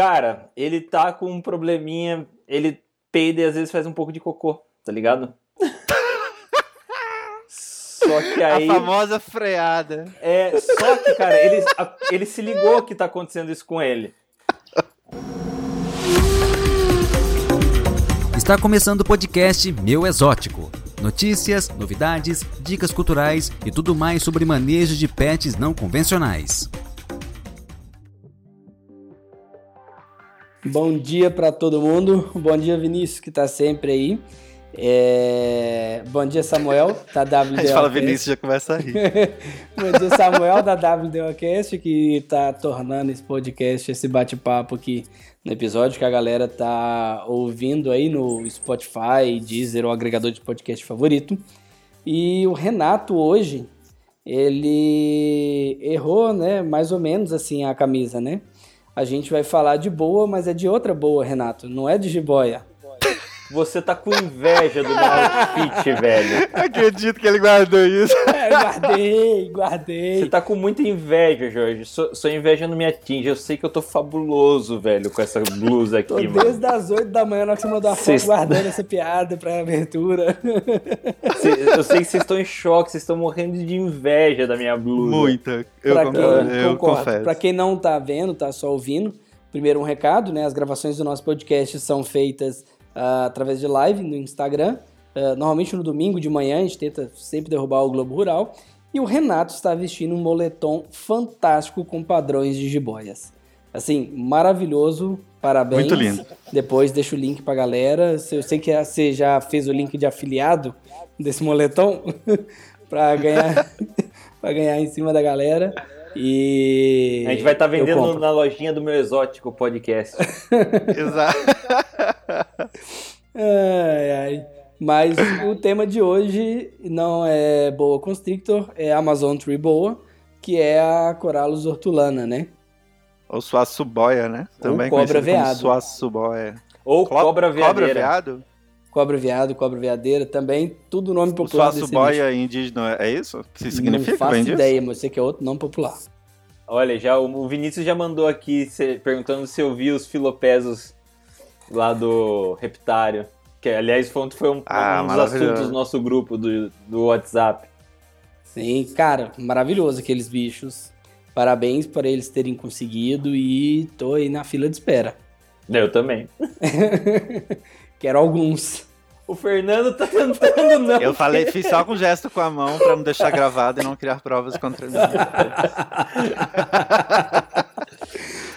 Cara, ele tá com um probleminha. Ele peida e às vezes faz um pouco de cocô, tá ligado? Só que aí. A famosa freada. É, só que, cara, ele, a- ele se ligou que tá acontecendo isso com ele. Está começando o podcast Meu Exótico. Notícias, novidades, dicas culturais e tudo mais sobre manejo de pets não convencionais. Bom dia para todo mundo. Bom dia, Vinícius, que tá sempre aí. É, Bom dia, Samuel, da A gente fala WDOcast. Vinícius já começa a rir. Bom dia, Samuel, da WDOcast, que tá tornando esse podcast, esse bate-papo aqui no episódio que a galera tá ouvindo aí no Spotify, Deezer, o agregador de podcast favorito. E o Renato hoje, ele errou, né, mais ou menos assim a camisa, né? A gente vai falar de boa, mas é de outra boa, Renato, não é de jiboia. Você tá com inveja do meu outfit, velho. Acredito que ele guardou isso. É, guardei, guardei. Você tá com muita inveja, Jorge. Sua, sua inveja não me atinge. Eu sei que eu tô fabuloso, velho, com essa blusa Tô aqui, mano. desde as 8 da manhã na hora que você mandou a foto Vocês- guardando essa piada pra abertura. Cê- Eu sei que vocês estão em choque, vocês estão morrendo de inveja da minha blusa. Muita. Eu, Pra concordo, quem- eu concordo. confesso. Pra quem não tá vendo, tá só ouvindo, primeiro um recado, né? As gravações do nosso podcast são feitas ah, através de live no Instagram. Ah, normalmente no domingo de manhã, a gente tenta sempre derrubar o Globo Rural. E o Renato está vestindo um moletom fantástico com padrões de jiboias. Assim, maravilhoso. Parabéns. Muito lindo. Depois deixa o link pra galera. Eu sei que você já fez o link de afiliado desse moletom pra ganhar para ganhar em cima da galera. E A gente vai estar eu vendendo na lojinha do meu exótico podcast. Exato. Ai, ai. Mas o tema de hoje não é boa constrictor, é Amazon Tree boa, que é a Corallus hortulana, né? Ou suaçuboia, né? Também cobra conhecido como veado. Suaçuboia. Ou Co- cobra Cobra veadeira. veado? Cobra veado, cobra veadeira, também tudo nome O popular bicho. suaçuboia indígena é isso? O que significa? Não faço Vem disso? ideia, mas sei que é outro nome popular. Olha, já o o Vinícius já mandou aqui perguntando se eu vi os filopesos lá do Reptário. Que, aliás, foi um, foi um, Ah, um dos assuntos do nosso grupo do, do WhatsApp. Sim, cara, maravilhoso aqueles bichos. Parabéns por eles terem conseguido e tô aí na fila de espera. Eu também. Quero alguns. O Fernando tá tentando não. Eu falei, fiz só com gesto com a mão pra não deixar gravado e não criar provas contra mim.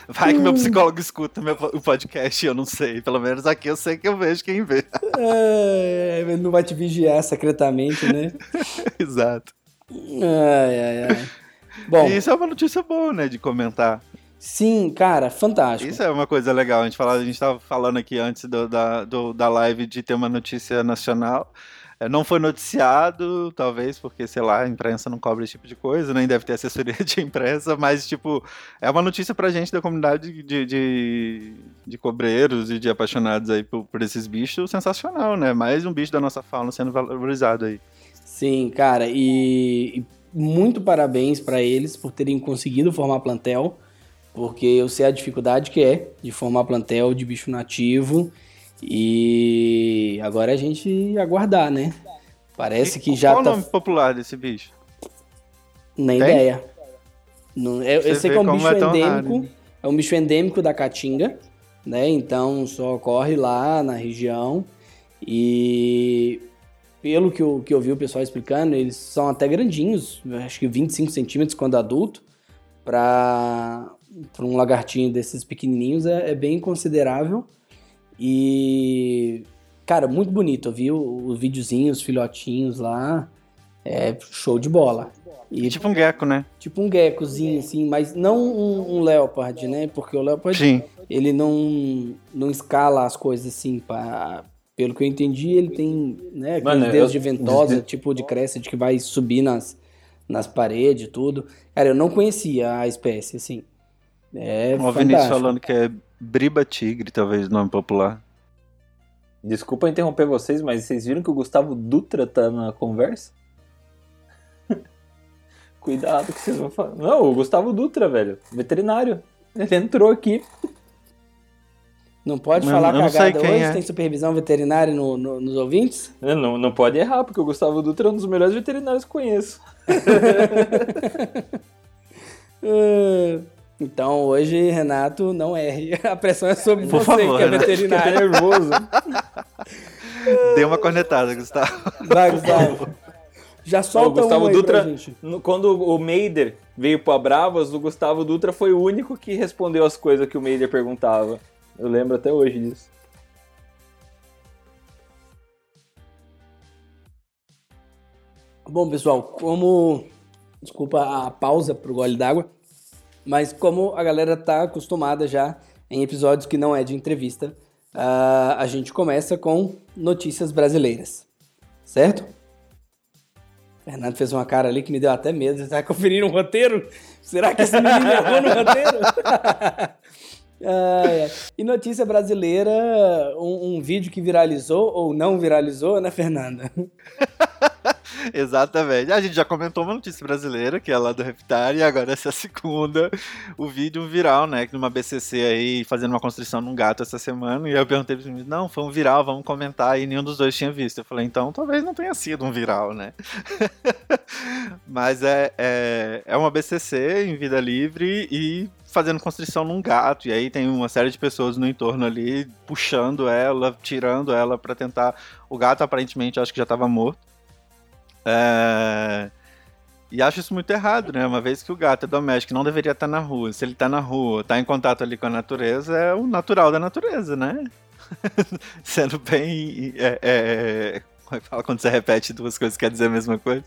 Vai que meu psicólogo escuta meu, o podcast e eu não sei. Pelo menos aqui eu sei que eu vejo quem vê. É, ele não vai te vigiar secretamente, né? Exato. Ai, ai, ai. Bom, E isso é uma notícia boa, né? De comentar. Sim, cara, fantástico. Isso é uma coisa legal. A gente, fala, a gente tava falando aqui antes do- da, do- da live de ter uma notícia nacional. É, Não foi noticiado, talvez, porque, sei lá, a imprensa não cobre esse tipo de coisa, nem deve ter assessoria de imprensa, mas, tipo, é uma notícia pra gente da comunidade de, de, de cobreiros e de apaixonados aí por, por esses bichos, sensacional, né? Mais um bicho da nossa fauna sendo valorizado aí. Sim, cara, e, e muito parabéns pra eles por terem conseguido formar plantel, porque eu sei a dificuldade que é de formar plantel de bicho nativo e agora é a gente aguardar, né? Parece que já Qual tá o nome popular desse bicho? nem Tem? ideia. Não, eu, eu sei que é um bicho é endêmico, raro, né? é um bicho endêmico da Caatinga, né? Então só ocorre lá na região e pelo que eu, que eu vi o pessoal explicando, eles são até grandinhos, acho que 25 centímetros quando adulto, para um lagartinho desses pequenininhos é, é bem considerável. E, cara, muito bonito, eu vi o- os videozinhos, os filhotinhos lá, é show de bola. E Tipo um gecko, né? tipo um geckozinho, assim, mas não um, um leopard, né? Porque o leopard, Sim. ele não, não escala as coisas assim, pra, pelo que eu entendi, ele tem, né, aqueles Mano, dedos eu- de ventosa, tipo de crescent que vai subir nas, nas paredes e tudo. Cara, eu não conhecia a espécie, assim. É O Vinícius falando que é briba tigre, talvez, o nome popular. Desculpa interromper vocês, mas vocês viram que o Gustavo Dutra tá na conversa? Cuidado que vocês vão falar. Não, o Gustavo Dutra, velho. Veterinário. Ele entrou aqui. Não pode Eu falar não- não cagada hoje? é. Tem supervisão veterinária no- no- nos ouvintes? Não, não pode errar, porque o Gustavo Dutra é um dos melhores veterinários que conheço. Ah, Então hoje, Renato, não erre. A pressão é sobre Por você, favor, que é veterinário. nervoso. Dê uma cornetada, Gustavo. Vai, Gustavo. Já solta Gustavo um aí Dutra- pra gente. No- Quando o Meider veio pro Bravas, o Gustavo Dutra foi o único que respondeu as coisas que o Meider perguntava. Eu lembro até hoje disso. Bom, pessoal, como... Desculpa a pausa pro gole d'água. Mas como a galera tá acostumada já em episódios que não é de entrevista, ah, a gente começa com notícias brasileiras. Certo? Fernando fez uma cara ali que me deu até medo. Você tá conferindo o roteiro? Será que esse menino errou no roteiro? Ai, ai. E notícia brasileira, um, um vídeo que viralizou ou não viralizou, né, Fernanda? Exatamente. A gente já comentou uma notícia brasileira, que é lá do Reptar, e agora essa segunda, o vídeo viral, né? Numa BCC aí, fazendo uma construção num gato essa semana, e eu perguntei pra eles, não, foi um viral, vamos comentar, e nenhum dos dois tinha visto. Eu falei, então talvez não tenha sido um viral, né? Mas é, é, é uma BCC em vida livre e fazendo construção num gato, e aí tem uma série de pessoas no entorno ali, puxando ela, tirando ela pra tentar... O gato aparentemente acho que já tava morto. É, E acho isso muito errado, né? Uma vez que o gato é doméstico, não deveria estar na rua. Se ele tá na rua, tá em contato ali com a natureza, é o natural da natureza, né? Sendo bem. É, é, Como é que fala quando você repete duas coisas quer dizer a mesma coisa?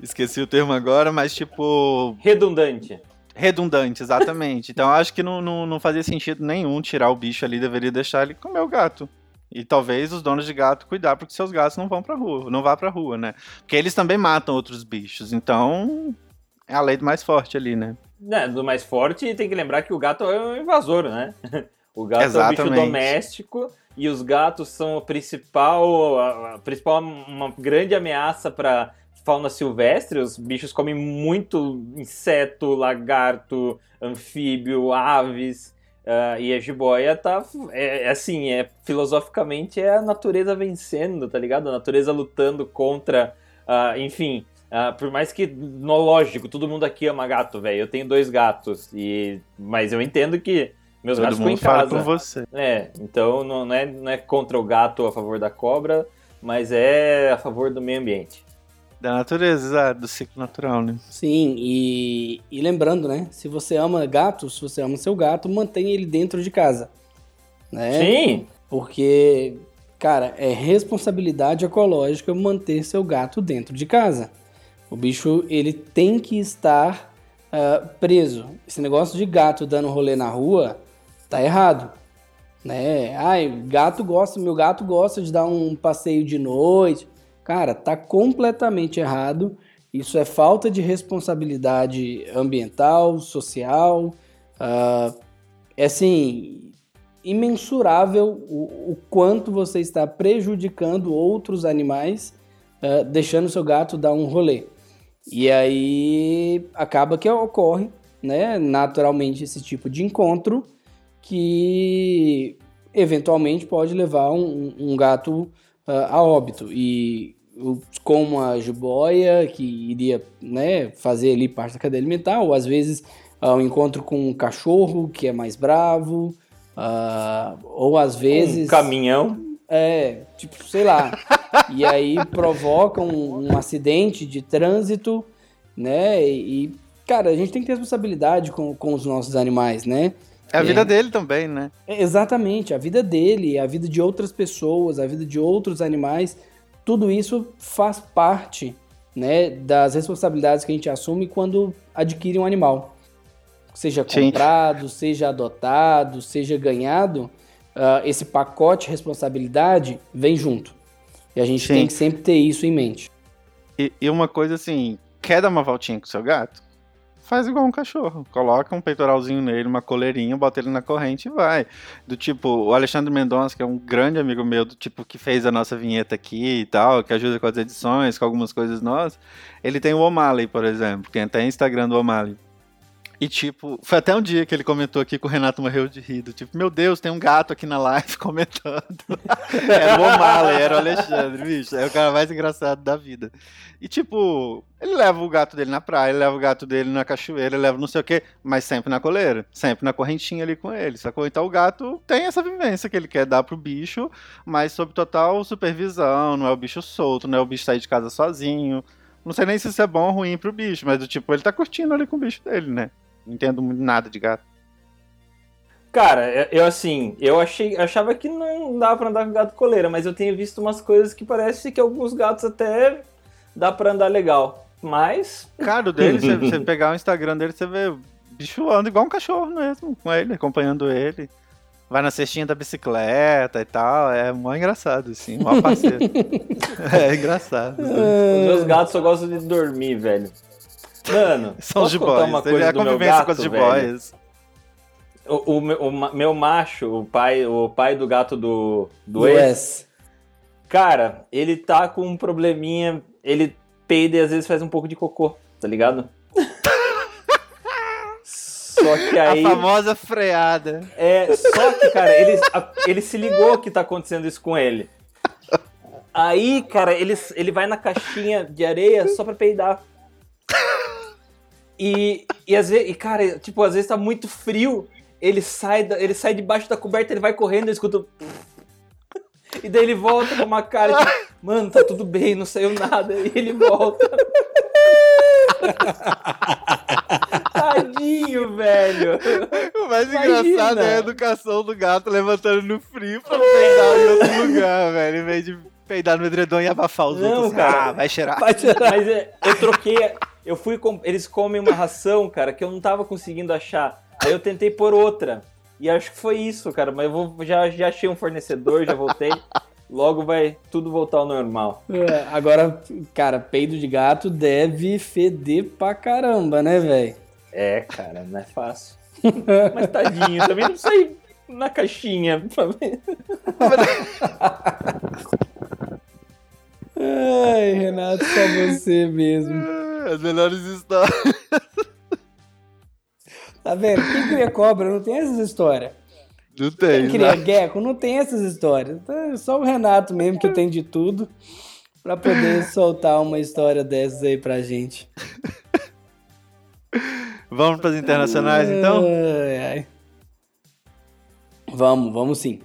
Esqueci o termo agora, mas tipo. Redundante. Redundante, exatamente. Então eu acho que não, não, não fazia sentido nenhum tirar o bicho ali, deveria deixar ele comer o gato. E talvez os donos de gato cuidar porque seus gatos não vão pra rua, não vá pra rua, né? Porque eles também matam outros bichos, então é a lei do mais forte ali, né? Né, do mais forte, tem que lembrar que o gato é um invasor, né? O gato é um Exatamente. bicho doméstico e os gatos são a principal, a, a principal uma grande ameaça para fauna silvestre. Os bichos comem muito inseto, lagarto, anfíbio, aves. Ah, e a jiboia tá. É, é assim, é filosoficamente é a natureza vencendo, tá ligado? A natureza lutando contra. ah, enfim, ah, por mais que, no lógico, todo mundo aqui ama gato, velho. Eu tenho dois gatos, e mas eu entendo que meus Todo gatos ficam em fala casa. com você. É, então não, não é, não é contra o gato a favor da cobra, mas é a favor do meio ambiente. Da natureza, exato, do ciclo natural, né? Sim, e, e lembrando, né? Se você ama gato, se você ama seu gato, mantenha ele dentro de casa. Né? Sim, Porque, cara, é responsabilidade ecológica manter seu gato dentro de casa. O bicho, ele tem que estar ah, preso. Esse negócio de gato dando rolê na rua tá errado. Né? Ai, gato gosta, meu gato gosta de dar um passeio de noite. Cara, tá completamente errado. Isso é falta de responsabilidade ambiental, social. ah, é assim, imensurável o, o quanto você está prejudicando outros animais, ah, deixando seu gato dar um rolê. E aí acaba que ocorre, né, naturalmente esse tipo de encontro que eventualmente pode levar um, um gato ah, a óbito. E o- como a jiboia, que iria né, fazer ali parte da cadeia alimentar, ou às vezes ah, um encontro com um cachorro que é mais bravo, ah, ou às vezes. um caminhão. É, tipo, sei lá. e aí provoca um, um acidente de trânsito, né? E, cara, a gente tem que ter responsabilidade com, com os nossos animais, né? É a É. vida dele também, né? É, Exatamente, a vida dele, a vida de outras pessoas, a vida de outros animais, tudo isso faz parte né, das responsabilidades que a gente assume quando adquire um animal. Seja Sim. comprado, seja adotado, seja ganhado, ah, esse pacote de responsabilidade vem junto. E a gente Sim. tem que sempre ter isso em mente. E, e uma coisa assim, quer dar uma voltinha com o seu gato? Faz igual um cachorro. Coloca um peitoralzinho nele, uma coleirinha, bota ele na corrente e vai. Do tipo, o Alexandre Mendonça, que é um grande amigo meu, do tipo, que fez a nossa vinheta aqui e tal, que ajuda com as edições, com algumas coisas nossas. Ele tem o O'Malley, por exemplo. Tem até Instagram do O'Malley. E tipo, foi até um dia que ele comentou aqui que o Renato morreu de rir. do Tipo, meu Deus, tem um gato aqui na live comentando. era o O'Malley, era o Alexandre, bicho. É o cara mais engraçado da vida. E tipo, ele leva o gato dele na praia, ele leva o gato dele na cachoeira, ele leva não sei o quê, mas sempre na coleira, sempre na correntinha ali com ele, sacou? Então o gato tem essa vivência que ele quer dar pro bicho, mas sob total supervisão, não é o bicho solto, não é o bicho sair de casa sozinho. Não sei nem se isso é bom ou ruim pro bicho, mas do tipo, ele tá curtindo ali com o bicho dele, né? Não entendo nada de gato. Cara, eu assim, eu achei, achava que não dava pra andar com gato coleira, mas eu tenho visto umas coisas que parece que alguns gatos até dá pra andar legal. Mas. Cara, o dele, você, você pegar o Instagram dele, você vê o bicho anda igual um cachorro mesmo, com ele, acompanhando ele. Vai na cestinha da bicicleta e tal. É mó engraçado, assim, mó parceiro. é engraçado. Os meus gatos só gostam de dormir, velho. Mano, São posso de contar boys. uma coisa é a convivência gato, com os de velho? boys. O, o meu- o ma- meu macho, o pai, o pai do gato do, do, Do ex, S. cara, ele tá com um probleminha, ele peida e às vezes faz um pouco de cocô, tá ligado? Só que aí. A famosa freada. É, só que, cara, ele, a- ele se ligou que tá acontecendo isso com ele. Aí, cara, ele, ele vai na caixinha de areia só pra peidar. E, e às vezes, e, cara, tipo, às vezes tá muito frio, ele sai, da- ele sai debaixo da coberta, ele vai correndo, ele escuta. o E daí ele volta com uma cara tipo, mano, tá tudo bem, não saiu nada. E ele volta. Tadinho, velho. O mais Imagina. engraçado é a educação do gato levantando no frio pra peidar em outro lugar, velho. Em vez de peidar no edredom e abafar os Não, outros. cara. Ah, vai cheirar. Vai tirar. Mas é, eu troquei. Eu fui. com- Eles comem uma ração, cara, que eu não tava conseguindo achar. Aí eu tentei por outra. E acho que foi isso, cara. Mas eu vou, já, já achei um fornecedor, já voltei. Logo vai tudo voltar ao normal. É, agora, cara, peido de gato deve feder pra caramba, né, velho? É, cara, não é fácil. Mas tadinho, também não sei na caixinha. Ai, Renato, só você mesmo. Ah, As melhores histórias. Tá vendo? Quem cria cobra não tem essas histórias. Não tem, Quem cria né? gecko não tem essas histórias. Então, é só o Renato mesmo que tem de tudo pra poder soltar uma história dessas aí pra gente. Vamos pras internacionais, então? Ai, ai. Vamos, vamos sim.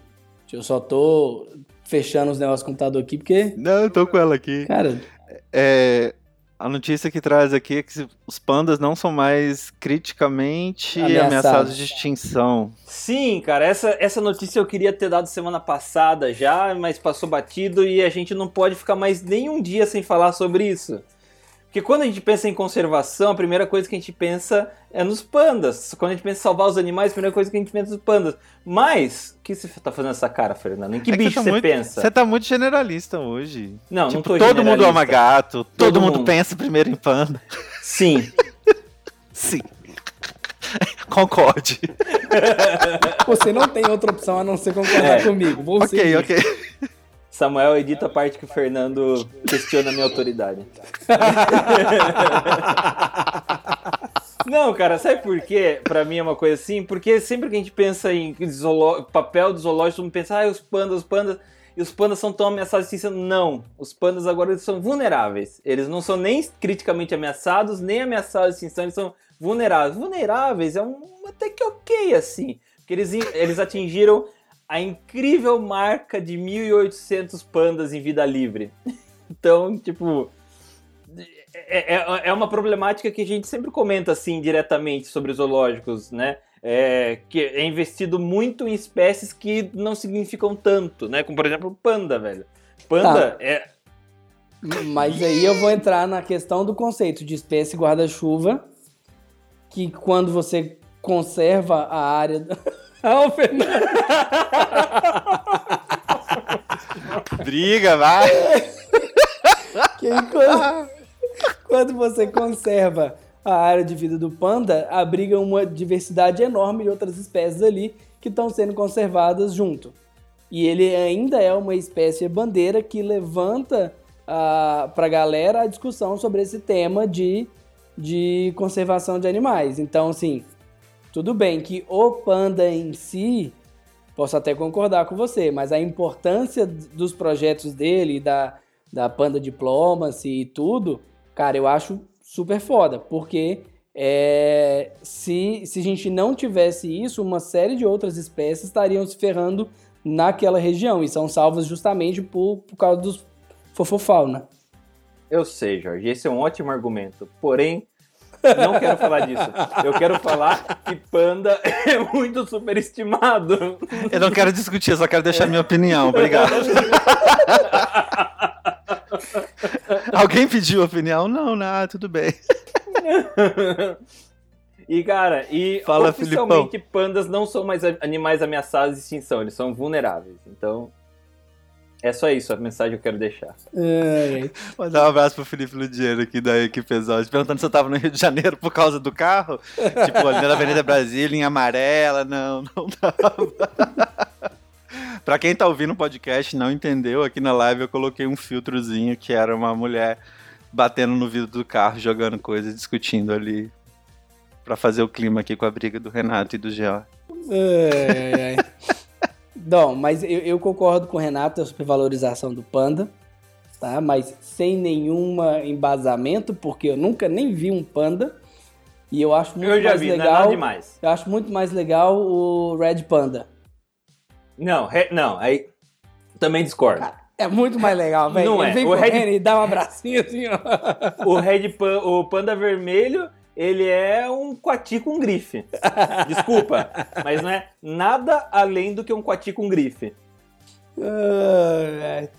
Eu só tô fechando os negócios do computador aqui porque, Não, eu tô com ela aqui. cara, É, a notícia que traz aqui é que os pandas não são mais criticamente Ameaçados. ameaçados de extinção. Sim, cara, essa, essa notícia eu queria ter dado semana passada já, mas passou batido e a gente não pode ficar mais nenhum dia sem falar sobre isso. Porque quando a gente pensa em conservação, a primeira coisa que a gente pensa é nos pandas. Quando a gente pensa em salvar os animais, a primeira coisa que a gente pensa é nos pandas. Mas, o que você tá fazendo essa cara, Fernando? Em que É bicho tá você muito- pensa? Você tá muito generalista hoje. Não, não tipo, tô todo mundo ama gato, todo, Todo mundo mundo. pensa primeiro em panda. Sim. Sim. Concorde. você não tem outra opção a não ser concordar É. comigo. Vou ok, seguir. ok. Samuel edita a parte que o Fernando questiona a minha autoridade. Não, cara, sabe por quê? Pra mim é uma coisa assim, porque sempre que a gente pensa em papel do zoológico, todo mundo pensa, ah, os pandas, os pandas, e os pandas são tão ameaçados assim, não. Os pandas agora eles são vulneráveis. Eles não são nem criticamente ameaçados, nem ameaçados de extinção, eles são vulneráveis. Vulneráveis é um até que ok, assim, porque eles, eles atingiram a incrível marca de 1.800 pandas em vida livre. Então, tipo, é, é, é uma problemática que a gente sempre comenta assim diretamente sobre os zoológicos, né? É, que é investido muito em espécies que não significam tanto, né? Como por exemplo o panda, velho. Panda é. Mas aí eu vou entrar na questão do conceito de espécie guarda-chuva, que quando você conserva a área. Ah, o Fernando. Briga, vai. Quando, quando você conserva a área de vida do panda, abriga uma diversidade enorme de outras espécies ali que estão sendo conservadas junto. E ele ainda é uma espécie bandeira que levanta para a galera a discussão sobre esse tema de de conservação de animais. Então, assim, tudo bem que o panda em si, posso até concordar com você, mas a importância dos projetos dele, da, da Panda Diplomacy e tudo, cara, eu acho super foda, porque é, se, se a gente não tivesse isso, uma série de outras espécies estariam se ferrando naquela região e são salvas justamente por, por causa dos fofofauna. Eu sei, Jorge, esse é um ótimo argumento. Porém, não quero falar disso. Eu quero falar que panda é muito superestimado. Eu não quero discutir, eu só quero deixar minha opinião. Obrigado. Alguém pediu opinião? Não, não, tudo bem. E, cara, e Fala, oficialmente Filipão. pandas não são mais animais ameaçados de extinção, eles são vulneráveis. Então, é só isso a mensagem que eu quero deixar. É, Mandar um abraço pro Felipe Ludiero aqui da equipe Exótica, perguntando se eu tava no Rio de Janeiro por causa do carro. Tipo, ali na Avenida Brasília, em amarela. Não, não tava. pra quem tá ouvindo o podcast e não entendeu, aqui na live eu coloquei um filtrozinho que era uma mulher batendo no vidro do carro, jogando coisas, discutindo ali. Pra fazer o clima aqui com a briga do Renato e do Geó. Ai, ai, ai. Não, mas eu, eu concordo com o Renato, a supervalorização do panda, tá? Mas sem nenhuma embasamento, porque eu nunca nem vi um panda. E eu acho muito Eu já mais vi, não é legal. nada demais. eu acho muito mais legal o Red Panda. Não, re- não, aí também discordo. É muito mais legal, velho. Não é. vem O Red- e dá um abracinho assim, ó. O Red Pan, o panda vermelho, ele é um coati com grife. Desculpa, mas não é nada além do que um coati com grife. Ai.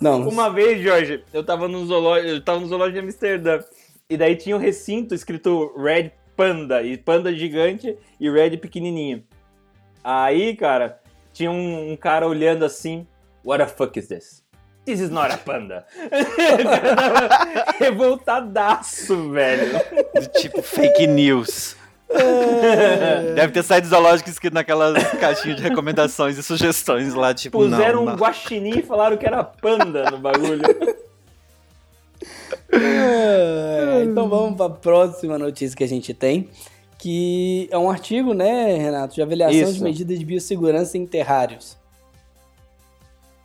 Não, Uma vez, Jorge, eu tava no zoológico, eu tava no zoológico de Amsterdã. E daí tinha um recinto escrito Red Panda, e panda gigante e Red pequenininho. Aí, cara, tinha um, um cara olhando assim, What the fuck is this? This is not a panda. Revoltadaço, velho. Do tipo fake news. É. Deve ter saído zoológico escrito naquelas caixinhas de recomendações e sugestões lá, tipo, Puseram não, um guaxinim e falaram que era panda no bagulho. É, então vamos para a próxima notícia que a gente tem, que é um artigo, né, Renato, de avaliação Isso. de medidas de biossegurança em terrários.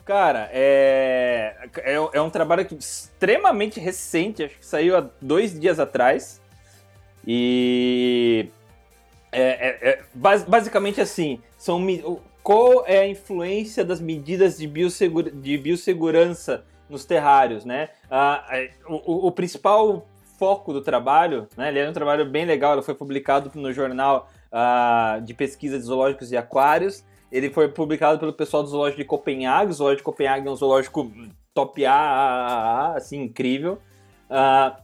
Cara, é, é, é um trabalho extremamente recente, acho que saiu há dois dias atrás. E é, é- é bas- basicamente assim, são qual é a influência das medidas de, biossegura- de biossegurança nos terrários, né? Ah, o, o- o principal foco do trabalho, né? Ele é um trabalho bem legal, ele foi publicado no jornal ah, de pesquisa de zoológicos e aquários. Ele foi publicado pelo pessoal do zoológico de Copenhague. O zoológico de Copenhague é um zoológico top A, assim, incrível. Ah,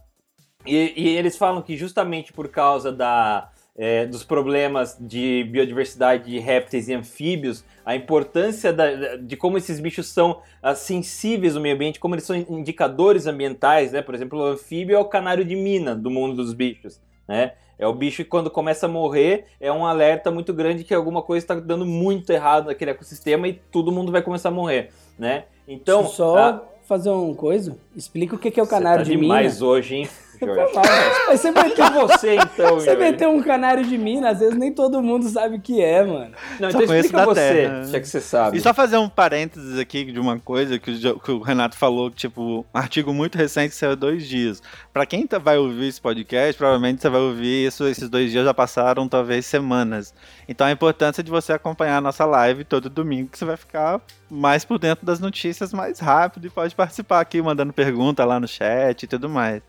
e, e eles falam que justamente por causa da, é, dos problemas de biodiversidade de répteis e anfíbios, a importância da- de como esses bichos são ah, sensíveis ao meio ambiente, como eles são indicadores ambientais, né? Por exemplo, o anfíbio é o canário de mina do mundo dos bichos, né? É o bicho que quando começa a morrer é um alerta muito grande que alguma coisa está dando muito errado naquele ecossistema e todo mundo vai começar a morrer, né? Então, só ah, fazer uma coisa, explica o que que é o canário tá de mina. demais hoje, hein, Jorge? Mas você vai ter E você, então, Você Jorge? meter um canário de mina, às vezes nem todo mundo sabe o que é, mano. Não, Só então conheço explica da você, terra. já que você sabe. E só fazer um parênteses aqui de uma coisa que o, que o Renato falou, tipo, um artigo muito recente que saiu há dois dias. Pra quem tá- vai ouvir esse podcast, provavelmente você vai ouvir isso, esses dois dias já passaram talvez semanas. Então a importância de você acompanhar a nossa live todo domingo, que você vai ficar mais por dentro das notícias mais rápido e pode participar aqui, mandando pergunta lá no chat e tudo mais.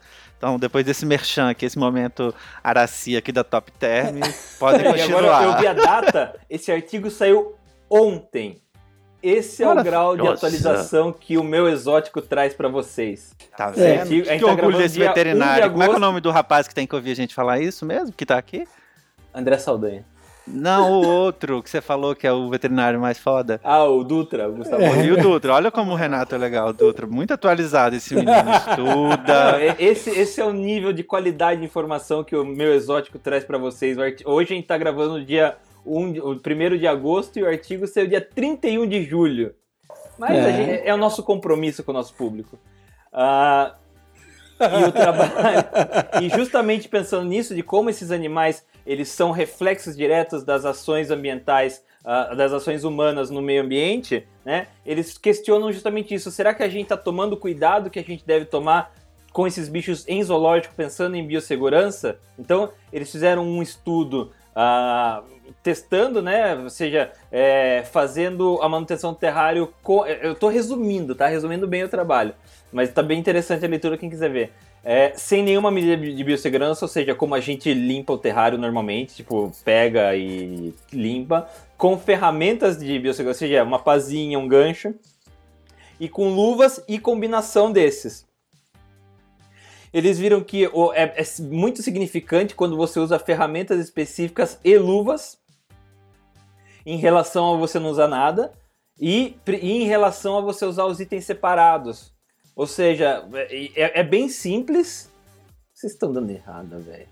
Então, depois desse merchan aqui, esse momento Araci aqui da Top Term, podem E agora continuar. eu vi a data, esse artigo saiu ontem. Esse é o grau de atualização que o meu exótico traz pra vocês. Tá vendo? artigo- que tá orgulho desse 1 de veterinário. Como é que é o nome do rapaz que tem que ouvir a gente falar isso mesmo? Que tá aqui? André Saldanha. Não, o outro que você falou que é o veterinário mais foda. Ah, o Dutra, o Gustavo. E o Dutra, olha como o Renato é legal, o Dutra. Muito atualizado esse menino, estuda. esse, esse é o nível de qualidade de informação que o meu exótico traz pra vocês. Hoje a gente tá gravando no dia 1, de- o 1 de agosto e o artigo saiu dia 31 de julho. Mas a É. gente- é o nosso compromisso com o nosso público. Ah, E o trabalho. e justamente pensando nisso, de como esses animais eles são reflexos diretos das ações ambientais, uh, das ações humanas no meio ambiente, né? Eles questionam justamente isso. Será que a gente está tomando cuidado que a gente deve tomar com esses bichos em zoológico, pensando em biossegurança? Então, eles fizeram um estudo uh, testando, né? Ou seja, é, fazendo a manutenção do terrário. Com... Eu estou resumindo, tá? Resumindo bem o trabalho. Mas está bem interessante a leitura, quem quiser ver. É, sem nenhuma medida de biossegurança, ou seja, como a gente limpa o terrário normalmente, tipo, pega e limpa, com ferramentas de biossegurança, ou seja, uma pazinha, um gancho, e com luvas e combinação desses. Eles viram que é, é muito significante quando você usa ferramentas específicas e luvas em relação a você não usar nada e, e em relação a você usar os itens separados. Ou seja, é, é, é bem simples. Vocês estão dando errada, velho.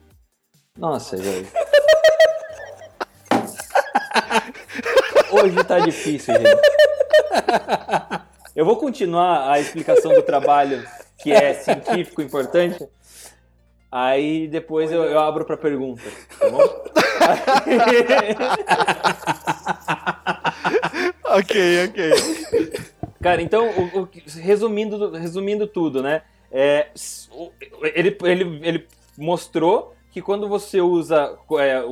Nossa, velho. Hoje tá difícil, gente. Eu vou continuar a explicação do trabalho, que é científico importante. Aí depois eu, eu abro para pergunta, tá bom? ok, ok. Cara, então, o, o, resumindo, resumindo tudo, né? É, ele, ele, ele mostrou que quando você usa é,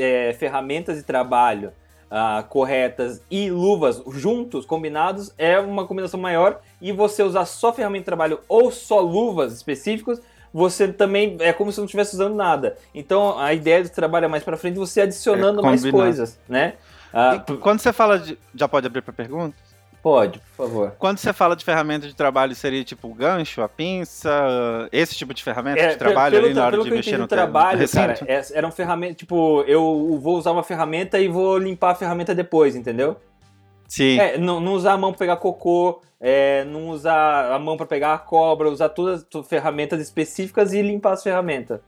é, ferramentas de trabalho ah, corretas e luvas juntos, combinados, é uma combinação maior. E você usar só ferramenta de trabalho ou só luvas específicas, você também é como se não estivesse usando nada. Então a ideia do trabalho é mais para frente você adicionando é, mais coisas, né? Ah, quando você fala de. Já pode abrir para pergunta? Pode, por favor. Quando você fala de ferramenta de trabalho, seria tipo o gancho, a pinça, esse tipo de ferramenta é, de trabalho pelo, ali na hora de mexer no trabalho, no cara, é, eram ferramentas, tipo, eu vou usar uma ferramenta e vou limpar a ferramenta depois, entendeu? Sim. É, não, não usar a mão para pegar cocô, é, não usar a mão para pegar a cobra, usar todas as ferramentas específicas e limpar as ferramentas.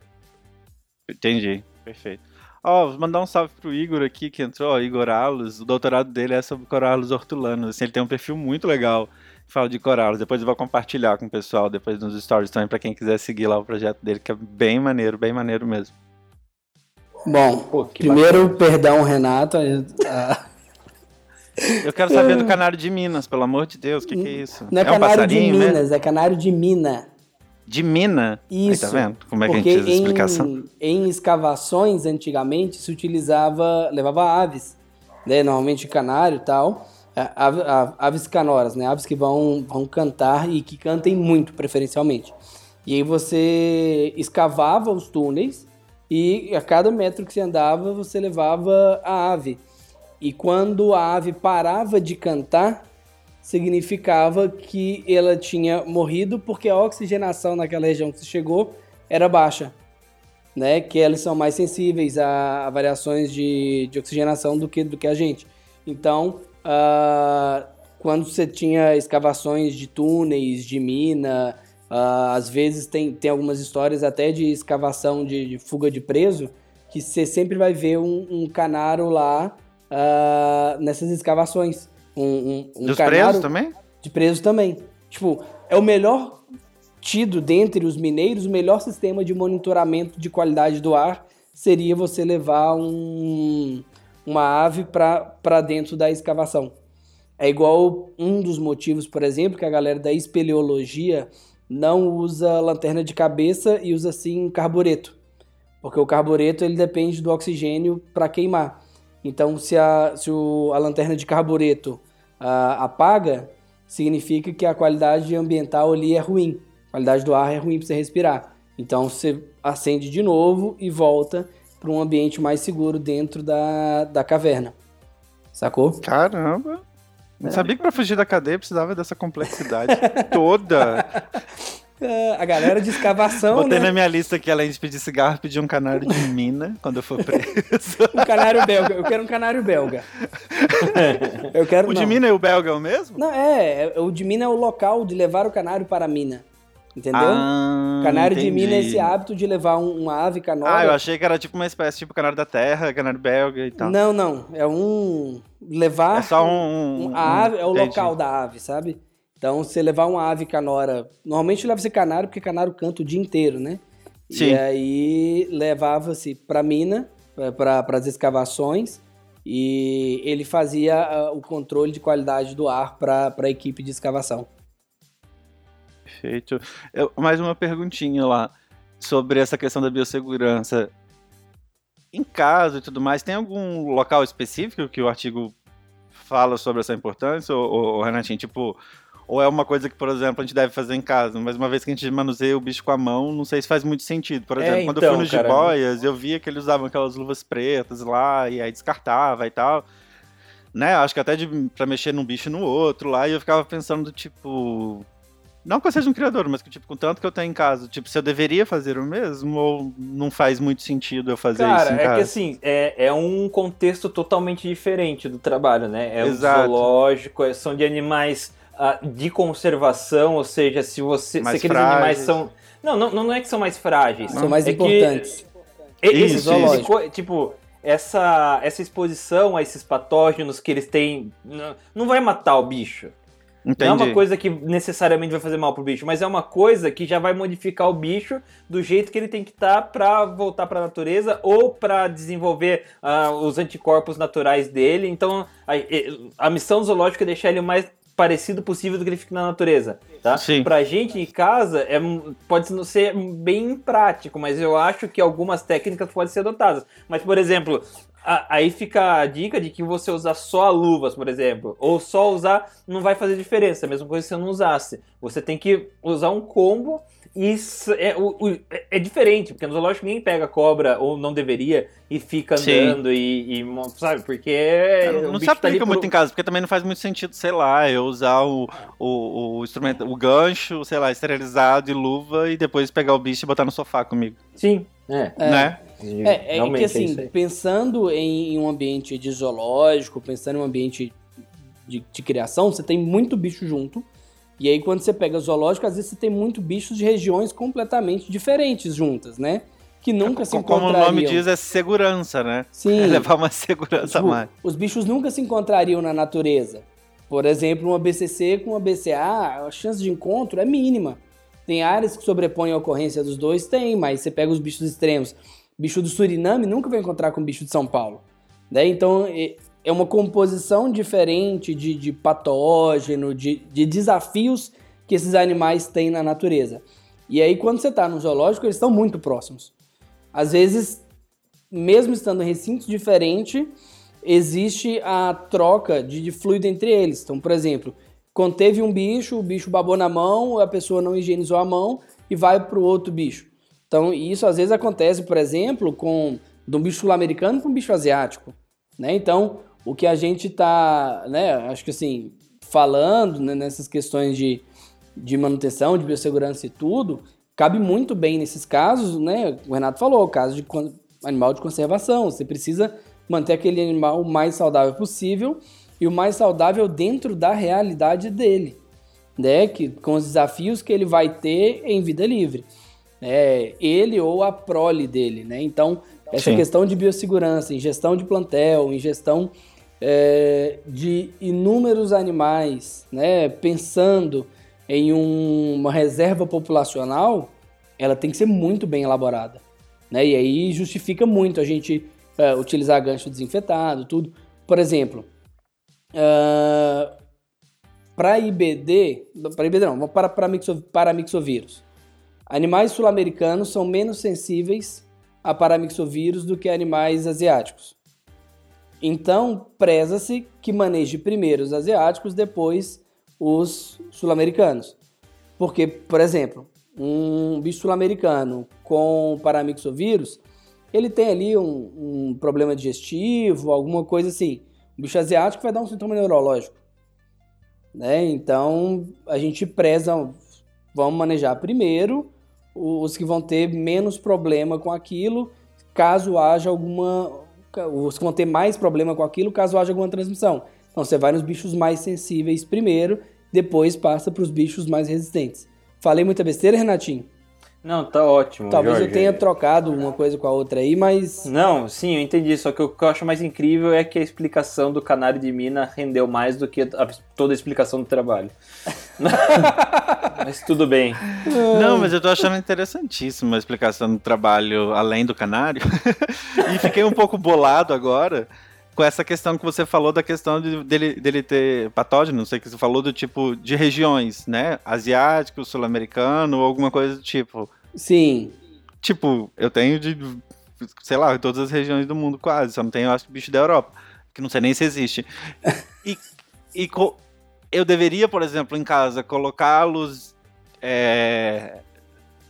Entendi, perfeito. Ó, oh, vou mandar um salve pro Igor aqui, que entrou, ó, Igor Alos. O doutorado dele é sobre coralos hortulanos. Assim, ele tem um perfil muito legal fala de coralos. Depois eu vou compartilhar com o pessoal, depois nos stories também, para quem quiser seguir lá o projeto dele, que é bem maneiro, bem maneiro mesmo. Bom, Pô, primeiro, bacana. perdão, Renato. Eu quero saber do canário de Minas, pelo amor de Deus, o que, que, é isso? Não é, é canário um de Minas, né? é canário de Mina. De mina? Isso. Aí, tá vendo? Como é que a gente fez a explicação? Em, em escavações, antigamente, se utilizava, levava aves, né? Normalmente canário e tal. Aves canoras, né? Aves que vão, vão cantar e que cantem muito, preferencialmente. E aí você escavava os túneis e a cada metro que você andava, você levava a ave. E quando a ave parava de cantar, significava que ela tinha morrido porque a oxigenação naquela região que chegou era baixa, né? Que eles são mais sensíveis a, a variações de, de, oxigenação do que, do que a gente. Então, uh, quando você tinha escavações de túneis, de mina, uh, às vezes tem, tem algumas histórias até de escavação de, de fuga de preso, que você sempre vai ver um, um canaro lá uh, nessas escavações. Um, um, um Dos presos também? De presos também. Tipo, é o melhor tido dentre os mineiros, o melhor sistema de monitoramento de qualidade do ar seria você levar um, uma ave para dentro da escavação. É igual um dos motivos, por exemplo, que a galera da espeleologia não usa lanterna de cabeça e usa sim carbureto. Porque o carbureto ele depende do oxigênio para queimar. Então, se a, se o, a lanterna de carbureto uh, apaga, significa que a qualidade ambiental ali é ruim. A qualidade do ar é ruim para você respirar. Então você acende de novo e volta para um ambiente mais seguro dentro da, da caverna. Sacou? Caramba! Não é. sabia que para fugir da cadeia precisava dessa complexidade toda. a galera de escavação. Botei né? na minha lista que além de pedir cigarro, pedir um canário de mina quando eu for preso. um canário belga. Eu quero um canário belga. Eu quero, o não. de mina e o belga é o mesmo? Não, é. O de mina é o local de levar o canário para a mina. Entendeu? Ah, canário entendi. de mina é esse hábito de levar um, uma ave canora. Ah, eu achei que era tipo uma espécie, tipo canário da terra, canário belga e tal. Não, não. É um. Levar. É só um. um, um a ave é o entendi. local da ave, sabe? Então, você levar uma ave canora, normalmente leva-se canário, porque canário canta o dia inteiro, né? Sim. E aí levava-se para mina, para as escavações, e ele fazia ah, o controle de qualidade do ar para a equipe de escavação. Perfeito. Eu- mais uma perguntinha lá sobre essa questão da biossegurança. Em casa e tudo mais, tem algum local específico que o artigo fala sobre essa importância, ou, ou, Renatinho, tipo, ou é uma coisa que, por exemplo, a gente deve fazer em casa, mas uma vez que a gente manuseia o bicho com a mão, não sei se faz muito sentido. Por É, exemplo, quando eu então, fui nos cara, jiboias, eu via que eles usavam aquelas luvas pretas lá, e aí descartava e tal. Né, acho que até de, pra mexer num bicho no outro lá, e eu ficava pensando, do tipo, não que eu seja um criador, mas que, tipo, com tanto que eu tenho em casa, tipo, se eu deveria fazer o mesmo ou não faz muito sentido eu fazer isso Cara, é casa? que assim, é, é um contexto totalmente diferente do trabalho, né? É um Exato. zoológico, é- são de animais de conservação, ou seja, se você. Mais se aqueles animais frágeis. são. Não, não, não é que são mais frágeis. São mais é que- importantes. E- esse Isso, tipo de isso. Tipo, essa, essa exposição a esses patógenos que eles têm. Não, vai matar o bicho. Entendi. Não é uma coisa que necessariamente vai fazer mal pro bicho, mas é uma coisa que já vai modificar o bicho do jeito que ele tem que estar pra voltar pra natureza ou pra desenvolver ah, os anticorpos naturais dele. Então, a, a missão do zoológico é deixar ele o mais parecido possível do que ele fica na natureza, tá? Sim. Pra gente em casa, é, pode ser bem prático, mas eu acho que algumas técnicas podem ser adotadas. Mas, por exemplo, a- aí fica a dica de que você usar só luvas, por exemplo, ou só usar não vai fazer diferença, a mesma coisa se você não usasse. Você tem que usar um combo isso é, o- o- é- é diferente, porque no zoológico ninguém pega cobra, ou não deveria, e fica Sim. andando e, e sabe, porque É, o não se tá aplica por- muito em casa, porque também não faz muito sentido, sei lá, eu usar o, o, o instrumento, o gancho, sei lá, esterilizado e luva e depois pegar o bicho e botar no sofá comigo, Sim, é. É. né? É, é Realmente, que assim, aí. pensando em, em um ambiente de zoológico, pensando em um ambiente de, de criação, você tem muito bicho junto. E aí, quando você pega zoológico, às vezes você tem muito bichos de regiões completamente diferentes juntas, né? Que nunca se Co- Como o encontrariam. nome diz, é segurança, né? Sim. É levar uma segurança a mais. os bichos nunca se encontrariam na natureza. Por exemplo, uma BCC com uma BCA, a chance de encontro é mínima. Tem áreas que sobrepõem a ocorrência dos dois? Tem, mas você pega os bichos extremos. Bicho do Suriname nunca vai encontrar com o bicho de São Paulo. Né? Então, é- uma composição diferente de, de patógeno, de, de desafios que esses animais têm na natureza. E aí, quando você está no zoológico, eles estão muito próximos. Às vezes, mesmo estando em recintos diferentes, existe a troca de, de fluido entre eles. Então, por exemplo, conteve um bicho, o bicho babou na mão, a pessoa não higienizou a mão e vai para o outro bicho. Então, isso às vezes acontece, por exemplo, com de um bicho sul-americano com um bicho asiático. Né? Então, o que a gente está, né, acho que assim, falando né, nessas questões de, de manutenção, de biossegurança e tudo, cabe muito bem nesses casos, né? O Renato falou, caso de animal de conservação. Você precisa manter aquele animal o mais saudável possível e o mais saudável dentro da realidade dele, né? Que, com os desafios que ele vai ter em vida livre. É, ele ou a prole dele, né? Então, essa Sim. questão de biossegurança, em gestão de plantel, em gestão é, de inúmeros animais, né? Pensando em um- uma reserva populacional, ela tem que ser muito bem elaborada. Né? E aí justifica muito a gente é, utilizar gancho desinfetado, tudo. Por exemplo, para IBD, para IBD não, para, para, mixo, para mixovírus, animais sul-americanos são menos sensíveis a paramixovírus do que animais asiáticos. Então, preza-se que maneje primeiro os asiáticos, depois os sul-americanos. Porque, por exemplo, um bicho sul-americano com paramixovírus, ele tem ali um, um problema digestivo, alguma coisa assim. O bicho asiático vai dar um sintoma neurológico. Né? Então, a gente preza, vamos manejar primeiro os que vão ter menos problema com aquilo, caso haja alguma. Que vão ter mais problema com aquilo, caso haja alguma transmissão. Então, você vai nos bichos mais sensíveis primeiro, depois passa para os bichos mais resistentes. Falei muita besteira, Renatinho? Não, tá ótimo. Talvez Jorge. eu tenha trocado uma coisa com a outra aí, mas. Não, sim, eu entendi. Só que o que eu acho mais incrível é que a explicação do canário de mina rendeu mais do que a- toda a explicação do trabalho. mas tudo bem. Não, mas eu tô achando interessantíssima a explicação do trabalho além do canário. e fiquei um pouco bolado agora com essa questão que você falou da questão de, dele, dele ter patógeno, não sei o que você falou do tipo de regiões, né? Asiático, sul-americano, alguma coisa do tipo. Sim. Tipo, eu tenho de, sei lá, todas as regiões do mundo quase, só não tenho, acho, bicho da Europa, que não sei nem se existe. E, e eu deveria, por exemplo, em casa, colocá-los é,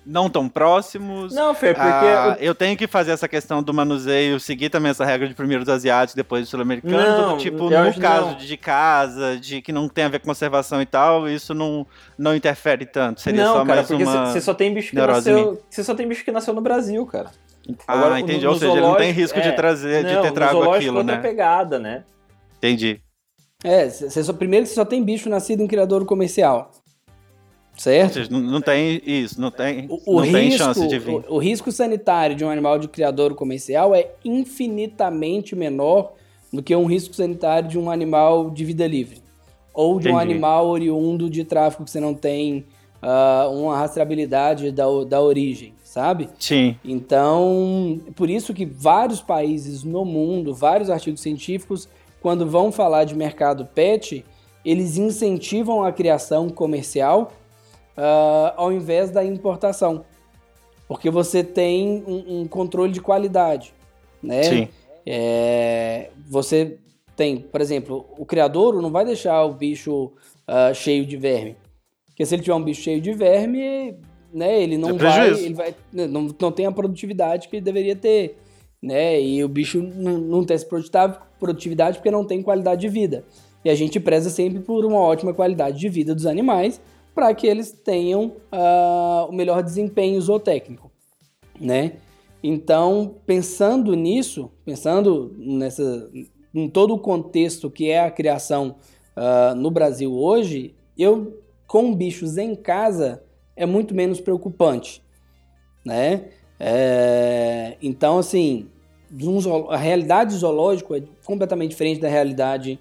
não tão próximos. Não, Fer, porque. Ah, eu tenho que fazer essa questão do manuseio, seguir também essa regra de primeiro dos asiáticos, depois dos sul-americanos. Tipo, no caso de casa, de que não tem a ver com conservação e tal, isso não, não interfere tanto. Seria não, só cara, mais porque uma. Você só tem bicho que nasceu. Você só tem bicho que nasceu no Brasil, cara. Ah, Agora, entendi. No, Ou seja, ele não tem risco é, de trazer, não, de ter trago aquilo, né? pegada, né? Entendi. É, você só, primeiro que você só tem bicho nascido em criador comercial. Certo? Não, não tem isso, não tem, o, não risco, tem chance de vir. O, o, risco sanitário de um animal de criador comercial é infinitamente menor do que um risco sanitário de um animal de vida livre. Ou de Entendi. um animal oriundo de tráfico que você não tem uh, uma rastreabilidade da, da origem, sabe? Sim. Então, por isso que vários países no mundo, vários artigos científicos, quando vão falar de mercado pet, eles incentivam a criação comercial uh, ao invés da importação. Porque você tem um, um controle de qualidade, né? Sim. É, você tem, por exemplo, o criador não vai deixar o bicho uh, cheio de verme. Porque se ele tiver um bicho cheio de verme, né, ele não é vai, ele vai não, não tem a produtividade que ele deveria ter, né? E o bicho não, não tem essa produtividade porque não tem qualidade de vida. E a gente preza sempre por uma ótima qualidade de vida dos animais, para que eles tenham uh, o melhor desempenho zootécnico, né? Então, pensando nisso, pensando nessa, em todo o contexto que é a criação uh, no Brasil hoje, eu com bichos em casa é muito menos preocupante, né? É, então, assim, a realidade zoológica é completamente diferente da realidade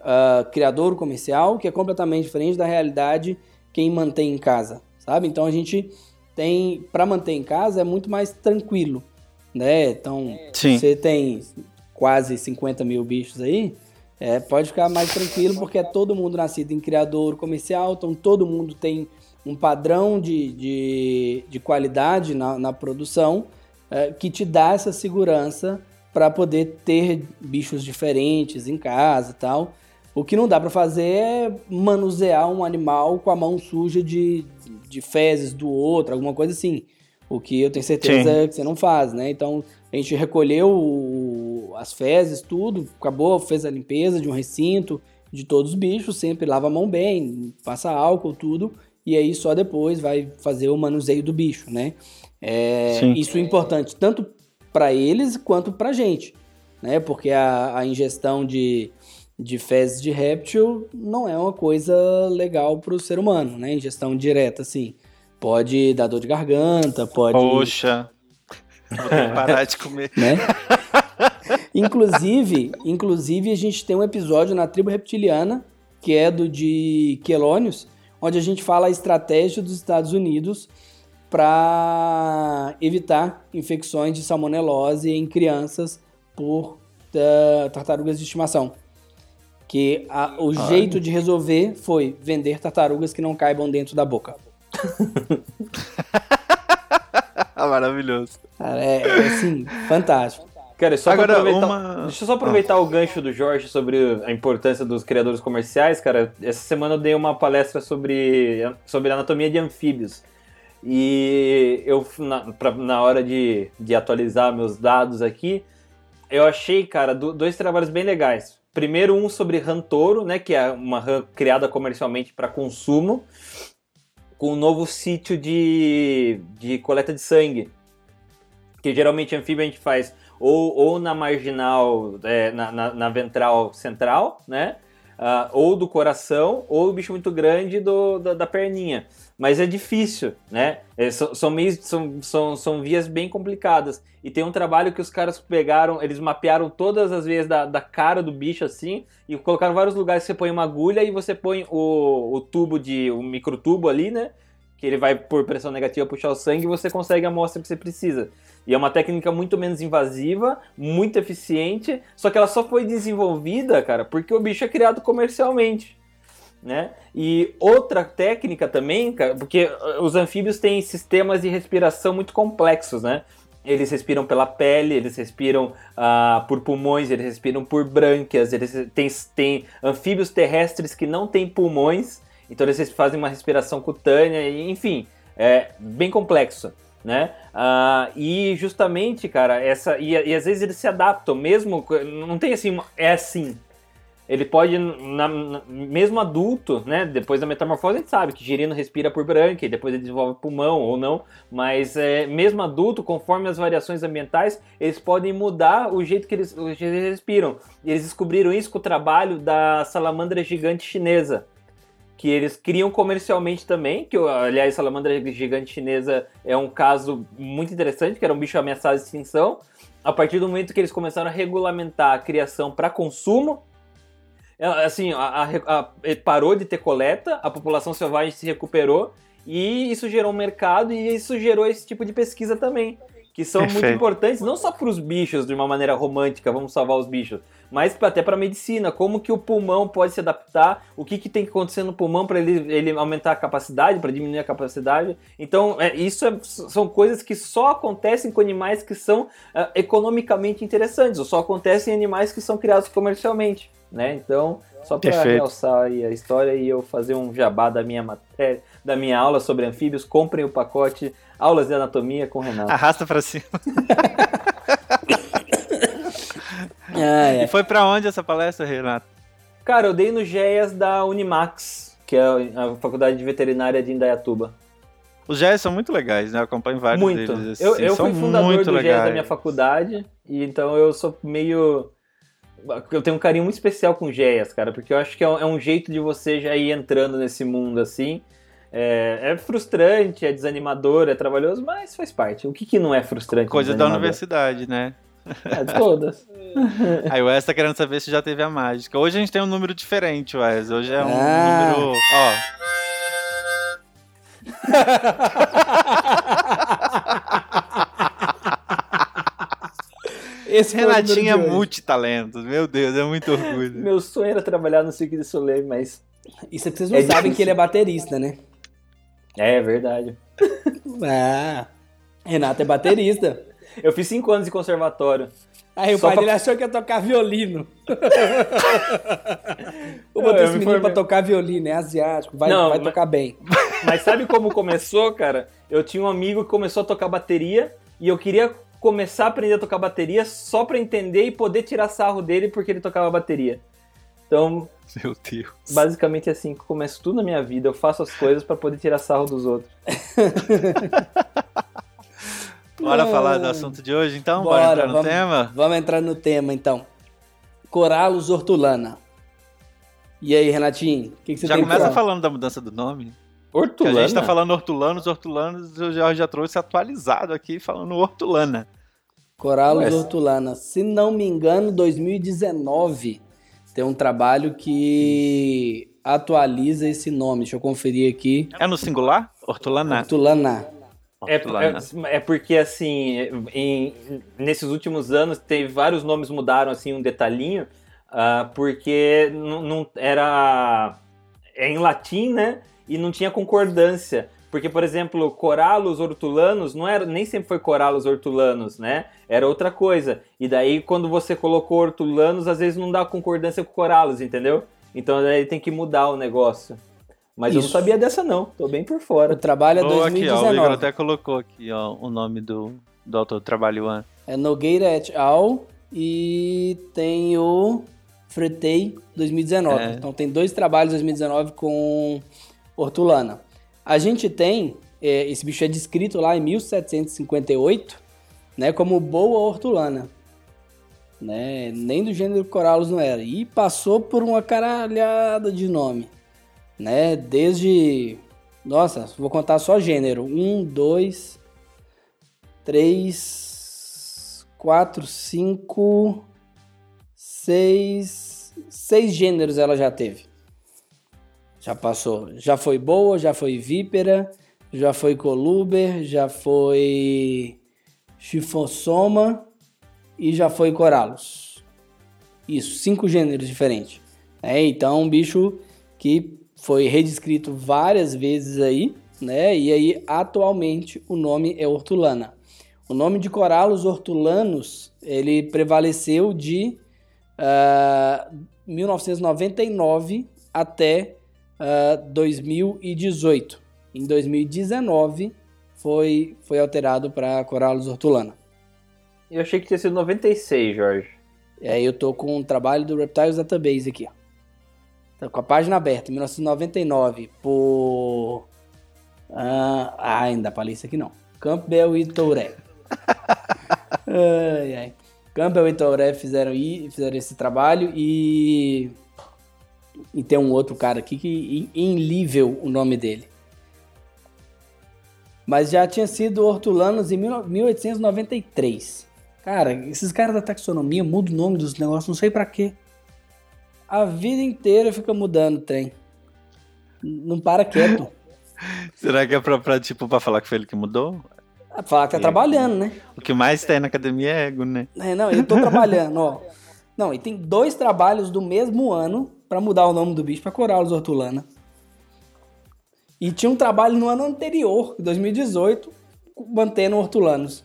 uh, criador comercial, que é completamente diferente da realidade quem mantém em casa, sabe? Então a gente tem, para manter em casa é muito mais tranquilo, né? Então Sim. você tem quase 50 mil bichos aí, é, pode ficar mais tranquilo porque é todo mundo nascido em criador comercial, então todo mundo tem um padrão de, de, de qualidade na, na produção é, que te dá essa segurança para poder ter bichos diferentes em casa e tal. O que não dá para fazer é manusear um animal com a mão suja de, de fezes do outro, alguma coisa assim. O que eu tenho certeza Sim. que você não faz, né? Então a gente recolheu as fezes, tudo, acabou, fez a limpeza de um recinto, de todos os bichos, sempre lava a mão bem, passa álcool, tudo, e aí só depois vai fazer o manuseio do bicho, né? É, isso é importante tanto para eles quanto para gente, né? Porque a, a ingestão de de fezes de réptil não é uma coisa legal para o ser humano, né? Ingestão direta, assim. Pode dar dor de garganta, pode. Poxa, vou ter que parar de comer. Né? inclusive, inclusive, a gente tem um episódio na tribo reptiliana, que é do de Quelônios, onde a gente fala a estratégia dos Estados Unidos para evitar infecções de salmonelose em crianças por uh, tartarugas de estimação. Que a, o Ai. jeito de resolver foi vender tartarugas que não caibam dentro da boca. Maravilhoso. Cara, é, é assim, fantástico. Cara, só Agora, aproveitar, uma... deixa eu só aproveitar ah. o gancho do Jorge sobre a importância dos criadores comerciais, cara. Essa semana eu dei uma palestra sobre, sobre anatomia de anfíbios. E eu, na, pra, na hora de, de atualizar meus dados aqui, eu achei, cara, dois trabalhos bem legais. Primeiro um sobre Rantoro, né, que é uma rã criada comercialmente para consumo, com um novo sítio de, de coleta de sangue. Que geralmente anfíbio a gente faz ou, ou na marginal, é, na, na, na, ventral central, né? Uh, ou do coração, ou o bicho muito grande do, da, da perninha. Mas é difícil, né? É, são, são, meios, são, são, são vias bem complicadas. E tem um trabalho que os caras pegaram, eles mapearam todas as veias da, da cara do bicho assim, e colocaram vários lugares que você põe uma agulha e você põe o, o tubo de. o microtubo ali, né? Que ele vai por pressão negativa puxar o sangue e você consegue a amostra que você precisa. E é uma técnica muito menos invasiva, muito eficiente, só que ela só foi desenvolvida, cara, porque o bicho é criado comercialmente né? E outra técnica também, porque uh, os anfíbios têm sistemas de respiração muito complexos, né? Eles respiram pela pele, eles respiram uh, por pulmões, eles respiram por brânquias, eles têm, têm anfíbios terrestres que não têm pulmões, então eles fazem uma respiração cutânea, enfim, é bem complexo. Né? Uh, e justamente, cara, essa. E, e, às vezes eles se adaptam, mesmo. Não tem assim, é assim, ele pode, na, na, mesmo adulto, né, depois da metamorfose, a gente sabe que girino respira por branquia, depois ele desenvolve pulmão ou não, mas é, mesmo adulto, conforme as variações ambientais, eles podem mudar o jeito que eles, eles respiram. E eles descobriram isso com o trabalho da salamandra gigante chinesa, que eles criam comercialmente também, que aliás, a salamandra gigante chinesa é um caso muito interessante, que era um bicho ameaçado de extinção. A partir do momento que eles começaram a regulamentar a criação para consumo, assim, a, a, a, parou de ter coleta, a população selvagem se recuperou e isso gerou um mercado e isso gerou esse tipo de pesquisa também. Que são Perfeito. muito importantes, não só para os bichos de uma maneira romântica, vamos salvar os bichos, mas até para a medicina. Como que o pulmão pode se adaptar, o que, que tem que acontecer no pulmão para ele, ele aumentar a capacidade, para diminuir a capacidade. Então, é, isso é, são coisas que só acontecem com animais que são uh, economicamente interessantes, ou só acontecem em animais que são criados comercialmente né? Então, só para realçar aí a história e eu fazer um jabá da minha matéria, da minha aula sobre anfíbios, comprem o pacote Aulas de Anatomia com Renato. Arrasta para cima. ah, é. E foi para onde essa palestra, Renato? Cara, eu dei no GEAS da Unimax, que é a Faculdade de Veterinária de Indaiatuba. Os GEAS são muito legais, né? Eu acompanho vários muito. deles. Assim, eu, eu fui fundador do GEAS da minha faculdade, e então eu sou meio eu tenho um carinho muito especial com Geias, cara, porque eu acho que é um, é um, jeito de você já ir entrando nesse mundo assim. É, é, frustrante, é desanimador, é trabalhoso, mas faz parte. O que, que não é frustrante? Coisa da universidade, né? É, de todas. Aí o Wes tá querendo saber se já teve a mágica. Hoje a gente tem um número diferente, Wes. Hoje é um ah. número. Ó. Esse Renatinho é multitalentos, meu Deus, é muito orgulho. Meu sonho era trabalhar no Cirque de Soleil, mas. Isso é que vocês não é sabem difícil. que ele é baterista, né? É, é verdade. ah, Renato é baterista. Eu fiz cinco anos de conservatório. Aí o pai pra... dele achou que ia tocar violino. Vou botar esse menino pra tocar violino, é asiático, vai, não, vai mas... tocar bem. Mas sabe como começou, cara? Eu tinha um amigo que começou a tocar bateria e eu queria começar a aprender a tocar bateria só para entender e poder tirar sarro dele porque ele tocava bateria. Então, meu Deus. Basicamente é assim que começo tudo na minha vida. Eu faço as coisas para poder tirar sarro dos outros. Bora falar do assunto de hoje, então? Bora, Bora entrar no vamos, tema? Vamos entrar no tema, então. Coralus hortulana. E aí, Renatinho, o que, que, você já começa falando da mudança do nome? Hortulana? Que a gente tá falando hortulanos, hortulanos, eu já, já trouxe atualizado aqui falando hortulana. Coralus Mas... hortulana. Se não me engano, 2019 tem um trabalho que atualiza esse nome. Deixa eu conferir aqui. É no singular? Hortulana? Hortulana. É, é, é, porque, assim, em, nesses últimos anos, teve vários nomes mudaram, assim, um detalhinho, uh, porque não era... É em latim, né? e não tinha concordância. Porque, por exemplo, Corallus hortulanos não era, nem sempre foi Corallus hortulanos, né? Era outra coisa. E daí, quando você colocou hortulanos, às vezes não dá concordância com Corallus, entendeu? Então daí tem que mudar o negócio. Mas Isso. eu não sabia dessa não, tô bem por fora. O trabalho é oh, 2019. Aqui, ó, o Igor até colocou aqui ó, o nome do, do autor do trabalho. An. É Nogueira et al. E tem o Fretei 2019. É. Então tem dois trabalhos 2019 com hortulana. A gente tem, é, esse bicho é descrito lá em 1758, né, como boa hortulana. né? Nem do gênero Corallus não era. E passou por uma caralhada de nome, né? Desde. Nossa, vou contar só gênero. Um, dois, três, quatro, cinco, seis. Seis gêneros ela já teve. Já passou. Já foi boa, já foi vípera, já foi coluber, já foi chifossoma e já foi corallus. Isso, cinco gêneros diferentes. É, então, um bicho que foi redescrito várias vezes aí, né? E aí, atualmente, o nome é hortulana. O nome de corallus hortulanos, ele prevaleceu de uh, 1999 até uh, 2018. Em 2019 foi, foi alterado para Corallus hortulana. Eu achei que tinha sido 96, Jorge. E aí eu tô com um trabalho do Reptiles Database aqui, ó. Tá com a página aberta, 1999, por... Ah, ah ainda para isso aqui não. Campbell e Touré. ai, ai. Campbell e Touré fizeram, fizeram esse trabalho e... E tem um outro cara aqui que... Inlível o nome dele. Mas já tinha sido Hortulanos em 1893. Cara, esses caras da taxonomia mudam o nome dos negócios, não sei para quê. A vida inteira fica mudando o trem. Não para quieto. Será que é pra, pra, tipo, pra falar que foi ele que mudou? É falar que tá trabalhando, né? O que mais tem na academia é ego, né? É, não, eu tô trabalhando, ó. Não, e tem dois trabalhos do mesmo ano para mudar o nome do bicho pra Corallus hortulana. E tinha um trabalho no ano anterior, 2018, mantendo hortulanos.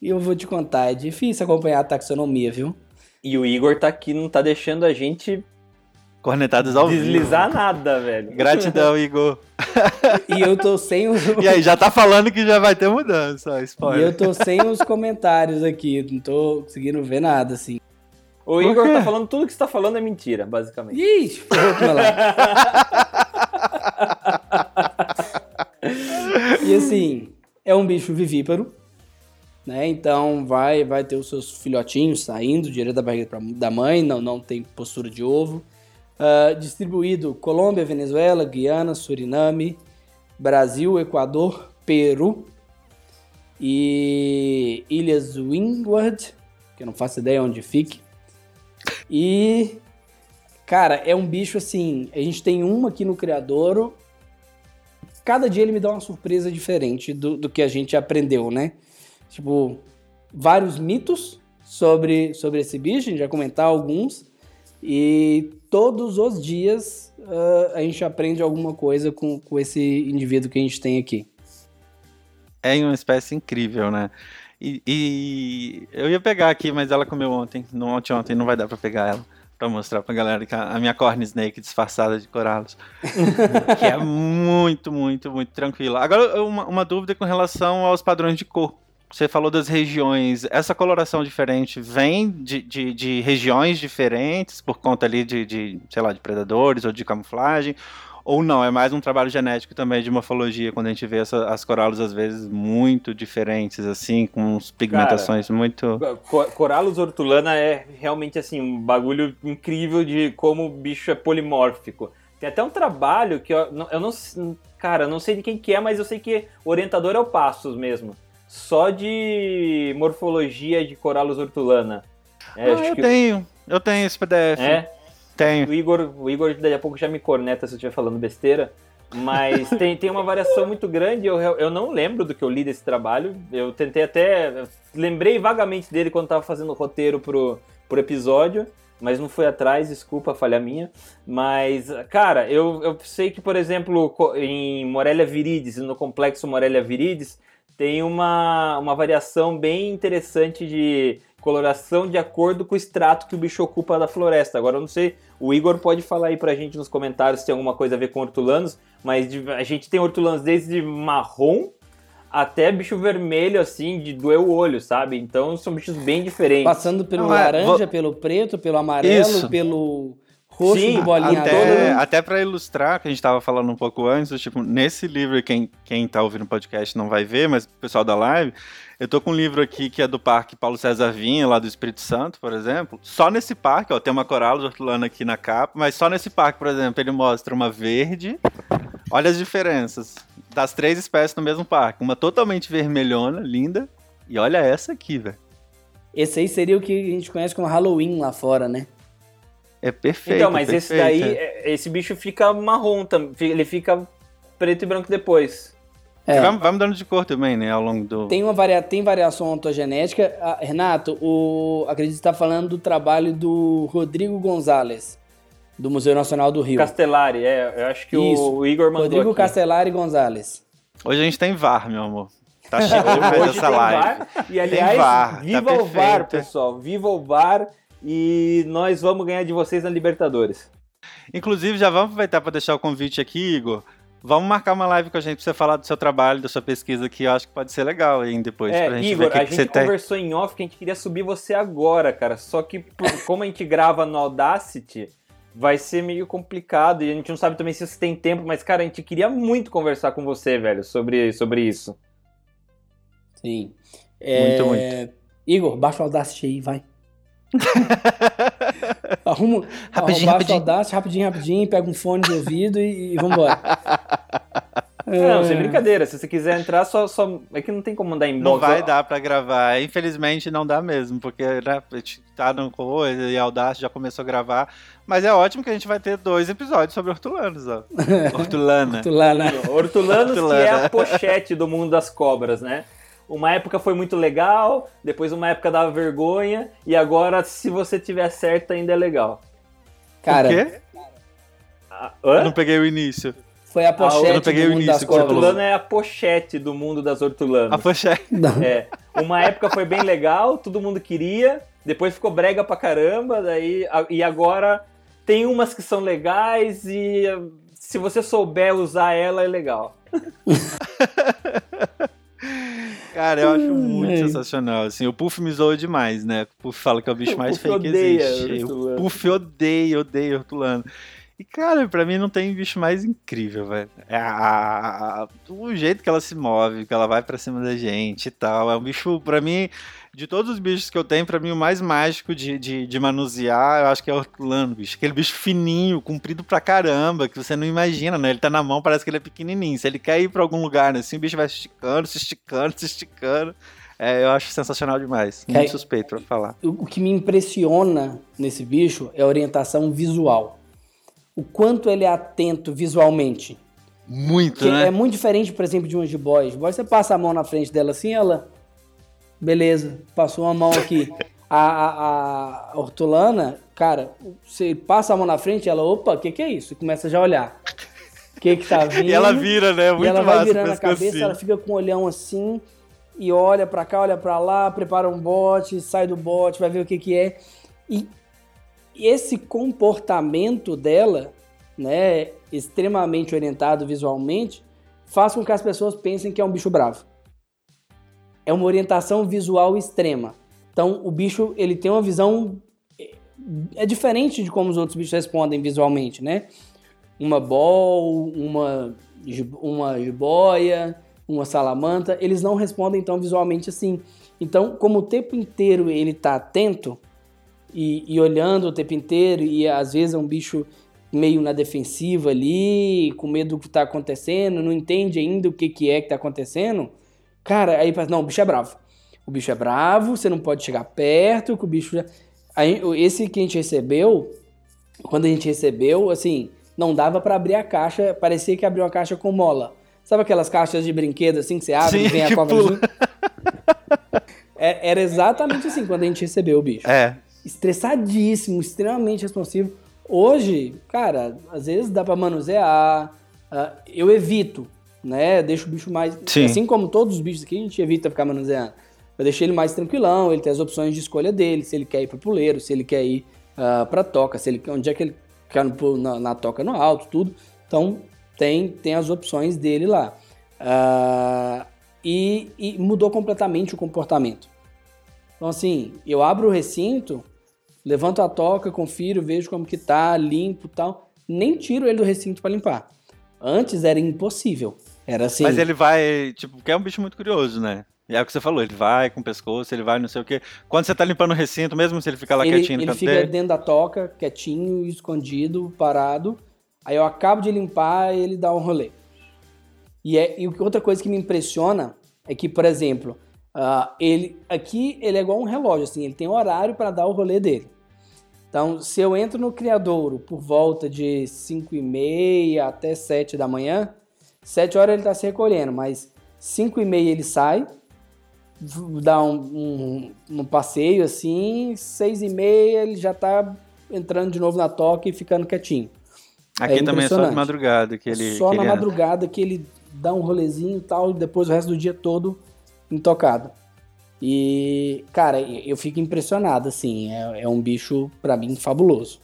E eu vou te contar, é difícil acompanhar a taxonomia, viu? E o Igor tá aqui, não tá deixando a gente cornetados ao deslizar vivo. nada, velho. Gratidão, Igor. e eu tô sem os. E aí, já tá falando que já vai ter mudança, spoiler. E eu tô sem os comentários aqui, não tô conseguindo ver nada, assim. O Igor tá falando tudo que você tá falando é mentira, basicamente. Ixi, lá. e assim, é um bicho vivíparo, né? Então vai vai ter os seus filhotinhos saindo direto da barriga da mãe, não, não tem postura de ovo. Uh, distribuído Colômbia, Venezuela, Guiana, Suriname, Brasil, Equador, Peru e Ilhas Windward, que eu não faço ideia onde fique. E cara, é um bicho assim, a gente tem uma aqui no Criadouro cada dia ele me dá uma surpresa diferente do, do que a gente aprendeu, né? Tipo, vários mitos sobre, sobre esse bicho, a gente vai comentar alguns. E todos os dias uh, a gente aprende alguma coisa com, com esse indivíduo que a gente tem aqui. É uma espécie incrível, né? E, e eu ia pegar aqui, mas ela comeu ontem, não ontem, ontem, não vai dar para pegar ela para mostrar pra galera que a, minha corn snake disfarçada de coralos. que é muito, muito, muito tranquila. Agora, uma, uma dúvida com relação aos padrões de cor. Você falou das regiões. Essa coloração diferente vem de, de, de regiões diferentes por conta ali de, de, sei lá, de predadores ou de camuflagem? Ou não, é mais um trabalho genético também de morfologia, quando a gente vê essa, as coralos às vezes muito diferentes, assim, com pigmentações Cara, muito. Coralos hortulana é realmente assim, um bagulho incrível de como o bicho é polimórfico. Tem até um trabalho que eu, eu não. Cara, eu não sei de quem que é, mas eu sei que o orientador é o Passos mesmo. Só de morfologia de Coralos hortulana. É, ah, eu que... tenho. Eu tenho esse PDF. É. Tem. O Igor, o Igor daqui a pouco já me corneta se eu estiver falando besteira. Mas tem, tem uma variação muito grande. Eu, eu não lembro do que eu li desse trabalho. Eu tentei até. Lembrei vagamente dele quando estava fazendo o roteiro pro, pro episódio. Mas não fui atrás, desculpa, falha minha. Mas, cara, eu, eu sei que, por exemplo, em Morelia viridis, no complexo Morelia viridis, tem uma, uma variação bem interessante de coloração de acordo com o extrato que o bicho ocupa da floresta. Agora eu não sei, o Igor pode falar aí pra gente nos comentários se tem alguma coisa a ver com hortulanos, mas a gente tem hortulanos desde marrom até bicho vermelho, assim, de doer o olho, sabe? Então são bichos bem diferentes. Passando pelo não, é, laranja, vou... pelo preto, pelo amarelo, Isso. pelo roxo Sim, de bolinha até, toda. Até para ilustrar, que a gente estava falando um pouco antes, tipo, nesse livro, quem, quem tá ouvindo o podcast não vai ver, mas o pessoal da live, Eu tô com um livro aqui que é do Parque Paulo César Vinha, lá do Espírito Santo, por exemplo. Só nesse parque, ó, tem uma coral hortulana aqui na capa, mas só nesse parque, por exemplo, ele mostra uma verde. Olha as diferenças das três espécies no mesmo parque. Uma totalmente vermelhona, linda, e olha essa aqui, velho. Esse aí seria o que a gente conhece como Halloween lá fora, né? É perfeito. Então, mas perfeito. esse daí, é, esse bicho fica marrom, tam- ele fica preto e branco depois. É. Vai, vai mudando de cor também, né, ao longo do... Tem, uma varia... tem variação ontogenética. Ah, Renato, o... acredito que você está falando do trabalho do Rodrigo Gonzalez, do Museu Nacional do Rio. Castellari, é, eu acho que o- Isso. o Igor mandou Rodrigo aqui. Castellari Gonzalez. Hoje a gente tem VAR, meu amor. Tá cheio Hoje essa tem live. VAR, e aliás, VAR, tá viva o VAR, pessoal, viva o VAR e nós vamos ganhar de vocês na Libertadores. Inclusive, já vamos aproveitar para deixar o convite aqui, Igor. Vamos marcar uma live com a gente pra você falar do seu trabalho, da sua pesquisa, que eu acho que pode ser legal aí depois. É, pra gente Igor, ver que, a que você gente tem. conversou em off que a gente queria subir você agora, cara. Só que por- como a gente grava no Audacity, vai ser meio complicado e a gente não sabe também se você tem tempo, mas cara, a gente queria muito conversar com você, velho, sobre, sobre isso. Sim. Muito, muito. Igor, baixa o Audacity aí, vai. Arruma, Rapidinho, rapidinho. Audacity, rapidinho, rapidinho, pega um fone de ouvido e, e vambora. Não, É. sem brincadeira. Se você quiser entrar, só, só. É que não tem como mandar inbox. Não vai dar pra gravar. Infelizmente não dá mesmo, porque né, a gente tá no coisa e a Audacity já começou a gravar. Mas é ótimo que a gente vai ter dois episódios sobre hortulanos, ó. Hortulana. Né? Hortulanos, que é Hortulana. a pochete do mundo das cobras, né? Uma época foi muito legal, depois uma época dava vergonha, e agora, se você tiver certo, ainda é legal. Cara, o quê? Ah, Eu não peguei o início. foi a eu pochete não peguei do o início das. Hortulano é a pochete do mundo das hortulanas. A pochete. Não. É, uma época foi bem legal, todo mundo queria, depois ficou brega pra caramba, daí, a- e agora tem umas que são legais e se você souber usar ela é legal. Cara, eu acho muito sensacional. Assim, o Puff me zoa demais, né? O Puff fala que é o bicho O mais Puff feio que existe. O. Puff odeia, odeia hortulano. E, cara, pra mim não tem bicho mais incrível, velho. É o jeito que ela se move, que ela vai pra cima da gente e tal. É um bicho, pra mim, de todos os bichos que eu tenho, pra mim o mais mágico de, de, de manusear, eu acho que é o hortulano, bicho. Aquele bicho fininho, comprido pra caramba, que você não imagina, né? Ele tá na mão, parece que ele é pequenininho. Se ele quer ir pra algum lugar, né, assim, o bicho vai se esticando, se esticando, se esticando. É, eu acho sensacional demais. Muito Cai- suspeito pra falar. O o que me impressiona nesse bicho é a orientação visual. O quanto ele é atento visualmente. Muito, Que né? é muito diferente, por exemplo, de uma jiboia. Jiboia, você passa a mão na frente dela assim, ela. Beleza, passou a mão aqui. A, a, a hortulana, cara, você passa a mão na frente, ela, opa, o que, que é isso? E começa já a olhar. O que que tá vindo? E ela vira, né? Muito e ela vai virando a cabeça, pescocinho. ela fica com o olhão assim e olha pra cá, olha pra lá, prepara um bote, sai do bote, vai ver o que que é. E esse comportamento dela, né, extremamente orientado visualmente, faz com que as pessoas pensem que é um bicho bravo. É uma orientação visual extrema. Então, o bicho, ele tem uma visão é diferente de como os outros bichos respondem visualmente, né? Uma bol, uma, uma jiboia, uma salamanta, eles não respondem tão visualmente assim. Então, como o tempo inteiro ele tá atento e, e olhando o tempo inteiro, e às vezes é um bicho meio na defensiva ali, com medo do que tá acontecendo, não entende ainda o que, que é que tá acontecendo, cara, aí não, o bicho é bravo. O bicho é bravo, você não pode chegar perto, que o bicho já... Aí, esse que a gente recebeu, quando a gente recebeu, assim, não dava pra abrir a caixa, parecia que abriu uma caixa com mola. Sabe aquelas caixas de brinquedo assim que você abre Sim, e vem a cobra junto? É- Era exatamente assim quando a gente recebeu o bicho. É. Estressadíssimo, extremamente responsivo. Hoje, cara, às vezes dá pra manusear. ah, eu evito, né? Deixo o bicho mais. Sim. Assim como todos os bichos aqui, a gente evita ficar manuseando. Eu deixei ele mais tranquilão, ele tem as opções de escolha dele, se ele quer ir pro puleiro, se ele quer ir ah, pra toca, se ele onde é que ele quer no na, na toca no alto, tudo. Então tem, tem as opções dele lá. Ah, e, e mudou completamente o comportamento. Então assim, eu abro o recinto, levanto a toca, confiro, vejo como que tá, limpo e tal. Nem tiro ele do recinto para limpar. Antes era impossível. Era assim. Mas ele vai, tipo, porque é um bicho muito curioso, né? E é o que você falou, ele vai com o pescoço, ele vai não sei o quê. Quando você tá limpando o recinto, mesmo se ele ficar lá ele, quietinho no ele fica dele, dentro da toca, quietinho, escondido, parado. Aí eu acabo de limpar ele dá um rolê. E, é, e outra coisa que me impressiona é que, por exemplo, ah, ele aqui ele é igual um relógio, assim, ele tem horário para dar o rolê dele. Então, se eu entro no criadouro por volta de 5 e meia até 7 da manhã, 7 horas ele está se recolhendo, mas 5 e meia ele sai, dá um, um, um passeio assim, 6 e meia ele já está entrando de novo na toca e ficando quietinho. aqui é também é só de madrugada que ele. Só que na ele madrugada que ele dá um rolezinho e tal, e depois o resto do dia todo intocado. E, cara, eu fico impressionado, assim, é, é um bicho, pra mim, fabuloso.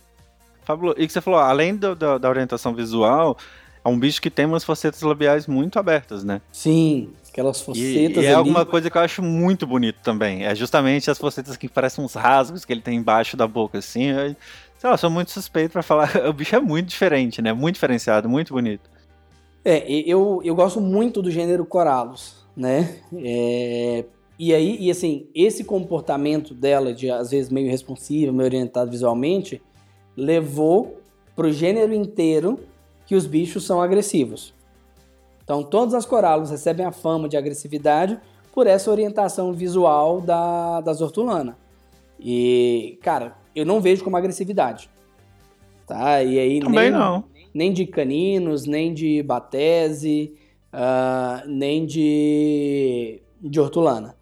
Fabuloso. E que você falou, além do- do- da orientação visual, é um bicho que tem umas facetas labiais muito abertas, né? Sim, aquelas E, focetas e é ali. alguma coisa que eu acho muito bonito também. É justamente as focetas que parecem uns rasgos que ele tem embaixo da boca, assim. Eu, sei lá, sou muito suspeito pra falar. O bicho é muito diferente, né? Muito diferenciado, muito bonito. É, e- eu, eu gosto muito do gênero Corallus, né? É, e aí, e assim, esse comportamento dela, de às vezes meio responsiva, meio orientado visualmente, levou pro gênero inteiro que os bichos são agressivos. Então, todas as Corallus recebem a fama de agressividade por essa orientação visual da, das hortulanas. E, cara, eu não vejo como agressividade. Tá? E aí, Também nem, não. nem de caninos, nem de batese, ah, nem de, de hortulana.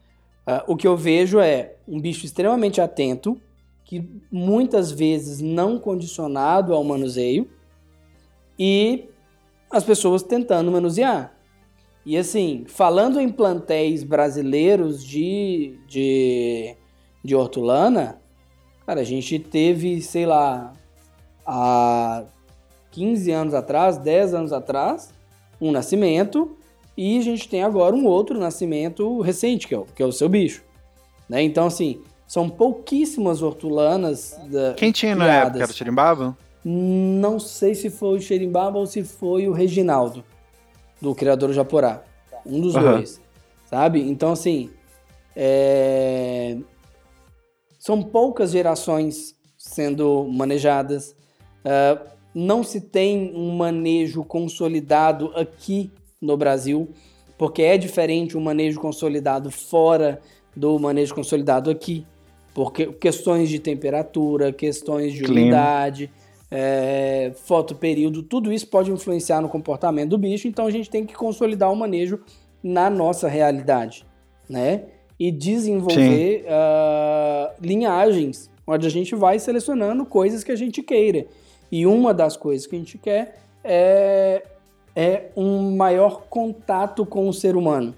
Ah, o que eu vejo é um bicho extremamente atento, que muitas vezes não condicionado ao manuseio, e as pessoas tentando manusear. E assim, falando em plantéis brasileiros de, de, de hortulana, cara, a gente teve, sei lá, há 15 anos atrás, 10 anos atrás, um nascimento, e a gente tem agora um outro nascimento recente, que é o, que é o seu bicho. Né? Então, assim, são pouquíssimas hortulanas da, Quem tinha na criadas. época era o? Não sei se foi o Xerimbaba ou se foi o Reginaldo, do criador Japorá. Um dos Aham. dois. Sabe? Então, assim. é, São poucas gerações sendo manejadas. Ah, não se tem um manejo consolidado aqui no Brasil, porque é diferente o manejo consolidado fora do manejo consolidado aqui. Porque questões de temperatura, questões de Clima. umidade, é, fotoperíodo, tudo isso pode influenciar no comportamento do bicho, então a gente tem que consolidar o manejo na nossa realidade, né? E desenvolver ah, linhagens, onde a gente vai selecionando coisas que a gente queira. E uma das coisas que a gente quer é, é um maior contato com o ser humano,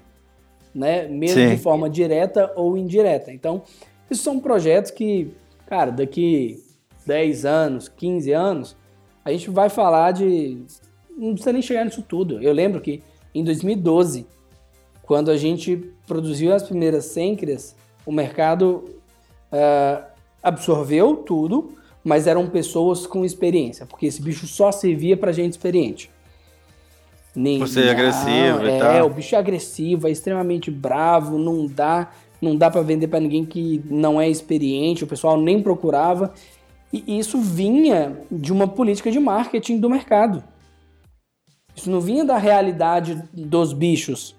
né? Mesmo Sim. de forma direta ou indireta. Então, isso são projetos que, cara, daqui 10 anos, 15 anos, a gente vai falar de. Não precisa nem chegar nisso tudo. Eu lembro que em 2012, quando a gente produziu as primeiras sêncreas, o mercado ah, absorveu tudo, mas eram pessoas com experiência, porque esse bicho só servia pra gente experiente. Nem, Por ser agressivo e é, tal. o bicho é agressivo, é extremamente bravo, não dá, não dá para vender pra ninguém que não é experiente, o pessoal nem procurava. E isso vinha de uma política de marketing do mercado. Isso não vinha da realidade dos bichos.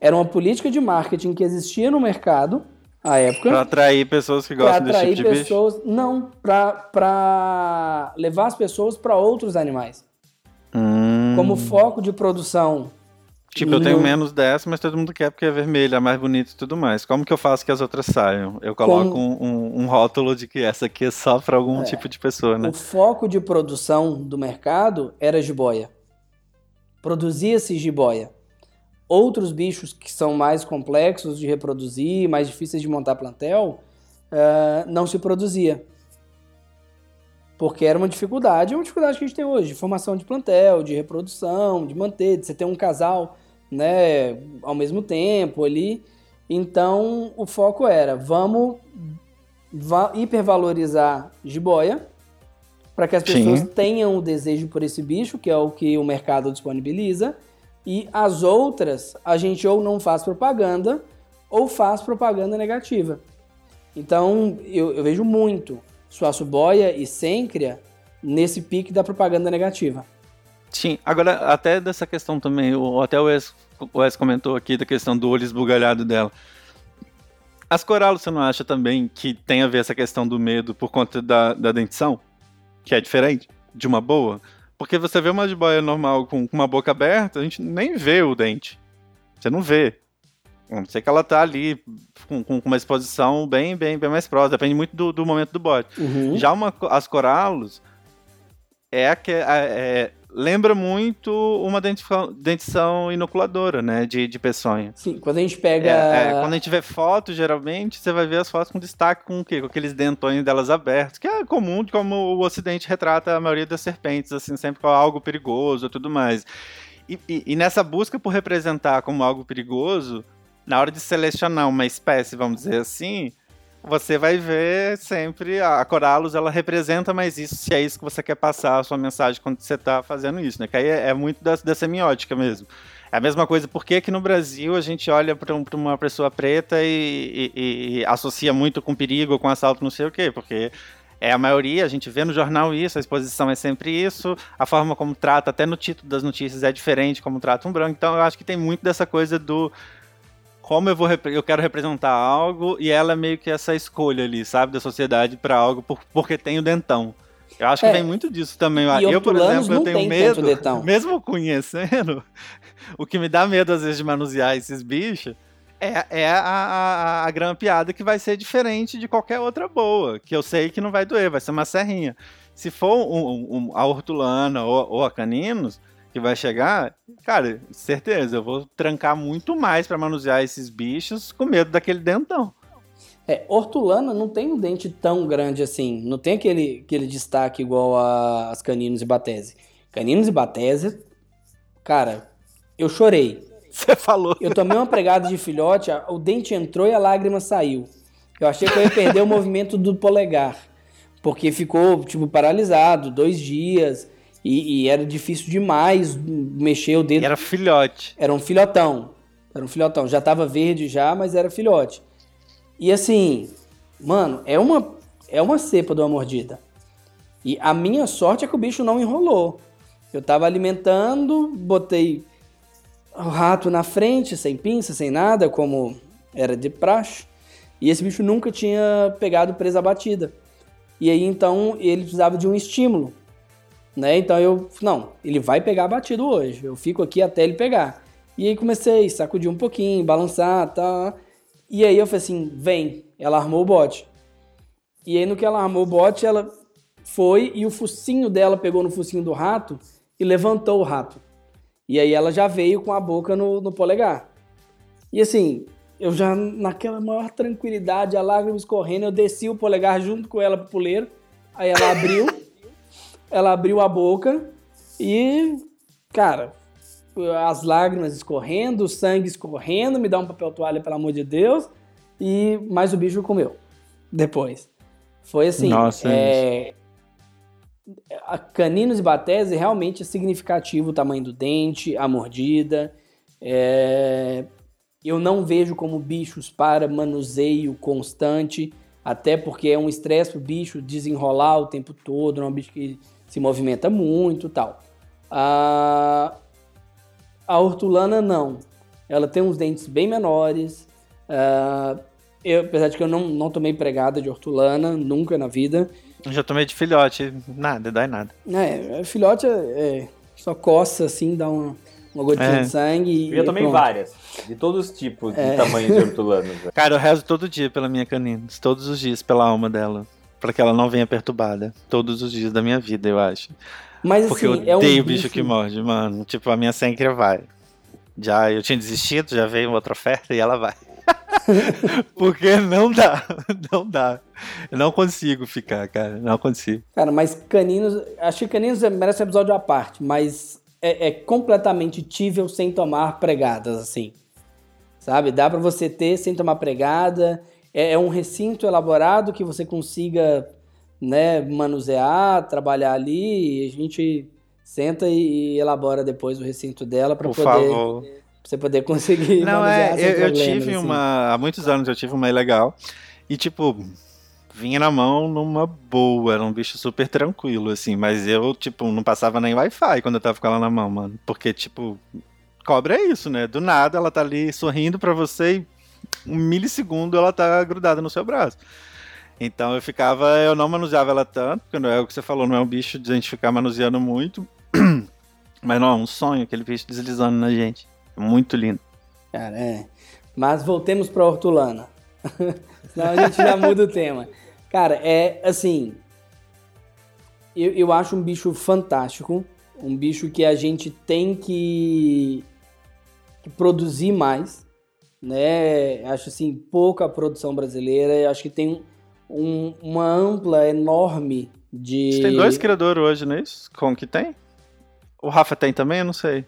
Era uma política de marketing que existia no mercado à época Pra atrair pessoas que para gostam desse tipo de bicho. pessoas, não, para levar as pessoas para outros animais. Hum. Como foco de produção. Tipo, eu tenho no- menos dessa, mas todo mundo quer porque é vermelha, é mais bonito e tudo mais. Como que eu faço que as outras saiam? Eu coloco um, um- um rótulo de que essa aqui é só pra algum tipo de pessoa, né? O foco de produção do mercado era jiboia. Produzia-se jiboia. Outros bichos que são mais complexos de reproduzir, mais difíceis de montar plantel, ah, não se produzia. Porque era uma dificuldade, é uma dificuldade que a gente tem hoje, de formação de plantel, de reprodução, de manter, de você ter um casal né, ao mesmo tempo ali. Então o foco era, vamos va- hipervalorizar jiboia, para que as Sim. pessoas tenham o desejo por esse bicho, que é o que o mercado disponibiliza, E as outras, a gente ou não faz propaganda ou faz propaganda negativa. Então, eu, eu vejo muito Suaçuboia e Sêncria nesse pique da propaganda negativa. Sim, agora até dessa questão também, o, até o Wes, o Wes comentou aqui da questão do olho esbugalhado dela. As coralos, você não acha também que tem a ver essa questão do medo por conta da, da dentição? Que é diferente de uma boa? Porque você vê uma jiboia normal com, com uma boca aberta, a gente nem vê o dente. Você não vê. A não ser que ela tá ali com, com, uma exposição bem, bem, bem mais próxima. Depende muito do, do momento do bote. Uhum. Já uma, as coralos é, a que, é, é, lembra muito uma dentição inoculadora, né? De, de peçonha. Sim, quando a gente pega. É, é, quando a gente vê foto, geralmente, você vai ver as fotos com destaque com o quê? Com aqueles dentões delas abertos, que é comum, como o Ocidente retrata a maioria das serpentes, assim, sempre com algo perigoso e tudo mais. E, e, e nessa busca por representar como algo perigoso, na hora de selecionar uma espécie, vamos dizer assim, você vai ver sempre a Coralus, ela representa mais isso, se é isso que você quer passar a sua mensagem quando você está fazendo isso, né? Que aí é, é muito da, da, semiótica mesmo. É a mesma coisa, porque aqui no Brasil a gente olha para um, uma pessoa preta e, e, e, associa muito com perigo, com assalto, não sei o quê, porque é a maioria, a gente vê no jornal isso, a exposição é sempre isso, a forma como trata, até no título das notícias é diferente como trata um branco, então eu acho que tem muito dessa coisa do como eu vou eu quero representar algo e ela é meio que essa escolha ali, sabe, da sociedade para algo por, porque tem o dentão. Eu acho que é. vem muito disso também. E eu, por exemplo, eu tenho medo, mesmo conhecendo, o que me dá medo às vezes de manusear esses bichos é, é a, a, a grampeada que vai ser diferente de qualquer outra boa, que eu sei que não vai doer, vai ser uma serrinha. Se for um, um, a hortulana ou, ou a caninos, que vai chegar, cara, certeza, eu vou trancar muito mais para manusear esses bichos com medo daquele dentão. É, hortulana não tem um dente tão grande assim, não tem aquele, aquele destaque igual a, as caninos e batese. Caninos e batese, cara, eu chorei. Você falou. Eu tomei uma pregada de filhote, o dente entrou e a lágrima saiu. Eu achei que eu ia perder o movimento do polegar, porque ficou, tipo, paralisado, dois dias. E, e, era difícil demais mexer o dedo. E era filhote. Era um filhotão. Era um filhotão. Já tava verde já, mas era filhote. E assim, mano, é uma, é uma cepa de uma mordida. E a minha sorte é que o bicho não enrolou. Eu tava alimentando, botei o rato na frente, sem pinça, sem nada, como era de praxe. E esse bicho nunca tinha pegado presa batida. E aí então ele precisava de um estímulo. Né? Então eu, não, ele vai pegar batido hoje. Eu fico aqui até ele pegar. E aí comecei sacudir um pouquinho, balançar, tá. E aí eu falei assim, vem. Ela armou o bote. E aí no que ela armou o bote, ela foi e o focinho dela pegou no focinho do rato e levantou o rato. E aí ela já veio com a boca no, no polegar. E assim, eu já naquela maior tranquilidade, a lágrima escorrendo, eu desci o polegar junto com ela pro puleiro. Aí ela abriu ela abriu a boca e, cara, as lágrimas escorrendo, o sangue escorrendo, me dá um papel toalha, pelo amor de Deus, e mais o bicho comeu depois. Foi assim. Nossa, é, a caninos e batese realmente é significativo o tamanho do dente, a mordida. É, eu não vejo como bichos para manuseio constante, até porque é um estresse para o bicho desenrolar o tempo todo, não é um bicho que se movimenta muito tal. A, a hortulana não. Ela tem uns dentes bem menores. Uh, eu, apesar de que eu não, não tomei pregada de hortulana, nunca na vida. Eu já tomei de filhote, nada, dá nada. É, filhote é, é, só coça assim, dá uma, uma gotinha é. de sangue. Eu já tomei várias, de todos os tipos de é. tamanhos de hortulanas. Cara, eu rezo todo dia pela minha canina, todos os dias pela alma dela para que ela não venha perturbada todos os dias da minha vida, eu acho. Mas Porque assim, eu odeio é um bicho, que morde, mano. Tipo, a minha Senkria vai. Já eu tinha desistido, já veio outra oferta e ela vai. Porque não dá, não dá. Eu não consigo ficar, cara, não consigo. Cara, mas caninos, acho que caninos merece um episódio à parte, mas é, é completamente tível sem tomar pregadas, assim. Sabe? Dá para você ter sem tomar pregada é, é um recinto elaborado que você consiga né, manusear, trabalhar ali. a gente Senta e, e elabora depois o recinto dela para Por poder favor. pra você poder conseguir. Não, manusear é, sem eu, eu problemas, tive assim. uma. Há muitos anos eu tive uma ilegal. E, tipo, vinha na mão numa boa. Era um bicho super tranquilo, assim. Mas eu, tipo, não passava nem Wi-Fi quando eu tava com ela na mão, mano. Porque, tipo, cobra é isso, né? Do nada ela tá ali sorrindo pra você e um milissegundo ela tá grudada no seu braço. Então eu ficava, eu não manuseava ela tanto, porque não é o que você falou, não é um bicho de a gente ficar manuseando muito. Mas não, é um sonho, aquele bicho deslizando na gente. Muito lindo. Cara, é. Mas voltemos pra hortulana. Senão a gente já muda o tema. Cara, é assim. Eu, eu acho um bicho fantástico. Um bicho que a gente tem que, que produzir mais. Né? Acho assim, pouca produção brasileira. Eu acho que tem um- uma ampla, enorme de. Você tem dois criadores hoje, não é isso? Como que tem? O Rafa tem também? Eu não sei.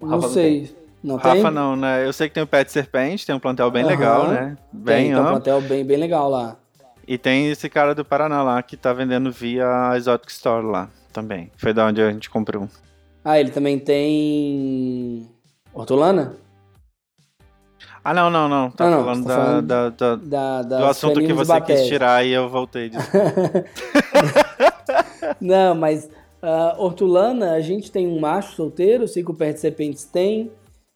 Não Rafa não sei. Não Rafa tem? não, né? Eu sei que tem o Pet Serpente, tem um plantel bem Aham. legal, né? Tem, Bem tem um amplo. plantel bem, bem legal lá. E tem esse cara do Paraná lá que tá vendendo via a Exotic Store lá também. Foi da onde a gente comprou. Ah, ele também tem. Hortulana? Ah, não, não, não. Tá não, falando, você tá da, falando da- da- Da, do das assunto que você quis tirar e eu voltei disso. Não, mas ah, hortulana, a gente tem um macho solteiro, eu sei que o Pé de Serpentes tem.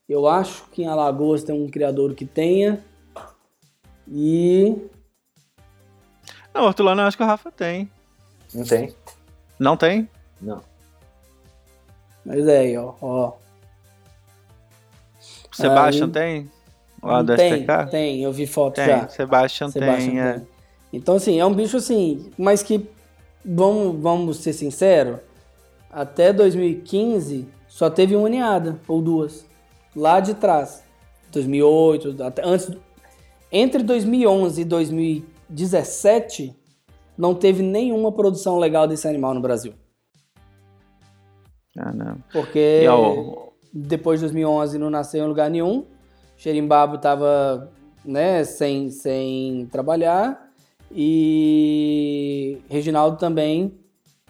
Eu acho que em Alagoas tem um criador que tenha. E. não, hortulana eu acho que o Rafa tem. Não tem? Não tem? Não. Mas é aí, ó. ó. O Sebastian Aí- tem? Lá do tem, STK? tem, eu vi foto Tem, já. Sebastian, Sebastian tem. é. tem. Então, assim, é um bicho assim, mas que, vamos, vamos ser sinceros, até 2015 só teve uma ninhada, ou duas, lá de trás. 2008, até, antes, entre 2011 e 2017, não teve nenhuma produção legal desse animal no Brasil. Ah, não. Porque depois de 2011 não nasceu em lugar nenhum. Xerimbabo tava, né, sem, sem trabalhar. E Reginaldo também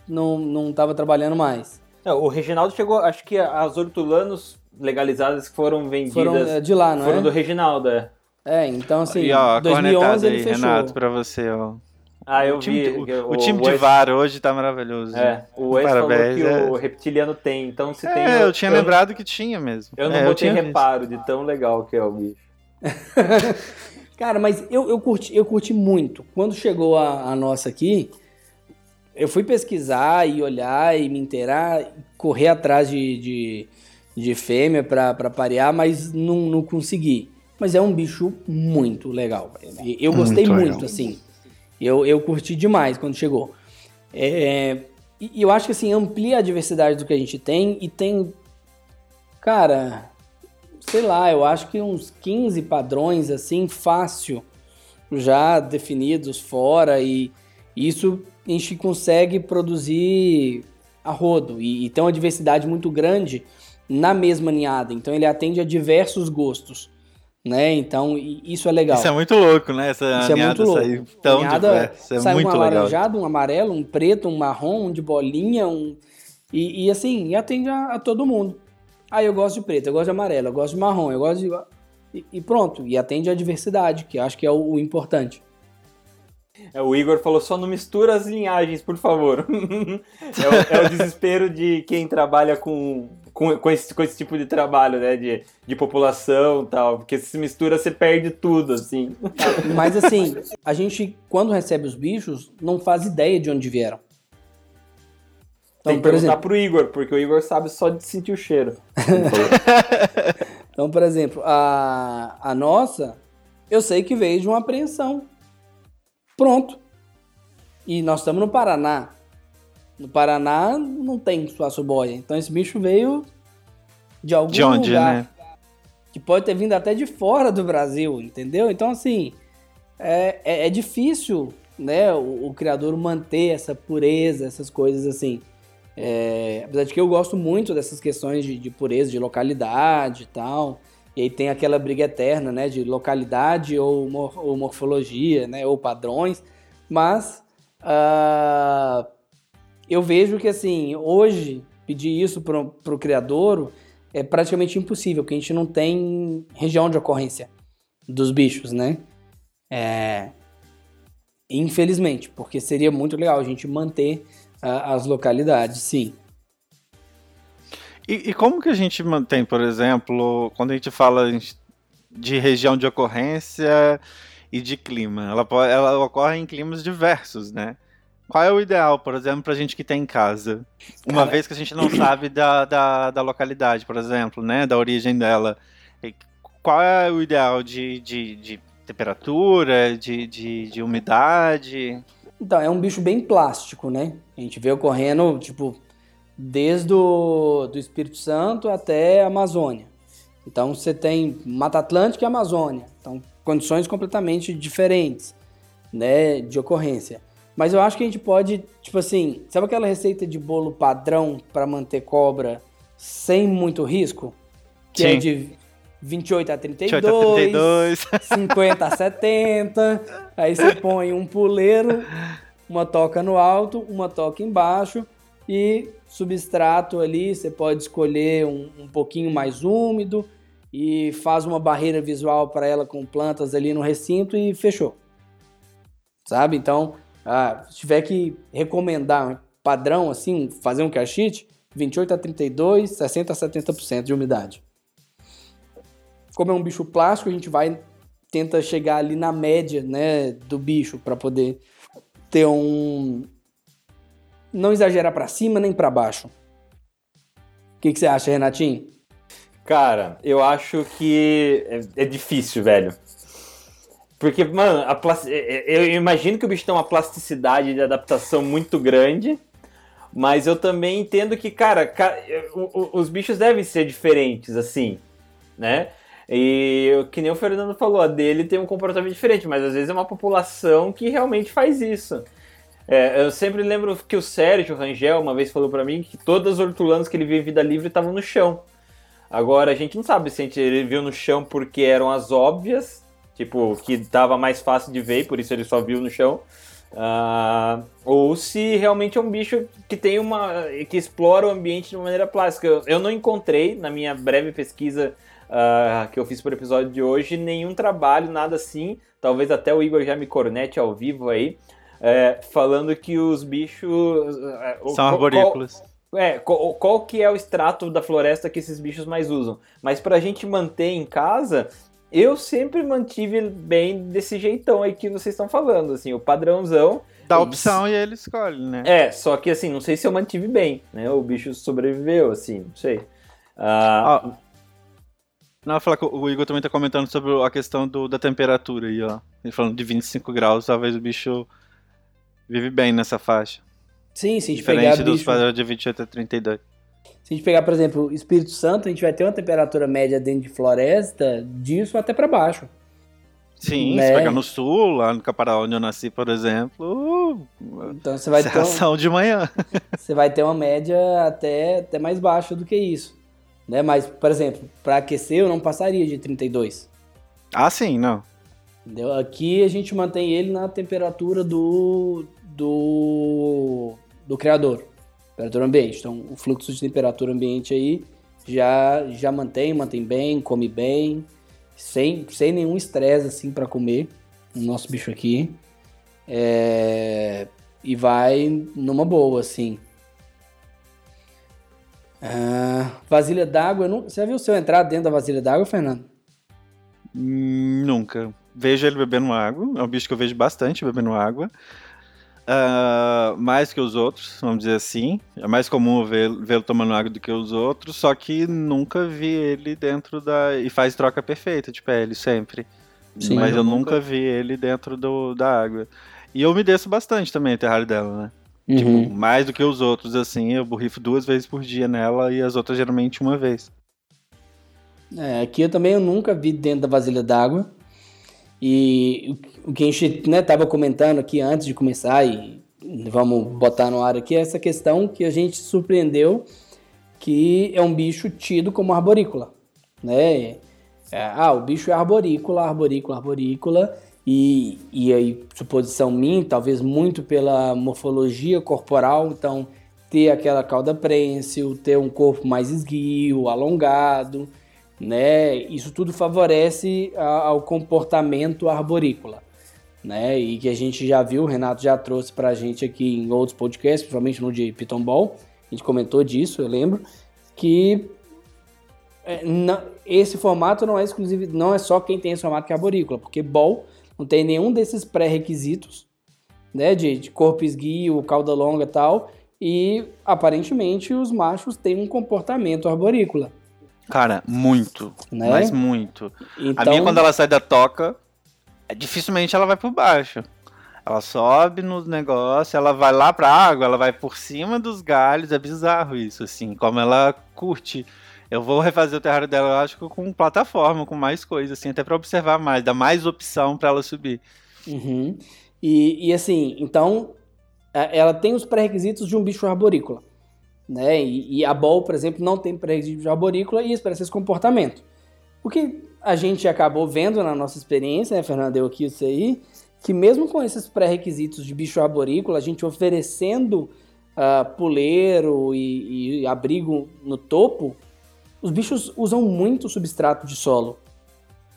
não, não tava trabalhando mais. É, o Reginaldo chegou, acho que as hortulanos legalizadas que foram vendidas Foram é, de lá, não foram é? do Reginaldo, é. É, então assim, e ó, a 2011 cornetada ele aí, fechou. Renato, pra você, ó. Ah, eu o time, vi. o, que o time de VAR hoje tá maravilhoso. É, o Wes Parabéns, falou que é. o reptiliano tem, então se tem. É, eu tinha lembrado que tinha mesmo. Eu não é, botei tinha visto. reparo de tão legal que é o bicho. Cara, mas eu, eu, curti, eu curti muito. Quando chegou a, a nossa aqui, eu fui pesquisar e olhar e me inteirar, correr atrás de, de, de fêmea pra, pra parear, mas não, não consegui. Mas é um bicho muito legal. Eu gostei Muito muito, legal. assim. Eu, eu curti demais quando chegou. É, e eu acho que assim, amplia a diversidade do que a gente tem e tem. Cara, sei lá, eu acho que uns 15 padrões assim, fácil, já definidos fora, e isso a gente consegue produzir a rodo. E, e tem uma diversidade muito grande na mesma ninhada. Então ele atende a diversos gostos. Né? Então, isso é legal. Isso é muito louco, né? Essa Isso é muito louco. sair tão diversa. É sai muito um legal. alaranjado, um amarelo, um preto, um marrom, um de bolinha, um. E, e assim, e atende a, a todo mundo. Ah, eu gosto de preto, eu gosto de amarelo, eu gosto de marrom, eu gosto de. E, e pronto, e atende a diversidade, que acho que é o, o importante. É, o Igor falou só não mistura as linhagens, por favor. é, o, é o desespero de quem trabalha com, com, com, esse, com esse tipo de trabalho, né? De, de população e tal. Porque se mistura, você perde tudo, assim. Mas assim, a gente, quando recebe os bichos, não faz ideia de onde vieram. Tem Então, que por perguntar exemplo, pro Igor, porque o Igor sabe só de sentir o cheiro. então, por exemplo, a, a nossa, eu sei que veio de uma apreensão. Pronto. E nós estamos no Paraná. No Paraná não tem suaço-boia. Então esse bicho veio de algum De onde, lugar. né? Que pode ter vindo até de fora do Brasil, entendeu? Então, assim, é, é, é difícil, né, o, o criador manter essa pureza, essas coisas assim. É, apesar de que eu gosto muito dessas questões de, de pureza, de localidade e tal. E aí tem aquela briga eterna, né, de localidade ou, mor- ou morfologia, né, ou padrões. Mas ah, eu vejo que, assim, hoje, pedir isso para o criadouro é praticamente impossível, porque a gente não tem região de ocorrência dos bichos, né? É... Infelizmente, porque seria muito legal a gente manter uh, as localidades, sim. E, e, como que a gente mantém, por exemplo, quando a gente fala de região de ocorrência e de clima? Ela, ela ocorre em climas diversos, né? Qual é o ideal, por exemplo, para a gente que tem em casa? Uma Cara... vez que a gente não sabe da, da, da, localidade, por exemplo, né? Da origem dela. Qual é o ideal de, de, de temperatura, de, de, de umidade? Então, é um bicho bem plástico, né? A gente vê ocorrendo, tipo, desde o do Espírito Santo até a Amazônia. Então, você tem Mata Atlântica e Amazônia. Então, condições completamente diferentes, né, de ocorrência. Mas eu acho que a gente pode, tipo assim, sabe aquela receita de bolo padrão para manter cobra sem muito risco? Que é Sim. é de 28 a 32, 28 a 32. 50 a 70. Aí você põe um puleiro, uma toca no alto, uma toca embaixo e substrato ali, você pode escolher um, um pouquinho mais úmido e faz uma barreira visual para ela com plantas ali no recinto e fechou. Sabe? Então, ah, se tiver que recomendar padrão, assim, fazer um cachite, 28 a 32, 60 a 70% de umidade. Como é um bicho plástico, a gente vai tenta chegar ali na média, né, do bicho para poder ter um não exagerar para cima nem para baixo. O que, que, você acha, Renatinho? Cara, eu acho que é, é difícil, velho. Porque, mano, a é, é, eu imagino que o bicho tem uma plasticidade de adaptação muito grande, mas eu também entendo que, cara, os bichos devem ser diferentes, assim, né? E que nem o Fernando falou, a dele tem um comportamento diferente, mas às vezes é uma população que realmente faz isso. É, eu sempre lembro que o Sérgio Rangel uma vez falou para mim que todas as hortulanas que ele viu em vida livre estavam no chão. Agora, a gente não sabe se ele viu no chão porque eram as óbvias tipo, que tava mais fácil de ver, por isso ele só viu no chão. Uh, ou se realmente é um bicho que tem uma. que explora o ambiente de uma maneira plástica. Eu, eu não encontrei, na minha breve pesquisa uh, que eu fiz para o episódio de hoje, nenhum trabalho, nada assim. Talvez até o Igor já me cornete ao vivo aí, é, falando que os bichos. Uh, São arborícolas. Qual, é, qual, qual, que é o extrato da floresta que esses bichos mais usam? Mas para a gente manter em casa, eu sempre mantive bem desse jeitão aí que vocês estão falando, assim, o padrãozão. Dá opção e ele escolhe, né? É, só que assim, não sei se eu mantive bem, né? O bicho sobreviveu, assim, não sei. Ah, não, falar que o Igor também tá comentando sobre a questão do, da temperatura aí, ó. Ele falando de 25 graus, talvez o bicho vive bem nessa faixa. Sim, sim, Diferente dos padrões de 28 a 32. Se a gente pegar, por exemplo, Espírito Santo, a gente vai ter uma temperatura média dentro de floresta disso até para baixo. Sim, né? se pegar no sul, lá no Caparaó onde eu nasci, por exemplo, então você vai ter uma, de manhã. Você vai ter uma média até, até mais baixa do que isso. Né? Mas, por exemplo, para aquecer eu não passaria de 32. Ah, sim, não. Entendeu? Aqui a gente mantém ele na temperatura do, do, do criador temperatura ambiente. Então, o fluxo de temperatura ambiente aí já, já mantém, mantém bem, come bem, sem, sem nenhum estresse assim para comer o nosso bicho aqui. É, e vai numa boa, assim. Ah, vasilha d'água, você já viu o seu entrar dentro da vasilha d'água, Fernando? Hum, nunca. Vejo ele bebendo água, é um bicho que eu vejo bastante bebendo água. Uh, mais que os outros, vamos dizer assim. É mais comum vê-lo vê tomando água do que os outros, só que nunca vi ele dentro da. E faz troca perfeita de pele, sempre. Sim, Mas eu, eu nunca... nunca vi ele dentro do, da água. E eu me desço bastante também, o terrário dela, né? Uhum. Tipo, mais do que os outros, assim, eu borrifo duas vezes por dia nela e as outras geralmente uma vez. É, aqui eu também eu nunca vi dentro da vasilha d'água. E o que a gente estava né, comentando aqui antes de começar, e vamos botar no ar aqui, é essa questão que a gente surpreendeu que é um bicho tido como arborícola. Né? É, ah, o bicho é arborícola, arborícola, arborícola, e, e aí, suposição minha, talvez muito pela morfologia corporal, então ter aquela cauda prênsil, ter um corpo mais esguio, alongado, né? Isso tudo favorece a, ao comportamento arborícola, né? E que a gente já viu, o Renato já trouxe para a gente aqui em outros podcasts, principalmente no de Piton Ball, a gente comentou disso, eu lembro, que é, esse formato não é exclusivo, não é só quem tem esse formato que é arborícola, porque Ball não tem nenhum desses pré-requisitos, né, de, de corpo esguio, cauda longa e tal, e aparentemente os machos têm um comportamento arborícola. Cara, muito. Né? Mas muito. Então, A minha, quando ela sai da toca, é, dificilmente ela vai por baixo. Ela sobe no negócio, ela vai lá pra água, ela vai por cima dos galhos. É bizarro isso, assim, como ela curte. Eu vou refazer o terrário dela, eu acho que com plataforma, com mais coisa, assim, até pra observar mais, dar mais opção pra ela subir. Uhum. E, e assim, então a- ela tem os pré-requisitos de um bicho arborícola. Né? E, e a Bol, por exemplo, não tem de arborícola e expressa esse comportamento. O que a gente acabou vendo na nossa experiência, né, Fernando, deu aqui isso aí, que mesmo com esses pré-requisitos de bicho arborícola, a gente oferecendo ah, puleiro e, e abrigo no topo, os bichos usam muito substrato de solo.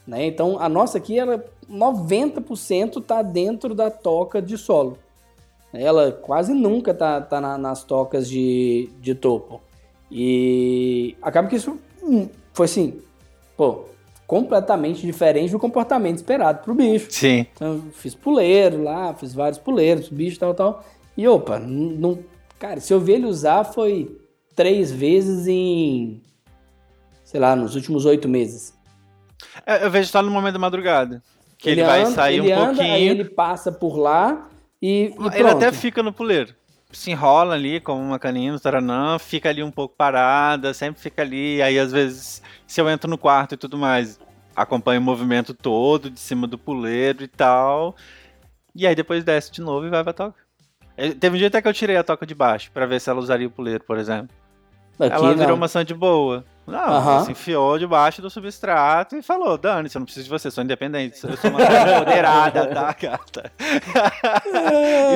Né? Então a nossa aqui, ela 90% está dentro da toca de solo. Ela quase nunca está tá na- nas tocas de, de topo. E acaba que isso hum, foi assim, pô, completamente diferente do comportamento esperado pro bicho. Sim. Então, eu fiz puleiro lá, fiz vários puleiros, bicho tal, tal. E opa, não. Cara, se eu vi ele usar foi três vezes em. Sei lá, nos últimos oito meses. É, Eu vejo só no momento da madrugada. Que ele, vai anda- sair ele um anda, pouquinho. Aí ele passa por lá e. e Ele até fica no puleiro. Se enrola ali como uma canina, taranã, fica ali um pouco parada, sempre fica ali. Aí às vezes, se eu entro no quarto e tudo mais, acompanho o movimento todo de cima do puleiro e tal. E aí depois desce de novo e vai pra toca. Eh, Teve um dia até que eu tirei a toca de baixo pra ver se ela usaria o puleiro, por exemplo. Aqui, ela virou não. maçã de boa. Não, Aham. ela se enfiou debaixo do substrato e falou: Dani, eu não preciso de você, sou independente, eu sou uma mulher empoderada, tá, gata?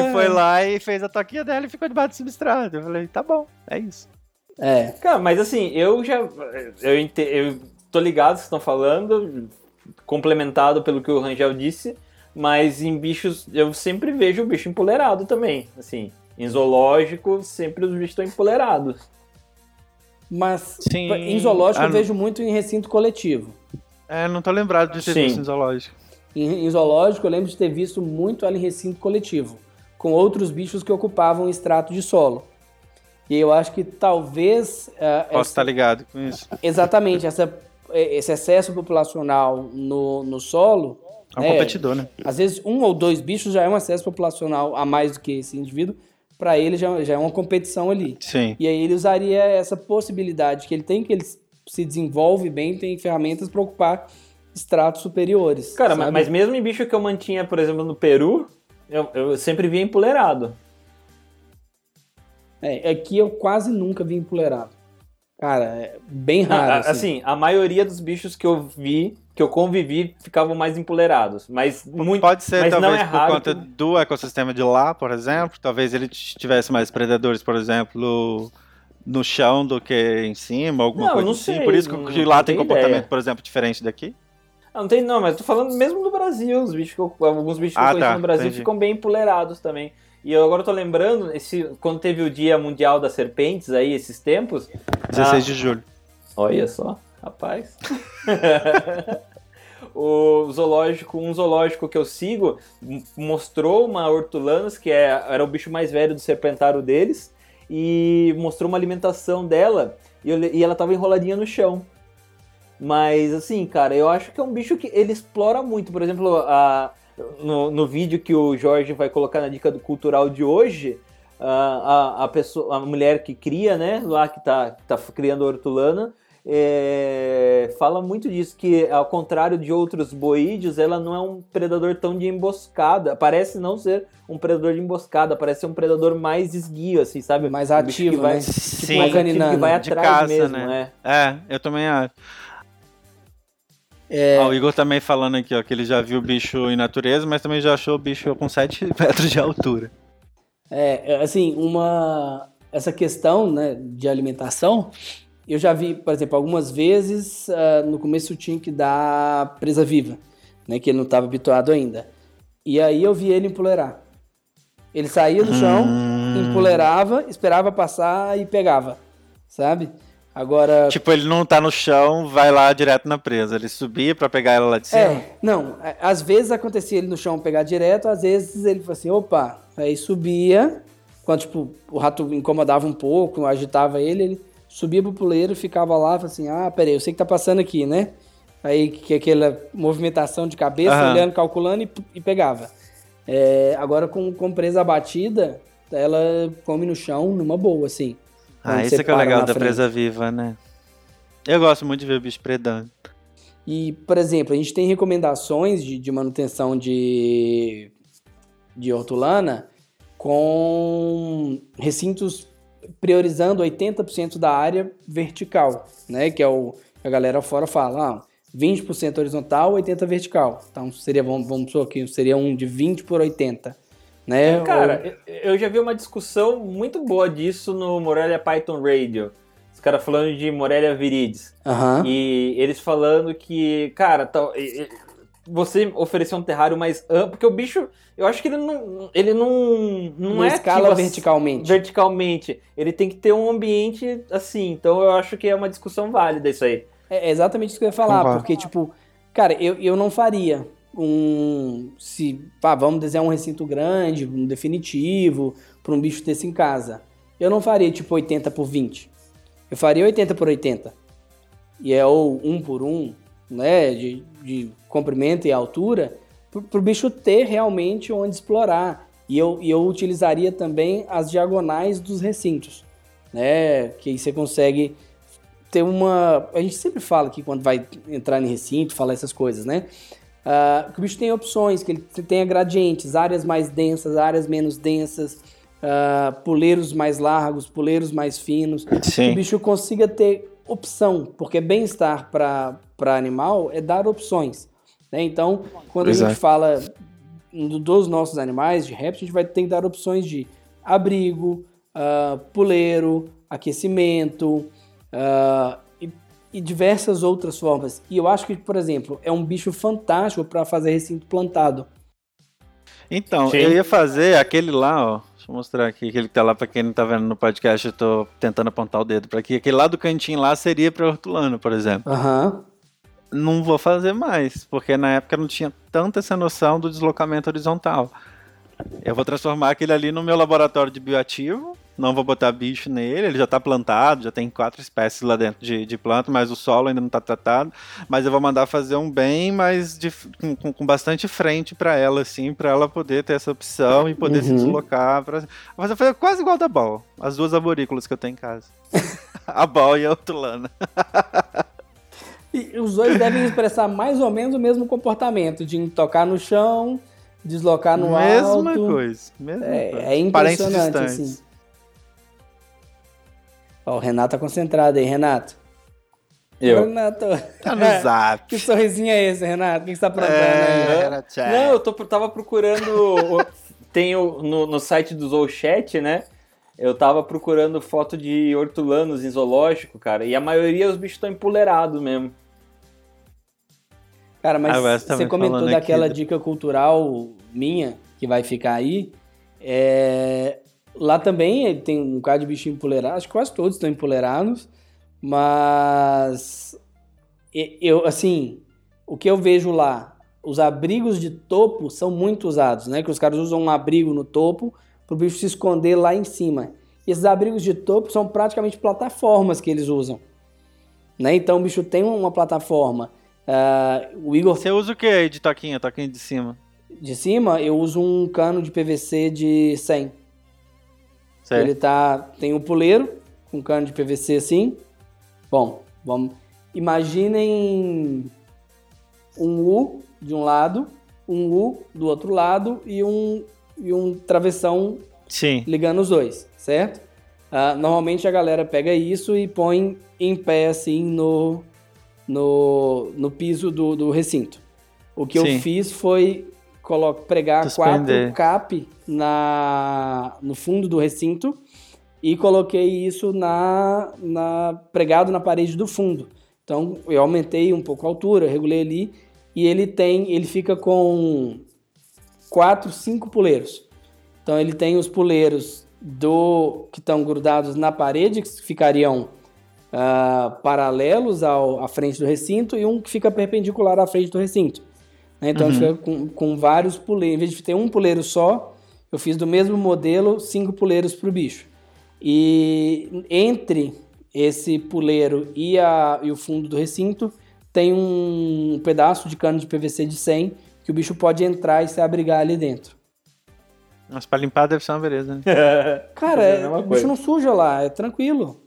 e foi lá e fez a toquinha dela e ficou debaixo do substrato. Eu falei: tá bom, é isso. É. Cara, mas assim, eu já. Eu, ente- eu tô ligado que vocês estão falando, complementado pelo que o Rangel disse, mas em bichos eu sempre vejo o bicho empolerado também. Assim, em zoológico, sempre os bichos estão empolerados. Mas Sim. em zoológico Ah, eu vejo muito em recinto coletivo. É, não tô lembrado de ter Sim. visto em zoológico. Em, em zoológico eu lembro de ter visto muito ela em recinto coletivo, com outros bichos que ocupavam extrato de solo. E eu acho que talvez. ah, Posso estar ligado com isso. Exatamente, essa, esse excesso populacional no, no solo. É um né, competidor, né? Às vezes um ou dois bichos já é um excesso populacional a mais do que esse indivíduo. Para ele já, já é uma competição ali. Sim. E aí ele usaria essa possibilidade que ele tem, que ele se desenvolve bem, tem ferramentas para ocupar estratos superiores. Cara, mas, sabe? mas mesmo em bicho que eu mantinha, por exemplo, no Peru, eu, eu sempre via empolerado. É, aqui eu quase nunca vi empolerado. Cara, é bem raro. Assim. assim, a maioria dos bichos que eu vi, que eu convivi, ficavam mais empolerados. Mas muito. Pode ser, mas talvez, não é por conta que- do ecossistema de lá, por exemplo. Talvez ele tivesse mais predadores, por exemplo, no chão do que em cima, alguma Não, coisa não assim. sei, por isso que lá tem comportamento, ideia. por exemplo, diferente daqui. Ah, não tem, não, mas tô falando mesmo no Brasil. Os bichos eu- alguns bichos que Ah, eu conheci tá, no Brasil entendi. ficam bem empolerados também. E eu agora tô lembrando, esse, quando teve o Dia Mundial das Serpentes aí, esses tempos. 16 Ah. de julho. Olha só, rapaz. o zoológico, um zoológico que eu sigo mostrou uma hortulanas, que é, era o bicho mais velho do serpentário deles, e mostrou uma alimentação dela e, eu e ela tava enroladinha no chão. Mas assim, cara, eu acho que é um bicho que ele explora muito. Por exemplo, a, no, no vídeo que o Jorge vai colocar na dica do cultural de hoje, a, a, a pessoa, a mulher que cria, né, lá que tá, que tá criando a hortulana, é, fala muito disso, que ao contrário de outros boídeos, ela não é um predador tão de emboscada. Parece não ser um predador de emboscada, parece ser um predador mais esguio, assim, sabe? Mais bicho que ativo, vai, né? Sim. mais ativo, que vai de atrás caça, mesmo, né? né? É, eu também acho. É, Ó, o Igor também falando aqui, ó, que ele já viu bicho em natureza, mas também já achou bicho com 7 metros de altura. É, é, assim, uma. essa questão né, de alimentação, eu já vi, por exemplo, algumas vezes uh, no começo eu tinha que dar presa viva, né, que ele não estava habituado ainda. E aí eu vi ele empoleirar. Ele saía do chão, hum. empoleirava, esperava passar e pegava, sabe? Agora. Tipo, ele não tá no chão, vai lá direto na presa. Ele subia para pegar ela lá de cima? É, não. Às vezes acontecia ele no chão pegar direto, às vezes ele falou assim, opa, aí subia, quando tipo, o rato incomodava um pouco, agitava ele, ele subia pro puleiro, ficava lá, falava assim, ah, peraí, eu sei que tá passando aqui, né? Aí que aquela movimentação de cabeça, uhum. olhando, calculando e, e pegava. É, agora com, com presa abatida, ela come no chão numa boa, assim. Ah, isso é que é legal da frente. presa viva, né? Eu gosto muito de ver o bicho predando. E, por exemplo, a gente tem recomendações de, de manutenção de, de hortulana com recintos priorizando 80% da área vertical, né? Que é o que a galera fora fala, ah, 20% horizontal, 80% vertical. Então seria, vamos, vamos supor que seria um de 20 por 80. Né? Cara, Ou... eu já vi uma discussão muito boa disso no Morelia Python Radio. Os caras falando de Morelia viridis. Uhum. E eles falando que, cara, tá, você oferecer um terrário mais amplo, porque o bicho, eu acho que ele não, ele não, não, não é escala verticalmente. Verticalmente. Ele tem que ter um ambiente assim. Então eu acho que é uma discussão válida isso aí. É exatamente isso que eu ia falar, Concordo. porque, tipo, cara, eu, eu não faria um. Se pá, vamos desenhar um recinto grande, um definitivo, para um bicho desse em casa. Eu não faria tipo 80 por 20. Eu faria 80 por 80. E é ou 1 por 1, né? De, de comprimento e altura, para o bicho ter realmente onde explorar. E eu, e eu utilizaria também as diagonais dos recintos, né? Que aí você consegue ter uma. A gente sempre fala que quando vai entrar em recinto, falar essas coisas, né? Uh, que o bicho tem opções, que ele tenha gradientes, áreas mais densas, áreas menos densas, uh, puleiros mais largos, puleiros mais finos. Sim. Que o bicho consiga ter opção, porque bem-estar para animal é dar opções. Né? Então, quando Exato. a gente fala dos nossos animais, de répteis, a gente vai ter que dar opções de abrigo, uh, puleiro, aquecimento, uh, e diversas outras formas. E eu acho que, por exemplo, é um bicho fantástico para fazer recinto plantado. Então, Sim. eu ia fazer aquele lá, ó. Deixa eu mostrar aqui, aquele que tá lá para quem não tá vendo no podcast, eu tô tentando apontar o dedo para aqui. Aquele lá do cantinho lá seria para hortulano, por exemplo. Aham. Uhum. Não vou fazer mais, porque na época não tinha tanta essa noção do deslocamento horizontal. Eu vou transformar aquele ali no meu laboratório de bioativo não vou botar bicho nele, ele já está plantado, já tem quatro espécies lá dentro de, de planta, mas o solo ainda não está tratado. Mas eu vou mandar fazer um bem, mas de, com, com, bastante frente para ela, assim, para ela poder ter essa opção e poder uhum. se deslocar. Pra... Mas eu fazer quase igual da Ball, as duas arborícolas que eu tenho em casa. a Ball e a Otulana. e os dois devem expressar mais ou menos o mesmo comportamento, de tocar no chão, deslocar no mesma alto. Mesma coisa. Mesma é, coisa. é impressionante, assim. Ó, o Renato tá concentrado aí, Renato. Eu. Renato. Tá no zap. que sorrisinho é esse, Renato? O que você tá aprontando é, aí? Não, eu tô, tava procurando. tem o, no, no site do Zoochat, né? Eu tava procurando foto de hortulanos em zoológico, cara. E a maioria os bichos estão empoleirados mesmo. Cara, mas ah, você comentou daquela aqui. dica cultural minha, que vai ficar aí. É, Lá também tem um bocado de bichinho empoleirado, acho que quase todos estão empoleirados, mas eu, assim, o que eu vejo lá, os abrigos de topo são muito usados, né? Que os caras usam um abrigo no topo para o bicho se esconder lá em cima. E esses abrigos de topo são praticamente plataformas que eles usam. Né? Então o bicho tem uma plataforma. Uh, o Igor... Você usa o que aí de toquinha, toquinha de cima? De cima eu uso um cano de PVC de 100. Certo. Ele tá, tem um puleiro com cano de PVC assim. Bom, vamos. Imaginem um U de um lado, um U do outro lado e um, e um travessão Sim. ligando os dois, certo? Uh, normalmente a galera pega isso e põe em pé assim no, no, no piso do, do recinto. O que Sim. eu fiz foi coloco, pregar Suspender. quatro cap na, no fundo do recinto e coloquei isso na, na pregado na parede do fundo. Então eu aumentei um pouco a altura, regulei ali e ele tem, ele fica com quatro, cinco puleiros. Então ele tem os puleiros do que estão grudados na parede que ficariam uh, paralelos ao, à frente do recinto e um que fica perpendicular à frente do recinto. Né? Então uhum. fica com, com vários puleiros. Em vez de ter um puleiro só, eu fiz do mesmo modelo cinco puleiros para o bicho. E entre esse puleiro e, a, e o fundo do recinto tem um pedaço de cano de PVC de 100 que o bicho pode entrar e se abrigar ali dentro. Mas para limpar deve ser uma beleza, né? Cara, é, o bicho não suja lá, é tranquilo.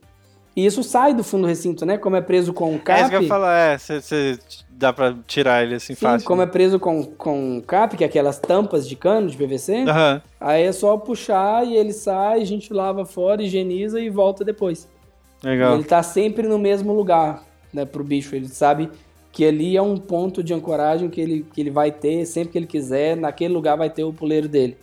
E isso sai do fundo do recinto, né? Como é preso com cap. É isso que eu ia falar, é, você dá pra tirar ele assim Sim, fácil. como né? é preso com, com cap, que é aquelas tampas de cano de PVC, uhum. aí é só puxar e ele sai, a gente lava fora, higieniza e volta depois. Legal. Ele tá sempre no mesmo lugar, né, pro bicho. Ele sabe que ali é um ponto de ancoragem que ele, que ele vai ter sempre que ele quiser, naquele lugar vai ter o puleiro dele.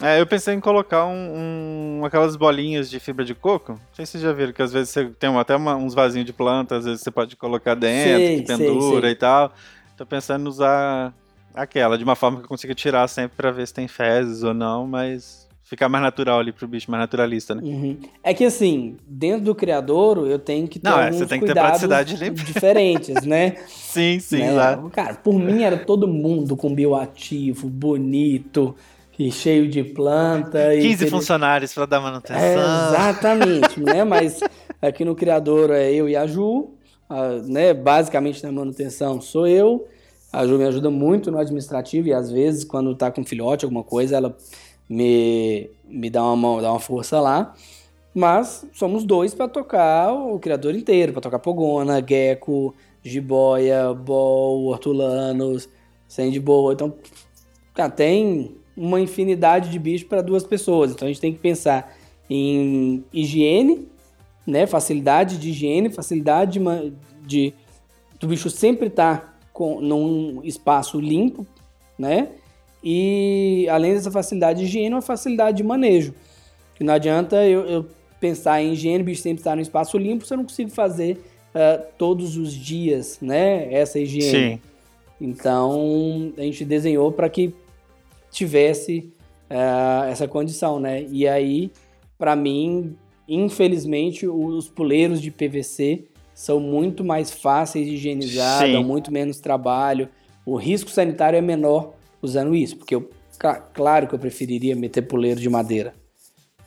É, eu pensei em colocar um, um, aquelas bolinhas de fibra de coco. Não sei se vocês já viram, que às vezes você tem até uma, uns vasinhos de planta, às vezes você pode colocar dentro, sei, que pendura sei, sei. e tal. Tô pensando em usar aquela, de uma forma que eu consiga tirar sempre pra ver se tem fezes ou não, mas ficar mais natural ali pro bicho, mais naturalista, né? Uhum. É que assim, dentro do criador eu tenho que ter não, é, alguns tem que ter diferentes, né? sim, sim, né? Claro. Cara, por mim era todo mundo com bioativo, bonito, e cheio de planta. 15 e funcionários para dar manutenção. É, exatamente, né? Mas aqui no Criador é eu e a Ju, a, né? Basicamente na manutenção sou eu. A Ju me ajuda muito no administrativo e às vezes quando tá com filhote, alguma coisa, ela me, me dá, uma mão, dá uma força lá. Mas somos dois para tocar o Criador inteiro, para tocar Pogona, Gecko, Jiboia, Bol, Hortulanos, Sandy Boa. Então, tá, tem uma infinidade de bichos para duas pessoas. Então a gente tem que pensar em higiene, né? Facilidade de higiene, facilidade de, de do bicho sempre estar tá com num espaço limpo, né? E além dessa facilidade de higiene, uma facilidade de manejo. Que não adianta eu, eu pensar em higiene, o bicho sempre estar no espaço limpo, se eu não consigo fazer uh, todos os dias, né? Essa higiene. Sim. Então a gente desenhou para que tivesse uh, essa condição, né? E aí, para mim, infelizmente, os puleiros de PVC são muito mais fáceis de higienizar, Sim. dão muito menos trabalho. O risco sanitário é menor usando isso, porque eu, claro que eu preferiria meter puleiro de madeira,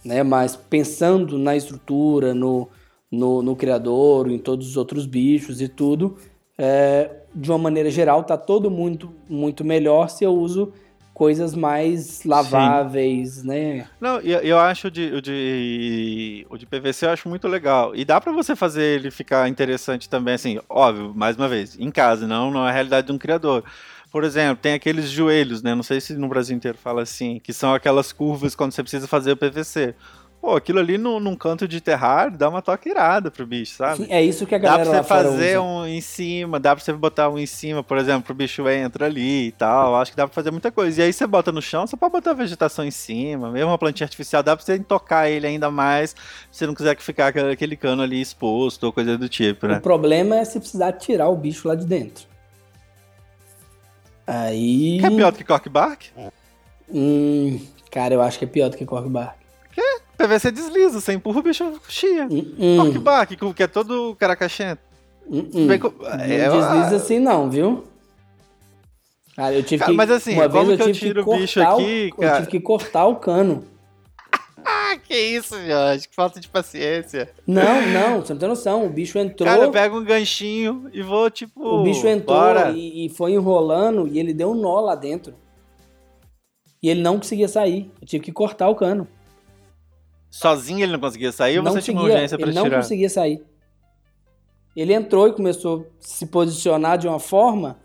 né? Mas pensando na estrutura, no, no, no criador, em todos os outros bichos e tudo, é, de uma maneira geral, tá todo muito, muito melhor se eu uso coisas mais laváveis, Sim. né? Não, eu, eu acho o de, o, de, o de PVC eu acho muito legal. E dá para você fazer ele ficar interessante também, assim, óbvio, mais uma vez, em casa, não, não é a realidade de um criador. Por exemplo, tem aqueles joelhos, né? Não sei se no Brasil inteiro fala assim, que são aquelas curvas quando você precisa fazer o PVC. Pô, aquilo ali no, num canto de terrário dá uma toque irada pro bicho, sabe? Sim, é isso que a galera Dá pra você fazer um em cima, dá pra você botar um em cima, por exemplo, pro bicho entra ali e tal. Acho que dá pra fazer muita coisa. E aí você bota no chão, você pode botar vegetação em cima, mesmo uma plantinha artificial, dá pra você tocar ele ainda mais, se você não quiser que ficar aquele cano ali exposto ou coisa do tipo, né? O problema é se precisar tirar o bicho lá de dentro. Aí. Que é pior do que cork bark? Hum, cara, eu acho que é pior do que cork bark. PVC desliza, você empurra o bicho chia. Uh -uh. que é todo caracachento. Uh -uh. Com... É, não desliza assim não, viu? Cara, eu tive cara, que... Mas assim, uma vez que eu tiro o bicho aqui, o... Eu tive que cortar o cano. ah, que isso, Jorge, que falta de paciência. Não, não, você não tem noção, o bicho entrou... Cara, eu pego um ganchinho e vou, tipo... O bicho entrou e, e foi enrolando e ele deu um nó lá dentro. E ele não conseguia sair, eu tive que cortar o cano. Sozinho ele não conseguia sair ou não você tinha uma urgência pra ele tirar? Ele não conseguia sair. Ele entrou e começou a se posicionar de uma forma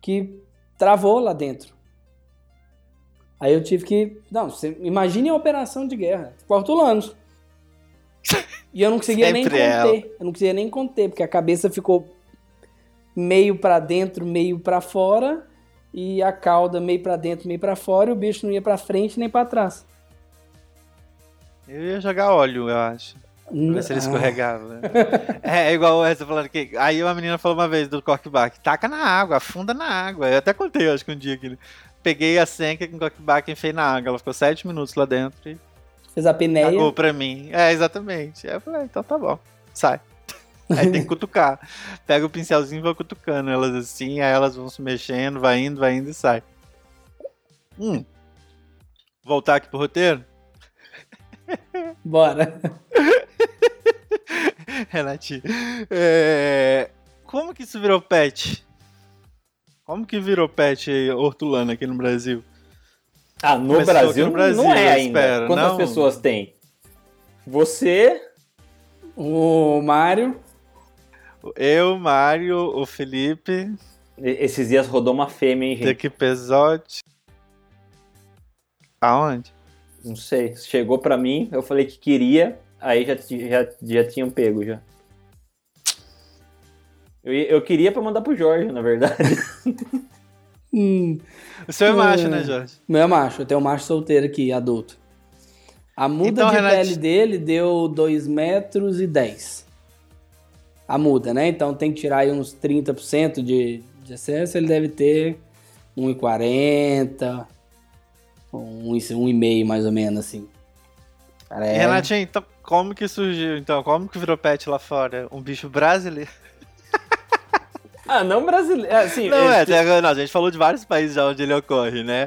que travou lá dentro. Aí eu tive que. Não, você imagine a operação de guerra. Quartulanos. E eu não conseguia nem conter. Ela. Eu não conseguia nem conter, porque a cabeça ficou meio para dentro, meio para fora, e a cauda meio para dentro, meio para fora, e o bicho não ia para frente nem para trás. Eu ia jogar óleo, eu acho. Pra ver se ele Ah, escorregava. é, é igual essa falando que. Aí uma menina falou uma vez do cockback: taca na água, afunda na água. Eu até contei, acho que um dia que. Peguei a senca com o cockback e enfiei na água. Ela ficou sete minutos lá dentro e Fez a peneia. cagou pra mim. É, exatamente. Aí eu falei: "Ah, então tá bom, sai. Aí tem que cutucar. Pega o pincelzinho e vai cutucando elas assim, aí elas vão se mexendo, vai indo, vai indo e sai. Hum. Voltar aqui pro roteiro? Bora. Renatinho. É, Como que isso virou pet? Como que virou pet hortulano aqui no Brasil? Ah, no Brasil, no Brasil, não é ainda. espero, Quantas não? pessoas tem? Você, O Mário. Eu, Mário, o Felipe, esses dias rodou uma fêmea, hein, gente? Daqui Pesote. Aonde? Não sei. Chegou pra mim, eu falei que queria, aí já, já, já tinham pego já. Eu, eu queria pra mandar pro Jorge, na verdade. Hum, O seu é macho, É. né, Jorge? meu é macho, eu tenho um macho solteiro aqui, adulto. A muda Então, de Renate- pele dele deu 2 metros e 10. A muda, né? Então tem que tirar aí uns 30% de, de excesso, ele deve ter 1,40, um, 1,5 mais ou menos, assim. Cara, E, é- Renatinho, então, como que surgiu? Então, como que virou pet lá fora? Um bicho brasileiro? ah, não brasileiro. Assim, Não, é, é, tem- não, a gente falou de vários países já onde ele ocorre, né?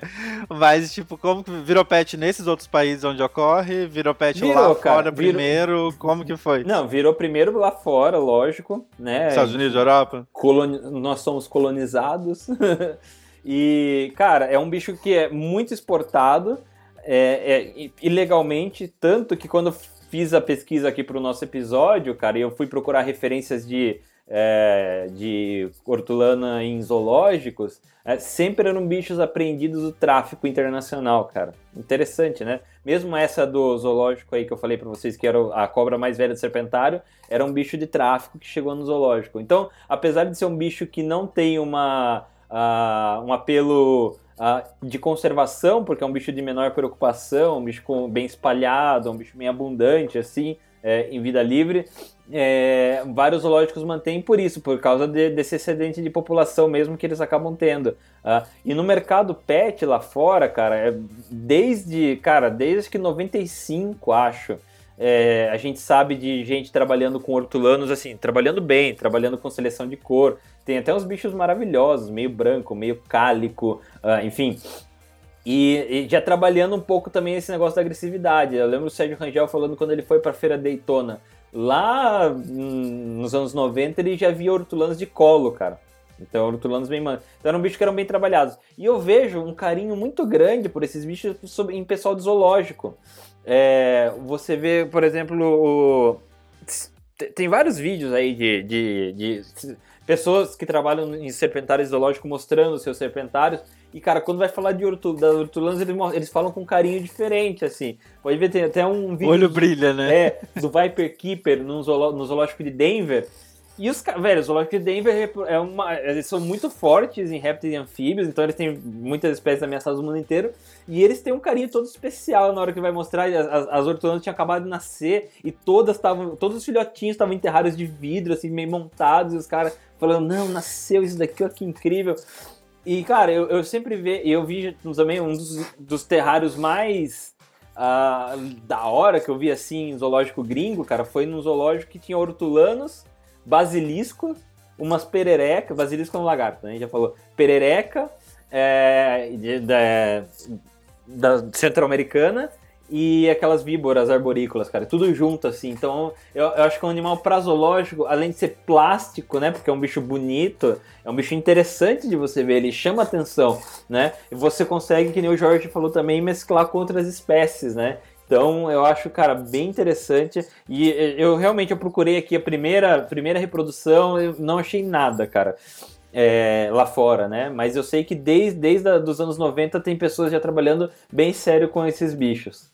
Mas, tipo, como que virou pet nesses outros países onde ocorre? Virou pet Virou, lá cara, fora virou- primeiro? Como que foi? Não, virou primeiro lá fora, lógico, né? Estados Unidos, Europa? coloni- nós somos colonizados. e, cara, é um bicho que é muito exportado é, é, ilegalmente, tanto que quando fiz a pesquisa aqui para o nosso episódio, cara, e eu fui procurar referências de, é, de hortulana em zoológicos, é, sempre eram bichos apreendidos do tráfico internacional, cara. Interessante, né? Mesmo essa do zoológico aí que eu falei para vocês, que era a cobra mais velha do serpentário, era um bicho de tráfico que chegou no zoológico. Então, apesar de ser um bicho que não tem uma, ah, um apelo ah, de conservação, porque é um bicho de menor preocupação, um bicho com- bem espalhado, um bicho bem abundante, assim, é, em vida livre, é, vários zoológicos mantêm por isso, por causa de- desse excedente de população mesmo que eles acabam tendo. ah. e no mercado pet lá fora, cara, é desde, cara, desde que 95, acho, é, a gente sabe de gente trabalhando com hortulanos, assim, trabalhando bem, trabalhando com seleção de cor. Tem até uns bichos maravilhosos, meio branco, meio cálico, ah, enfim. E, e já trabalhando um pouco também esse negócio da agressividade. Eu lembro o Sérgio Rangel falando quando ele foi pra Feira Daytona. Lá hum, nos anos 90 ele já via hortulanos de colo, cara. Então, hortulanos bem. Então, eram bichos que eram bem trabalhados. E eu vejo um carinho muito grande por esses bichos em pessoal de zoológico. É, você vê, por exemplo, o. Tem vários vídeos aí de, de, de pessoas que trabalham em serpentários zoológicos mostrando os seus serpentários. E, cara, quando vai falar de hortul das hortulanas, eles, eles falam com um carinho diferente, assim. Pode ver, tem até um O vídeo. olho de- brilha, né? é, do Viper Keeper no zoológico de Denver. E os velho, o zoológico de Denver é uma. Eles são muito fortes em répteis e anfíbios, então eles têm muitas espécies ameaçadas no mundo inteiro. E eles têm um carinho todo especial na hora que vai mostrar. As, as, as hortulanas tinham acabado de nascer e todas estavam. Todos os filhotinhos estavam enterrados de vidro, assim, meio montados, e os caras falando, não, nasceu isso daqui, ó, que incrível. E, cara, eu, eu sempre vi, eu vi também um dos, dos terrários mais ah, da hora que eu vi assim zoológico gringo, cara, foi num zoológico que tinha hortulanos, basilisco, umas perereca, basilisco é um lagarto, né? A gente já falou. Perereca, é, de- da, da centro-americana e aquelas víboras arborícolas, cara, tudo junto assim. Então, eu, eu acho que é um animal prasológico, além de ser plástico, né? Porque é um bicho bonito, é um bicho interessante de você ver, ele chama atenção, né? E você consegue, que nem o Jorge falou também, mesclar com outras espécies, né? Então eu acho, cara, bem interessante. E eu realmente eu procurei aqui a primeira, primeira reprodução, eu não achei nada, cara. é, lá fora, né? Mas eu sei que desde, desde dos anos 90 tem pessoas já trabalhando bem sério com esses bichos.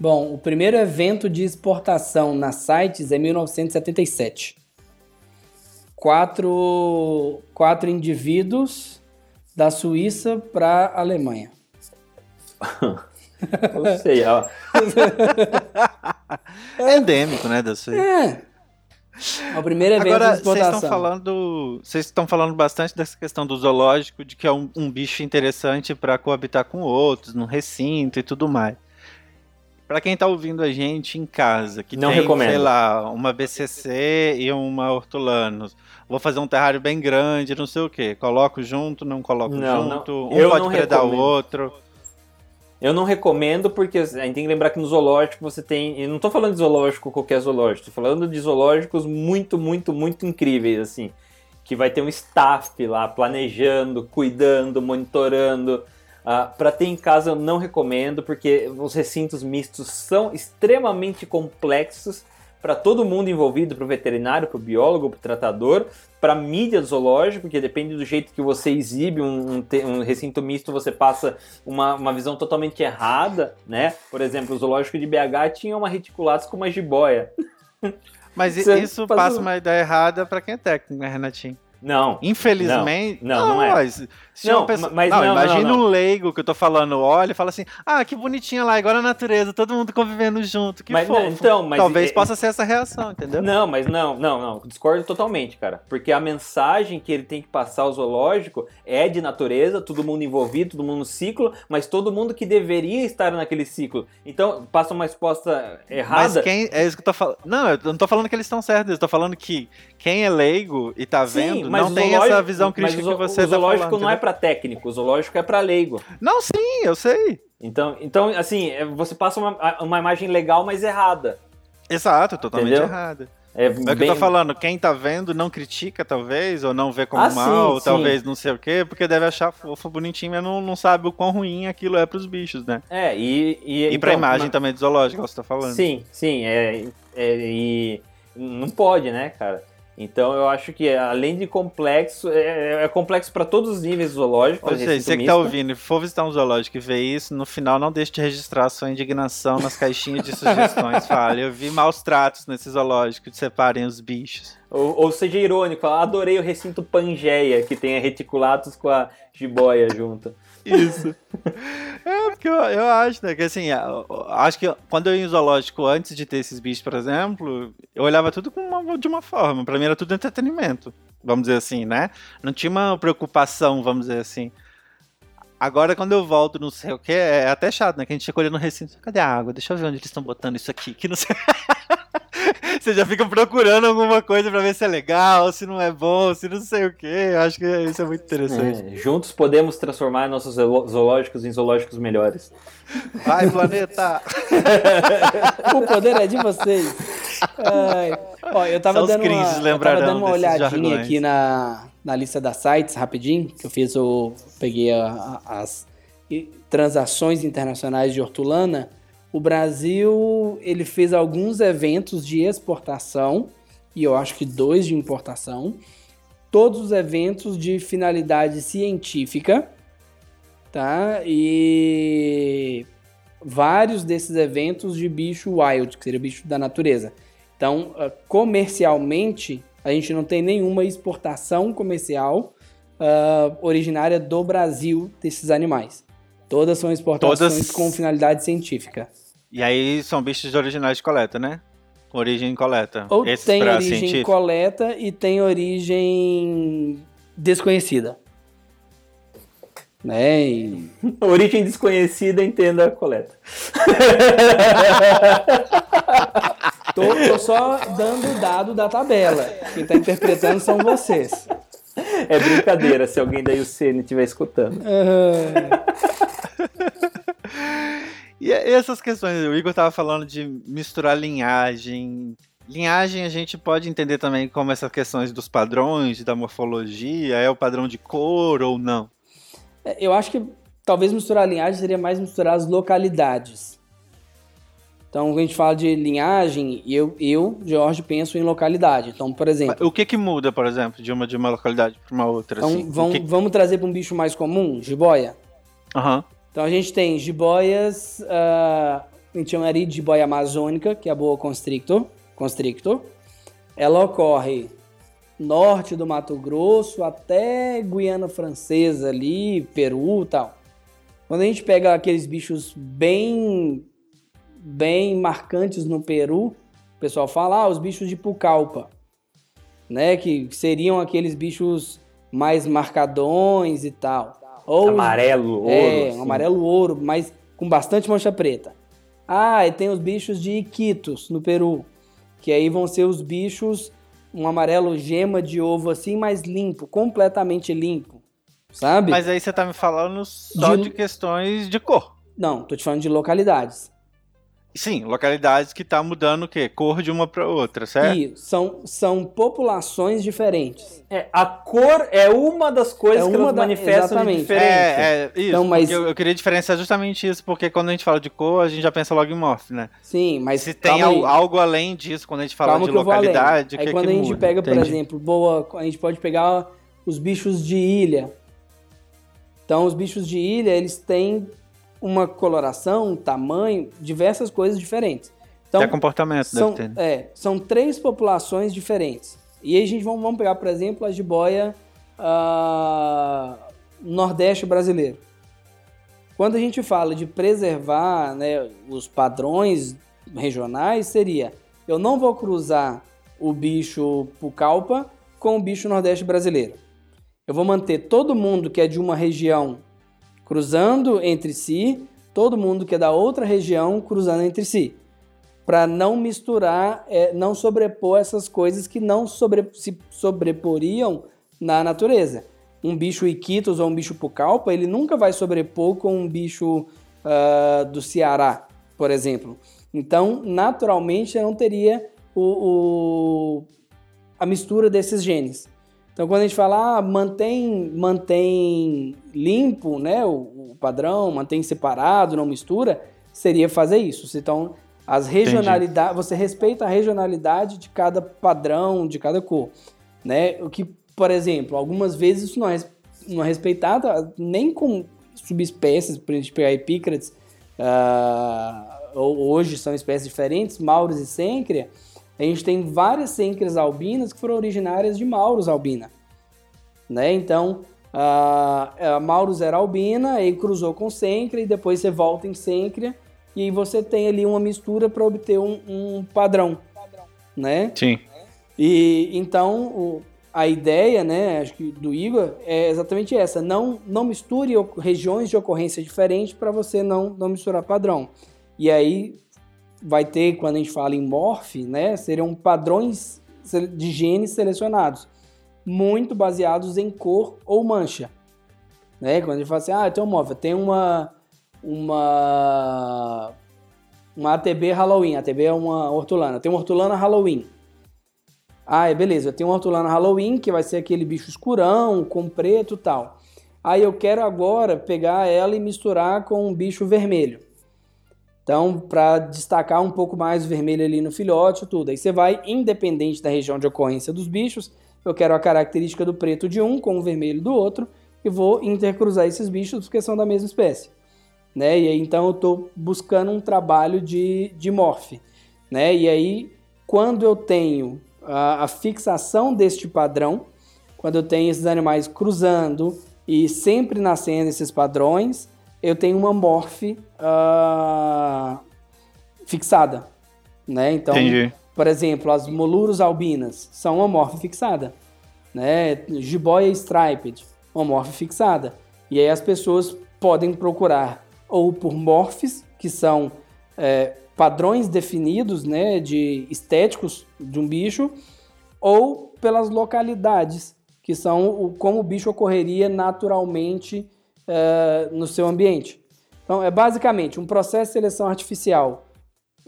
Bom, o primeiro evento de exportação nas sites é 1977. Quatro, quatro indivíduos da Suíça para a Alemanha. Eu sei, ó. É endêmico, né, Suíça. É. É o primeiro evento Agora, de vocês estão falando, vocês estão falando bastante dessa questão do zoológico, de que é um, um bicho interessante para coabitar com outros, no recinto e tudo mais. Para quem tá ouvindo a gente em casa, que Não tem, recomendo. sei lá, uma BCC e uma hortulanos, vou fazer um terrário bem grande, não sei o quê. Coloco junto, não coloco Não, junto, não. um Eu pode predar o recomendo. outro. Eu não recomendo porque a gente tem que lembrar que no zoológico você tem. Eu não tô falando de zoológico qualquer zoológico, tô falando de zoológicos muito, muito, muito incríveis, assim. Que vai ter um staff lá planejando, cuidando, monitorando. Ah, para ter em casa eu não recomendo, porque os recintos mistos são extremamente complexos para todo mundo envolvido, para o veterinário, para o biólogo, para o tratador, para a mídia do zoológico, porque depende do jeito que você exibe um, um um recinto misto, você passa uma, uma visão totalmente errada, né? Por exemplo, o zoológico de BH tinha uma reticulatus com uma jiboia. Mas Você isso passa um- uma ideia errada para quem é técnico, né, Renatinho? Não, Infelizmente. Não, não, não é. mas se Não, pessoa- mas não, não, imagina não, um leigo que eu tô falando, olha e fala assim: ah, que bonitinha lá, agora a natureza, todo mundo convivendo junto, que Mas, fofo. então, mas Talvez é- possa ser essa reação, entendeu? Não, mas não, não, não. Discordo totalmente, cara. Porque a mensagem que ele tem que passar ao zoológico é de natureza, todo mundo envolvido, todo mundo no ciclo, mas todo mundo que deveria estar naquele ciclo. Então, passa uma resposta Mas errada. quem. É isso que eu tô falando. Não, eu não tô falando que eles estão certos, eu tô falando que quem é leigo e tá vendo não o tem zoológico- essa visão mas crítica o, que você o tá zoológico falando. não é entendeu? Pra técnico, o zoológico é pra leigo. Não, sim, eu sei. Então, então assim, é- você passa uma, uma imagem legal, mas errada. Exato, totalmente Entendeu? errado. É, É o que bem- eu tô falando, quem tá vendo não critica, talvez, ou não vê como Ah, mal, sim, ou sim. talvez não sei o quê, porque deve achar fofo, bonitinho, mas não, não sabe o quão ruim aquilo é pros bichos, né? É, e. E, E pra então, imagem na- também do zoológico, você tá falando. Sim, sim, é, é, e não pode, né, cara? Então eu acho que além de complexo, é, é complexo para todos os níveis zoológicos. Ou seja, você que tá ouvindo e for visitar um zoológico e ver isso, no final não deixe de registrar sua indignação nas caixinhas de sugestões. Fale, eu vi maus tratos nesse zoológico, de separem os bichos. Ou, ou seja irônico, adorei o recinto Pangeia, que tem a reticulatus com a jiboia junto. Isso. É, porque eu, eu acho, né, que assim, acho que quando eu ia em zoológico antes de ter esses bichos, por exemplo, eu olhava tudo uma- de uma forma. Pra mim era tudo entretenimento, vamos dizer assim, né? Não tinha uma preocupação, vamos dizer assim. Agora, quando eu volto, não sei o que, é até chato, né? Que a gente chega olhando no recinto, cadê a água? Deixa eu ver onde eles estão botando isso aqui, que não sei. Você já fica procurando alguma coisa pra ver se é legal, se não é bom, se não sei o que. Eu acho que isso é muito interessante. É, juntos podemos transformar nossos zoológicos em zoológicos melhores. Vai, planeta! O poder é de vocês. Ai. Ó, eu tava dando uma, eu tava dando uma olhadinha jargões. aqui na, na lista das sites, rapidinho, que eu fiz o... Peguei a- a- as transações internacionais de hortulana. O Brasil, ele fez alguns eventos de exportação, e eu acho que dois de importação. Todos os eventos de finalidade científica, tá? E vários desses eventos de bicho wild, que seria bicho da natureza. Então, ah, comercialmente, a gente não tem nenhuma exportação comercial ah, originária do Brasil desses animais. Todas são exportações Todas- com finalidade científica. E aí são bichos originais de coleta, né? Com origem em coleta. Ou Esses tem origem científico. coleta e tem origem desconhecida. Né? E- Origem desconhecida, entenda a coleta. Tô, tô só dando o dado da tabela. Quem tá interpretando são vocês. É brincadeira, se alguém da UCN estiver escutando. E e essas questões, o Igor tava falando de misturar linhagem. Linhagem a gente pode entender também como essas questões dos padrões, da morfologia, é o padrão de cor ou não. É, Eu acho que talvez misturar a linhagem seria mais misturar as localidades. Então, quando a gente fala de linhagem, eu, eu Jorge, penso em localidade. Então, por exemplo, O que que muda, por exemplo, de uma, de uma localidade para uma outra? então, assim? Que- vamos trazer para um bicho mais comum, jiboia. Aham. Então, a gente tem jiboias, ah, a gente chamaria de jiboia amazônica, que é a boa constrictor. constrictor. Ela ocorre norte do Mato Grosso até Guiana Francesa ali, Peru e tal. Quando a gente pega aqueles bichos bem bem marcantes no Peru. O pessoal fala, ah, os bichos de Pucallpa, né? Que seriam aqueles bichos mais marcadões e tal. Ou, amarelo, ouro. É, assim. amarelo ouro, mas com bastante mancha preta. Ah, e tem os bichos de Iquitos, no Peru, que aí vão ser os bichos, um amarelo gema de ovo assim, mais limpo, completamente limpo, sabe? Mas aí você tá me falando só De- de, questões de cor. Não, tô te falando de localidades. Sim, localidades que tá mudando o quê? Cor de uma pra outra, certo? E são, são populações diferentes. É, a cor é uma das coisas É que uma elas da- manifestam exatamente. de diferença. É, é, isso. Então, mas- Eu, eu queria diferenciar justamente isso, porque quando a gente fala de cor, a gente já pensa logo em morph, né? Sim, mas Se tem al- algo além disso, quando a gente fala Calma de que localidade, o Aí que quando que a gente muda? pega, por Entendi. exemplo, boa, a gente pode pegar os bichos de ilha. Então, os bichos de ilha, eles têm uma coloração, um tamanho, diversas coisas diferentes. Então, Até comportamento são, deve ter. né? é, são três populações diferentes. E aí a gente vamos, vamos pegar, por exemplo, a jiboia ah, nordeste brasileiro. Quando a gente fala de preservar né, os padrões regionais, seria eu não vou cruzar o bicho pucallpa com o bicho nordeste brasileiro. Eu vou manter todo mundo que é de uma região cruzando entre si, todo mundo que é da outra região cruzando entre si para não misturar, é, não sobrepor essas coisas que não sobre- se sobreporiam na natureza. Um bicho Iquitos ou um bicho Pucallpa, ele nunca vai sobrepor com um bicho ah, do Ceará, por exemplo. Então, naturalmente, não teria o, o- a mistura desses genes. Então, quando a gente fala, ah, mantém, mantém limpo né, o, o padrão, mantém separado, não mistura, seria fazer isso. Então, as regionalidades, você respeita a regionalidade de cada padrão, de cada cor, né? O que, por exemplo, algumas vezes isso não é, não é respeitado nem com subespécies, por gente pegar epícrates, ah, ou- hoje são espécies diferentes, Maurus e Sêncria, a gente tem várias Sêncreas albinas que foram originárias de Maurus albina, né? Então, a, a Maurus era albina, aí cruzou com Sêncria e depois você volta em Sêncria e aí você tem ali uma mistura para obter um, um padrão, né? Sim. E então o- a ideia, né, acho que do Igor é exatamente essa: não não misture regiões de ocorrência diferentes para você não não misturar padrão. E aí vai ter quando a gente fala em morph, né, seriam padrões de genes selecionados, muito baseados em cor ou mancha, né? Quando a gente fala assim, ah, tem um morph, tem uma uma uma ATB Halloween, ATB é uma hortulana, tem uma hortulana Halloween. Ah, é beleza, eu tenho uma hortulana Halloween que vai ser aquele bicho escurão, com preto e tal. Aí eu quero agora pegar ela e misturar com um bicho vermelho. Então, para destacar um pouco mais o vermelho ali no filhote tudo. Aí você vai, independente da região de ocorrência dos bichos, eu quero a característica do preto de um com o vermelho do outro e vou intercruzar esses bichos porque são da mesma espécie. Né? E aí, então eu estou buscando um trabalho de, de morph. Né? E aí, quando eu tenho a, a fixação deste padrão, quando eu tenho esses animais cruzando e sempre nascendo esses padrões, eu tenho uma morph ah, fixada. Né? Então, Entendi. por exemplo, as moluros albinas são uma morph fixada. Né? Jiboia striped, uma morph fixada. E aí as pessoas podem procurar ou por morphs, que são é, padrões definidos né, de estéticos de um bicho, ou pelas localidades, que são o, como o bicho ocorreria naturalmente é, no seu ambiente. Então, é basicamente um processo de seleção artificial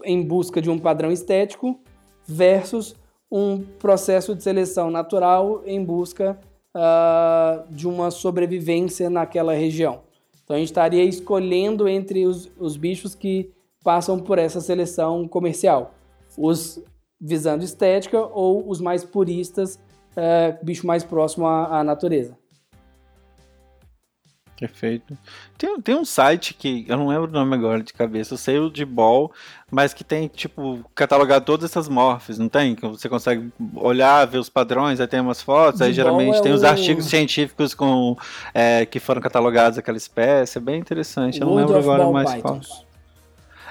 em busca de um padrão estético versus um processo de seleção natural em busca ah, de uma sobrevivência naquela região. Então a gente estaria escolhendo entre os, os bichos que passam por essa seleção comercial. Os visando estética ou os mais puristas, eh, bicho mais próximo à, à natureza. Perfeito. Tem, tem um site que eu não lembro o nome agora de cabeça, eu sei o de Ball, mas que tem, tipo, catalogado todas essas morphs, não tem? Que você consegue olhar, ver os padrões, aí tem umas fotos, aí De Ball geralmente é tem os o- artigos científicos com é, que foram catalogados aquela espécie, é bem interessante. Eu não World lembro agora Ball mais qual.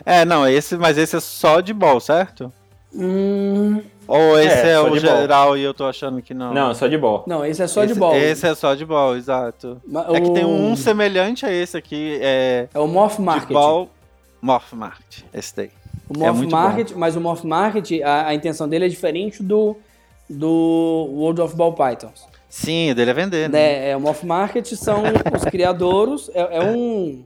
É, não, esse, mas esse é só de bol, certo? Hum, Ou esse É, é, o de geral e eu tô achando que não? Não, só de bol. não, esse é só esse, de bola. Esse é só de bol, exato. Ma- É que tem o- um semelhante a esse aqui, é É o Morph de Market. bol Morph Market, esse daí. O É Morph muito Market, mas o Morph Market, a, a intenção dele é diferente do, do World of Ball Pythons. Sim, o dele é vender, né? Né? É, o Morph Market são os criadores, é, é um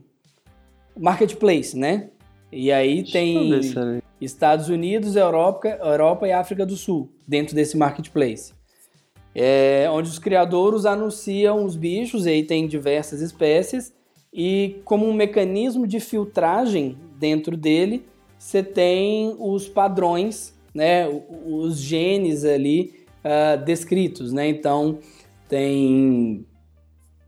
marketplace, né? E aí Deixa eu ver tem Estados Unidos, Europa, Europa e África do Sul dentro desse marketplace. É, onde os criadores anunciam os bichos, e aí tem diversas espécies, e como um mecanismo de filtragem dentro dele, você tem os padrões, né, os genes ali ah, descritos, né? Então tem,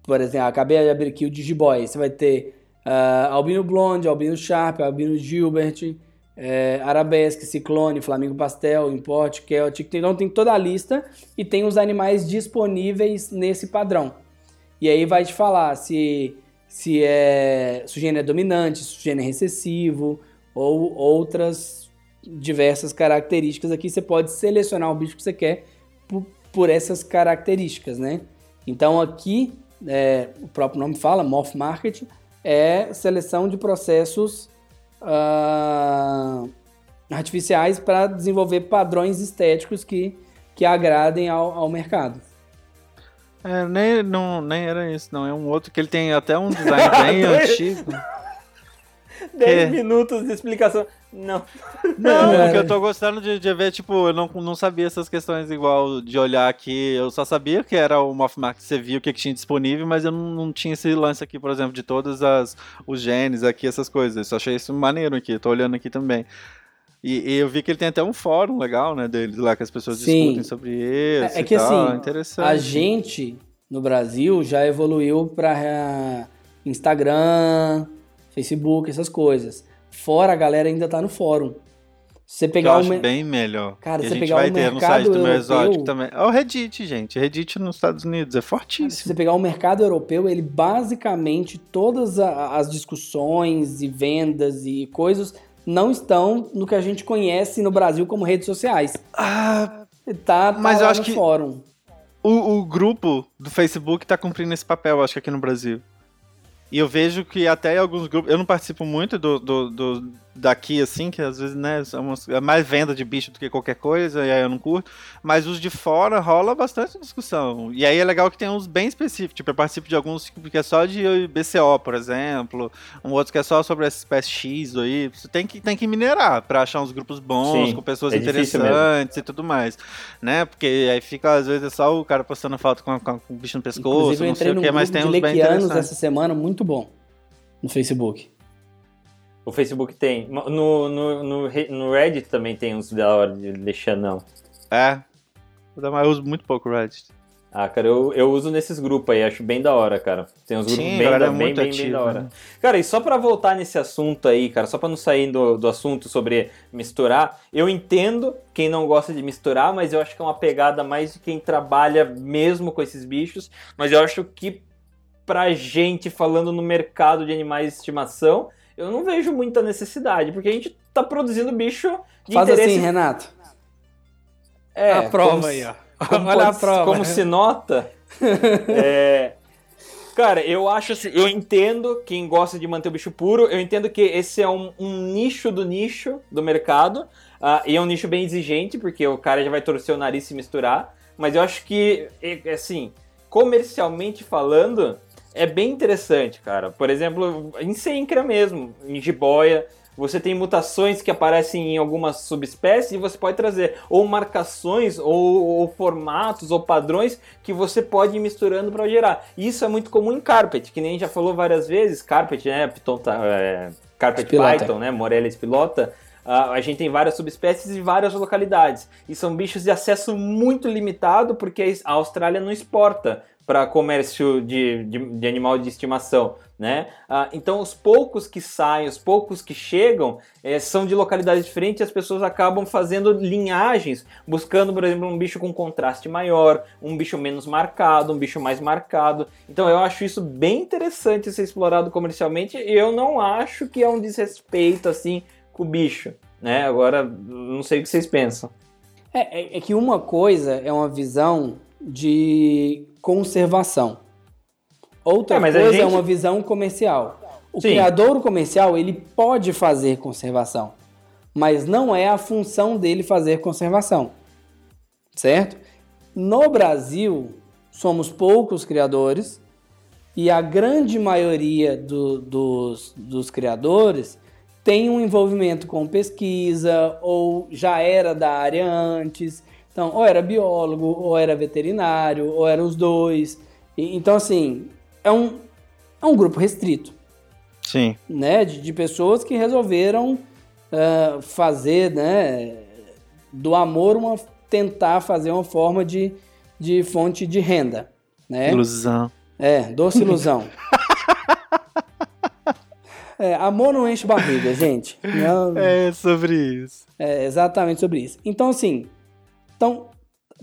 por exemplo, acabei de abrir aqui o Digiboy, você vai ter ah, Albino Blonde, Albino Sharp, Albino Gilbert, é, Arabesque, Ciclone, Flamingo Pastel, Import, Celtic, então tem toda a lista e tem os animais disponíveis nesse padrão. E aí vai te falar se, se, é, se o gene é dominante, se o gene é recessivo ou outras diversas características aqui. Você pode selecionar o bicho que você quer por, por essas características, né? Então aqui, é, o próprio nome fala, Morph Market, é seleção de processos ah, artificiais para desenvolver padrões estéticos que, que agradem ao, ao mercado. É, nem, não, nem era isso, não. É um outro que ele tem até um design bem antigo. 10 É. minutos de explicação. Não. Não, o que eu tô gostando de, de ver, tipo, eu não, não sabia essas questões igual de olhar aqui. Eu só sabia que era o Moth Market, você via o que, que tinha disponível, mas eu não, não tinha esse lance aqui, por exemplo, de todos as, os genes aqui, essas coisas. Eu só achei isso maneiro aqui, tô olhando aqui também. E, e eu vi que ele tem até um fórum legal, né, deles lá, que as pessoas Sim. discutem sobre isso É- é e que, tal. assim, interessante. A gente no Brasil já evoluiu para Instagram, Facebook, essas coisas. Fora a galera ainda tá no fórum. Se você Que eu pegar o acho bem melhor. Cara, E a você gente pegar vai o ter no site do meu exótico também. É o Reddit, gente. Reddit nos Estados Unidos é Se fortíssimo. você pegar o mercado europeu, ele basicamente todas as discussões e vendas e coisas não estão no que a gente conhece no Brasil como redes sociais. Ah, Tá, tá Mas eu acho no que- fórum. o, o grupo do Facebook tá cumprindo esse papel, acho que aqui no Brasil. E eu vejo que até alguns grupos. Eu não participo muito do, do, do- daqui, assim, que às vezes, né, somos- é mais venda de bicho do que qualquer coisa, e aí eu não curto. Mas os de fora rola bastante discussão. E aí é legal que tem uns bem específicos. Tipo, eu participo de alguns que é só de BCO, por exemplo. Um outro que é só sobre essa espécie X aí. Você tem que, tem que minerar pra achar uns grupos bons, Sim, com pessoas é interessantes e tudo mais. Né? Porque aí fica, às vezes, é só o cara postando foto com, com, com o bicho no pescoço, Inclusive, eu não sei o que, mas tem uns bem interessantes. essa semana, muito bom, no Facebook. O Facebook tem. No, no, no, no Reddit também tem uns da hora de deixar não. É. Eu uso muito pouco o Reddit. Ah, cara, eu, eu uso nesses grupos aí, acho bem da hora, cara. Tem uns grupos Sim, a bem, galera da, é bem, bem, bem da hora. né? Cara, e só pra voltar nesse assunto aí, cara, só pra não sair do, do assunto sobre misturar, eu entendo quem não gosta de misturar, mas eu acho que é uma pegada mais de quem trabalha mesmo com esses bichos. Mas eu acho que pra gente falando no mercado de animais de estimação, eu não vejo muita necessidade, porque a gente tá produzindo bicho de Faz interesse. assim, Renato. é, a prova como aí, se- ó. como Olha a prova. Como se nota. é, Cara, eu acho assim, eu entendo quem gosta de manter o bicho puro, eu entendo que esse é um, um nicho do nicho do mercado, ah, e é um nicho bem exigente, porque o cara já vai torcer o nariz se misturar, mas eu acho que, é, assim, comercialmente falando, é bem interessante, cara. Por exemplo, em Sencra mesmo, em jiboia, você tem mutações que aparecem em algumas subespécies e você pode trazer ou marcações, ou, ou formatos, ou padrões que você pode ir misturando para gerar. Isso é muito comum em Carpet, que nem a gente já falou várias vezes. Carpet, né? Python, tá, é, Carpet Espilota. Python, né? Morelia espilota. A gente tem várias subespécies e várias localidades. E são bichos de acesso muito limitado, porque a Austrália não exporta para comércio de, de, de animal de estimação, né? Ah, então, os poucos que saem, os poucos que chegam, eh, são de localidades diferentes e as pessoas acabam fazendo linhagens, buscando, por exemplo, um bicho com contraste maior, um bicho menos marcado, um bicho mais marcado. Então, eu acho isso bem interessante ser explorado comercialmente e eu não acho que é um desrespeito, assim, com o bicho, né? Agora, não sei o que vocês pensam. É, é, é que uma coisa é uma visão de conservação. Outra É, coisa é gente- uma visão comercial. O Sim. criador comercial, ele pode fazer conservação, mas não é a função dele fazer conservação. Certo? No Brasil, somos poucos criadores e a grande maioria do- dos, dos criadores tem um envolvimento com pesquisa ou já era da área antes. Então, ou era biólogo, ou era veterinário, ou eram os dois. E- então, assim, é um, é um grupo restrito Sim. né, de, de pessoas que resolveram ah, fazer, né, do amor uma tentar fazer uma forma de, de fonte de renda, né? Ilusão. É, doce ilusão. É, amor não enche barriga, gente. Não, É sobre isso. é exatamente sobre isso. Então, assim, então,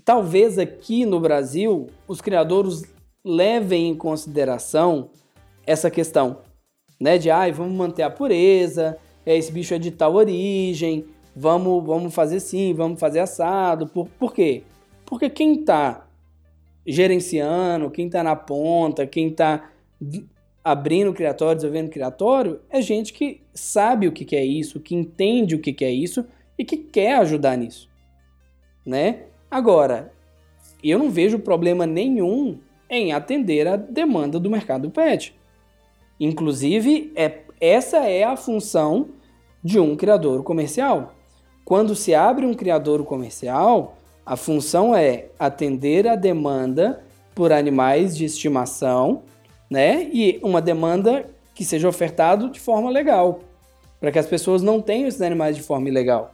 talvez aqui no Brasil os criadores levem em consideração essa questão, né? De, ai, vamos manter a pureza, é, esse bicho é de tal origem, vamos, vamos fazer assim, vamos fazer assado. Por, por quê? Porque quem tá gerenciando, quem tá na ponta, quem tá abrindo criatório, desenvolvendo criatório, é gente que sabe o que, que é isso, que entende o que, que é isso e que quer ajudar nisso, né? Agora, eu não vejo problema nenhum em atender a demanda do mercado pet. Inclusive, é, essa é a função de um criador comercial. Quando se abre um criador comercial, a função é atender a demanda por animais de estimação, né? E uma demanda que seja ofertado de forma legal, para que as pessoas não tenham esses animais de forma ilegal.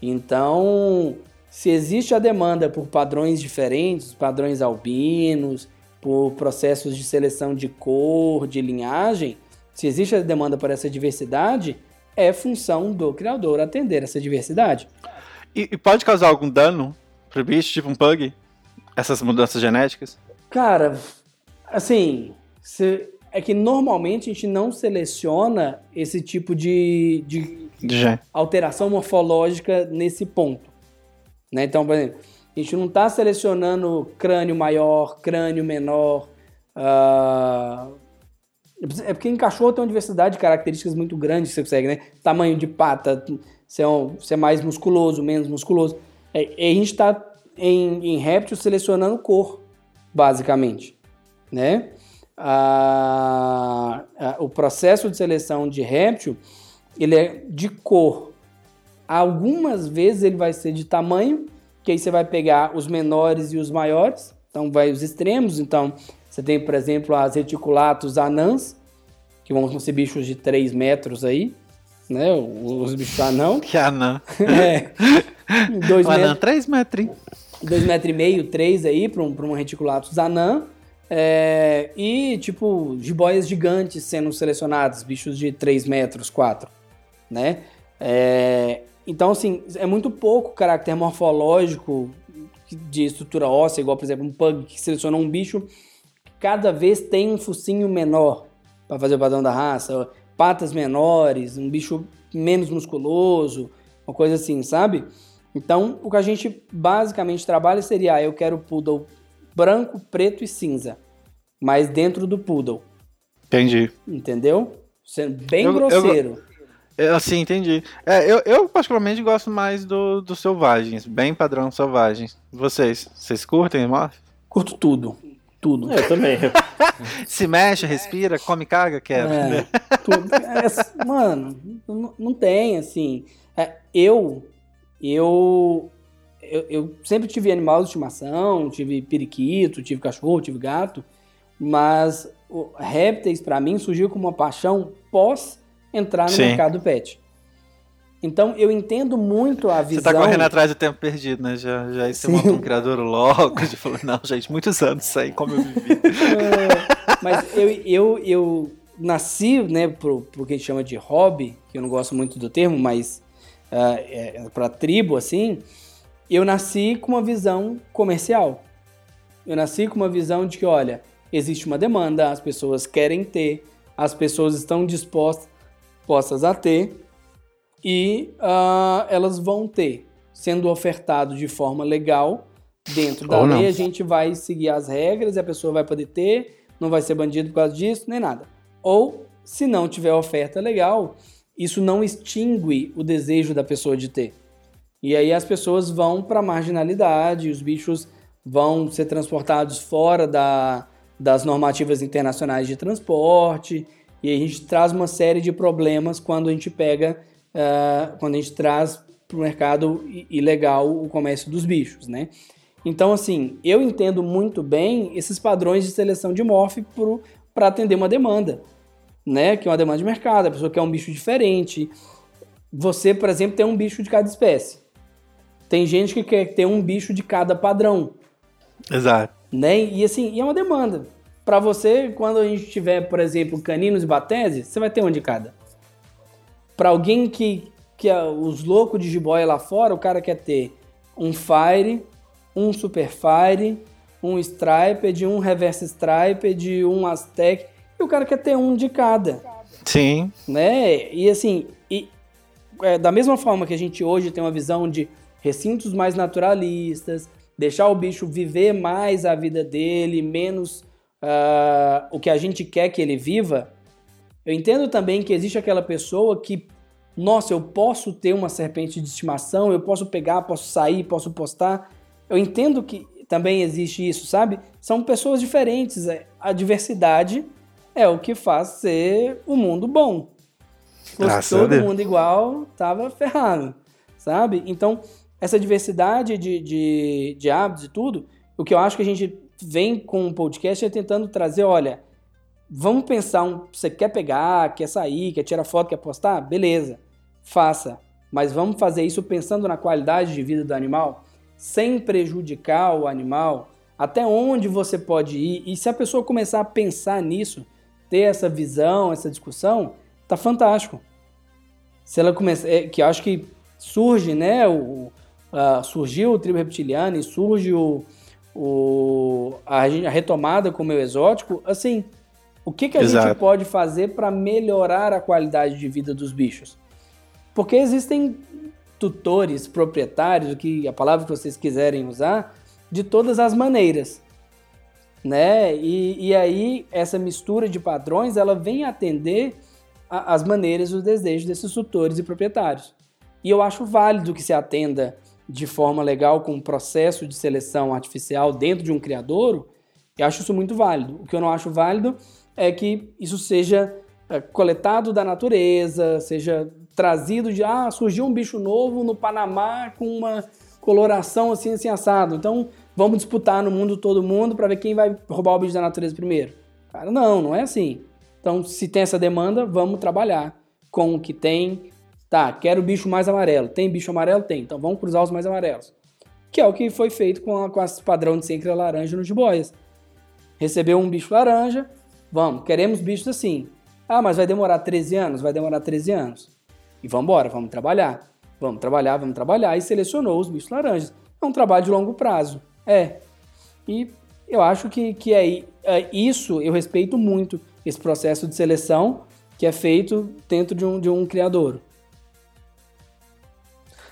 Então, se existe a demanda por padrões diferentes, padrões albinos, por processos de seleção de cor, de linhagem, se existe a demanda por essa diversidade, é função do criador atender essa diversidade. E, e pode causar algum dano pro bicho, tipo um pug? Essas mudanças genéticas? Cara, assim, se- é que normalmente a gente não seleciona esse tipo de, de De alteração morfológica nesse ponto. Né? Então, por exemplo, a gente não está selecionando crânio maior, crânio menor. ah, É porque em cachorro tem uma diversidade de características muito grande que você consegue, né? Tamanho de pata, se é, um- se é mais musculoso, menos musculoso. É, a gente está em, em réptil selecionando cor, basicamente, né? Ah, ah, o processo de seleção de réptil ele é de cor. Algumas vezes ele vai ser de tamanho, que aí você vai pegar os menores e os maiores, então vai os extremos. Então você tem, por exemplo, as reticulatos anãs, que vão ser bichos de 3 metros aí, né? Os bichos anão. Que anã. É. Dois Um anã, metros, 3 metros. dois metros e meio, três aí para um, pra um reticulatus anã. É, e, tipo, jiboias gigantes sendo selecionados, bichos de 3 metros, 4, né? É, então, assim, é muito pouco caráter morfológico de estrutura óssea, igual, por exemplo, um pug que selecionou um bicho que cada vez tem um focinho menor para fazer o padrão da raça, patas menores, um bicho menos musculoso, uma coisa assim, sabe? Então, o que a gente basicamente trabalha seria, ah, eu quero poodle branco, preto e cinza, mas dentro do poodle, Entendi. entendeu? Sendo bem Eu- eu- grosseiro. É, assim, entendi. É, eu, eu particularmente gosto mais do, do selvagens, bem padrão selvagens. Vocês, vocês curtem, Morph? Curto tudo, tudo. Eu também. Se mexe, respira, come, caga, quebra. É, tudo. É, mano, não, não tem, assim. É, eu, eu, eu, eu sempre tive animal de estimação, tive periquito, tive cachorro, tive gato, mas o répteis, pra mim, surgiu como uma paixão pós entrar no Sim. mercado pet. Então, eu entendo muito a Você visão... tá correndo atrás do tempo perdido, né? Já, já você Sim. monta um criador logo, de falou, não, gente, muitos anos isso aí, como eu vivi. É, mas eu, eu, eu nasci, né, pro, pro que a gente chama de hobby, que eu não gosto muito do termo, mas ah, é, para tribo, assim, eu nasci com uma visão comercial. Eu nasci com uma visão de que, olha, existe uma demanda, as pessoas querem ter, as pessoas estão dispostas, dispostas a ter, e uh, elas vão ter, sendo ofertado de forma legal, dentro da Ou lei, não. a gente vai seguir as regras e a pessoa vai poder ter, não vai ser bandido por causa disso, nem nada. Ou, se não tiver oferta legal, isso não extingue o desejo da pessoa de ter. E aí as pessoas vão para a marginalidade, os bichos vão ser transportados fora da, das normativas internacionais de transporte, e aí a gente traz uma série de problemas quando a gente pega, uh, quando a gente traz para o mercado ilegal o comércio dos bichos, né? Então, assim, eu entendo muito bem esses padrões de seleção de morph para atender uma demanda, né? Que é uma demanda de mercado, a pessoa quer um bicho diferente. Você, por exemplo, tem um bicho de cada espécie. Tem gente que quer ter um bicho de cada padrão. Exato. Né? E assim, e é uma demanda. Para você, quando a gente tiver, por exemplo, caninos e bateses, você vai ter um de cada. Para alguém que, que é os loucos de jiboia lá fora, o cara quer ter um Fire, um Super Fire, um Striped, um Reverse Striped, um Aztec, e o cara quer ter um de cada. Sim. Né? E assim, e, é, da mesma forma que a gente hoje tem uma visão de recintos mais naturalistas, deixar o bicho viver mais a vida dele, menos uh, o que a gente quer que ele viva, eu entendo também que existe aquela pessoa que, nossa, eu posso ter uma serpente de estimação, eu posso pegar, posso sair, posso postar. Eu entendo que também existe isso, sabe? São pessoas diferentes. é, A diversidade é o que faz ser o mundo bom. Se fosse todo mundo igual, tava ferrado, sabe? Então, essa diversidade de, de, de hábitos e tudo, o que eu acho que a gente vem com o podcast é tentando trazer, olha, vamos pensar, um, você quer pegar, quer sair, quer tirar foto, quer postar? Beleza, faça. Mas vamos fazer isso pensando na qualidade de vida do animal, sem prejudicar o animal, até onde você pode ir. E se a pessoa começar a pensar nisso, ter essa visão, essa discussão, tá fantástico. Se ela começar, é, que eu acho que surge, né, o, uh, surgiu o tribo reptiliano e surge o, o, a, a retomada com o meu exótico, assim, o que, que a Exato. gente pode fazer para melhorar a qualidade de vida dos bichos? Porque existem tutores, proprietários, que a palavra que vocês quiserem usar, de todas as maneiras, né? E, e aí essa mistura de padrões, ela vem atender a- as maneiras e os desejos desses tutores e proprietários. E eu acho válido que se atenda de forma legal com um processo de seleção artificial dentro de um criadouro, eu acho isso muito válido. O que eu não acho válido é que isso seja é, coletado da natureza, seja trazido de, ah, surgiu um bicho novo no Panamá com uma coloração assim, assim, assado. Então, vamos disputar no mundo todo mundo para ver quem vai roubar o bicho da natureza primeiro. Cara, não, não é assim. Então, se tem essa demanda, vamos trabalhar com o que tem. Tá, quero bicho mais amarelo. Tem bicho amarelo? Tem. Então, vamos cruzar os mais amarelos. Que é o que foi feito com, a, com esse padrão de sempre laranja nos jiboias. Recebeu um bicho laranja, vamos, queremos bichos assim. Ah, mas vai demorar 13 anos? Vai demorar 13 anos. E vamos embora, vamos trabalhar. Vamos trabalhar, vamos trabalhar. E selecionou os bichos laranjas. É um trabalho de longo prazo. É. E eu acho que, que é, é isso, eu respeito muito esse processo de seleção que é feito dentro de um, de um criador.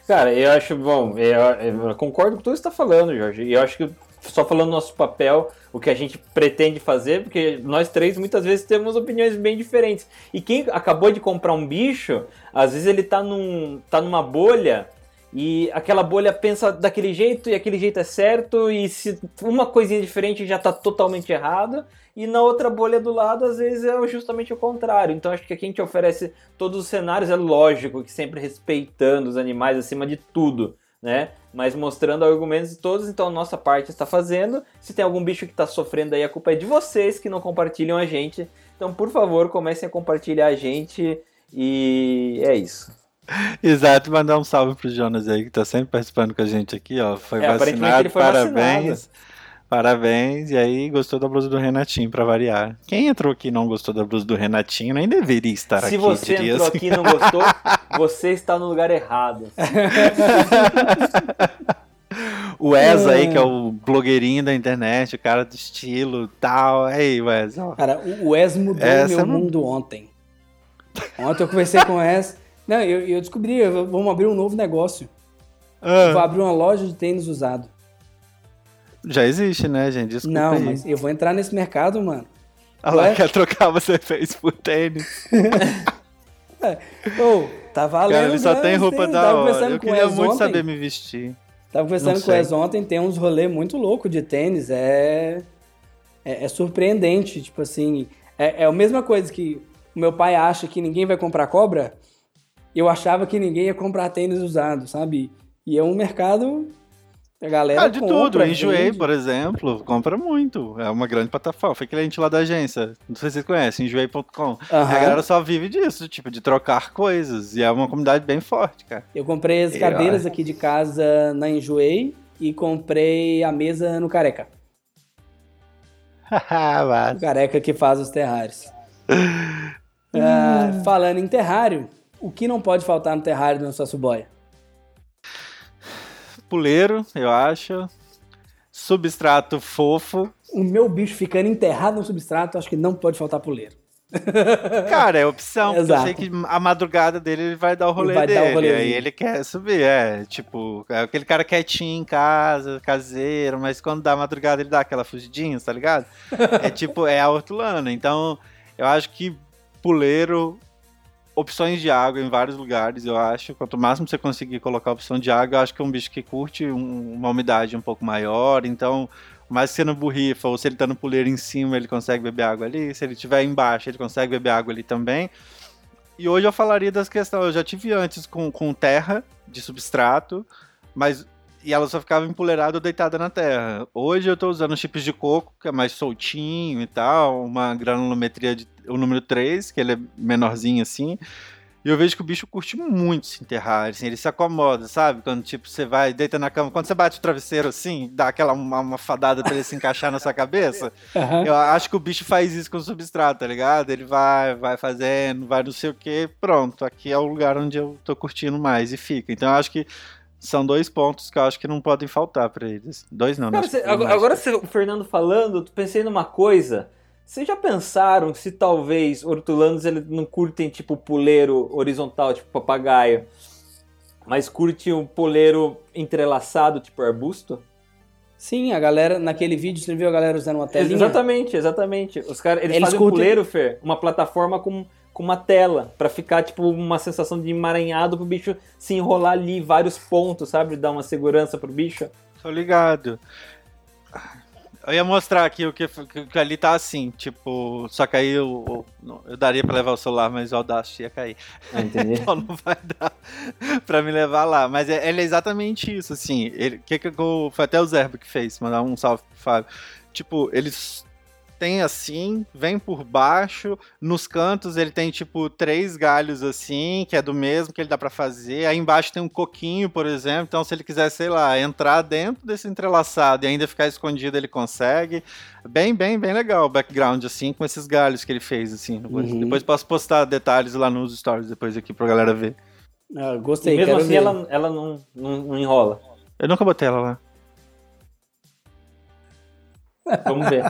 Cara, eu acho, bom, eu, eu concordo com tudo que você está falando, Jorge. E eu acho que só falando nosso papel, o que a gente pretende fazer, porque nós três muitas vezes temos opiniões bem diferentes. E quem acabou de comprar um bicho, às vezes ele tá, num, tá numa bolha e aquela bolha pensa daquele jeito e aquele jeito é certo, e se uma coisinha diferente já tá totalmente errado, e na outra bolha do lado, às vezes é justamente o contrário. Então acho que aqui a gente oferece todos os cenários, é lógico que sempre respeitando os animais acima de tudo, né? Mas mostrando argumentos de todos, então a nossa parte está fazendo. Se tem algum bicho que está sofrendo aí, a culpa é de vocês que não compartilham a gente. Então, por favor, comecem a compartilhar a gente e é isso. Exato, mandar um salve pro Jonas aí, que tá sempre participando com a gente aqui, ó. Foi É, vacinado, foi parabéns. vacinado. Parabéns, e aí gostou da blusa do Renatinho, pra variar. Quem entrou aqui e não gostou da blusa do Renatinho nem deveria estar Se aqui. você diria entrou assim. aqui e não gostou, você está no lugar errado. O Wes aí, que é o blogueirinho da internet, o cara do estilo e tal. Ei, Wes, ó. Cara, o Wes mudou Essa meu não- mundo ontem. Ontem eu conversei com o Wes, Não, eu, eu descobri, vamos abrir um novo negócio. Ah, Eu vou abrir uma loja de tênis usado. já existe, né, gente? Desculpa Não, aí. mas eu vou entrar nesse mercado, mano. Olha lá, quer trocar você fez por tênis. Ô, tá valendo. Cara, ele só né, tem roupa tênis. da Tava hora. Eu queria muito ontem. saber me vestir. Tava conversando com. Wes ontem, tem uns rolês muito loucos de tênis. É, é, é surpreendente, tipo assim. É, é a mesma coisa que o meu pai acha que ninguém vai comprar cobra. Eu achava que ninguém ia comprar tênis usado, sabe? E é um mercado. A galera. Ah, de compra, tudo. Enjoei, vende. por exemplo, compra muito. É uma grande plataforma. Foi cliente lá da agência. Não sei se vocês conhecem, enjoei.com. A Aham. galera só vive disso, tipo, de trocar coisas. E é uma comunidade bem forte, cara. Eu comprei as Eu cadeiras aqui de casa na Enjoei e comprei a mesa no Careca. O Careca que faz os terrários. Ah, falando em terrário, o que não pode faltar no terrário do nosso boia? Puleiro, eu acho. Substrato fofo. O meu bicho ficando enterrado no substrato, acho que não pode faltar puleiro. Cara, é opção, porque eu Exato. sei que a madrugada dele ele vai dar o rolê vai dar o dele. aí ele quer subir, é. Tipo, é aquele cara quietinho em casa, caseiro, mas quando dá a madrugada ele dá aquela fugidinha, tá ligado? é tipo, é a hortulana. Então, eu acho que puleiro, opções de água em vários lugares, eu acho. Quanto máximo você conseguir colocar opção de água, eu acho que é um bicho que curte um- uma umidade um pouco maior. Então, mas se não borrifa, ou se ele tá no puleiro em cima, ele consegue beber água ali. Se ele estiver embaixo, ele consegue beber água ali também. E hoje eu falaria das questões. Eu já tive antes com, com terra de substrato, mas. E ela só ficava empoleirada ou deitada na terra. Hoje eu tô usando chips de coco, que é mais soltinho e tal, uma granulometria de o número 3, que ele é menorzinho assim. E eu vejo que o bicho curte muito se enterrar, assim, ele se acomoda, sabe? Quando, tipo, você vai, deita na cama, quando você bate o travesseiro assim, dá aquela uma, uma fadada pra ele se encaixar na sua cabeça, Aham. eu acho que o bicho faz isso com o substrato, tá ligado? Ele vai, vai fazendo, vai não sei o que, pronto, aqui é o lugar onde eu tô curtindo mais e fica. Então eu acho que são dois pontos que eu acho que não podem faltar pra eles. Dois não, Cara, né? cê- agora, agora cê- o Fernando falando, tu pensei numa coisa. Vocês já pensaram se talvez hortulanos eles não curtem tipo puleiro horizontal, tipo papagaio, mas curte um puleiro entrelaçado, tipo arbusto? Sim, a galera, naquele vídeo, você viu a galera usando uma telinha? Exatamente, exatamente. Os cara, eles, Eles fazem um curtem- puleiro, Fer, uma plataforma com, com uma tela, pra ficar tipo uma sensação de emaranhado pro bicho se enrolar ali, vários pontos, sabe? Dar uma segurança pro bicho. Tô ligado. Eu ia mostrar aqui o que, que, que ali tá assim, tipo, só que aí eu, eu, eu daria pra levar o celular, mas o Audacity ia cair. Ah, entendi. Então não vai dar pra me levar lá. Mas é, ele é exatamente isso, assim. Ele, que que foi até o Zerbo que fez, mandar um salve pro Fábio. Tipo, eles têm assim, vem por baixo, nos cantos ele tem tipo três galhos assim, que é do mesmo que ele dá pra fazer. Aí embaixo tem um coquinho, por exemplo. Então se ele quiser, sei lá, entrar dentro desse entrelaçado e ainda ficar escondido, ele consegue. Bem, bem, bem legal o background assim com esses galhos que ele fez assim. Depois, Uhum. depois posso postar detalhes lá nos stories depois aqui pra galera ver. Ah, E gostei, mesmo quero assim ver. ela, ela não, não, não enrola. Eu nunca botei ela lá. Vamos ver.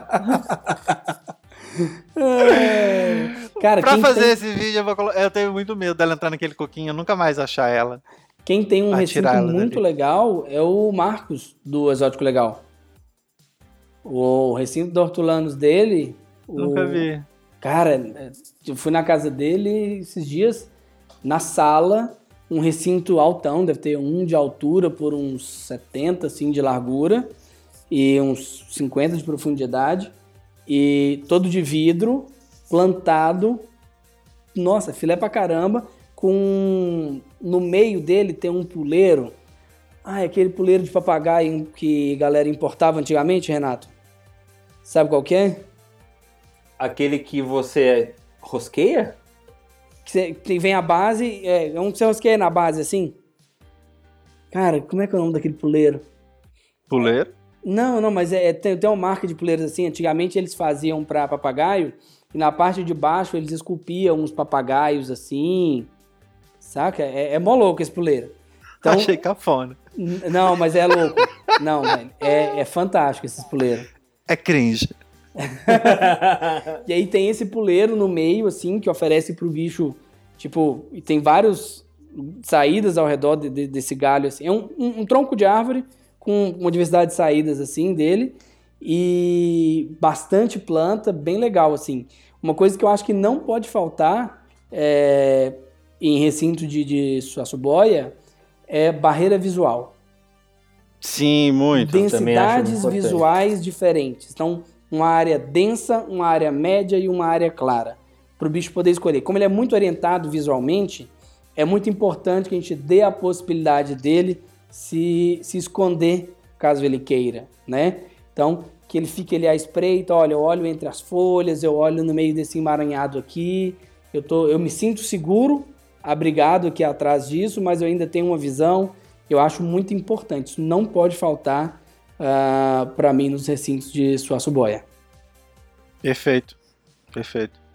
É. Cara, pra fazer tem, esse vídeo, eu, vou colo- eu tenho muito medo dela entrar naquele coquinho, eu nunca mais achar ela. quem tem um recinto muito dali. legal é o Marcos, do Exótico Legal. O recinto do Hortulanos dele... o- Nunca vi. Cara, eu fui na casa dele esses dias, na sala, um recinto altão, deve ter um de altura por uns 70, assim, de largura, e uns 50 de profundidade, e todo de vidro, plantado, nossa, filé pra caramba, com... no meio dele tem um puleiro, ah, é aquele puleiro de papagaio que a galera importava antigamente, Renato? Sabe qual que é? Aquele que você rosqueia? Que vem a base, é, é um que você rosqueia na base assim. Cara, como é que é o nome daquele puleiro? Puleiro? Não, não, mas é, tem, tem uma marca de puleiros assim. Antigamente eles faziam pra papagaio e na parte de baixo eles esculpiam uns papagaios assim. Saca? É, é mó louco esse puleiro. Então, Achei cafona. não, mas é louco. Não, velho. É, é fantástico esses puleiros. É cringe. E aí tem esse puleiro no meio, assim, que oferece pro bicho, tipo, e tem vários saídas ao redor de, de, desse galho. Assim. É um, um, um, tronco de árvore com uma diversidade de saídas assim dele e bastante planta, bem legal assim. Uma coisa que eu acho que não pode faltar é, em recinto de, de suaçuboia é barreira visual. Sim, muito. Densidades visuais diferentes. Então, uma área densa, uma área média e uma área clara. Para o bicho poder escolher. Como ele é muito orientado visualmente, é muito importante que a gente dê a possibilidade dele se, se esconder, caso ele queira, né? Então, que ele fique ali à espreita, olha, eu olho entre as folhas, eu olho no meio desse emaranhado aqui, eu, tô, eu me sinto seguro, abrigado aqui atrás disso, mas eu ainda tenho uma visão, eu acho muito importante, isso não pode faltar uh, ah, para mim nos recintos de Suaçuboia. Perfeito, perfeito.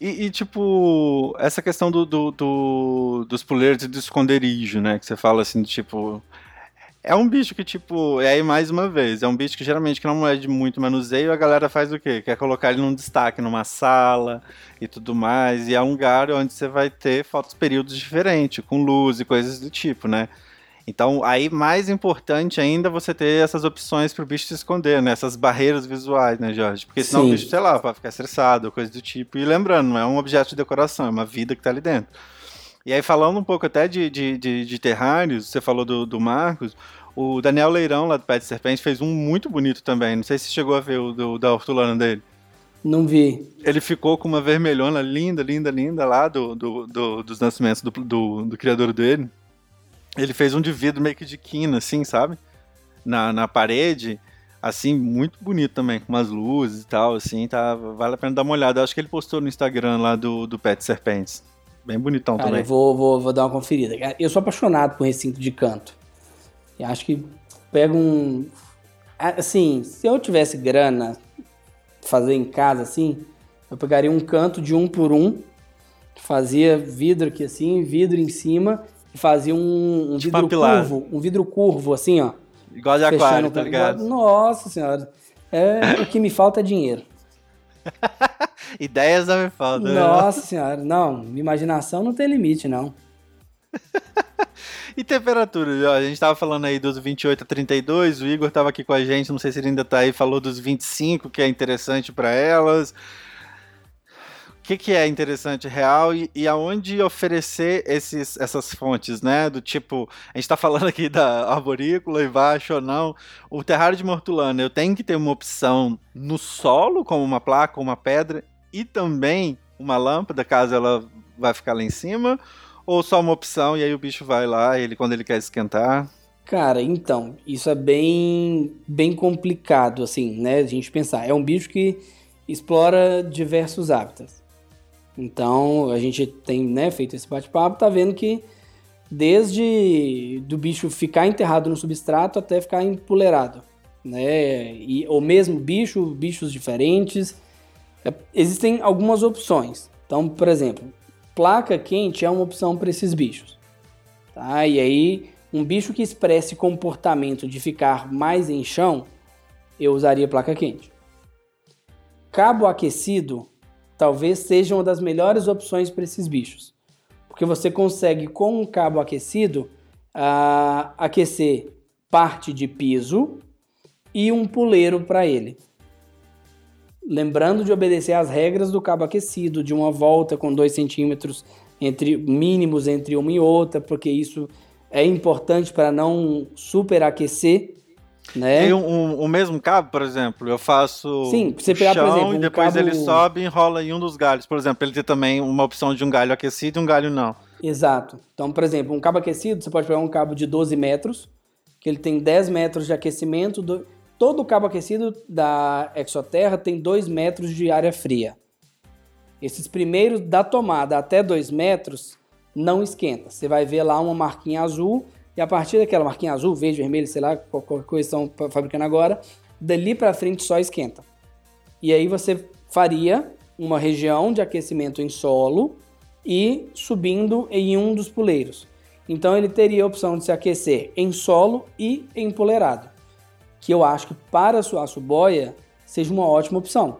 E, e, tipo, essa questão do, do, do, dos puleiros e do esconderijo, né? Que você fala assim, tipo. É um bicho que, tipo, é aí mais uma vez, é um bicho que geralmente que não é de muito manuseio, a galera faz o quê? Quer colocar ele num destaque numa sala e tudo mais, e é um lugar onde você vai ter fotos períodos diferentes, com luz e coisas do tipo, né? Então, aí mais importante ainda você ter essas opções para o bicho se esconder, né? Essas barreiras visuais, né, Jorge? Porque senão Sim. o bicho, sei lá, vai ficar estressado, coisa do tipo. E lembrando, não é um objeto de decoração, é uma vida que está ali dentro. E aí, falando um pouco até de, de, de, de terrários, você falou do, do Marcos, o Daniel Leirão, lá do Pé de Serpente, fez um muito bonito também. Não sei se chegou a ver o do, da hortulana dele. Não vi. Ele ficou com uma vermelhona linda, linda, linda lá do, do, do dos nascimentos do, do, do criador dele. Ele fez um de vidro meio que de quina, assim, sabe? Na, na parede. Assim, muito bonito também, com umas luzes e tal, assim, tá, vale a pena dar uma olhada. acho que ele postou no Instagram lá do, do Pet Serpentes. Bem bonitão Cara, também. Eu vou, vou, vou dar uma conferida. Eu sou apaixonado por recinto de canto. E acho que pega um. Assim, se eu tivesse grana fazer em casa assim, eu pegaria um canto de um por um, fazia vidro aqui assim, vidro em cima e fazia um, um tipo vidro curvo, um vidro curvo, assim, ó. Igual de aquário, tá ligado? Nossa senhora. É, o que me falta é dinheiro. Ideias não me faltam. Né? Nossa senhora, não, imaginação não tem limite, não. e temperatura? A gente tava falando aí dos 28 a 32, o Igor tava aqui com a gente, não sei se ele ainda tá aí, falou dos 25, que é interessante para elas que, que é interessante real e, e aonde oferecer esses, essas fontes, né? Do tipo, a gente está falando aqui da arborícola baixo ou não. O terrário de Mortulana, eu tenho que ter uma opção no solo, como uma placa, uma pedra, e também uma lâmpada, caso ela vai ficar lá em cima, ou só uma opção e aí o bicho vai lá, ele quando ele quer esquentar? Cara, então, isso é bem, bem complicado, assim, né? A gente pensar. É um bicho que explora diversos hábitats. Então a gente tem né, feito esse bate-papo, tá vendo que desde do bicho ficar enterrado no substrato até ficar empoleirado, né? E o mesmo bicho, bichos diferentes. É, existem algumas opções. Então, por exemplo, placa quente é uma opção para esses bichos. Tá? E aí, um bicho que expresse comportamento de ficar mais em chão, eu usaria placa quente. Cabo aquecido talvez seja uma das melhores opções para esses bichos. Porque você consegue, com um cabo aquecido, uh, aquecer parte de piso e um puleiro para ele. Lembrando de obedecer às regras do cabo aquecido, de uma volta com 2 centímetros entre mínimos entre uma e outra, porque isso é importante para não superaquecer né? E um, um, o mesmo cabo, por exemplo, eu faço Sim, você pegar, chão por exemplo, um e depois cabo... ele sobe e enrola em um dos galhos. Por exemplo, ele tem também uma opção de um galho aquecido e um galho não. Exato. Então, por exemplo, um cabo aquecido, você pode pegar um cabo de 12 metros, que ele tem 10 metros de aquecimento. Do... Todo cabo aquecido da Exoterra tem 2 metros de área fria. Esses primeiros da tomada até 2 metros não esquenta. Você vai ver lá uma marquinha azul e a partir daquela marquinha azul, verde, vermelho, sei lá, qualquer coisa estão fabricando agora, dali para frente só esquenta. E aí você faria uma região de aquecimento em solo e subindo em um dos puleiros. Então ele teria a opção de se aquecer em solo e empoleirado, que eu acho que para a sua boia seja uma ótima opção.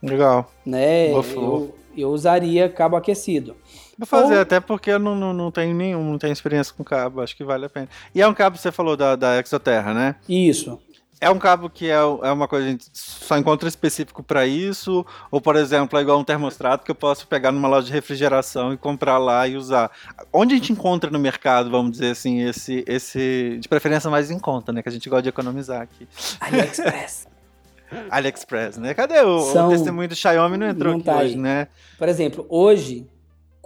Legal. Né? Eu, eu usaria cabo aquecido. Vou fazer, Ou- até porque eu não, não, não tenho nenhum, não tenho experiência com cabo, acho que vale a pena. E é um cabo, você falou da, da Exoterra, né? Isso. É um cabo que é, é uma coisa que a gente só encontra específico para isso? Ou, por exemplo, é igual um termostrato que eu posso pegar numa loja de refrigeração e comprar lá e usar? Onde a gente encontra no mercado, vamos dizer assim, esse, esse de preferência mais em conta, né? Que a gente gosta de economizar aqui. AliExpress. AliExpress, né? Cadê o, São- o testemunho do Xiaomi? Não entrou Não aqui tá hoje, né? Por exemplo, hoje,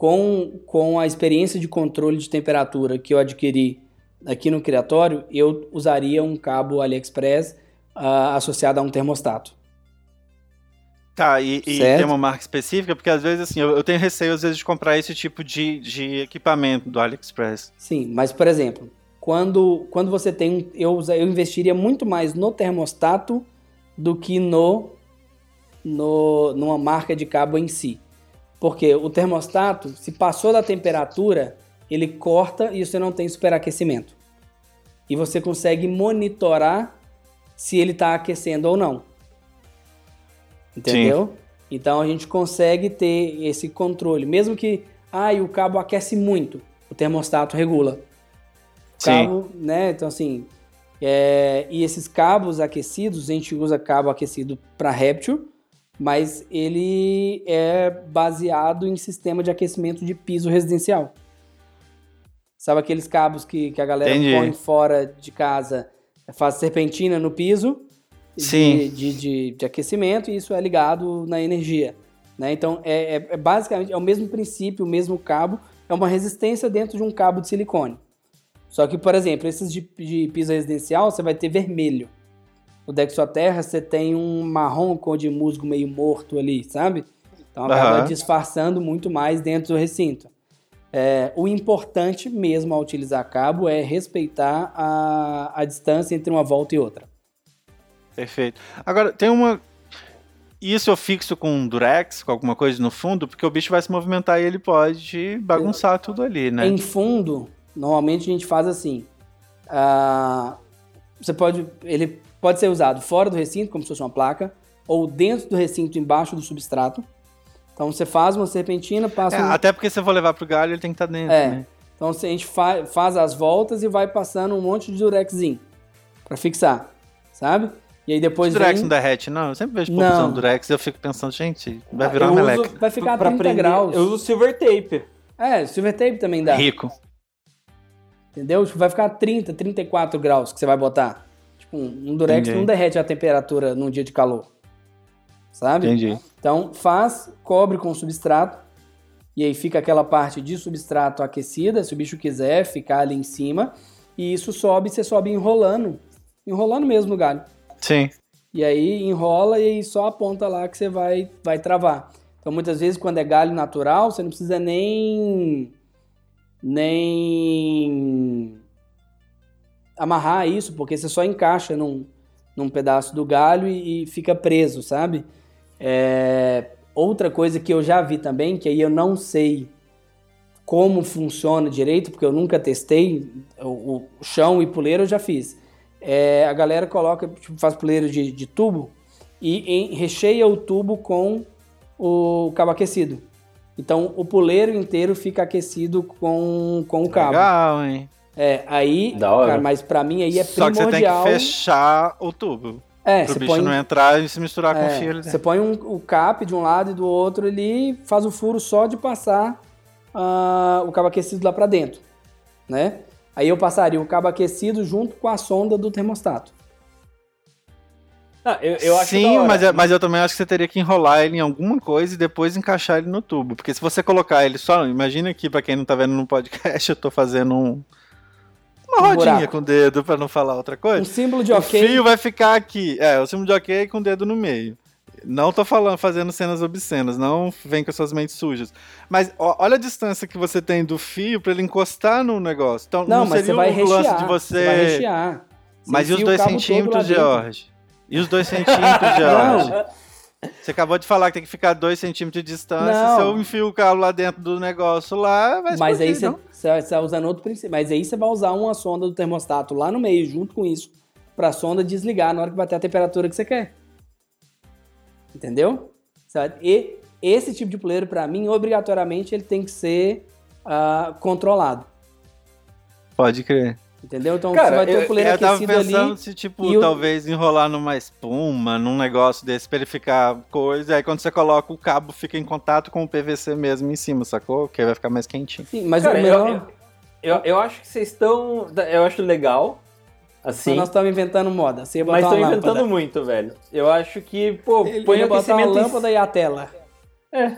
com, com a experiência de controle de temperatura que eu adquiri aqui no criatório, eu usaria um cabo AliExpress ah, associado a um termostato. Tá, e, e tem uma marca específica? Porque às vezes, assim, eu, eu tenho receio, às vezes, de comprar esse tipo de, de equipamento do AliExpress. Sim, mas por exemplo, quando, quando você tem um. Eu, eu investiria muito mais no termostato do que no, no numa marca de cabo em si. Porque o termostato, se passou da temperatura, ele corta e você não tem superaquecimento. E você consegue monitorar se ele está aquecendo ou não. Entendeu? Então a gente consegue ter esse controle. Mesmo que ah, e o cabo aquece muito, o termostato regula. O Sim. cabo, né? Então assim, é, e esses cabos aquecidos, a gente usa cabo aquecido para réptil, mas ele é baseado em sistema de aquecimento de piso residencial. Sabe aqueles cabos que, que a galera Entendi. põe fora de casa, faz serpentina no piso de-. De, de, de aquecimento e isso é ligado na energia. Né? Então, é, é- é basicamente é o mesmo princípio, o mesmo cabo, é uma resistência dentro de um cabo de silicone. Só que, por exemplo, esses de, de piso residencial, você vai ter vermelho. O Dexoterra, você tem um marrom cor de musgo meio morto ali, sabe? Então acaba Aham. disfarçando muito mais dentro do recinto. É, o importante mesmo ao utilizar cabo é respeitar a, a distância entre uma volta e outra. Perfeito. Agora, tem uma. Isso eu fixo com um durex, com alguma coisa no fundo, porque o bicho vai se movimentar e ele pode bagunçar tudo ali, né? Em fundo, normalmente a gente faz assim. ah, você pode, ele pode ser usado fora do recinto, como se fosse uma placa, ou dentro do recinto, embaixo do substrato. Então você faz uma serpentina, passa É, um- até porque se eu for levar pro galho, ele tem que estar dentro, É. né? Então a gente fa- faz as voltas e vai passando um monte de durexzinho pra fixar, sabe? E aí O depois durex vem... não derrete, não. Eu sempre vejo o povo usando durex e eu fico pensando, gente, vai virar eu uma uso meleca. Vai ficar a pra 30 prender- graus. Eu uso silver tape. É, silver tape também dá. Rico. Entendeu? Tipo, vai ficar 30, 34 graus que você vai botar. Tipo, um um durex Entendi. não derrete a temperatura num dia de calor. Sabe? Entendi. Então, faz, cobre com substrato. E aí fica aquela parte de substrato aquecida, se o bicho quiser ficar ali em cima. E isso sobe, você sobe enrolando. Enrolando mesmo no galho. Sim. E aí enrola e aí só aponta lá que você vai, vai travar. Então muitas vezes quando é galho natural, você não precisa nem nem amarrar isso, porque você só encaixa num, num pedaço do galho e, e fica preso, sabe? É, outra coisa que eu já vi também, que aí eu não sei como funciona direito, porque eu nunca testei, o, o chão e puleiro eu já fiz. É, a galera coloca, tipo, faz puleiro de, de tubo e em- recheia o tubo com o cabo aquecido. Então o puleiro inteiro fica aquecido com, com o cabo. Legal, hein? É, aí, Da hora. cara, mas pra mim aí é Só que você tem que primordial. fechar o tubo. é, Pro você bicho põe, não entrar e se misturar com o é, fio você põe um, o cap de um lado e do outro ali, faz o furo só de passar ah, o cabo aquecido lá pra dentro, né? Aí eu passaria o cabo aquecido junto com a sonda do termostato. Ah, eu, eu Sim, mas, é- mas eu também acho que você teria que enrolar ele em alguma coisa e depois encaixar ele no tubo. Porque se você colocar ele só. Imagina aqui, pra quem não tá vendo no podcast, eu tô fazendo um. Uma Um rodinha buraco. com o dedo pra não falar outra coisa. símbolo de O ok. fio vai ficar aqui. É, o símbolo de ok com o dedo no meio. Não tô falando, fazendo cenas obscenas, não vem com as suas mentes sujas. Mas ó, olha a distância que você tem do fio pra ele encostar no negócio. Então, Não, não, mas você seria vai o lance rechear. de você. vai rechear. Você Mas e os o dois centímetros. George? E os dois centímetros, George? Você acabou de falar que tem que ficar dois centímetros de distância. Não. Se eu enfio o cabo lá dentro do negócio lá, vai Mas aí você? Você vai usando outro princípio. Mas aí você vai usar uma sonda do termostato lá no meio, junto com isso, pra sonda desligar na hora que bater a temperatura que você quer. Entendeu? E esse tipo de poleiro, para mim, obrigatoriamente, ele tem que ser uh, controlado. Pode crer. Entendeu? Então Cara, você vai ter o poleiro eu, eu tava pensando ali, se, tipo, talvez o... enrolar numa espuma, num negócio desse pra ele ficar coisa, e aí quando você coloca o cabo fica em contato com o PVC mesmo em cima, sacou? Que aí vai ficar mais quentinho. Sim, mas Cara, o melhor... Eu, eu, eu acho que vocês estão... Eu acho legal, Assim. Mas nós estamos inventando moda. Você mas estão inventando muito, velho. Eu acho que, pô, Ele põe botar uma lâmpada em... e a tela. É.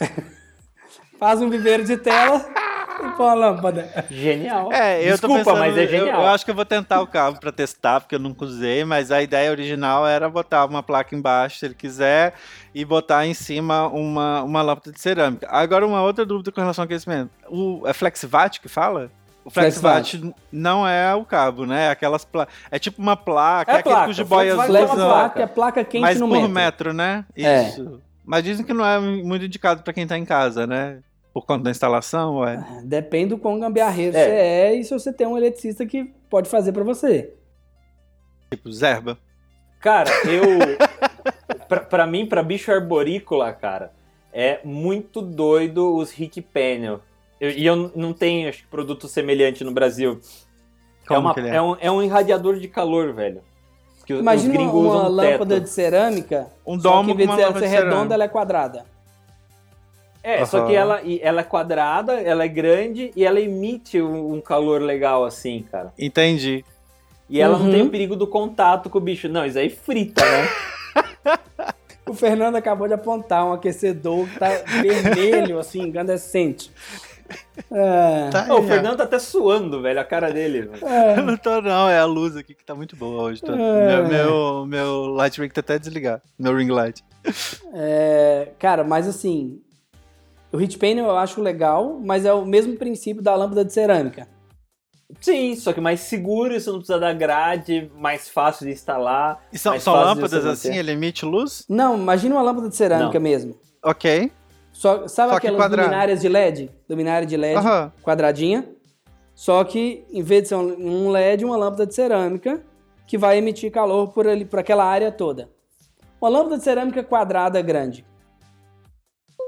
Faz um viveiro de tela uma lâmpada. Genial. É, eu Desculpa, tô pensando, mas é genial. Eu, eu, acho que eu vou tentar o cabo para testar, porque eu nunca usei, mas a ideia original era botar uma placa embaixo, se ele quiser, e botar em cima uma, uma lâmpada de cerâmica. Agora, uma outra dúvida com relação ao aquecimento. O, é FlexVat que fala? O FlexVat não é o cabo, né? Aquelas pla... É tipo uma placa, é, é placa. aquele boias FlexVat é placa quente mas no por metro. metro, né? É. Isso. É. Mas dizem que não é muito indicado para quem está em casa, né? Por conta da instalação, ué. Ah, depende do quão gambiarreiro é. você é e se você tem um eletricista que pode fazer para você. Tipo, zerba. Cara, eu. pra, pra mim, pra bicho arborícola, cara, é muito doido os Rick Panel. Eu, e eu não tenho acho, produto semelhante no Brasil. É, uma, é? é, um, é um irradiador de calor, velho. Que Imagina uma, uma lâmpada de cerâmica, um domo que em vez de ser redonda, ela é quadrada. É, uhum. só que ela, ela é quadrada, ela é grande e ela emite um, calor legal assim, cara. Entendi. E ela uhum. não tem o perigo do contato com o bicho. Não, isso aí frita, né? o Fernando acabou de apontar um aquecedor que tá vermelho, assim, incandescente. É. Tá o Fernando tá até suando, velho, a cara dele. É. não tô, não, é a luz aqui que tá muito boa hoje. Tô... É. Meu, meu, meu light ring tá até desligado, meu ring light. É, cara, mas assim, o hit panel eu acho legal, mas é o mesmo princípio da lâmpada de cerâmica. Sim, só que mais seguro, você não precisa da grade, mais fácil de instalar. E são, são lâmpadas assim, ele emite luz? Não, imagina uma lâmpada de cerâmica não. mesmo. Ok. Só, sabe Só aquelas luminárias de LED? Luminária de LED, uhum. quadradinha. Só que, em vez de ser um LED, uma lâmpada de cerâmica que vai emitir calor por, ali, por aquela área toda. Uma lâmpada de cerâmica quadrada grande.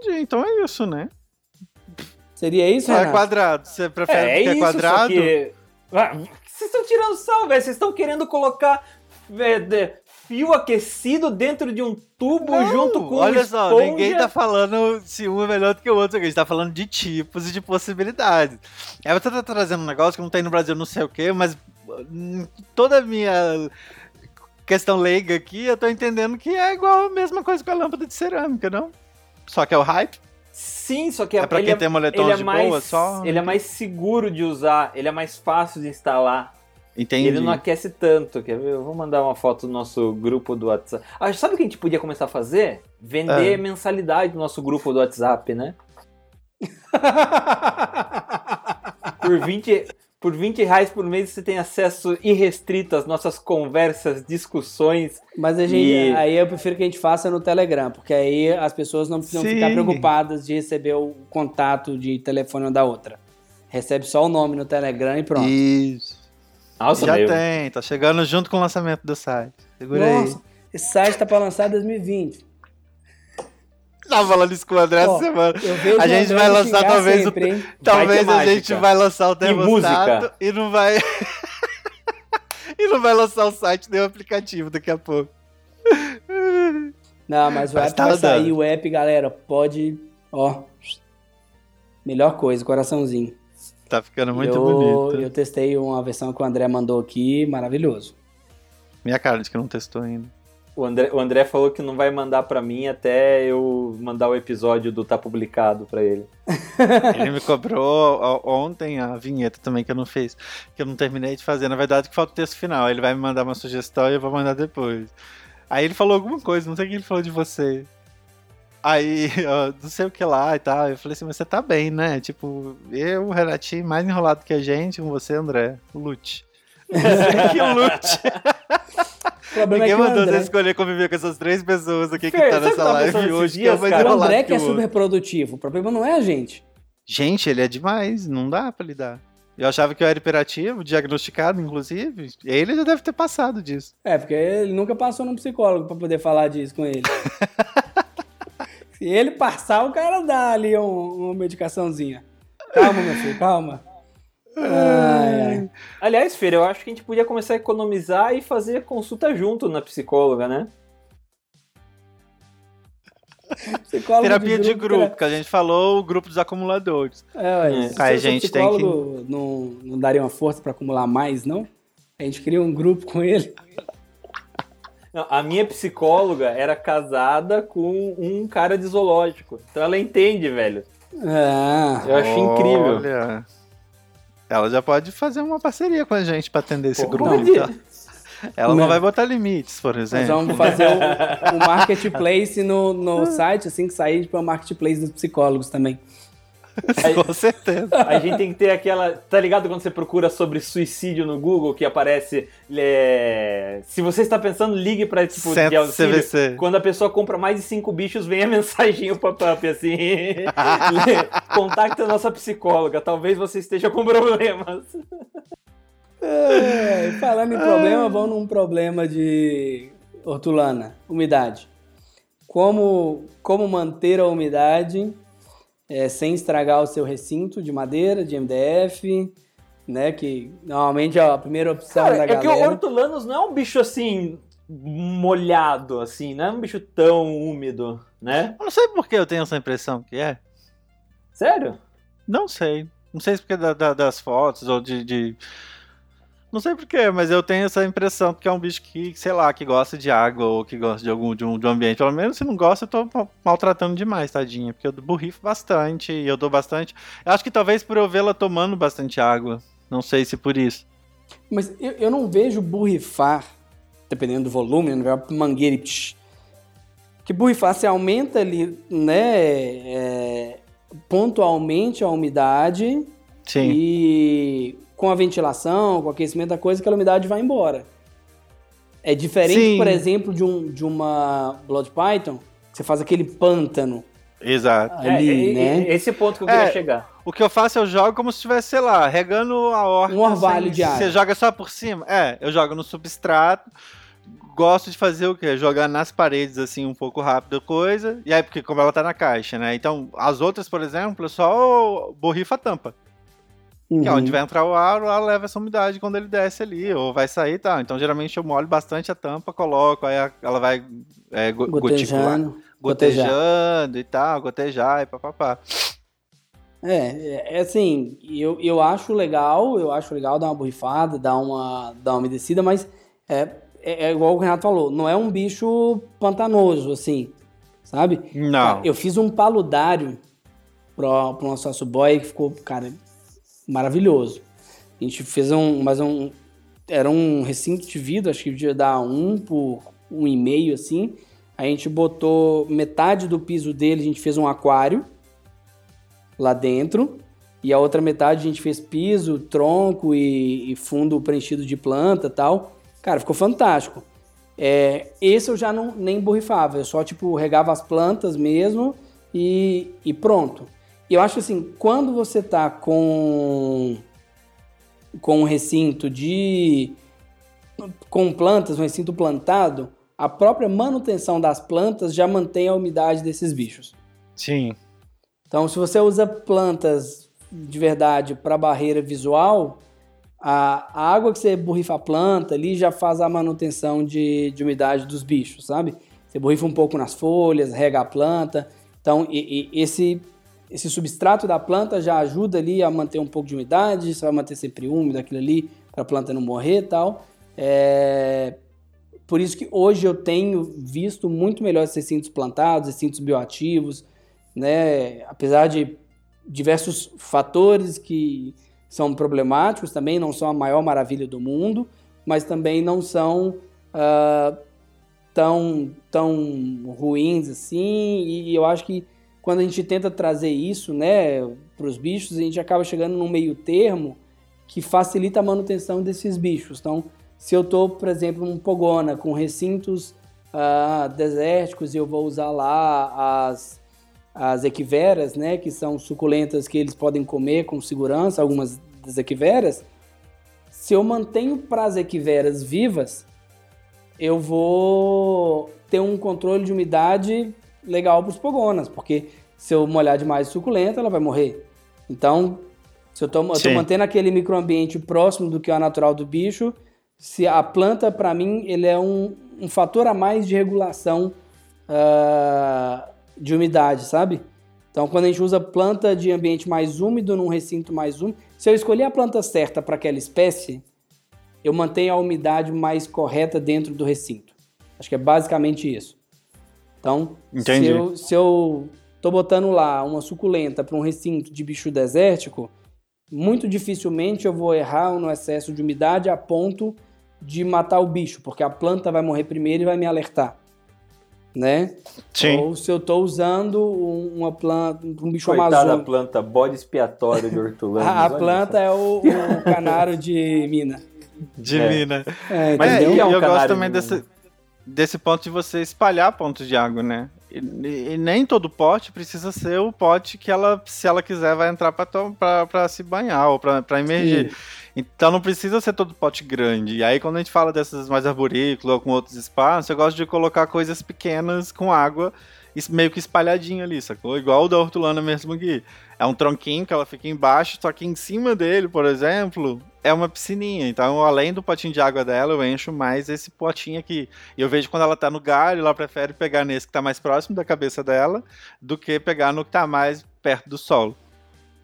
Entendi, então é isso, né? Seria isso, É quadrado. Você prefere é, é isso, quadrado? Que... Ah, vocês estão tirando sal, velho. Vocês estão querendo colocar fio aquecido dentro de um tubo não, junto com Olha só, esponja. ninguém tá falando se um é melhor do que o outro, a gente tá falando de tipos e de possibilidades. Aí você tá trazendo um negócio que não tem no Brasil não sei o que, mas hum, toda a minha questão leiga aqui, eu tô entendendo que é igual a mesma coisa com a lâmpada de cerâmica, não? Só que é o hype. Sim, só que é, é pra quem é, tem moletom é de mais, boa só. Ele é mais seguro de usar, ele é mais fácil de instalar. Entendi. Ele não aquece tanto. Quer ver? Eu vou mandar uma foto do nosso grupo do WhatsApp. Ah, sabe o que a gente podia começar a fazer? Vender ah. mensalidade do nosso grupo do WhatsApp, né? por 20, por 20 reais por mês você tem acesso irrestrito às nossas conversas, discussões. Mas a gente, e... aí eu prefiro que a gente faça no Telegram, porque aí as pessoas não precisam Sim. ficar preocupadas de receber o contato de telefone da outra. Recebe só o nome no Telegram e pronto. Isso. Nossa, Já meu. tem, tá chegando junto com o lançamento do site. Segura Nossa, aí. Esse site tá pra lançar em 2020. Tava falando isso com o André essa semana. A gente vai lançar talvez sempre, o, Talvez a mágica. gente vai lançar o termostato e, e não vai. e não vai lançar o site nem o aplicativo daqui a pouco. Não, mas o mas app tá vai sair, o app, galera, pode. Ó. Melhor coisa, coraçãozinho. Tá ficando muito eu, bonito. Eu testei uma versão que o André mandou aqui, maravilhoso. Minha cara de que não testou ainda. O André, o André falou que não vai mandar para mim até eu mandar o episódio do Tá Publicado para ele. ele me cobrou ontem a vinheta também que eu não fiz, que eu não terminei de fazer. Na verdade, que falta o texto final. Ele vai me mandar uma sugestão e eu vou mandar depois. Aí ele falou alguma coisa, não sei o que ele falou de você. Aí, ó, não sei o que lá e tal. Eu falei assim, mas você tá bem, né? Tipo, eu, o Renatinho, mais enrolado que a gente, com você, André. Lute. que lute. Ninguém é mandou André... você escolher conviver com essas três pessoas aqui Fer, que tá nessa live hoje. Dias, que é o André que, é super produtivo. O problema não é a gente. Gente, ele é demais. Não dá pra lidar. Eu achava que eu era hiperativo, diagnosticado, inclusive. Ele já deve ter passado disso. É, porque ele nunca passou num psicólogo pra poder falar disso com ele. Se ele passar, o cara dá ali um, uma medicaçãozinha. Calma, meu filho, calma. Ai, ai. Aliás, Fer, eu acho que a gente podia começar a economizar e fazer consulta junto na psicóloga, né? Psicólogo Terapia de grupo, cara. que a gente falou, o grupo dos acumuladores. É, É. Aí a gente tem psicólogo, não, não daria uma força pra acumular mais, não? A gente cria um grupo com ele. Não, a minha psicóloga era casada com um cara de zoológico. Então ela entende, velho. Ah, Eu acho incrível. Ela já pode fazer uma parceria com a gente pra atender esse Pô, grupo. então. Ela não Não. vai botar limites, por nós exemplo. vamos fazer o, o marketplace no, no site, assim que sair, para o marketplace dos psicólogos também. Com certeza. A gente tem que ter aquela. Tá ligado quando você procura sobre suicídio no Google que aparece. é, Se você está pensando, ligue pra tipo de auxílio. CVC. Quando a pessoa compra mais de cinco bichos, vem a mensagem o pop-up assim. Contacte a nossa psicóloga. Talvez você esteja com problemas. É, falando em problema, vamos num problema de hortulana, umidade. Como, como manter a umidade é, sem estragar o seu recinto de madeira, de MDF, né? Que normalmente é a primeira opção Cara, da é que o galera. hortulanos não é um bicho assim. molhado, assim, não é um bicho tão úmido, né? Eu não sei por que eu tenho essa impressão que é. Sério? Não sei. Não sei se porque da- da- das fotos ou de, de- Não sei porquê, mas eu tenho essa impressão porque é um bicho que, sei lá, que gosta de água ou que gosta de algum de um, de um ambiente. Pelo menos se não gosta, eu tô ma- maltratando demais, tadinha. Porque eu borrifo bastante e eu dou bastante. Eu acho que talvez por eu vê-la tomando bastante água. Não sei se por isso. Mas eu, eu não vejo borrifar, dependendo do volume, não vejo mangueira e. Que borrifar, você aumenta ali, né, é, pontualmente a umidade Sim. e com a ventilação, com o aquecimento da coisa, aquela umidade vai embora. É diferente, Sim. por exemplo, de, um, de uma Blood Python, que você faz aquele pântano Exato. ali, é, né? é- Esse ponto que eu queria É. chegar. O que eu faço, eu jogo como se estivesse, sei lá, regando a horta. Um orvalho assim, de água. Você joga só por cima? É, eu jogo no substrato. Gosto de fazer o quê? Jogar nas paredes, assim, um pouco rápido a coisa. E aí, porque como ela tá na caixa, né? Então, as outras, por exemplo, eu só borrifa a tampa. Que é Uhum. onde vai entrar o ar, o ar leva essa umidade quando ele desce ali, ou vai sair e tal. Então, geralmente, eu molho bastante a tampa, coloco, aí ela vai é, go- goticular, Gotejando. gotejar. gotejando e tal, gotejar e papapá. É, é, é assim, eu, eu acho legal, eu acho legal dar uma borrifada, dar uma, dar uma umedecida, mas é, é, é igual o Renato falou, não é um bicho pantanoso, assim, sabe? Não. Eu fiz um paludário pro, pro nosso sócio boy que ficou, cara, maravilhoso. A gente fez um, mas um, era um recinto de vidro, acho que devia dar um por um e meio, assim. A gente botou metade do piso dele, a gente fez um aquário lá dentro. E a outra metade a gente fez piso, tronco e, e fundo preenchido de planta e tal. Cara, ficou fantástico. É, esse eu já não nem borrifava, eu só tipo regava as plantas mesmo e, e pronto. E eu acho assim, quando você tá com com um recinto de com plantas, um recinto plantado, a própria manutenção das plantas já mantém a umidade desses bichos. Sim. Então, se você usa plantas de verdade para barreira visual, a, a água que você borrifa a planta ali já faz a manutenção de, de umidade dos bichos, sabe? Você borrifa um pouco nas folhas, rega a planta. Então, e- e esse, esse substrato da planta já ajuda ali a manter um pouco de umidade, você vai manter sempre úmido aquilo ali para a planta não morrer e tal. É, por isso que hoje eu tenho visto muito melhor esses recintos plantados, recintos bioativos, né? Apesar de diversos fatores que são problemáticos, também não são a maior maravilha do mundo, mas também não são ah, tão, tão ruins assim. E, eu acho que quando a gente tenta trazer isso, né, para os bichos, a gente acaba chegando num meio termo que facilita a manutenção desses bichos. Então, se eu estou, por exemplo, num pogona com recintos ah, desérticos e eu vou usar lá as, as equiveras, né, que são suculentas que eles podem comer com segurança, algumas das equiveras, se eu mantenho para as equiveras vivas, eu vou ter um controle de umidade legal para os pogonas, porque se eu molhar demais suculenta, ela vai morrer. Então, se eu estou mantendo aquele microambiente próximo do que é o natural do bicho, se a planta, para mim, ele é um, um fator a mais de regulação uh, de umidade, sabe? Então, quando a gente usa planta de ambiente mais úmido num recinto mais úmido, se eu escolher a planta certa para aquela espécie, eu mantenho a umidade mais correta dentro do recinto. Acho que é basicamente isso. Então, Entendi. se eu, se eu tô botando lá uma suculenta para um recinto de bicho desértico, muito dificilmente eu vou errar no excesso de umidade a ponto de matar o bicho, porque a planta vai morrer primeiro e vai me alertar. Né? Sim. Ou se eu estou usando uma planta, um bicho Coitada amazônico. planta, bode expiatório de hortulano. a, a planta é o, o canário de mina. De é. mina. É, Mas é, um eu gosto também desse, desse ponto de você espalhar pontos de água, né? E, e, nem todo pote precisa ser o pote que ela, se ela quiser, vai entrar para se banhar ou para emergir. Sim. Então não precisa ser todo pote grande. E aí, quando a gente fala dessas mais arborícolas ou com outros espaços, eu gosto de colocar coisas pequenas com água meio que espalhadinho ali, sacou? Igual o da hortulana mesmo aqui. É um tronquinho que ela fica embaixo, só que em cima dele, por exemplo, é uma piscininha. Então, além do potinho de água dela, eu encho mais esse potinho aqui. E eu vejo quando ela tá no galho, ela prefere pegar nesse que tá mais próximo da cabeça dela do que pegar no que tá mais perto do solo.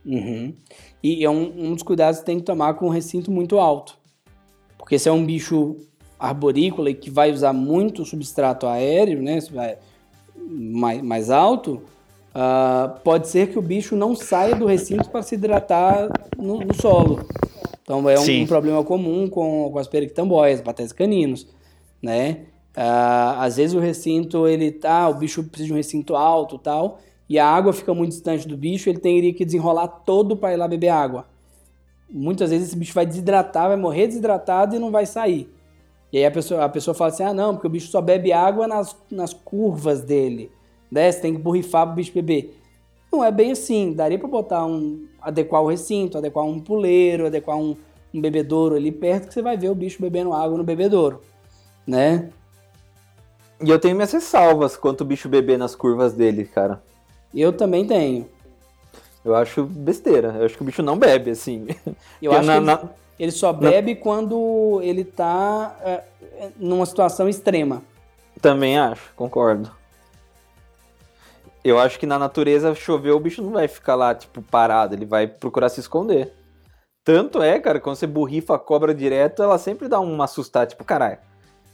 Uhum. E é um, um dos cuidados que tem que tomar com um recinto muito alto. Porque se é um bicho arborícola e que vai usar muito substrato aéreo, né? Mais, mais alto, uh, pode ser que o bicho não saia do recinto para se hidratar no, no, solo. Então é um, um, problema comum com, com as periquitambóias, batés caninos, né? Uh, às vezes o recinto, ele tá, o bicho precisa de um recinto alto tal, e a água fica muito distante do bicho, ele teria que desenrolar todo para ir lá beber água. Muitas vezes esse bicho vai desidratar, vai morrer desidratado e não vai sair. E aí a pessoa, a pessoa fala assim: ah, não, porque o bicho só bebe água nas, nas curvas dele. Né? Você tem que borrifar pro bicho beber. Não é bem assim. Daria para botar um. adequar o recinto, adequar um puleiro, adequar um, um bebedouro ali perto, que você vai ver o bicho bebendo água no bebedouro. Né? E eu tenho minhas ressalvas quanto o bicho beber nas curvas dele, cara. Eu também tenho. Eu acho besteira. Eu acho que o bicho não bebe, assim. Eu acho na, que na... Ele só bebe quando ele tá é, numa situação extrema. Também acho, concordo. Eu acho que na natureza chover o bicho não vai ficar lá, tipo, parado, ele vai procurar se esconder. Tanto é, cara, quando você borrifa a cobra direto, ela sempre dá uma assustada, tipo, caralho.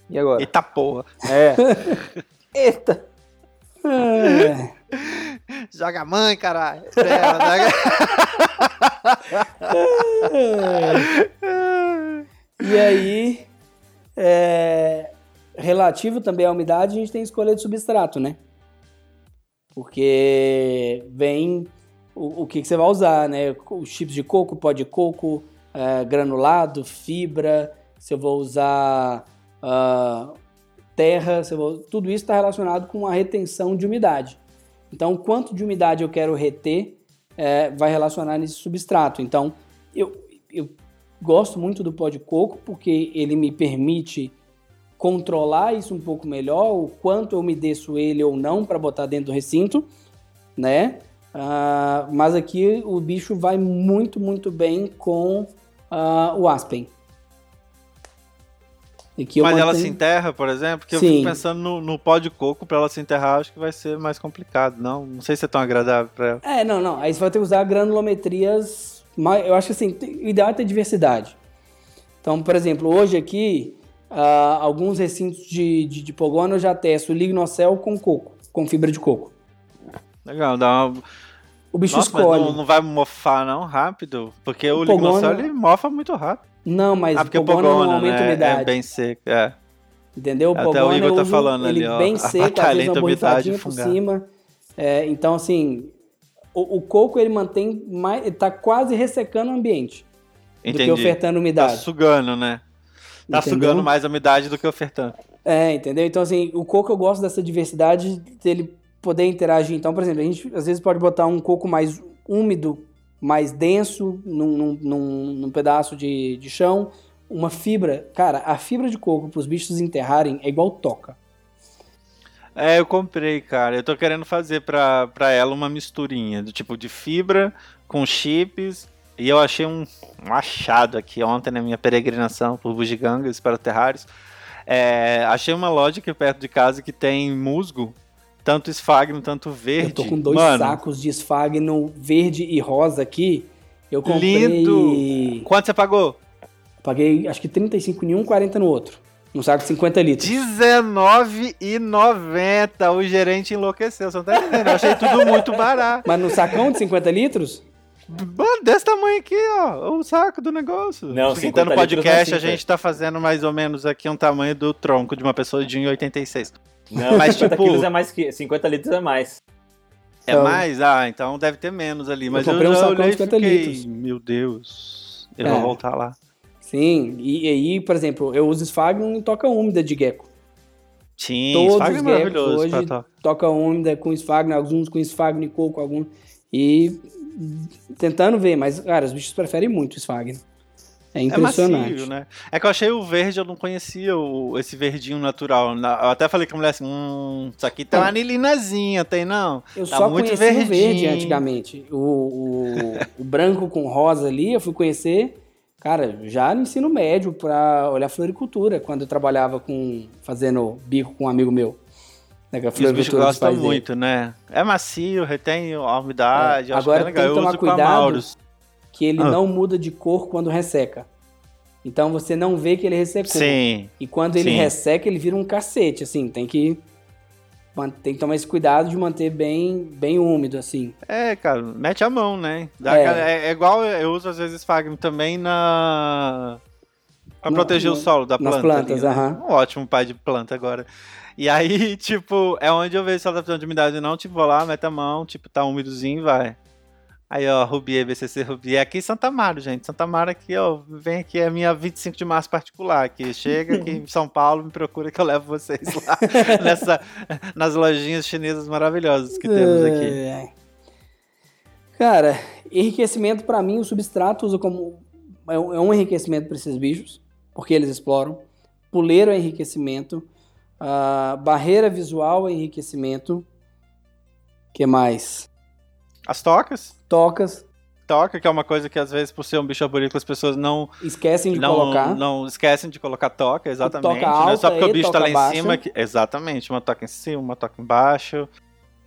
E agora? Eita porra. É. Eita. É. Joga mãe, caralho. e aí, é, relativo também à umidade, a gente tem escolha de substrato, né? Porque vem o, o que, que, você vai usar, né? Os chips de coco, pó de coco, é, granulado, fibra, se eu vou usar uh, terra, vou, tudo isso está relacionado com a retenção de umidade. Então, quanto de umidade eu quero reter é, vai relacionar nesse substrato. Então, eu, eu gosto muito do pó de coco porque ele me permite controlar isso um pouco melhor, o quanto eu umedeço ele ou não para botar dentro do recinto, né? Uh, mas aqui o bicho vai muito, muito bem com uh, o aspen. Mas mantenho... ela se enterra, por exemplo? Porque Sim. eu fico pensando no, no pó de coco, para ela se enterrar, acho que vai ser mais complicado, não? Não sei se é tão agradável para ela. É, não, não. Aí você vai ter que usar granulometrias. Eu acho que assim, o ideal é ter diversidade. Então, por exemplo, hoje aqui, uh, alguns recintos de, de, de pogona eu já testo lignocel com coco, com fibra de coco. Legal, dá uma. O bicho Nossa, escolhe. Não, não, vai mofar não rápido? Porque o, o lignocel ele mofa muito rápido. Não, mas ah, porque o pogona, pogona não aumenta né? a umidade. É bem seco, é. Entendeu? O Até pogona, o Igor tá falando ele ali, ó. bem seco, às vezes uma borrifadinha por cima. É, então, assim, o, o, coco ele mantém mais, ele tá quase ressecando o ambiente Entendi. do que ofertando umidade. Tá sugando, né? Tá entendeu? sugando mais a umidade do que ofertando. É, entendeu? Então, assim, o coco eu gosto dessa diversidade dele poder interagir. Então, por exemplo, a gente às vezes pode botar um coco mais úmido, mais denso, num, num, num, pedaço de, de chão, uma fibra. Cara, a fibra de coco para os bichos enterrarem é igual toca. É, eu comprei, cara. Eu tô querendo fazer pra ela uma misturinha, do tipo de fibra com chips. E eu achei um, um achado aqui ontem na minha peregrinação por bugigangas para terrários. É, achei uma loja aqui perto de casa que tem musgo, tanto esfagno, tanto verde. Eu tô com dois Mano, sacos de esfagno verde e rosa aqui. Eu comprei. Lindo! Quanto você pagou? Paguei acho que 35 em um, 40 no outro. Um saco de 50 litros. R$19,90. O gerente enlouqueceu, você não tá entendendo? Eu achei tudo muito barato. Mas no sacão de 50 litros? Mano, desse tamanho aqui, ó. O saco do negócio. Não, Quem 50 tá no podcast, a 50. gente tá fazendo mais ou menos aqui um tamanho do tronco de uma pessoa de 1,86. Não, Mas, 50 tipo- quilos é mais que. 50 litros é mais. É Então- mais? Ah, então deve ter menos ali. Mas eu, comprei um já sacão de e 50 fiquei, litros. Meu Deus. Eu É. vou voltar lá. Sim. E aí, por exemplo, eu uso esfagno em toca úmida de gecko. Sim, Todos os é maravilhoso. hoje toca úmida com esfagno, alguns com esfagno e coco, alguns. E tentando ver, mas, cara, os bichos preferem muito esfagno. É É impressionante. macio, né? É que eu achei o verde, eu não conhecia o- esse verdinho natural. Na- Eu até falei com a mulher assim, hum, isso aqui tem uma anilinazinha, tem não? Eu Tá só muito conheci o verde antigamente. O, o, o branco com rosa ali, eu fui conhecer, cara, já no ensino médio para olhar floricultura, quando eu trabalhava com fazendo bico com um amigo meu. Né, E os bichos gostam pais dele. muito, né? É macio, retém a umidade, É, agora tem que tomar cuidado. Que ele Ah. não muda de cor quando resseca. Então você não vê que ele ressecou. Sim. E quando ele Sim. resseca, ele vira um cacete, assim, tem que tem que tomar esse cuidado de manter bem bem úmido assim. É, cara, mete a mão, né? Dá É. aquela- é, é igual eu uso às vezes Fagno também na. Pra proteger o na- solo da nas planta. plantas, ali, né? aham. Um ótimo pai de planta agora. E aí, tipo, é onde eu vejo se ela tá precisando de umidade não, tipo, vou lá, mete a mão, tipo, tá úmidozinho vai. Aí, ó, Rubier, BCC Rubier, aqui em Santa Amaro, gente. Santa Amaro aqui, ó, vem aqui, é minha 25 de março particular aqui. Chega aqui em São Paulo, me procura que eu levo vocês lá nessa, nas lojinhas chinesas maravilhosas que temos aqui. É. Cara, enriquecimento pra mim o substrato usa como é um é enriquecimento para esses bichos, porque eles exploram. Puleiro é enriquecimento, ah, barreira visual é enriquecimento. Que mais? As tocas, Tocas, toca, que é uma coisa que às vezes, por ser um bicho arborícola, as pessoas não, esquecem de não, colocar. não esquecem de colocar toca, exatamente. Toca né? alta Só porque o bicho tá lá toca em baixa. cima. Que, exatamente, uma toca em cima, uma toca embaixo.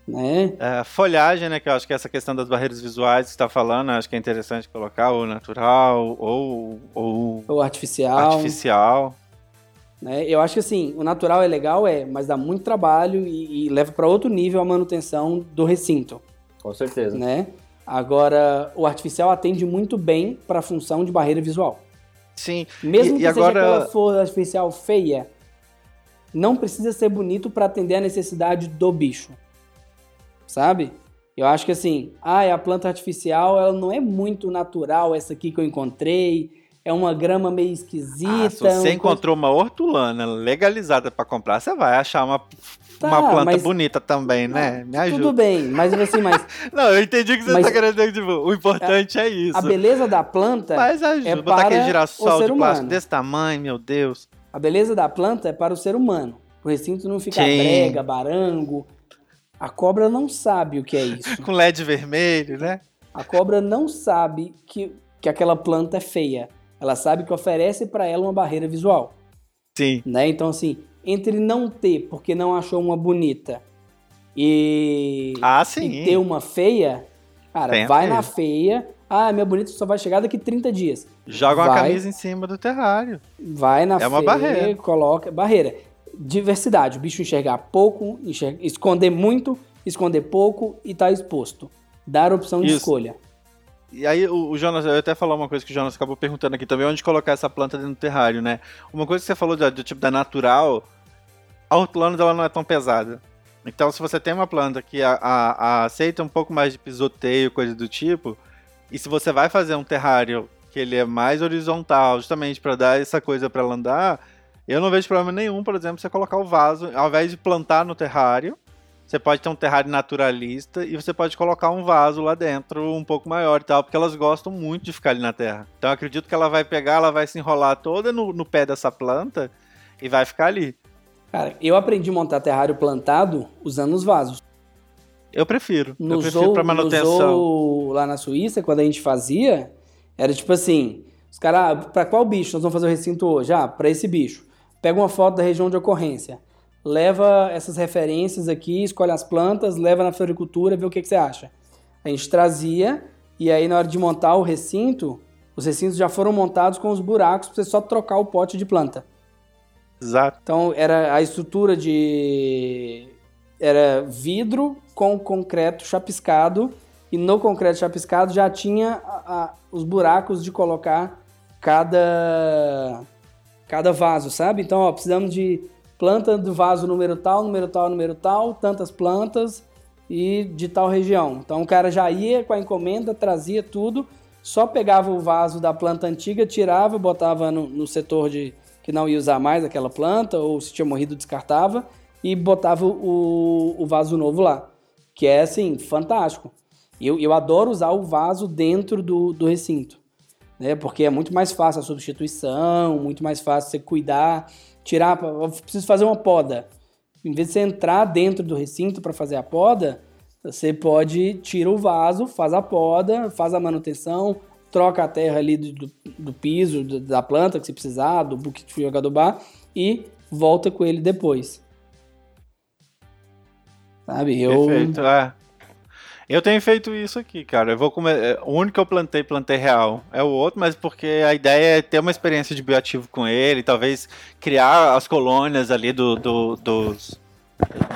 Né? É, folhagem, né? Que eu acho que essa questão das barreiras visuais que você tá falando, acho que é interessante colocar, ou natural, ou, ou Ou artificial. artificial. Né? Eu acho que assim, o natural é legal, é, mas dá muito trabalho e, e leva para outro nível a manutenção do recinto, Com certeza. né? Agora, o artificial atende muito bem para a função de barreira visual. Sim. Mesmo E- que e seja agora- aquela flor artificial feia, não precisa ser bonito para atender a necessidade do bicho. Sabe? Eu acho que assim, ah, é a planta artificial, ela não é muito natural essa aqui que eu encontrei. É uma grama meio esquisita. Ah, se você coisa- encontrou uma hortulana legalizada pra comprar, você vai achar uma, Tá, uma planta mas- bonita também, né? Me ajuda. Tudo bem, mas assim, mas Não, eu entendi que você Mas- tá querendo dizer. Tipo, o importante é isso. a beleza da planta, Mas ajuda. é Botar aquele para girassol o ser de plástico desse tamanho, meu Deus. a beleza da planta é para o ser humano. O recinto não fica Sim. brega, barango. A cobra não sabe o que é isso. Com LED vermelho, né? A cobra não sabe que, que aquela planta é feia. Ela sabe que oferece para ela uma barreira visual, Sim. né? Então assim, entre não ter porque não achou uma bonita e, Ah, sim. e ter uma feia, cara, Tem vai na feia. Ah, minha bonita só vai chegar daqui 30 dias. Joga uma Vai. camisa em cima do terrário. Vai na É uma feia, barreira. coloca barreira. Diversidade, o bicho enxergar pouco, esconder muito, esconder pouco e tá exposto. Dar opção de Isso. escolha. E aí, o, o Jonas, eu até falar uma coisa que o Jonas acabou perguntando aqui também, onde colocar essa planta dentro do terrário, né? Uma coisa que você falou da- do tipo da natural, a hortulana dela não é tão pesada. Então, se você tem uma planta que a- a- a aceita um pouco mais de pisoteio, coisa do tipo, e se você vai fazer um terrário que ele é mais horizontal, justamente para dar essa coisa para ela andar, eu não vejo problema nenhum, por exemplo, você colocar o vaso, ao invés de plantar no terrário, você pode ter um terrário naturalista e você pode colocar um vaso lá dentro um pouco maior e tal, porque elas gostam muito de ficar ali na terra. Então eu acredito que ela vai pegar, ela vai se enrolar toda no, no pé dessa planta e vai ficar ali. Cara, eu aprendi a montar terrário plantado usando os vasos. Eu prefiro. No eu prefiro zoo, pra no manutenção. zoo lá na Suíça, quando a gente fazia, era tipo assim, os caras, pra qual bicho nós vamos fazer o recinto hoje? Ah, pra esse bicho. Pega uma foto da região de ocorrência. Leva essas referências aqui, escolhe as plantas, leva na floricultura, vê o que, que você acha. A gente trazia, e aí na hora de montar o recinto, os recintos já foram montados com os buracos pra você só trocar o pote de planta. Exato. Então era a estrutura de era vidro com concreto chapiscado e no concreto chapiscado já tinha a- a- os buracos de colocar cada cada vaso, sabe? Então, ó, precisamos de planta do vaso número tal, número tal, número tal, tantas plantas e de tal região. Então o cara já ia com a encomenda, trazia tudo, só pegava o vaso da planta antiga, tirava, botava no, no setor de que não ia usar mais aquela planta, ou se tinha morrido, descartava, e botava o, o vaso novo lá. Que é assim, fantástico. Eu, eu adoro usar o vaso dentro do, do recinto. Né? Porque é muito mais fácil a substituição, muito mais fácil você cuidar, tirar. Eu preciso fazer uma poda. Em vez de você entrar dentro do recinto para fazer a poda, você pode tira o vaso, faz a poda, faz a manutenção, troca a terra ali do, do, piso, da planta que você precisar, do buquê de bar e volta com ele depois. Sabe? Eu, Perfeito, é. Eu tenho feito isso aqui, cara. Eu vou comer. é, O único que eu plantei, plantei real. É o outro, mas porque a ideia é ter uma experiência de bioativo com ele, talvez criar as colônias ali do, do- dos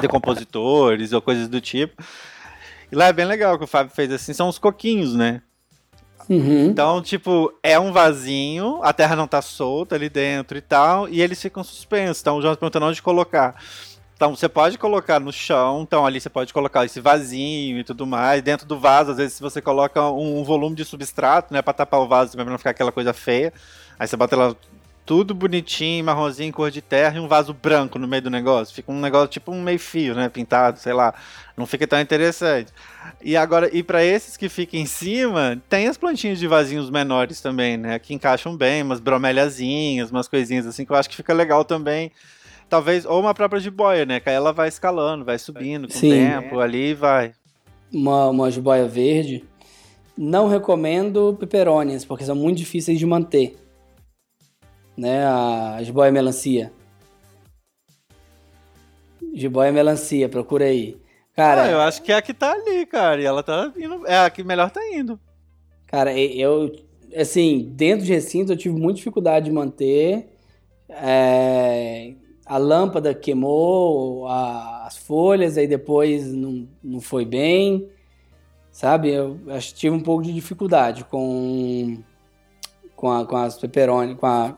decompositores ou coisas do tipo. E lá é bem legal que o Fábio fez assim, são os coquinhos, né? Uhum. Então, tipo, é um vasinho, a terra não tá solta ali dentro e tal, e eles ficam suspensos. Então, o Jonas perguntando onde colocar. Então, você pode colocar no chão, então ali você pode colocar esse vasinho e tudo mais. Dentro do vaso, às vezes, você coloca um, um volume de substrato, né, pra tapar o vaso, pra não ficar aquela coisa feia. Aí você bota lá tudo bonitinho, marronzinho, cor de terra e um vaso branco no meio do negócio. Fica um negócio tipo um meio fio, né, pintado, sei lá. Não fica tão interessante. E agora, e para esses que ficam em cima, tem as plantinhas de vasinhos menores também, né? Que encaixam bem, umas broméliazinhas, umas coisinhas assim que eu acho que fica legal também. Talvez, ou uma própria jiboia, né? Que aí ela vai escalando, vai subindo com Sim. o tempo, ali vai. uma, uma jiboia verde. Não recomendo peperônias, porque são muito difíceis de manter. Né, a jiboia melancia. Jiboia melancia, procura aí. Cara, ah, eu acho que é a que tá ali, cara. E ela tá indo. É a que melhor tá indo. Cara, eu, assim, dentro de recinto eu tive muita dificuldade de manter. É, a lâmpada queimou a- as folhas, aí depois não, não foi bem, sabe? Eu acho que tive um pouco de dificuldade com, com, a, com as peperoni, com a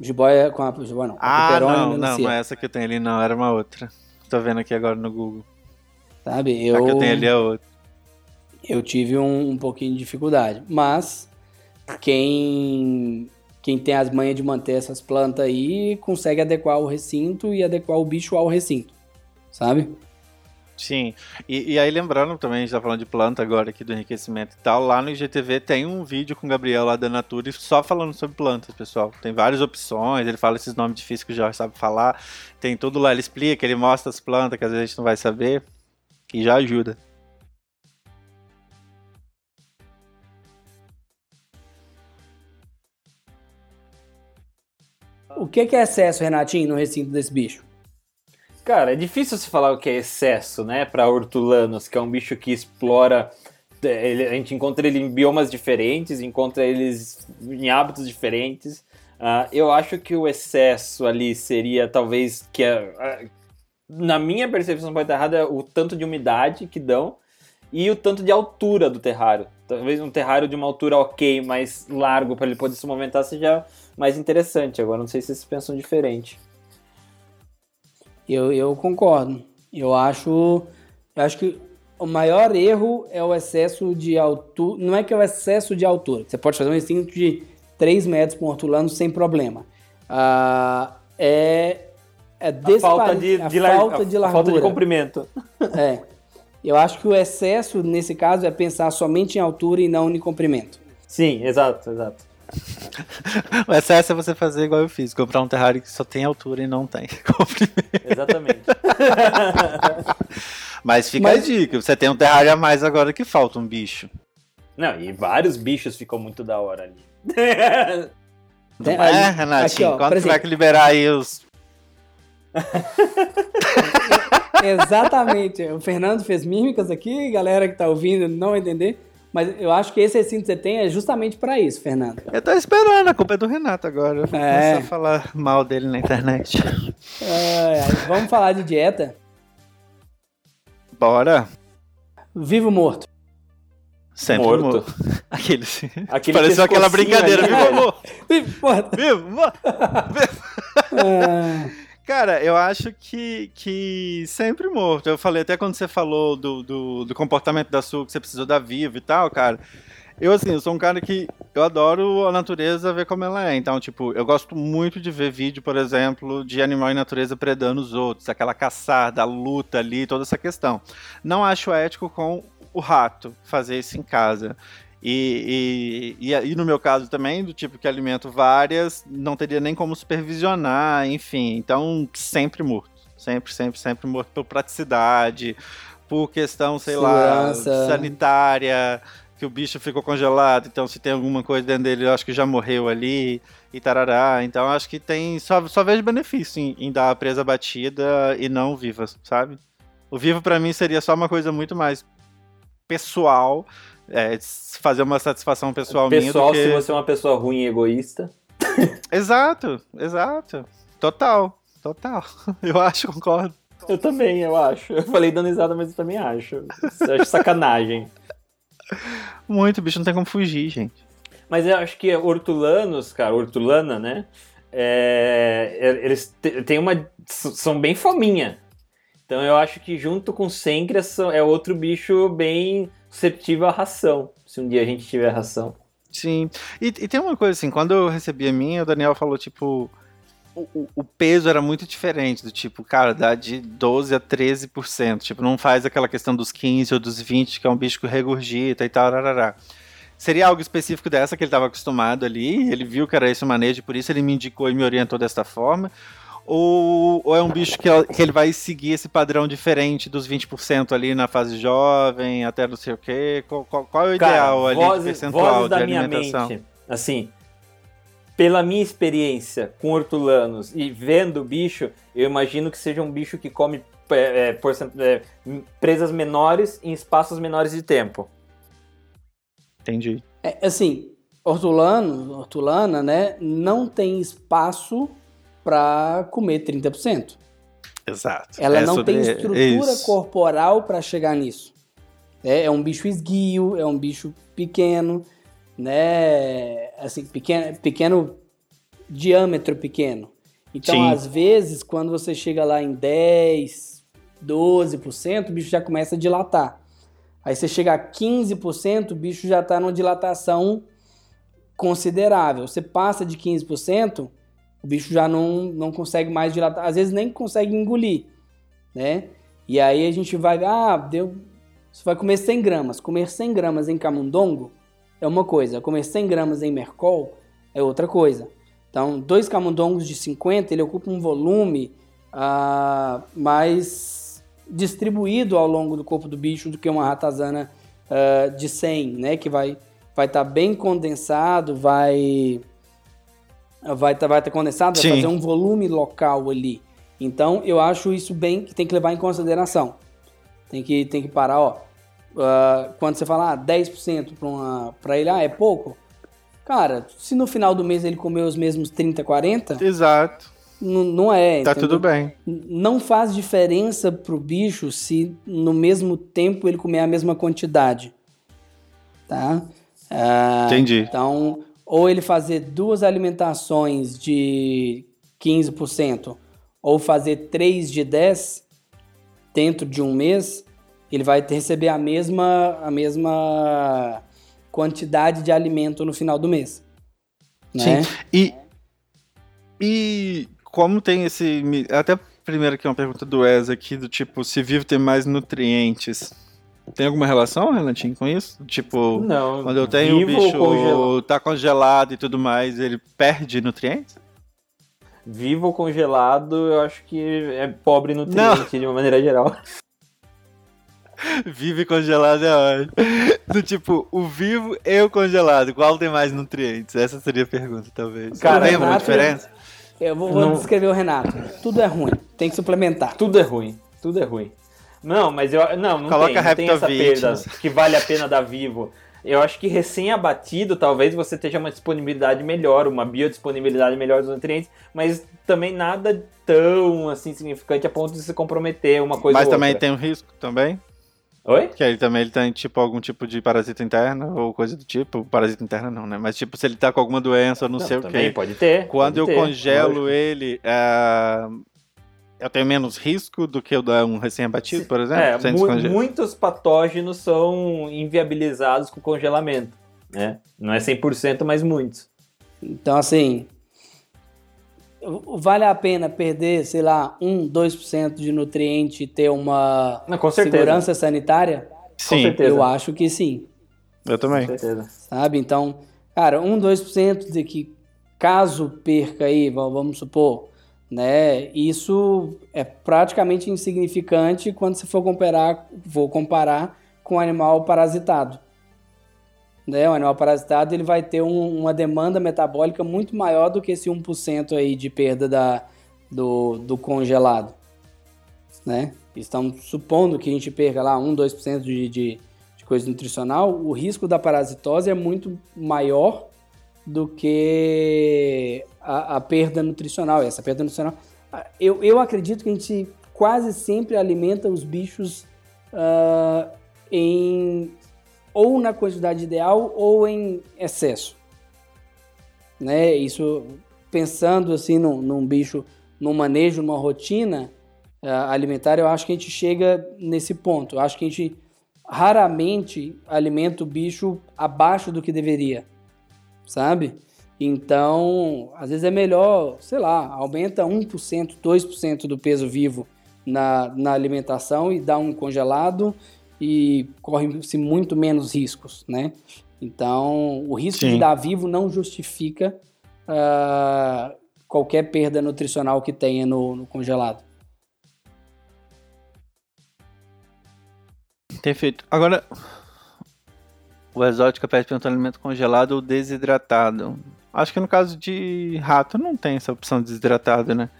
jiboia, com a jiboia não, Ah, não, não, não essa que eu tenho ali, não. Era uma outra. Tô vendo aqui agora no Google. sabe? A que eu tenho ali é outra. eu tive um, um pouquinho de dificuldade. Mas quem, quem tem as manhas de manter essas plantas aí consegue adequar o recinto e adequar o bicho ao recinto, sabe? Sim, e, e aí lembrando também, a gente tá falando de planta agora aqui do enriquecimento e tal, lá no IGTV tem um vídeo com o Gabriel lá da Natura só falando sobre plantas, pessoal. Tem várias opções, ele fala esses nomes difíceis que o Jorge sabe falar, tem tudo lá, ele explica, ele mostra as plantas que às vezes a gente não vai saber, que já ajuda. O que é excesso, Renatinho, no recinto desse bicho? Cara, é difícil se falar o que é excesso, né, para hortulanos, que é um bicho que explora. ele- a gente encontra ele em biomas diferentes, encontra eles em hábitos diferentes. Ah, eu acho que o excesso ali seria talvez que é, ah, na minha percepção pode estar errada o tanto de umidade que dão e o tanto de altura do terrário. Talvez um terrário de uma altura ok, mais largo para ele poder se movimentar seja mais interessante. Agora não sei se vocês pensam diferente. Eu, eu concordo. Eu acho, eu acho que o maior erro é o excesso de altura. Não é que é o excesso de altura. Você pode fazer um recinto de 3 metros por hortulano sem problema. Ah, é é A falta de, a de lar- falta de a largura. falta de comprimento. É. Eu acho que o excesso, nesse caso, é pensar somente em altura e não em comprimento. Sim, exato, exato. O excesso é você fazer igual eu fiz, comprar um terrário que só tem altura e não tem. Compre Exatamente. Mas fica Mas- a dica, você tem um terrário a mais agora que falta um bicho. Não, e vários bichos ficam muito da hora ali. Tem- é, aí- Renatinho, aqui, ó, quando você vai liberar aí os... Exatamente. O Fernando fez mímicas aqui, galera que tá ouvindo não vai entender. Mas eu acho que esse recinto que você tem é justamente pra isso, Fernando. Eu tô esperando, a culpa é do Renato agora. Eu vou É. começar a falar mal dele na internet. Ai, vamos falar de dieta. Bora. Vivo morto. Sempre Morto. morto. Aquele... Aquele Pareceu aquela brincadeira, ali, viu, velho. amor? Vivo morto. Vivo, amor? Ah, Cara, eu acho que, que sempre morto. Eu falei até quando você falou do, do, do comportamento da sua, que você precisou da viva e tal, cara. Eu, assim, eu sou um cara que eu adoro a natureza, ver como ela é. Então, tipo, eu gosto muito de ver vídeo, por exemplo, de animal e natureza predando os outros, aquela caçada, a luta ali, toda essa questão. Não acho ético com o rato fazer isso em casa. E, e, e, e no meu caso também, do tipo que alimento várias, não teria nem como supervisionar, enfim. Então, sempre morto. Sempre, sempre, sempre morto por praticidade, por questão, sei lá, Segurança. sanitária, que o bicho ficou congelado, então se tem alguma coisa dentro dele, eu acho que já morreu ali, e tarará. Então, acho que tem. Só, só vejo benefício em, em dar a presa batida e não viva, sabe? O vivo pra mim seria só uma coisa muito mais pessoal, é, fazer uma satisfação pessoal, Pessoal, minha se que... você é uma pessoa ruim e egoísta. Exato, exato. Total, total. Eu acho, concordo. Eu também, eu acho. Eu falei dando risada, mas eu também acho. Eu acho sacanagem. Muito, bicho, não tem como fugir, gente. Mas eu acho que hortulanos, cara, hortulana, né? é, eles te- têm uma. são bem fominha. Então eu acho que junto com Sêncreas é outro bicho bem susceptível à ração. Se um dia a gente tiver ração. Sim. E, e tem uma coisa assim, quando eu recebi a minha, o Daniel falou, tipo, o, o- peso era muito diferente, do tipo, cara, dá de 12 a 13%. Tipo, não faz aquela questão dos 15 ou dos 20, que é um bicho que regurgita e tal, rarará. Seria algo específico dessa que ele estava acostumado ali, ele viu que era esse o manejo, por isso ele me indicou e me orientou desta forma. Ou, ou é um bicho que, que ele vai seguir esse padrão diferente dos 20% ali na fase jovem, até não sei o quê? Qual, qual- qual é o ideal ali de vozes, percentual vozes da de minha alimentação? mente. Assim, pela minha experiência com hortulanos e vendo o bicho, eu imagino que seja um bicho que come é, é, porcent- é, presas menores em espaços menores de tempo. Entendi. É, assim, hortulano, hortulana, né, não tem espaço para comer 30%. Exato. Ela É não sobre tem estrutura isso. corporal para chegar nisso. É, é um bicho esguio, é um bicho pequeno, né? Assim, pequeno, pequeno diâmetro pequeno. Então, Sim. às vezes, quando você chega lá em 10, 12%, o bicho já começa a dilatar. Aí você chega a 15%, o bicho já está numa dilatação considerável. Você passa de 15%, o bicho já não, não consegue mais dilatar, às vezes nem consegue engolir, né? E aí a gente vai, ah, deu, você vai comer 100 gramas. Comer 100 gramas em camundongo é uma coisa, comer 100 gramas em mercol é outra coisa. Então, dois camundongos de 50, ele ocupa um volume ah, mais distribuído ao longo do corpo do bicho do que uma ratazana ah, de 100, né? Que vai vai estar bem condensado, vai vai estar vai tá condensado, vai Sim. fazer um volume local ali. Então, eu acho isso bem que tem que levar em consideração. Tem que, tem que parar, ó. ah, quando você fala ah, 10% para ele, ah, é pouco. Cara, se no final do mês ele comer os mesmos 30, 40, Exato. não é. Tá entendeu? tudo bem. Não faz diferença pro bicho se no mesmo tempo ele comer a mesma quantidade. Tá? Ah, Entendi. Então, ou ele fazer duas alimentações de 15%, ou fazer três de 10 dentro de um mês, ele vai receber a mesma, a mesma quantidade de alimento no final do mês. Né? E, e como tem esse. Até primeiro aqui uma pergunta do Wes aqui, do tipo, se vivo tem mais nutrientes. Tem alguma relação, Renatinho, com isso? Tipo, Não. quando eu tenho o ou bicho congelado? tá congelado e tudo mais, ele perde nutrientes? Vivo ou congelado, eu acho que é pobre em nutriente de uma maneira geral. Vivo e congelado é ótimo. Do tipo, o vivo e o congelado, qual tem mais nutrientes? Essa seria a pergunta, talvez. Cara, alguma Renato- diferença? Eu vou, vou Não. descrever o Renato. Tudo é ruim. Tem que suplementar. Tudo é ruim. Tudo é ruim. Não, mas eu. Não, não Coloca tem, não tem essa perda que vale a pena dar vivo. Eu acho que recém-abatido, talvez você tenha uma disponibilidade melhor, uma biodisponibilidade melhor dos nutrientes, mas também nada tão assim significante a ponto de se comprometer uma coisa Mas ou também outra. tem um risco também? Oi? Que ele também ele tem tipo algum tipo de parasita interna ou coisa do tipo. Parasita interna não, né? Mas tipo, se ele tá com alguma doença ou não, sei o também quê. pode ter. Quando pode eu ter, congelo lógico. ele, é, eu tenho menos risco do que o da um recém-abatido, por exemplo? É, mu- muitos patógenos são inviabilizados com congelamento. Né? Não é 100%, mas muitos. Então, assim, vale a pena perder, sei lá, 1, 2% de nutriente e ter uma Não, com certeza. segurança sanitária? Sim, certeza. Eu acho que sim, eu também. Com certeza. sabe? Então, cara, 1, 2% de que caso perca aí, va- vamos supor, né? Isso é praticamente insignificante quando se for comparar, for comparar com o animal parasitado. Né? O animal parasitado ele vai ter um- uma demanda metabólica muito maior do que esse 1% aí de perda da, do, do congelado. Né? Estamos supondo que a gente perca lá 1, 2% de, de, de coisa nutricional, o risco da parasitose é muito maior do que a, a perda nutricional. Essa perda nutricional. ah, Eu, eu acredito que a gente quase sempre alimenta os bichos ah, em ou na quantidade ideal ou em excesso. Né? Isso pensando assim num, num bicho, num manejo, numa rotina ah, alimentar, eu acho que a gente chega nesse ponto. Eu acho que a gente raramente alimenta o bicho abaixo do que deveria, sabe? Então, às vezes é melhor, sei lá, aumenta 1%, 2% do peso vivo na, na alimentação e dá um congelado e corre-se muito menos riscos, né? Então, o risco de Sim. dar vivo não justifica ah, qualquer perda nutricional que tenha no, no congelado. Perfeito. Agora, o exótico pede perguntando alimento congelado ou desidratado. Acho que no caso de rato não tem essa opção de desidratado, né?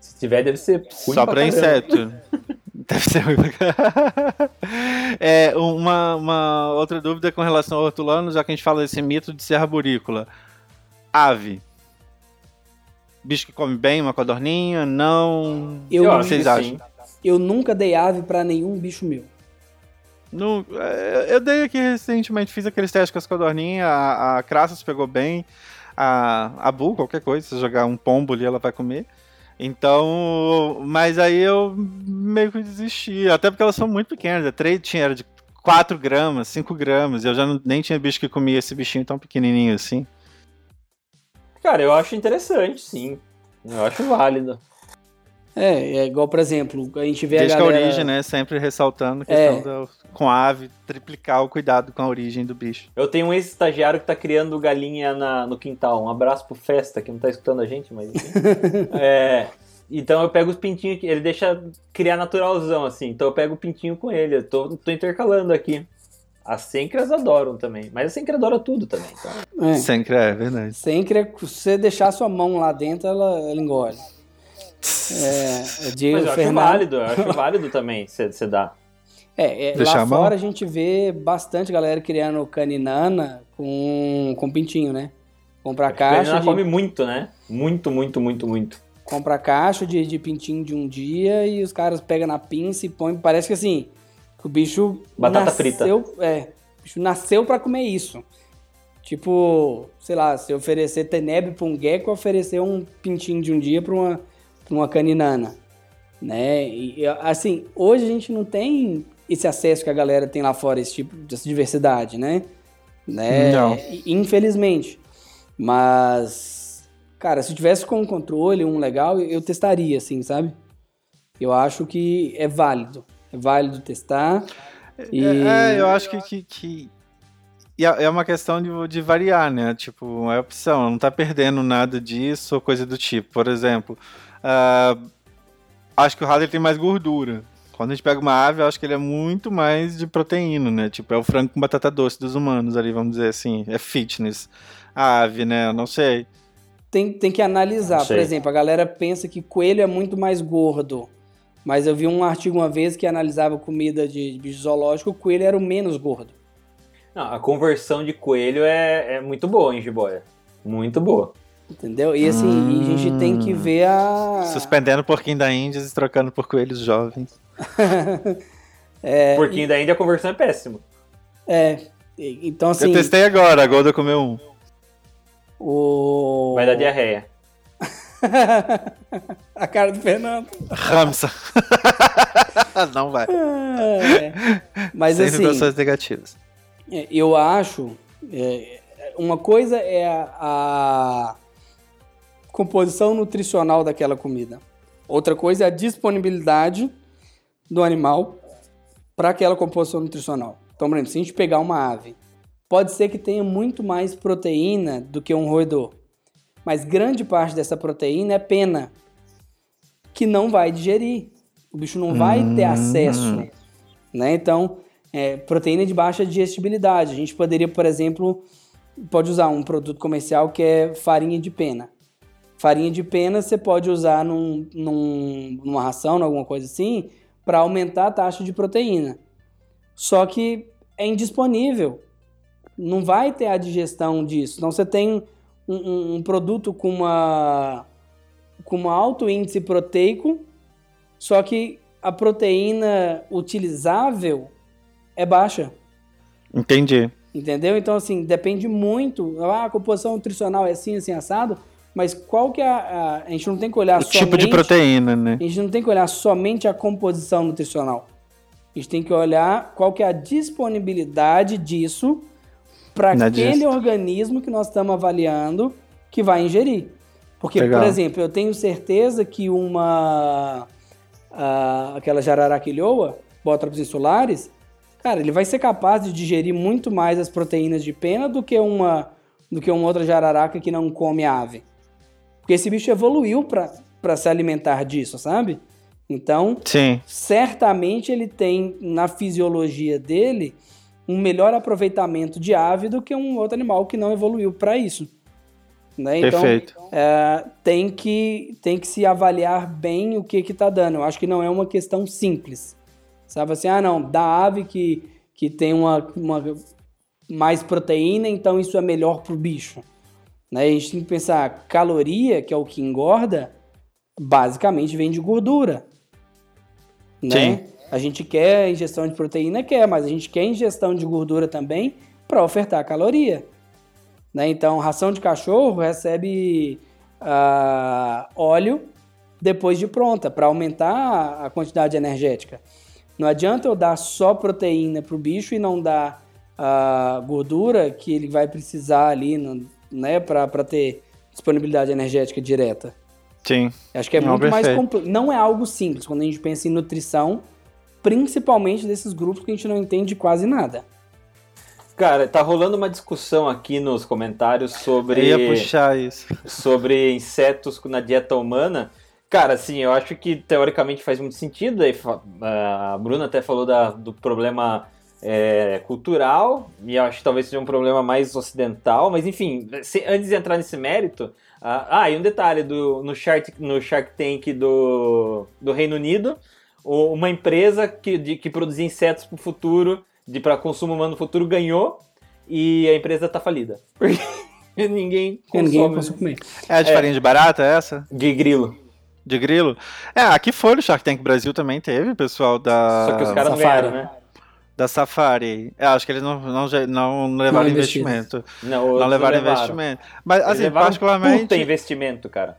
Se tiver, deve ser ruim Só pra caramba. inseto. Deve ser ruim pra. É, uma, uma outra dúvida com relação ao hortulano, já que a gente fala desse mito de ser arborícola. Ave. Bicho que come bem, uma codorninha, não. Eu, O que vocês acham? eu nunca dei ave para nenhum bicho meu. Não, é, eu dei aqui recentemente, fiz aqueles testes com as codorninhas, a, a Crassus pegou bem, a, a Bull, qualquer coisa, se jogar um pombo ali, ela vai comer. Então, mas aí eu meio que desisti, até porque elas são muito pequenas, a trade tinha era de 4 gramas, 5 gramas, eu já não- nem tinha bicho que comia esse bichinho tão pequenininho assim. Cara, eu acho interessante, sim. Eu acho válido. É, é igual, por exemplo, a gente vê Desde a que a galera... origem, né, sempre ressaltando a É. questão da- com a ave, triplicar o cuidado com a origem do bicho. Eu tenho um ex-estagiário que tá criando galinha na- no quintal. Um abraço pro Festa, que não tá escutando a gente, mas enfim. é, então eu pego os pintinhos, que- ele deixa criar naturalzão, assim. Então eu pego o pintinho com ele. Eu tô, tô intercalando aqui. As Sencras adoram também. Mas a Sencra adora tudo também. Então, É, Sempre é verdade. é- se você deixar sua mão lá dentro, ela, ela engole. É, eu digo, mas eu acho Fernando- válido, eu acho válido também você dar. É, é, lá fora a gente vê bastante galera criando caninana com, com pintinho, né? Compra caixa, Ela de, come muito, né? Muito, muito, muito, muito. compra caixa de, de pintinho de um dia e os caras pegam na pinça e põem. Parece que assim, que o bicho Batata nasceu, É, o bicho nasceu pra comer isso. Tipo, sei lá, se oferecer teneb pra um gecko, oferecer um pintinho de um dia pra uma, pra uma caninana. Né? E, assim, hoje a gente não tem esse acesso que a galera tem lá fora, esse tipo dessa diversidade, né? né? Não. Infelizmente. Mas, cara, se tivesse com um controle, um legal, eu testaria, assim, sabe? Eu acho que é válido. É válido testar. E... É, é, eu acho que, que, que... É, é uma questão de, de variar, né? Tipo, é opção, não tá perdendo nada disso ou coisa do tipo. Por exemplo, uh, acho que o rato tem mais gordura. Quando a gente pega uma ave, eu acho que ele é muito mais de proteína, né? Tipo, é o frango com batata doce dos humanos ali, vamos dizer assim. É fitness. A ave, né? Eu não sei. Tem, tem que analisar. Por exemplo, a galera pensa que coelho é muito mais gordo. Mas eu vi um artigo uma vez que analisava comida de bicho zoológico, o coelho era o menos gordo. Não, a conversão de coelho é, é muito boa em jiboia. Muito boa. Entendeu? E assim, hum... a gente tem que hum. ver a. Suspendendo o porquinho da Índia e trocando por coelhos jovens. é, porquinho e... da Índia a conversão é péssima. É. Então assim. Eu testei agora, a Golda comeu um. O... Vai dar diarreia. a cara do Fernando. Ramsa. Não vai. É, mas Sem assim. Situações negativas. É, eu acho. É, uma coisa é a, a composição nutricional daquela comida. Outra coisa é a disponibilidade do animal para aquela composição nutricional. Então, por exemplo, se a gente pegar uma ave, pode ser que tenha muito mais proteína do que um roedor mas grande parte dessa proteína é pena, que não vai digerir. O bicho não vai ter hum. acesso. Né? Então, é, proteína de baixa digestibilidade. A gente poderia, por exemplo, pode usar um produto comercial que é farinha de pena. Farinha de pena você pode usar num, num, numa ração, alguma coisa assim, para aumentar a taxa de proteína. Só que é indisponível. Não vai ter a digestão disso. Então você tem um, um produto com uma com um alto índice proteico, só que a proteína utilizável é baixa. Entendi. Entendeu? Então, assim, depende muito. Ah, a composição nutricional é assim, assim, assado, mas qual que é a. A, a gente não tem que olhar o somente. tipo de proteína, né? A gente não tem que olhar somente a composição nutricional. A gente tem que olhar qual que é a disponibilidade disso para aquele organismo que nós estamos avaliando que vai ingerir. Porque, Legal. por exemplo, eu tenho certeza que uma. A, aquela jararaquilhoa, Botrytis insulares, cara, ele vai ser capaz de digerir muito mais as proteínas de pena do que uma do que uma outra jararaca que não come ave. Porque esse bicho evoluiu para se alimentar disso, sabe? Então, Sim. certamente ele tem na fisiologia dele um melhor aproveitamento de ave do que um outro animal que não evoluiu para isso. Né? Então, Perfeito. É, tem, que, tem que se avaliar bem o que está dando. Eu acho que não é uma questão simples. Sabe assim, ah, não, da ave que, que tem uma, uma mais proteína, então isso é melhor para o bicho. Né? A gente tem que pensar, caloria, que é o que engorda, basicamente vem de gordura. Né? Sim. A gente quer ingestão de proteína, quer, mas a gente quer ingestão de gordura também para ofertar caloria. Né? Então, ração de cachorro recebe uh, óleo depois de pronta, para aumentar a quantidade energética. Não adianta eu dar só proteína para o bicho e não dar a uh, gordura que ele vai precisar ali no, né, para ter disponibilidade energética direta. Sim. Acho que é não, muito perfeito. mais complexo. Não é algo simples. Quando a gente pensa em nutrição, principalmente desses grupos que a gente não entende quase nada. Cara, tá rolando uma discussão aqui nos comentários sobre. Eu ia puxar isso. Sobre insetos na dieta humana. Cara, assim, eu acho que teoricamente faz muito sentido. A Bruna até falou da, do problema é, cultural, e eu acho que talvez seja um problema mais ocidental, mas enfim, se, antes de entrar nesse mérito. ah, e um detalhe: do, no, Shark, no Shark Tank do, do Reino Unido, uma empresa que, de, que produzia insetos para o futuro, para consumo humano no futuro, ganhou e a empresa está falida. Porque ninguém consome. Ninguém consome. É a de é, farinha de barata é essa? De grilo. De grilo? É, aqui foi no Shark Tank Brasil também teve, pessoal da. Só que os caras ganharam, né? Da Safari. É, acho que eles não, não, não levaram não investimento. Não, não levaram, levaram, investimento. Mas, assim, particularmente. Puta investimento, cara.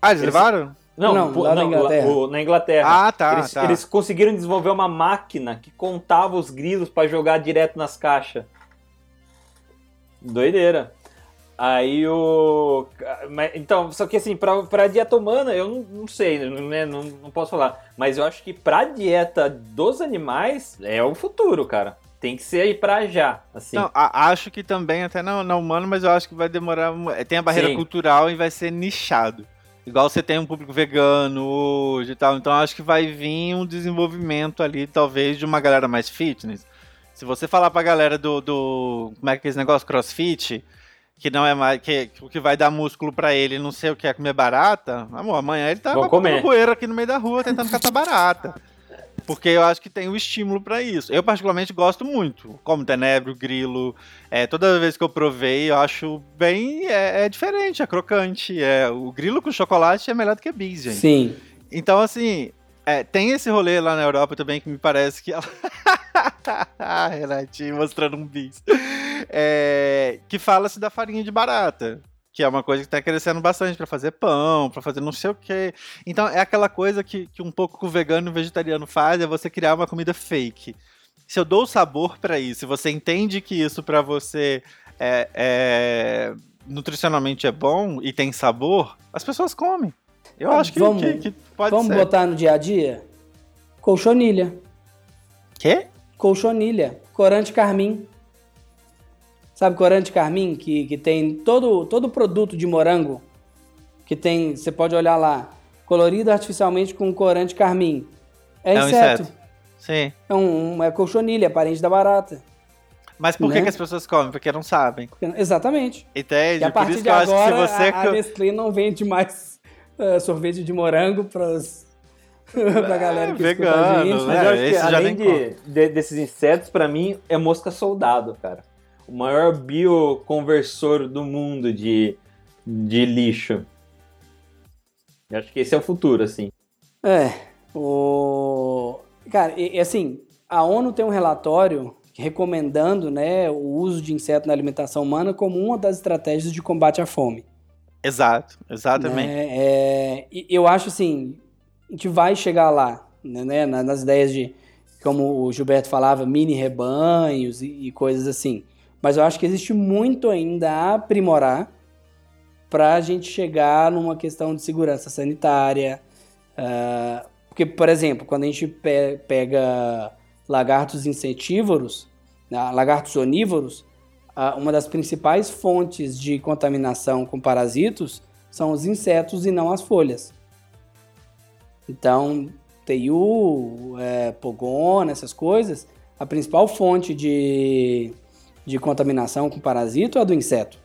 Ah, eles, eles levaram? Não, não, lá não, na Inglaterra. O, na Inglaterra. Ah, tá eles, tá eles, conseguiram desenvolver uma máquina que contava os grilos para jogar direto nas caixas. Doideira. Aí o. Então, só que assim, pra, pra dieta humana, eu não, não sei, né? Não, não posso falar. Mas eu acho que pra dieta dos animais é o futuro, cara. Tem que ser aí pra já, assim. Não, a- acho que também, até na, na humana, mas eu acho que vai demorar. mu- Tem a barreira Sim. cultural e vai ser nichado. Igual você tem um público vegano hoje e tal. Então acho que vai vir um desenvolvimento ali, talvez, de uma galera mais fitness. Se você falar pra galera do. do como é que é esse negócio? Crossfit, que não é mais. Que, o que vai dar músculo pra ele, não sei o que é comer barata, amor, amanhã ele tá comer. poeira aqui no meio da rua tentando catar barata. Porque eu acho que tem o estímulo pra isso. Eu, particularmente, gosto muito. Como tenebro, grilo. É, toda vez que eu provei, eu acho bem. É, é diferente, é crocante. É, o grilo com chocolate é melhor do que bis, gente. Sim. Então, assim, é, tem esse rolê lá na Europa também que me parece que ela. Ah, Renatinho mostrando um bis. É, que fala-se da farinha de barata. Que é uma coisa que tá crescendo bastante pra fazer pão, pra fazer não sei o quê. Então é aquela coisa que, que um pouco o vegano e o vegetariano faz, é você criar uma comida fake. Se eu dou sabor pra isso, se você entende que isso pra você é, é- nutricionalmente é bom e tem sabor, as pessoas comem. Eu Ah, acho que, vamos- que- que pode Vamos ser. botar no dia a dia? Colchonilha. Quê? Colchonilha. Corante carmim. Sabe corante carmim? Que, que tem todo, todo produto de morango. Que tem, você pode olhar lá. Colorido artificialmente com corante carmim. É, É um inseto. inseto. Sim. É, um, é colchonilha, parente da barata. Mas por que, Né? que as pessoas comem? Porque não sabem. Exatamente. Entende? E a por partir isso de que eu acho que se agora, você. a, a Nestlé não vende mais eh, sorvete de morango pras, pra galera que escuta a vegano, gente. Mas É, eu acho que esse já além de, de- desses insetos, pra mim, é mosca soldado, cara. O maior bioconversor do mundo de, de lixo. Eu acho que esse é o futuro, assim. É, o... Cara, e, e assim, a ONU tem um relatório recomendando né, o uso de inseto na alimentação humana como uma das estratégias de combate à fome. Exato, exatamente. né? É, e eu acho assim, a gente vai chegar lá, né, na- nas ideias de, como o Gilberto falava, mini rebanhos e, e coisas assim. Mas eu acho que existe muito ainda a aprimorar para a gente chegar numa questão de segurança sanitária. ah, porque, por exemplo, quando a gente pe- pega lagartos insetívoros, né, lagartos onívoros, ah, uma das principais fontes de contaminação com parasitos são os insetos e não as folhas. Então, TU, é, pogona, essas coisas, a principal fonte de, de contaminação com parasito é a do inseto.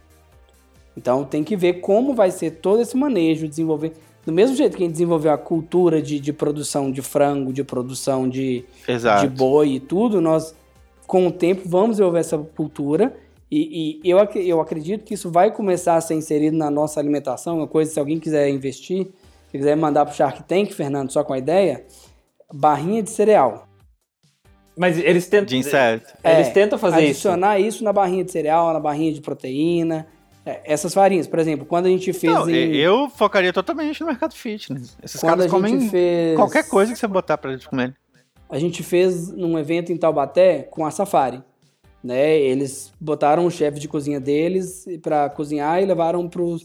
Então, tem que ver como vai ser todo esse manejo, desenvolver. Do mesmo jeito que a gente desenvolveu a cultura de, de produção de frango, de produção de, Exato. de boi e tudo, nós, com o tempo, vamos desenvolver essa cultura. E, e eu, ac- eu acredito que isso vai começar a ser inserido na nossa alimentação. Uma coisa, se alguém quiser investir, se quiser mandar pro Shark Tank, Fernando, só com a ideia, barrinha de cereal. Mas eles tentam. De inseto. Eles É, tentam fazer isso. Adicionar isso. na barrinha de cereal, na barrinha de proteína. É, essas farinhas, por exemplo, quando a gente fez Não, em... eu focaria totalmente no mercado fitness. Esses quando a caras gente comem fez... qualquer coisa que você botar pra eles comerem. a gente fez num evento em Taubaté com a Safari. Né? Eles botaram o chefe de cozinha deles para cozinhar e levaram para os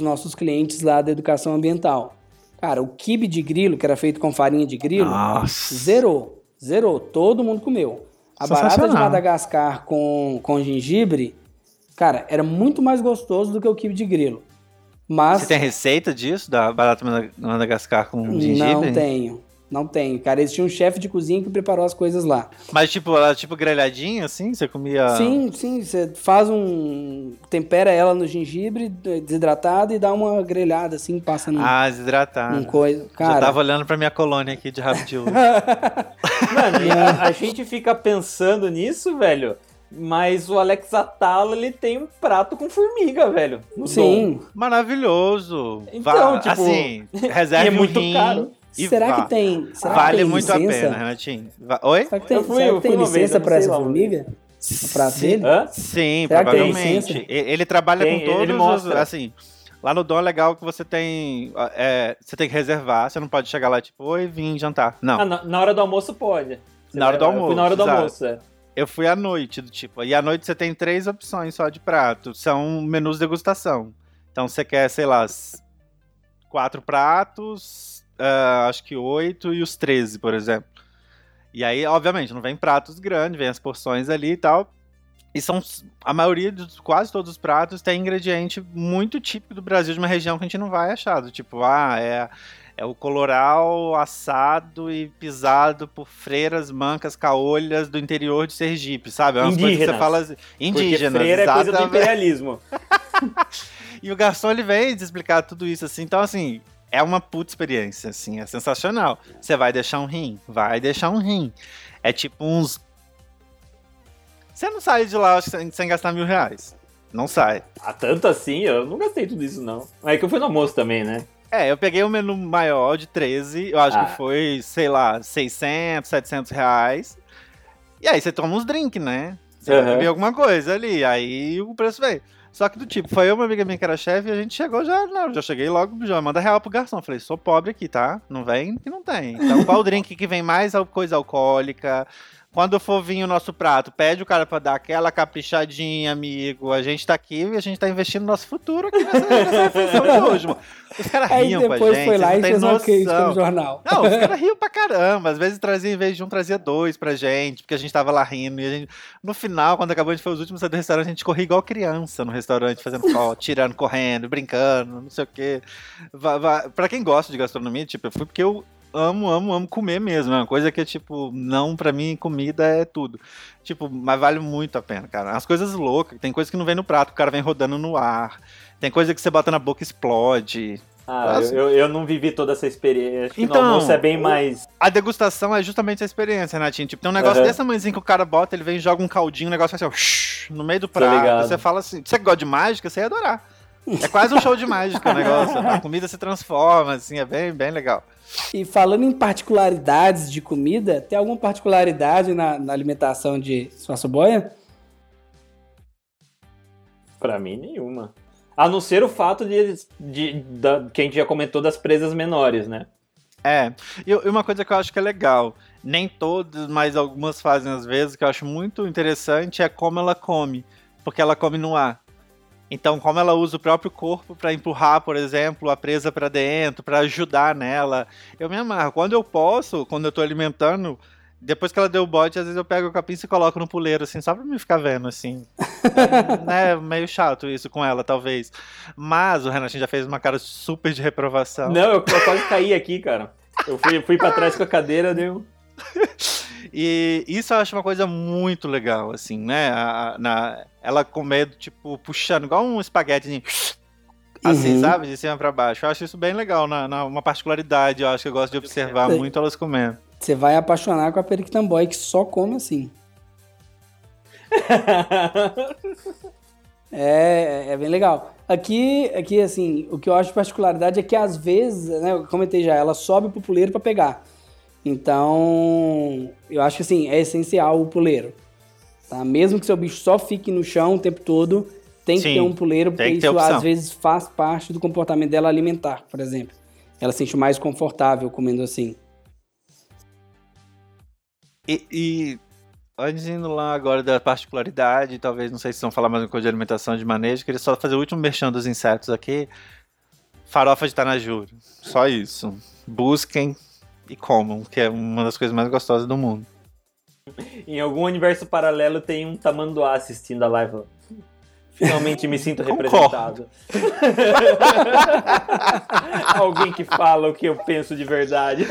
nossos clientes lá da educação ambiental. Cara, o quibe de grilo, que era feito com farinha de grilo, Nossa. zerou. Zerou. Todo mundo comeu. A barata de. Madagascar com, com gengibre, cara, era muito mais gostoso do que o quibe de grilo. Mas Você tem receita disso, da barata Mada- Madagascar com gengibre? não tenho. Não tenho, cara. Eles tinham um chefe de cozinha que preparou as coisas lá. Mas tipo, ela tipo grelhadinha assim? Você comia. Sim, sim. Você faz um. Tempera ela no gengibre desidratado e dá uma grelhada assim, passa num, Ah, desidratado. num coisa. Cara, Já tava olhando pra minha colônia aqui de rabo de. Mano, a, a gente fica pensando nisso, velho. Mas o Alex Atala, ele tem um prato com formiga, velho. no sim. Maravilhoso. Então, Va- tipo, assim, dom. reserve E é muito rim caro. E será vá. que tem. Será Vale que tem muito a licença? pena, Renatinho. Oi? Será que tem, Eu fui- será eu que tem licença pra sei essa formiga? O prato dele? Sim, Será provavelmente. Ele trabalha Tem, com ele todos os. mostra. Assim, lá no Dom é legal que você tem. é, você tem que reservar, você não pode chegar lá tipo, oi, vim jantar. Não. Ah, na, na hora do almoço pode. Você Na hora vai do lá. Eu fui na hora do almoço, almoço, é. Eu fui à noite, do tipo. E à noite você tem três opções só de prato. São menus degustação. Então você quer, sei lá, quatro pratos, uh, acho que oito e os 13, por exemplo. E aí, obviamente, não vem pratos grandes, vem as porções ali e tal. E são a maioria dos quase todos os pratos tem ingrediente muito típico do Brasil de uma região que a gente não vai achar, do tipo, ah, é é o coloral assado e pisado por freiras, mancas, caolhas do interior de Sergipe, sabe? É umas Indígenas. coisas que você fala assim, indígenas, Porque freira é coisa do exatamente. imperialismo. E o garçom ele vem explicar tudo isso assim. Então, assim, é uma puta experiência, assim, é sensacional. Você vai deixar um rim? Vai deixar um rim. É tipo uns. Você não sai de lá sem, sem gastar mil reais. Não sai. Ah, tanto assim? Eu não gastei tudo isso, não. É que eu fui no almoço também, né? É, eu peguei o menu maior de 13, eu acho Ah. que foi, sei lá, 600, 700 reais. E aí você toma uns drinks, né? Você Aham. beber alguma coisa ali, aí o preço veio. Só que do tipo, foi eu, uma amiga minha que era chefe, e a gente chegou já, não, já cheguei logo, já manda real pro garçom. Falei, sou pobre aqui, tá? Não vem que não tem. Então qual drink que vem mais coisa alcoólica? Quando for vir o nosso prato, pede o cara pra dar aquela caprichadinha, amigo. A gente tá aqui e a gente tá investindo no nosso futuro aqui nessa, nessa refeição de hoje, mano. Os caras riam com a depois gente, foi lá e fez uma crítica no jornal. Não, os caras riam pra caramba. Às vezes trazia, em vez de um, trazia dois pra gente, porque a gente tava lá rindo. E a gente, no final, quando acabou, a gente foi os últimos a sair do restaurante, a gente corria igual criança no restaurante, fazendo foto, tirando, correndo, brincando, não sei o quê. Pra quem gosta de gastronomia, tipo, eu fui porque eu amo, amo, amo comer mesmo. É uma coisa que é, tipo, não, pra mim, comida é tudo. Tipo, mas vale muito a pena, cara. As coisas loucas, tem coisa que não vem no prato, o cara vem rodando no ar. Tem coisa que você bota na boca e explode. Ah, Nossa. eu, eu não vivi toda essa experiência. Acho que Então, no almoço é bem mais. A degustação é justamente a experiência, Renatinho. Tipo, tem um negócio Aham. desse tamanhozinho que o cara bota, ele vem e joga um caldinho, o negócio faz assim, ó, no meio do prato. Você fala assim, você gosta de mágica, você ia adorar. É quase um show de mágica o negócio. A comida se transforma, assim, é bem, bem legal. E falando em particularidades de comida, tem alguma particularidade na, na alimentação de Suaço Boia? Pra mim, nenhuma. A não ser o fato de, de, da, que a gente já comentou das presas menores, né? É, e e uma coisa que eu acho que é legal, nem todos, mas algumas fazem às vezes, que eu acho muito interessante, é como ela come. Porque ela come no ar. Então, como ela usa o próprio corpo para empurrar, por exemplo, a presa para dentro, para ajudar nela. Eu me amarro. Quando eu posso, quando eu tô alimentando, depois que ela deu o bote, às vezes eu pego o capim e coloco no puleiro, assim, só pra me ficar vendo, assim. É, né, meio chato isso com ela, talvez. Mas o Renatinho já fez uma cara super de reprovação. Não, eu, eu quase caí aqui, cara. Eu fui, fui pra trás com a cadeira, deu. E isso eu acho uma coisa muito legal, assim, né? A- a- na, ela comendo, tipo, puxando, igual um espaguete, assim, Uhum. sabe? De cima pra baixo. Eu acho isso bem legal, na, na- uma particularidade, eu acho que eu gosto de observar muito elas comendo. Você vai apaixonar com a Periquitamboy, que só come assim. É, é bem legal. Aqui, aqui, assim, o que eu acho de particularidade é que às vezes, né, eu comentei já, ela sobe pro puleiro pra pegar. Então, eu acho que assim, é essencial o puleiro. Tá? Mesmo que seu bicho só fique no chão o tempo todo, tem que Sim, ter um puleiro, porque que isso opção. às vezes faz parte do comportamento dela alimentar, por exemplo. Ela se sente mais confortável comendo assim. E, e antes indo lá agora da particularidade, talvez, não sei se vão falar mais uma coisa de alimentação de manejo, queria só fazer o último merchan dos insetos aqui. Farofa de Tanajura. Só isso. Busquem e comam, que é uma das coisas mais gostosas do mundo. Em algum universo paralelo tem um tamanduá assistindo a live. Finalmente me sinto representado. Alguém que fala o que eu penso de verdade.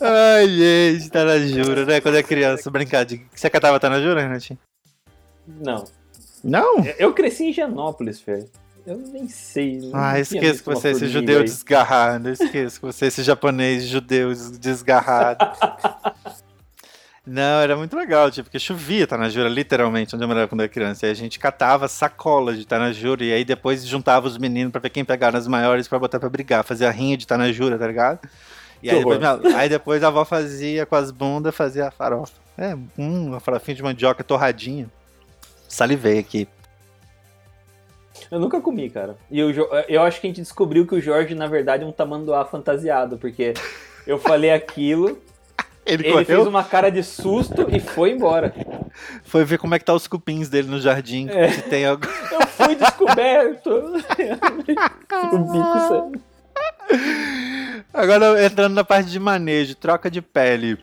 Ai, gente, Tanajura, né? Quando é criança, brincar de. Você catava Tanajura, Renatinho? Não. Não? Eu cresci em Genópolis, Fer. Eu nem sei. não Ah, esqueço que você é esse judeu aí. desgarrado. Esqueço que você é esse japonês judeu desgarrado. Não, era muito legal, tipo, porque chovia Tanajura, literalmente, onde eu morava quando eu era criança. E a gente catava sacolas de Tanajura, e aí depois juntava os meninos pra ver quem pegava as maiores pra botar pra brigar, fazia rinha de Tanajura, tá ligado? E aí depois, minha- aí depois a avó fazia com as bundas, fazia a farofa. É, hum, uma farofinha de mandioca torradinha. Salivei aqui. Eu nunca comi, cara. E Jo- eu acho que a gente descobriu que o Jorge, na verdade, é um tamanduá fantasiado, porque eu falei aquilo, Ele, ele fez uma cara de susto e foi embora. Foi ver como é que tá os cupins dele no jardim. É. Se tem algo... Eu fui descoberto. o bico saiu. Agora, entrando na parte de manejo, troca de pele.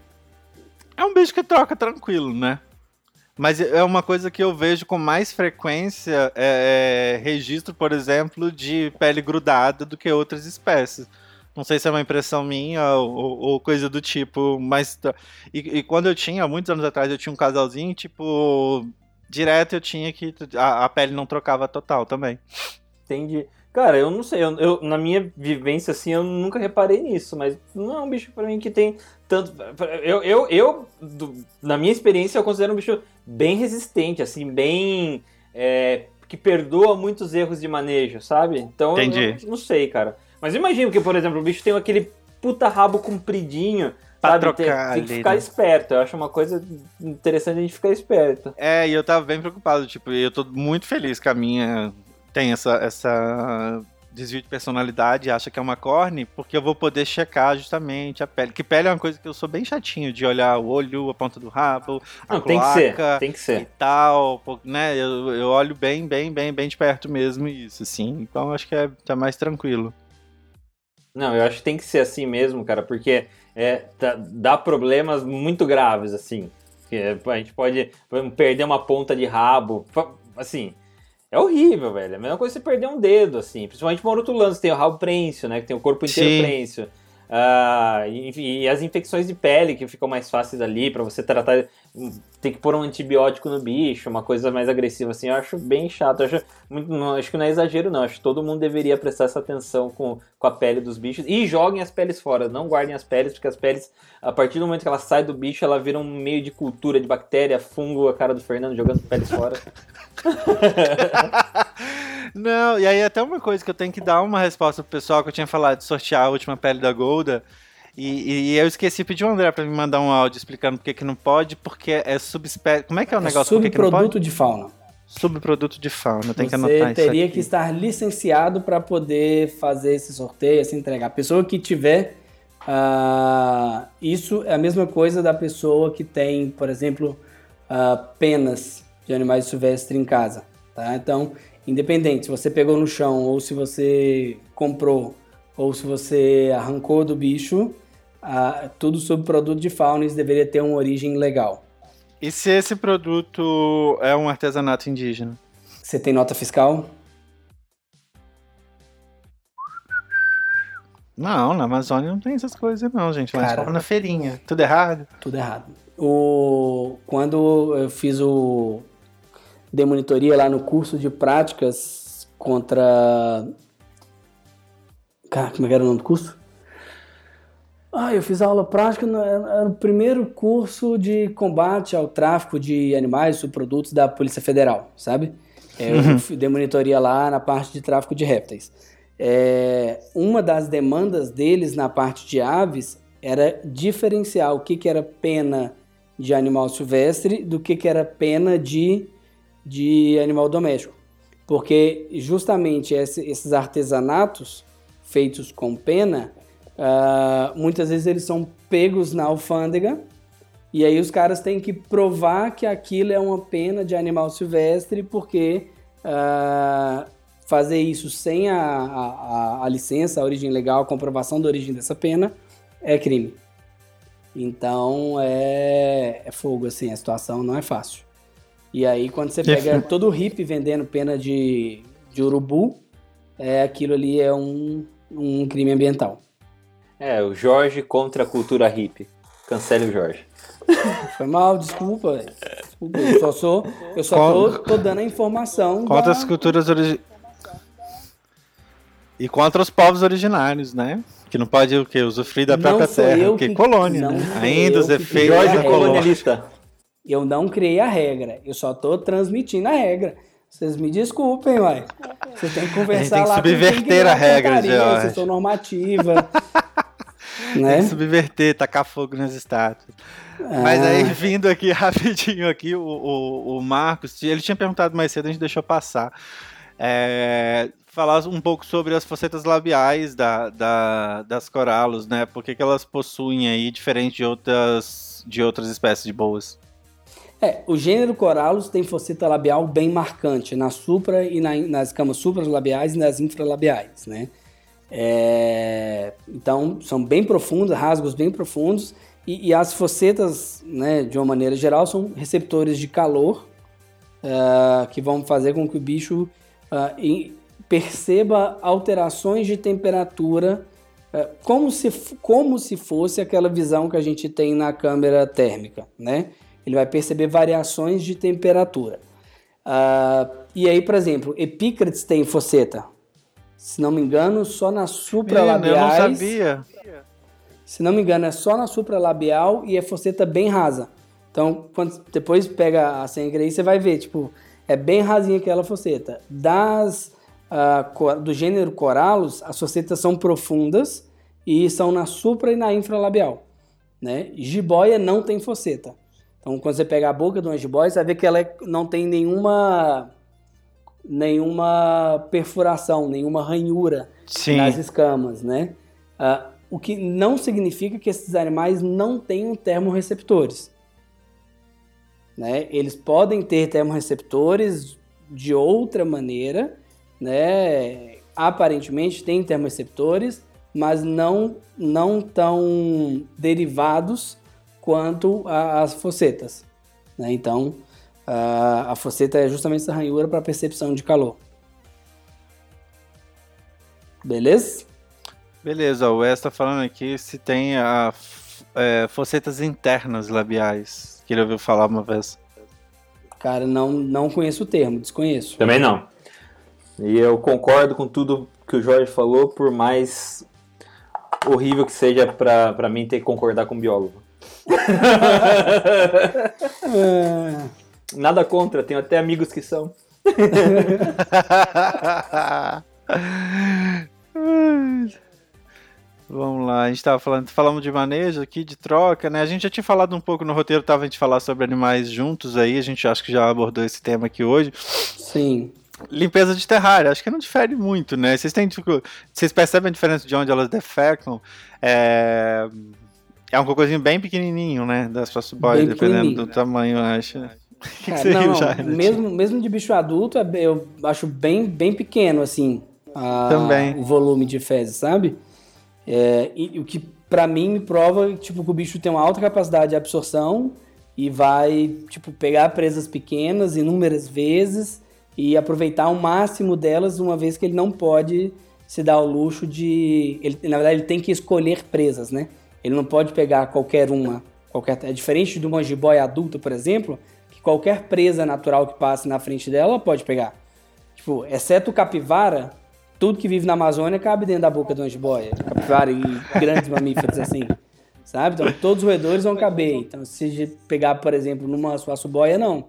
É um bicho que troca tranquilo, né? Mas é uma coisa que eu vejo com mais frequência é, é registro, por exemplo, de pele grudada do que outras espécies. Não sei se é uma impressão minha ou, ou coisa do tipo, mas. E, e, quando eu tinha, muitos anos atrás, eu tinha um casalzinho, tipo. Direto eu tinha que. A, a pele não trocava total também. Entendi. Cara, eu não sei, eu, eu, na minha vivência, assim, eu nunca reparei nisso, mas não é um bicho para mim que tem tanto. Eu, eu, eu do, na minha experiência, eu considero um bicho bem resistente, assim, bem. É, que perdoa muitos erros de manejo, sabe? Então, Entendi. Eu, não sei, cara. Mas imagino que, por exemplo, o bicho tem aquele puta rabo compridinho. Pra sabe? trocar tem, tem que ficar né? esperto. Eu acho uma coisa interessante a gente ficar esperto. É, e eu tava bem preocupado, tipo, eu tô muito feliz que a minha tem essa, essa desvio de personalidade, acha que é uma corne, porque eu vou poder checar justamente a pele. Que pele é uma coisa que eu sou bem chatinho de olhar o olho, a ponta do rabo, a Não, tem que ser, cloaca tem que e ser. tal, pô, né? Eu, eu olho bem, bem, bem, bem de perto mesmo isso, assim. Então acho que é tá mais tranquilo. Não, eu acho que tem que ser assim mesmo, cara, porque é, tá- dá problemas muito graves, assim. Que é, a gente pode perder uma ponta de rabo, assim. É horrível, velho. É a mesma coisa que você perder um dedo, assim. Principalmente morotulanos, tem o rabo prêncio, né? Que tem o corpo inteiro Sim. prêncio. Ah, e, e as infecções de pele que ficam mais fáceis ali pra você tratar. Tem que pôr um antibiótico no bicho, uma coisa mais agressiva, assim. Eu acho bem chato. Acho, não, acho que não é exagero, não. Acho que todo mundo deveria prestar essa atenção com, com a pele dos bichos. E joguem as peles fora. Não guardem as peles, porque as peles, a partir do momento que ela sai do bicho, ela vira um meio de cultura de bactéria, fungo, a cara do Fernando jogando peles fora. Não, e aí até uma coisa que eu tenho que dar uma resposta pro pessoal que eu tinha falado de sortear a última pele da Golda. E, e- e eu esqueci, pedi o André pra me mandar um áudio explicando por que que não pode, porque é subespécie. Como é que é o É negócio? Subproduto de fauna. Subproduto de fauna, tem que Você anotar isso. teria que estar licenciado para poder fazer esse sorteio, se entregar. A pessoa que tiver ah, isso é a mesma coisa da pessoa que tem, por exemplo, ah, penas de animais silvestres em casa. Tá? Então, independente se você pegou no chão ou se você comprou ou se você arrancou do bicho, ah, tudo subproduto de fauna isso deveria ter uma origem legal. E se esse produto é um artesanato indígena? Você tem nota fiscal? Não, na Amazônia não tem essas coisas não, gente. Mas Cara. na feirinha. Tudo errado? Tudo errado. O, quando eu fiz o demonitoria lá no curso de práticas contra. Cara, como é era o nome do curso? Ah, eu fiz aula prática, no- era o primeiro curso de combate ao tráfico de animais e subprodutos da Polícia Federal, sabe? É, Eu fui- dei monitoria lá na parte de tráfico de répteis. É, uma das demandas deles na parte de aves era diferenciar o que, que era pena de animal silvestre do que, que era pena de, de animal doméstico. Porque justamente esse- esses artesanatos feitos com pena, ah, muitas vezes eles são pegos na alfândega e aí os caras têm que provar que aquilo é uma pena de animal silvestre porque ah, fazer isso sem a, a- a- a licença, a origem legal, a comprovação da origem dessa pena é crime. Então é, é fogo, assim, a situação não é fácil. E aí quando você pega todo o hippie vendendo pena de, de urubu, é, aquilo ali é um, um crime ambiental. É, o Jorge contra a cultura hippie. Cancele o Jorge. Foi mal, desculpa. Desculpa, eu só sou. Eu só tô, tô dando a informação. Contra da- as culturas originárias. E contra os povos originários, né? Que não pode o quê? Usufruir da própria terra. Porque que- colônia, não né? Ainda os efeitos Jorge da colônia. colonialista. Eu não criei a regra. Eu só tô transmitindo a regra. Vocês me desculpem, uai. Você tem que conversar tem que lá subverter a regra, Jorge. Vocês são normativa. Tem né? que subverter, tacar fogo nas estátuas. Mas Ah. aí, vindo aqui rapidinho aqui, o, o, o Marcos, ele tinha perguntado mais cedo, a gente deixou passar. É, falar um pouco sobre as facetas labiais da, da- das coralos, né? Por que, que elas possuem aí, diferente de outras, de outras espécies de boas? É, o gênero Corallus tem fosseta labial bem marcante na supra e na, nas camas supralabiais e nas infralabiais, né? É, então, são bem profundas, rasgos bem profundos, e, e, as fossetas, né, de uma maneira geral, são receptores de calor uh, que vão fazer com que o bicho uh, in, perceba alterações de temperatura uh, como, se, como se fosse aquela visão que a gente tem na câmera térmica, né? Ele vai perceber variações de temperatura. e aí, por exemplo, Epícrates tem fosseta. Se não me engano, só nas supralabiais. Eu não sabia. Se não me engano, é só na supralabial e é fosseta bem rasa. Então, quando depois pega a senha aí, você vai ver, tipo, é bem rasinha aquela fosseta. Das uh, do gênero Corallus, as fossetas são profundas e são na supra e na infralabial, né? Jiboia não tem fosseta. Então, quando você pega a boca de uma jiboia, você vai ver que ela é, não tem nenhuma nenhuma perfuração, nenhuma ranhura Sim. nas escamas, né? Uh, o que não significa que esses animais não tenham termorreceptores. Né? Eles podem ter termorreceptores de outra maneira, né? aparentemente têm termorreceptores, mas não, não tão derivados quanto as fossetas. Né? Então, a, a fosseta é justamente essa ranhura para percepção de calor. Beleza? Beleza, o Wes está falando aqui se tem a, é, focetas internas labiais. Que ele ouviu falar uma vez. Cara, não, não conheço o termo, desconheço. Também não. E eu concordo com tudo que o Jorge falou, por mais horrível que seja para mim ter que concordar com o biólogo. Nada contra, tenho até amigos que são. Vamos lá, a gente estava falando, falamos de manejo aqui, de troca, né? A gente já tinha falado um pouco no roteiro, tava a gente falar sobre animais juntos aí, a gente acho que já abordou esse tema aqui hoje. Sim. Limpeza de terrário, acho que não difere muito, né? Vocês têm, tipo, vocês percebem a diferença de onde elas defecam? É, é um cocôzinho bem pequenininho, né? Das suas boys, dependendo do tamanho, acho. que que não, já, mesmo, mesmo de bicho adulto, é eu acho bem, bem pequeno, assim, a, Também. o volume de fezes, sabe? É, e, o que para mim me prova tipo, que o bicho tem uma alta capacidade de absorção e vai tipo, pegar presas pequenas inúmeras vezes e aproveitar o máximo delas, uma vez que ele não pode se dar o luxo de. Ele, na verdade, ele tem que escolher presas, né? Ele não pode pegar qualquer uma. Qualquer, é diferente de uma jiboia adulta, por exemplo, que qualquer presa natural que passe na frente dela pode pegar. Tipo, exceto o capivara, tudo que vive na Amazônia cabe dentro da boca de uma jiboia, capivara e grandes mamíferos assim, sabe? Então todos os roedores vão caber. Então se pegar, por exemplo, numa suaço-boia, não.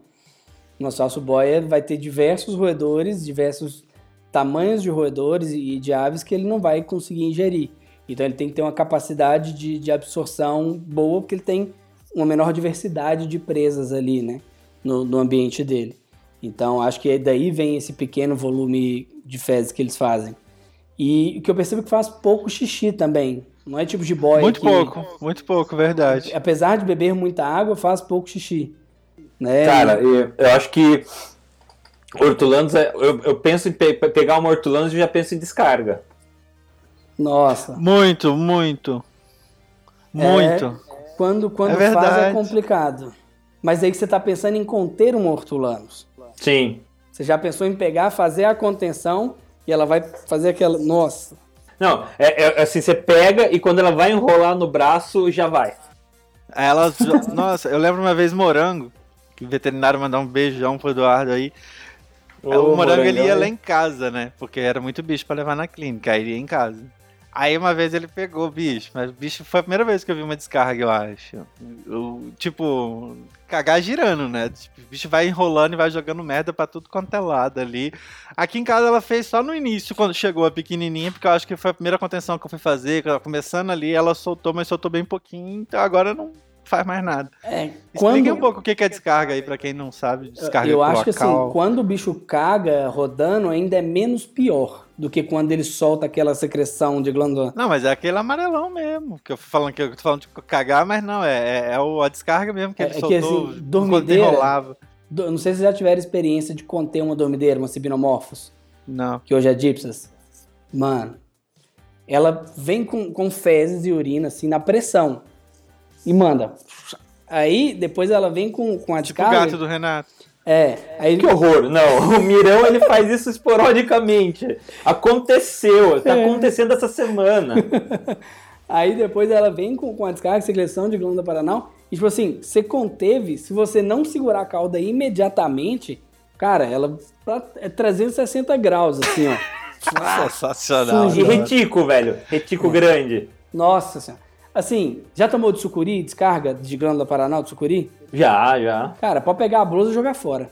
Uma suaço-boia vai ter diversos roedores, diversos tamanhos de roedores e de aves que ele não vai conseguir ingerir. Então ele tem que ter uma capacidade de, de absorção boa, porque ele tem uma menor diversidade de presas ali, né? No, no ambiente dele. Então acho que daí vem esse pequeno volume de fezes que eles fazem. E o que eu percebo é que faz pouco xixi também. Não é tipo de boia. Muito que, pouco, muito pouco, verdade. Apesar de beber muita água, faz pouco xixi. Né? Cara, eu, eu acho que hortulanos, é, eu, eu penso em pe pegar uma hortulanos e já penso em descarga. Nossa. Muito, muito. Muito. É, quando quando é faz é complicado. Mas aí que você está pensando em conter um hortulanos. Sim. Você já pensou em pegar, fazer a contenção e ela vai fazer aquela. Nossa. Não, é, é assim, você pega e quando ela vai enrolar no braço, já vai. Ela. Nossa, eu lembro uma vez morango, que o veterinário mandou um beijão pro Eduardo aí. Ô, o morango ele ia lá em casa, né? Porque era muito bicho para levar na clínica, aí ele ia em casa. Aí uma vez ele pegou o bicho, mas o bicho foi a primeira vez que eu vi uma descarga, eu acho. Eu, tipo, cagar girando, né? Tipo, o bicho vai enrolando e vai jogando merda pra tudo quanto é lado ali. Aqui em casa ela fez só no início, quando chegou a pequenininha, porque eu acho que foi a primeira contenção que eu fui fazer. Começando ali, ela soltou, mas soltou bem pouquinho, então agora não faz mais nada. É, quando... Explica um pouco o que é descarga aí pra quem não sabe. Descarga Eu acho que assim, quando o bicho caga rodando, ainda é menos pior do que quando ele solta aquela secreção de glândula. Não, mas é aquele amarelão mesmo. Que eu falando que eu tô falando de cagar, mas não, é, é, é o- a descarga mesmo que É- ele é que, soltou assim, dormideira- enrolava. Do- Não sei se já tiveram experiência de conter uma dormideira, uma Cibinomorphos, Não. que hoje é Gypsas. Mano, ela vem com, com fezes e urina, assim, na pressão. E manda. Aí, depois ela vem com, com a Tipo o descarga. gato do Renato. É, aí Que horror! Não, o Mirão ele faz isso esporadicamente. Aconteceu, tá É. acontecendo essa semana. Aí depois ela vem com, com a descarga, secreção de glândula paranal. E tipo assim, você conteve, se você não segurar a cauda imediatamente, cara, ela tá- é 360 graus, assim, ó. Sensacional. E retico, velho. Retico grande. Nossa senhora. Assim, já tomou de sucuri, descarga de glândula paranal de sucuri? Já, já. Cara, pode pegar a blusa e jogar fora.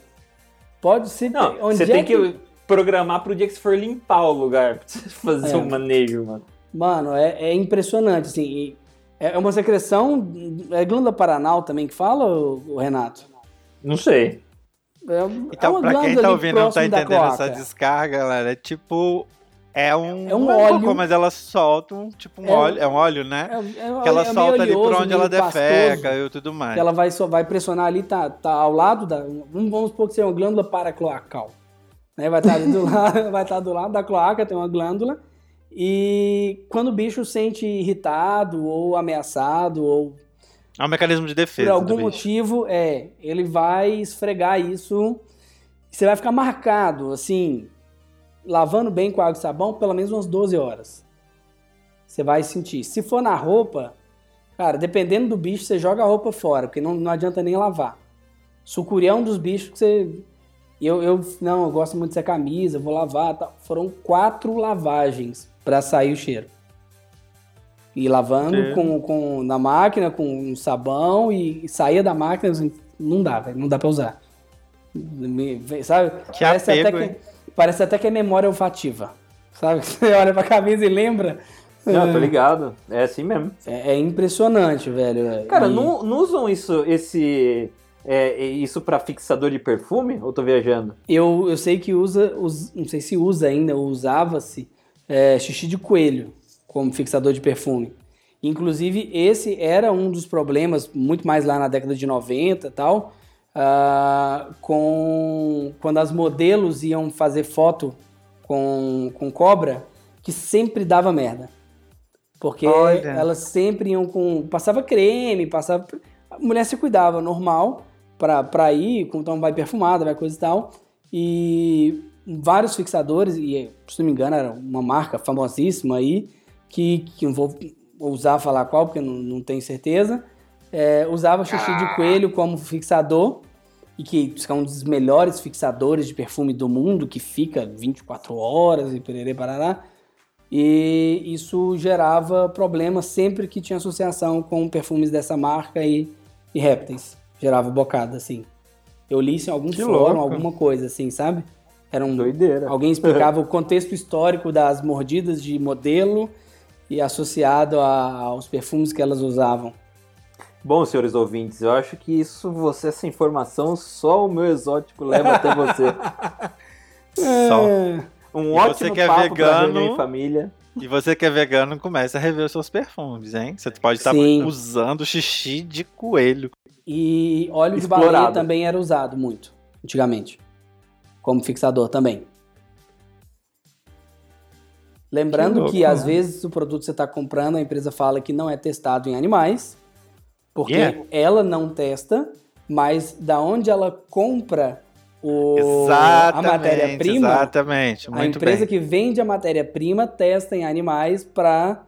Pode ser. Não, onde você é tem que programar pro dia que você for limpar o lugar pra você fazer É. um manejo, mano. Mano, é, é impressionante, assim. e É uma secreção. É glândula paranal também que fala, o, Renato? Não sei. É, Então, é uma pra quem tá ouvindo e não tá entendendo essa descarga, galera, é tipo. É um, É um óleo. cocô, mas ela solta um, tipo um É um- óleo. É um óleo, né? É, é- que ela é solta ali por onde ela defeca e tudo mais. Que ela vai, só, vai pressionar ali, tá, tá ao lado da. Vamos supor que seja uma glândula paracloacal. Né? Vai estar do lado, vai estar do lado da cloaca, tem uma glândula. E quando o bicho sente irritado ou ameaçado ou É um mecanismo de defesa. por algum motivo, é, ele vai esfregar isso. Você vai ficar marcado, assim, lavando bem com água e sabão, pelo menos umas 12 horas. Você vai sentir. Se for na roupa, cara, dependendo do bicho, você joga a roupa fora, porque não, não adianta nem lavar. Sucuri é um dos bichos que você. Eu, eu não, eu gosto muito dessa camisa, vou lavar. Tal. Foram quatro lavagens para sair o cheiro. E lavando É. com, com, na máquina, com um sabão, e, e saía da máquina, assim, não dá, velho, não dá pra usar. Me- Sabe? Que parece, apego, até hein? que, parece até que é memória olfativa. Sabe? Você olha pra camisa e lembra. Não, tô ligado. É assim mesmo. É, é impressionante, velho. Cara, E- não, não usam isso, esse. é, isso pra fixador de perfume? Ou tô viajando? Eu, eu sei que usa, us- não sei se usa ainda, ou usava-se é, xixi de coelho como fixador de perfume. Inclusive, esse era um dos problemas, muito mais lá na década de 90 e tal, ah, com, quando as modelos iam fazer foto com, com cobra, que sempre dava merda. Porque Olha. elas sempre iam com. Passava creme, passava. A mulher se cuidava normal pra, pra ir, então vai perfumada, vai coisa e tal. E vários fixadores, e se não me engano era uma marca famosíssima aí, que, que não vou usar falar qual, porque não, não tenho certeza, é, usava xixi de coelho como fixador, e que é um dos melhores fixadores de perfume do mundo, que fica 24 horas e pererê parará. E isso gerava problemas sempre que tinha associação com perfumes dessa marca e, e répteis. Gerava bocada, assim. Eu li isso em algum Que fórum, louco. alguma coisa assim, sabe? Era um, Doideira. Alguém explicava o contexto histórico das mordidas de modelo e associado a- aos perfumes que elas usavam. Bom, senhores ouvintes, eu acho que isso, você, essa informação, só o meu exótico leva até você. Só. É, Um E ótimo você que é papo pra vegano? em família. E você que é vegano, começa a rever os seus perfumes, hein? Você pode estar Sim. usando xixi de coelho. E óleo de Explorado. baleia também era usado muito, antigamente. Como fixador também. Lembrando Que que, louco, às né? vezes o produto que você está comprando, a empresa fala que não é testado em animais, porque Yeah. ela não testa, mas da onde ela compra o, a matéria-prima, Exatamente. a empresa bem. que vende a matéria-prima testa em animais para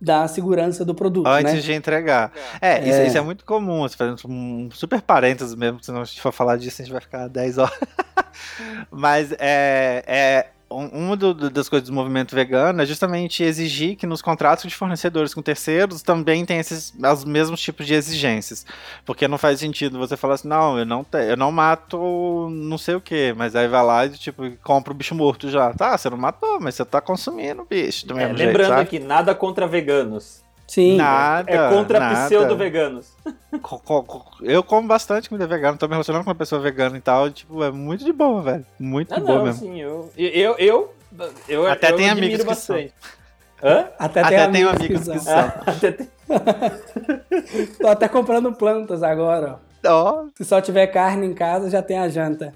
dar a segurança do produto, Antes né? de entregar. É, Isso, É. isso é muito comum. Você faz um super parênteses mesmo, senão a gente for falar disso, a gente vai ficar 10 horas. Mas é, é uma das coisas do movimento vegano é justamente exigir que nos contratos de fornecedores com terceiros também tem esses os mesmos tipos de exigências. Porque não faz sentido você falar assim, não, eu não, te- eu não mato não sei o que, mas aí vai lá e tipo, compra o bicho morto já. Tá, você não matou, mas você tá consumindo o bicho do É, mesmo jeito, lembrando sabe? aqui, nada contra veganos. Sim. Nada. É contra pseudo-veganos. Eu como bastante comida vegana, tô me relacionando com uma pessoa vegana e tal, e, tipo, é muito de boa, velho. Muito Ah, de boa não, mesmo. sim, eu. Eu. eu, eu Até eu tem amigos que são. bastante. Hã? Até, Até tem tenho amigos amigos que que são. são. Até tem- Tô até comprando plantas agora, ó. Ó, Se só tiver carne em casa, já tem a janta.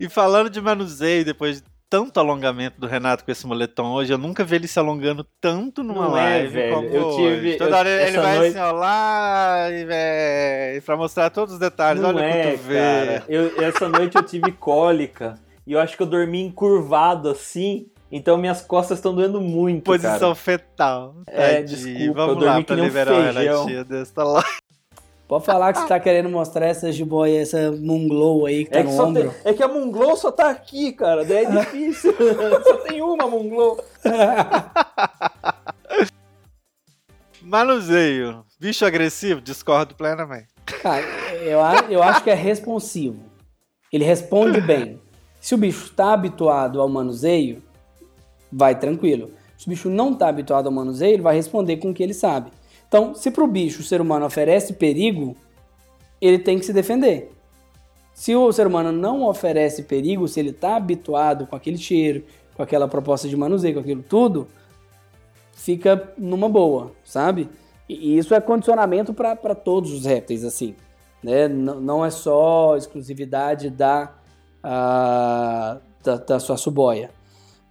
E falando de manuseio, depois de tanto alongamento do Renato com esse moletom hoje, eu nunca vi ele se alongando tanto numa Não é, live velho. como Eu tive-. Toda eu- hora ele vai noite- assim, ó, lá, e, pra mostrar todos os detalhes. Não Olha é, o cara. Eu, essa noite eu tive cólica e eu acho que eu dormi encurvado assim, então minhas costas estão doendo muito, Posição cara. fetal. É, Tadinho. desculpa, eu Vamos dormi lá que pra um liberar o feijão. Renatinho desta live. Pode falar que você tá querendo mostrar essa jiboia, essa munglow aí que tá É que, no ombro. tem- é que a Munglow só tá aqui, cara. Daí é difícil. só tem uma Munglow. Manuseio. Bicho agressivo? Discordo plenamente. Cara, eu, eu acho que é responsivo. Ele responde bem. Se o bicho está habituado ao manuseio, vai tranquilo. Se o bicho não está habituado ao manuseio, ele vai responder com o que ele sabe. Então, se para o bicho o ser humano oferece perigo, ele tem que se defender. Se o ser humano não oferece perigo, se ele está habituado com aquele cheiro, com aquela proposta de manuseio, com aquilo tudo, fica numa boa, sabe? E isso é condicionamento para todos os répteis, assim. Né? N- não é só exclusividade da, ah, da, da sua suboia.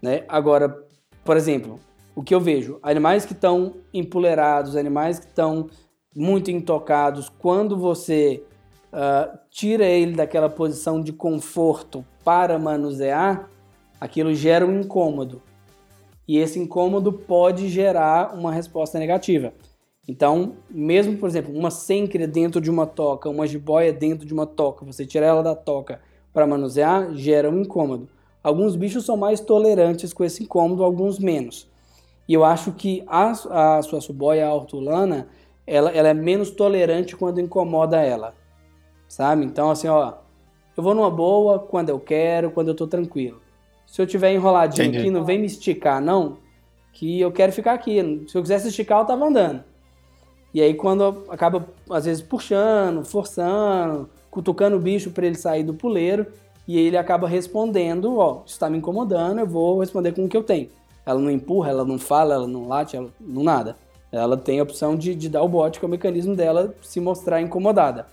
Né? Agora, por exemplo, o que eu vejo, animais que estão empolerados, animais que estão muito intocados, quando você ah, tira ele daquela posição de conforto para manusear, aquilo gera um incômodo. E esse incômodo pode gerar uma resposta negativa. Então, mesmo, por exemplo, uma sêncria dentro de uma toca, uma jiboia dentro de uma toca, você tirar ela da toca para manusear, gera um incômodo. Alguns bichos são mais tolerantes com esse incômodo, alguns menos. E eu acho que a, a sua suboia, a hortulana, ela, ela é menos tolerante quando incomoda ela. Sabe? Então, assim, ó, eu vou numa boa quando eu quero, quando eu tô tranquilo. Se eu tiver enroladinho Entendi. aqui, não vem me esticar, não, que eu quero ficar aqui. Se eu quisesse esticar, eu tava andando. E aí, quando acaba, às vezes, puxando, forçando, cutucando o bicho para ele sair do puleiro, e ele acaba respondendo: Ó, isso tá me incomodando, eu vou responder com o que eu tenho. Ela não empurra, ela não fala, ela não late, ela não nada. Ela tem a opção de, de dar o bote, que é o mecanismo dela se mostrar incomodada.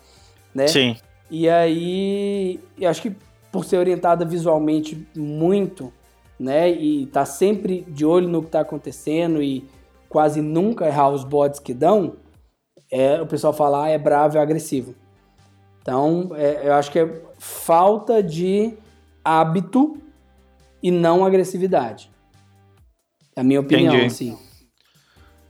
Né? Sim. E aí, eu acho que por ser orientada visualmente muito, né, e tá sempre de olho no que tá acontecendo e quase nunca errar os bots que dão, é, o pessoal fala, ah, é bravo, é agressivo. Então, é, eu acho que é falta de hábito e não agressividade. É a minha opinião, Entendi. assim.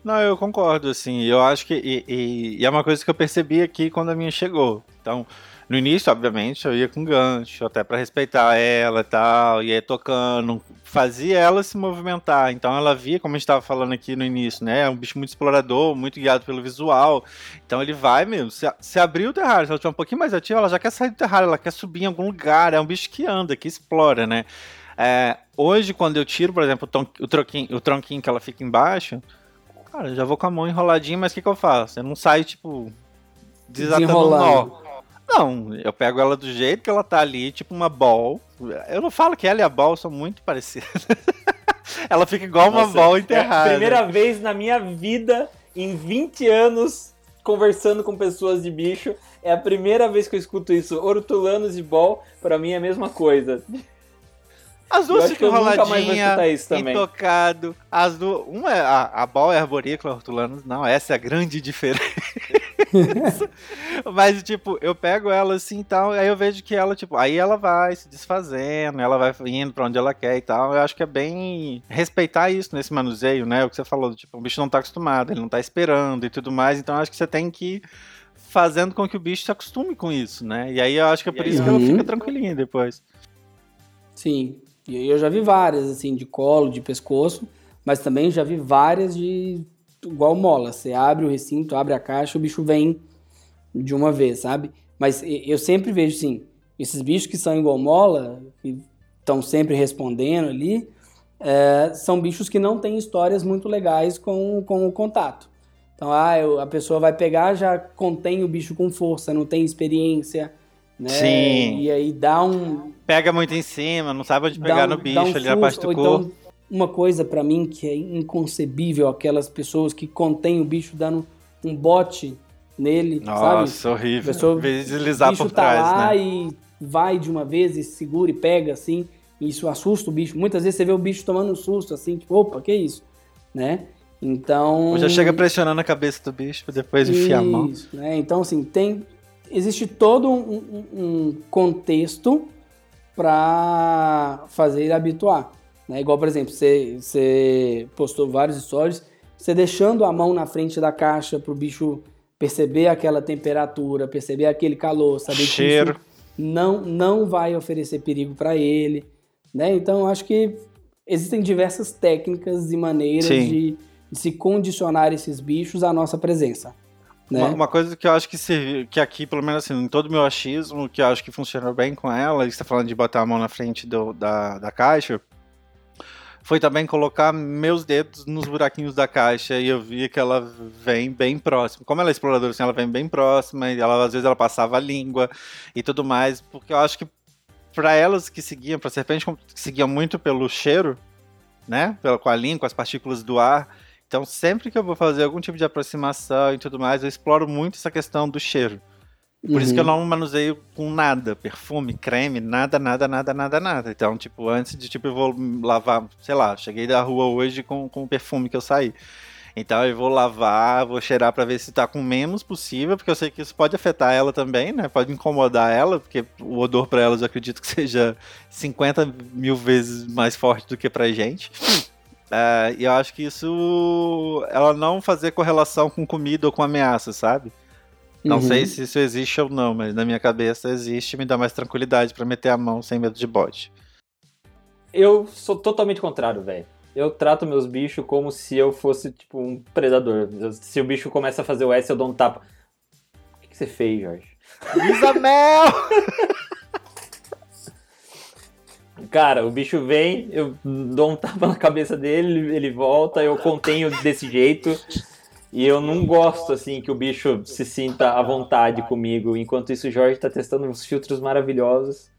Não, eu concordo, assim. Eu acho que. E, e- e é uma coisa que eu percebi aqui quando a minha chegou. Então, no início, obviamente, eu ia com gancho, até pra respeitar ela e tal, ia tocando, fazia ela se movimentar. Então, ela via, como a gente tava falando aqui no início, né? É um bicho muito explorador, muito guiado pelo visual. Então, ele vai mesmo. Se, se abrir o terrário, se ela estiver um pouquinho mais ativa, ela já quer sair do terrário, ela quer subir em algum lugar. É um bicho que anda, que explora, né? É, hoje, quando eu tiro, por exemplo, o, ton- o, troquinho, o tronquinho que ela fica embaixo, cara, eu já vou com a mão enroladinha, mas o que, que eu faço? Eu não saio, tipo, desatando um nó. Não, eu pego ela do jeito que ela tá ali, tipo uma ball. Eu não falo que ela e a ball são muito parecidas. ela fica igual uma Nossa, ball É enterrada. a primeira vez na minha vida, em 20 anos, conversando com pessoas de bicho. É a primeira vez que eu escuto isso. Hortulanos e bol, pra mim é a mesma coisa. As duas ficam também. intocado. As duas, uma é a, a ball é arborícola, hortulanos não, essa é a grande diferença. Mas, tipo, eu pego ela assim e tal, aí eu vejo que ela, tipo, aí ela vai se desfazendo, ela vai indo pra onde ela quer e tal. Eu acho que é bem respeitar isso nesse manuseio, né? O que você falou, tipo, o bicho não tá acostumado, ele não tá esperando e tudo mais, então eu acho que você tem que ir fazendo com que o bicho se acostume com isso, né? E aí eu acho que é por isso que ela Uhum. fica tranquilinha depois. Sim, e eu já vi várias, assim, de colo, de pescoço, mas também já vi várias de igual mola. Você abre o recinto, abre a caixa, o bicho vem de uma vez, sabe? Mas eu sempre vejo, assim, esses bichos que são igual mola, que estão sempre respondendo ali, é, são bichos que não têm histórias muito legais com, com o contato. Então, ah, eu, a pessoa vai pegar, já contém o bicho com força, não tem experiência, né? Sim. E aí dá um. Pega muito em cima, não sabe onde pegar um, no bicho um ali na parte do corpo. Então, uma coisa para mim que é inconcebível, aquelas pessoas que contêm o bicho dando um bote nele, Nossa, sabe? horrível. A pessoa- Deslizar bicho por tá trás, lá né? e vai de uma vez e segura e pega assim, e isso assusta o bicho. Muitas vezes você vê o bicho tomando um susto assim, tipo, opa, que isso, né? Então, Ou já chega pressionando a cabeça do bicho depois enfiar a mão. isso, né? Então, assim, tem. Existe todo um, um- um contexto para fazer ele habituar. Né? Igual, por exemplo, você, você postou vários stories, você deixando a mão na frente da caixa pro bicho perceber aquela temperatura, perceber aquele calor, saber Cheiro. que isso não, não vai oferecer perigo para ele. Né? Então, acho que existem diversas técnicas e maneiras de, de se condicionar esses bichos à nossa presença. Né? Uma, uma coisa que eu acho que, se, que aqui, pelo menos assim, em todo o meu achismo, que eu acho que funcionou bem com ela, e você tá falando de botar a mão na frente do- da, da caixa, foi também colocar meus dedos nos buraquinhos da caixa e eu via que ela vem bem próxima. Como ela é exploradora, assim, ela vem bem próxima e ela, às vezes ela passava a língua e tudo mais, porque eu acho que para elas que seguiam, para serpentes que seguiam muito pelo cheiro, né, pela, com a língua, com as partículas do ar, então, sempre que eu vou fazer algum tipo de aproximação e tudo mais, eu exploro muito essa questão do cheiro. Por isso que eu Uhum. não manuseio com nada, perfume, creme, nada, nada, nada, nada, nada. Então, tipo, antes de, tipo, eu vou lavar, sei lá, cheguei da rua hoje com, com o perfume que eu saí. Então eu vou lavar, vou cheirar pra ver se tá com menos possível, porque eu sei que isso pode afetar ela também, né? Pode incomodar ela, porque o odor pra elas eu acredito que seja 50 mil vezes mais forte do que pra gente. É, e eu acho que isso. Ela não fazer correlação com comida ou com ameaça, sabe? Não Uhum. sei se isso existe ou não, mas na minha cabeça existe me dá mais tranquilidade pra meter a mão sem medo de bode. Eu sou totalmente contrário, velho. Eu trato meus bichos como se eu fosse, tipo, um predador. Se o bicho começa a fazer o S, eu dou um tapa. O que, que você fez, Jorge? Isabel! Cara, o bicho vem, eu dou um tapa na cabeça dele, ele volta, eu contenho desse jeito. E eu não gosto, assim, que o bicho se sinta à vontade comigo. Enquanto isso, o Jorge tá testando uns filtros maravilhosos.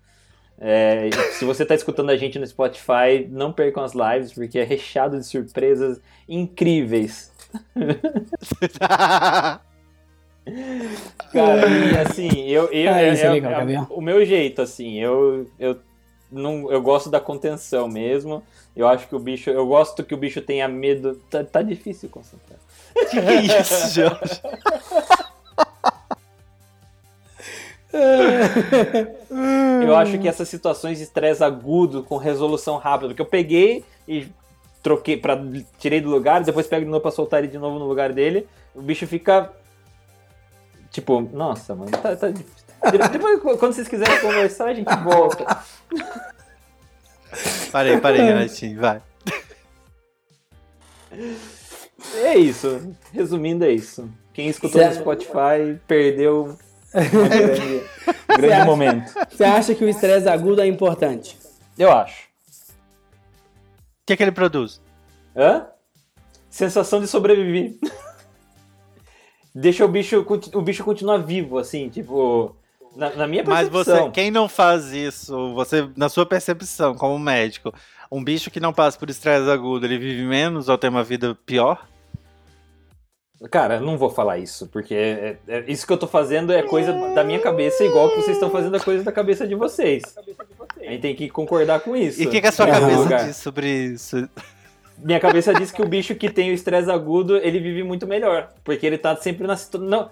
É, se você tá escutando a gente no Spotify, não percam as lives, porque é recheado de surpresas incríveis. Cara, e assim, eu. eu Ah, é é- legal, é- Gabriel. o meu jeito, assim, eu. eu não, eu gosto da contenção mesmo. Eu acho que o bicho. Eu gosto que o bicho tenha medo. Tá, tá difícil concentrar. que que é isso, Jorge? Eu acho que essas situações de estresse agudo com resolução rápida, porque eu peguei e troquei para tirei do lugar, depois pego de novo pra soltar ele de novo no lugar dele, o bicho fica tipo, nossa, mano, tá, tá Depois, quando vocês quiserem conversar, a gente volta. Parei, parei, Renatinho, vai. É isso. Resumindo, é isso. Quem escutou no Certo. Spotify perdeu um grande, grande momento. Você acha que o estresse agudo é importante? Eu acho. O que, que ele produz? Hã? Sensação de sobreviver. Deixa o bicho, o bicho continuar vivo, assim, tipo. Na, na minha Mas percepção. você, quem não faz isso, você, na sua percepção como médico, um bicho que não passa por estresse agudo, ele vive menos ou tem uma vida pior? Cara, não vou falar isso, porque é- é- isso que eu tô fazendo é coisa da minha cabeça, igual que vocês estão fazendo é coisa da cabeça de vocês. A gente tem que concordar com isso. E o que, que a sua cabeça Lugar. diz sobre isso? Minha cabeça diz que o bicho que tem o estresse agudo, ele vive muito melhor. Porque ele tá sempre na situação.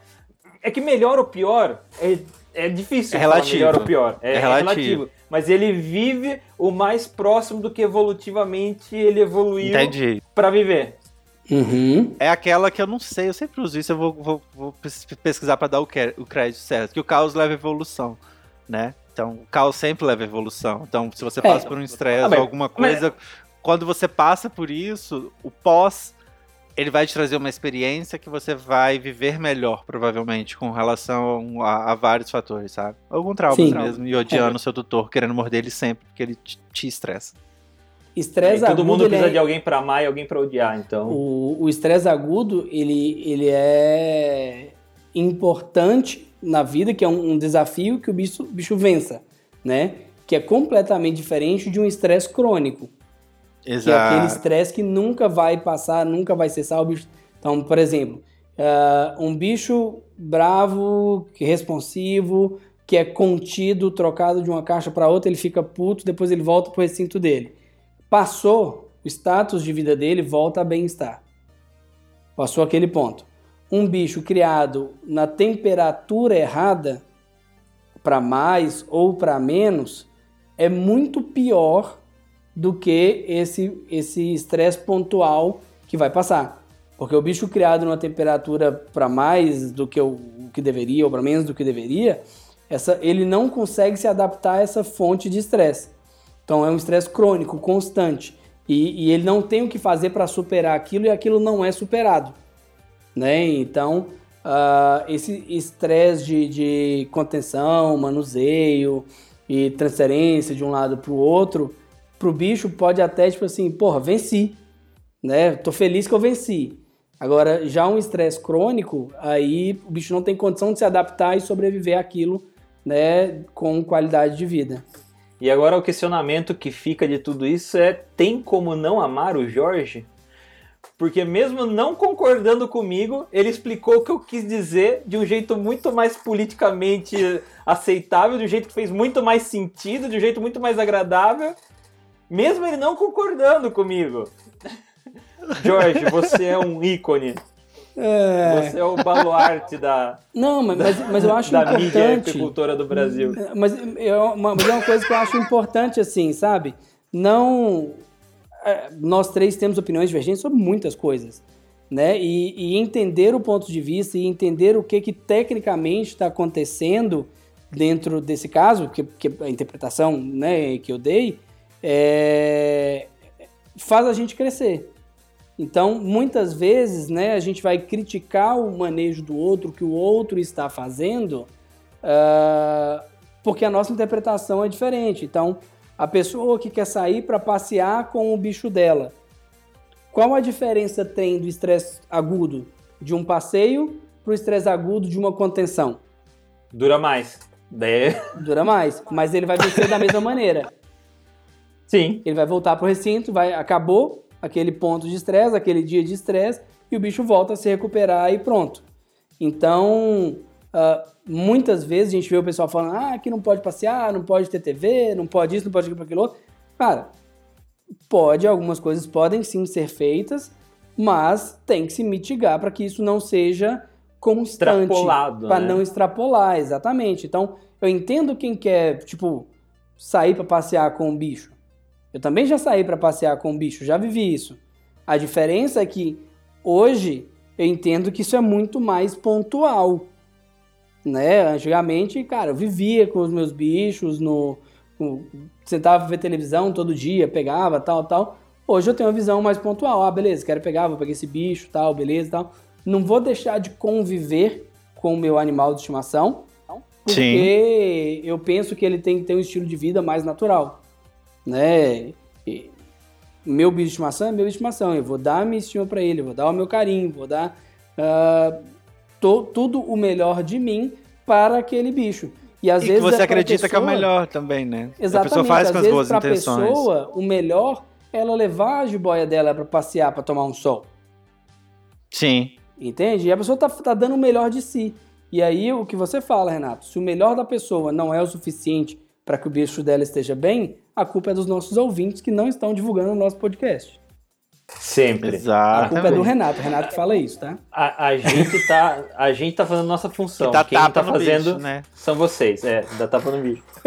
É que melhor ou pior é, é difícil É relativo. melhor ou pior. É, É é relativo. relativo. Mas ele vive o mais próximo do que evolutivamente ele evoluiu pra viver. Uhum. É aquela que eu não sei, eu sempre uso isso, eu vou, vou- vou pes- pesquisar pra dar o, que- o crédito certo. Que o caos leva evolução, né? Então, o caos sempre leva evolução. Então, se você passa por um estresse Ah, mas- ou alguma coisa, quando você passa por isso, o pós, ele vai te trazer uma experiência que você vai viver melhor, provavelmente, com relação a, a vários fatores, sabe? Algum trauma Sim. mesmo, e odiando o seu tutor, querendo morder ele sempre, porque ele te, te estressa. estresse agudo. Todo mundo precisa é, de alguém para amar e alguém para odiar, então. O estresse agudo, ele, ele é importante na vida, que é um, um desafio que o bicho, bicho vença, né? Que é completamente diferente de um estresse crônico. Exato. Que é aquele estresse que nunca vai passar, nunca vai cessar o bicho. Então, por exemplo, uh, um bicho bravo, responsivo, que é contido, trocado de uma caixa para outra, ele fica puto, depois ele volta para o recinto dele. Passou, o status de vida dele volta a bem-estar. Passou aquele ponto. Um bicho criado na temperatura errada, para mais ou para menos, é muito pior do que esse esse estresse pontual que vai passar. Porque o bicho criado numa temperatura para mais do que o, que deveria ou para menos do que deveria, essa, ele não consegue se adaptar a essa fonte de estresse. Então é um estresse crônico, constante. E, e, ele não tem o que fazer para superar aquilo e aquilo não é superado. Né? Então, uh, esse estresse de, de contenção, manuseio e transferência de um lado para o outro, para o bicho pode até, tipo assim, porra, venci. Né? Tô feliz que eu venci. Agora, já um estresse crônico, aí o bicho não tem condição de se adaptar e sobreviver àquilo né, com qualidade de vida. E agora o questionamento que fica de tudo isso é: tem como não amar o Jorge? Porque mesmo não concordando comigo, ele explicou o que eu quis dizer de um jeito muito mais politicamente aceitável, de um jeito que fez muito mais sentido, de um jeito muito mais agradável, mesmo ele não concordando comigo. Jorge, você é um ícone. É... Você é o baluarte da. Não, mas, mas, mas eu acho da importante. mídia agricultora do Brasil. Mas, eu, mas é uma coisa que eu acho importante, assim, sabe? Não. É, nós três temos opiniões divergentes sobre muitas coisas. Né? E, e entender o ponto de vista e entender o que, que tecnicamente está acontecendo dentro desse caso, que, que a interpretação né, que eu dei, é, faz a gente crescer. Então, muitas vezes, né, a gente vai criticar o manejo do outro, que o outro está fazendo, uh, porque a nossa interpretação é diferente. Então, a pessoa que quer sair para passear com o bicho dela, qual a diferença tem do estresse agudo de um passeio para o estresse agudo de uma contenção? Dura mais. Daí... Dura mais, mas ele vai vencer da mesma maneira. Sim. Ele vai voltar para o recinto, vai acabou, aquele ponto de estresse, aquele dia de estresse, e o bicho volta a se recuperar e pronto. Então, uh, muitas vezes a gente vê o pessoal falando, ah, aqui não pode passear, não pode ter TV, não pode isso, não pode aquilo, aquilo outro. Cara, pode, algumas coisas podem sim ser feitas, mas tem que se mitigar para que isso não seja constante. Para né? não extrapolar, exatamente. Então, eu entendo quem quer, tipo, sair para passear com o bicho. Eu também já saí para passear com um bicho, já vivi isso. A diferença é que hoje eu entendo que isso é muito mais pontual. Né? Antigamente, cara, eu vivia com os meus bichos, no, no sentava ver televisão todo dia, pegava, tal, tal. Hoje eu tenho uma visão mais pontual. Ah, beleza, quero pegar, vou pegar esse bicho, tal, beleza, tal. Não vou deixar de conviver com o meu animal de estimação, porque Sim. eu penso que ele tem que ter um estilo de vida mais natural né? E meu bicho de estimação é meu bicho de estimação. Eu vou dar a minha estima para ele, vou dar o meu carinho, vou dar uh, to, tudo o melhor de mim para aquele bicho. E às e vezes. Que você é acredita pessoa, que é o melhor também, né? Exatamente. A pessoa faz com as boas intenções. pessoa, o melhor é ela levar a jiboia dela para passear, para tomar um sol. Sim. Entende? E a pessoa tá, tá dando o melhor de si. E aí, o que você fala, Renato, se o melhor da pessoa não é o suficiente para que o bicho dela esteja bem, a culpa é dos nossos ouvintes que não estão divulgando o nosso podcast. Sempre. Exato. A culpa é do Renato. O Renato que fala isso, tá? A, a, gente tá, a gente tá fazendo nossa função. Tá Quem tá fazendo bicho, né? são vocês. É, dá tapa no bicho.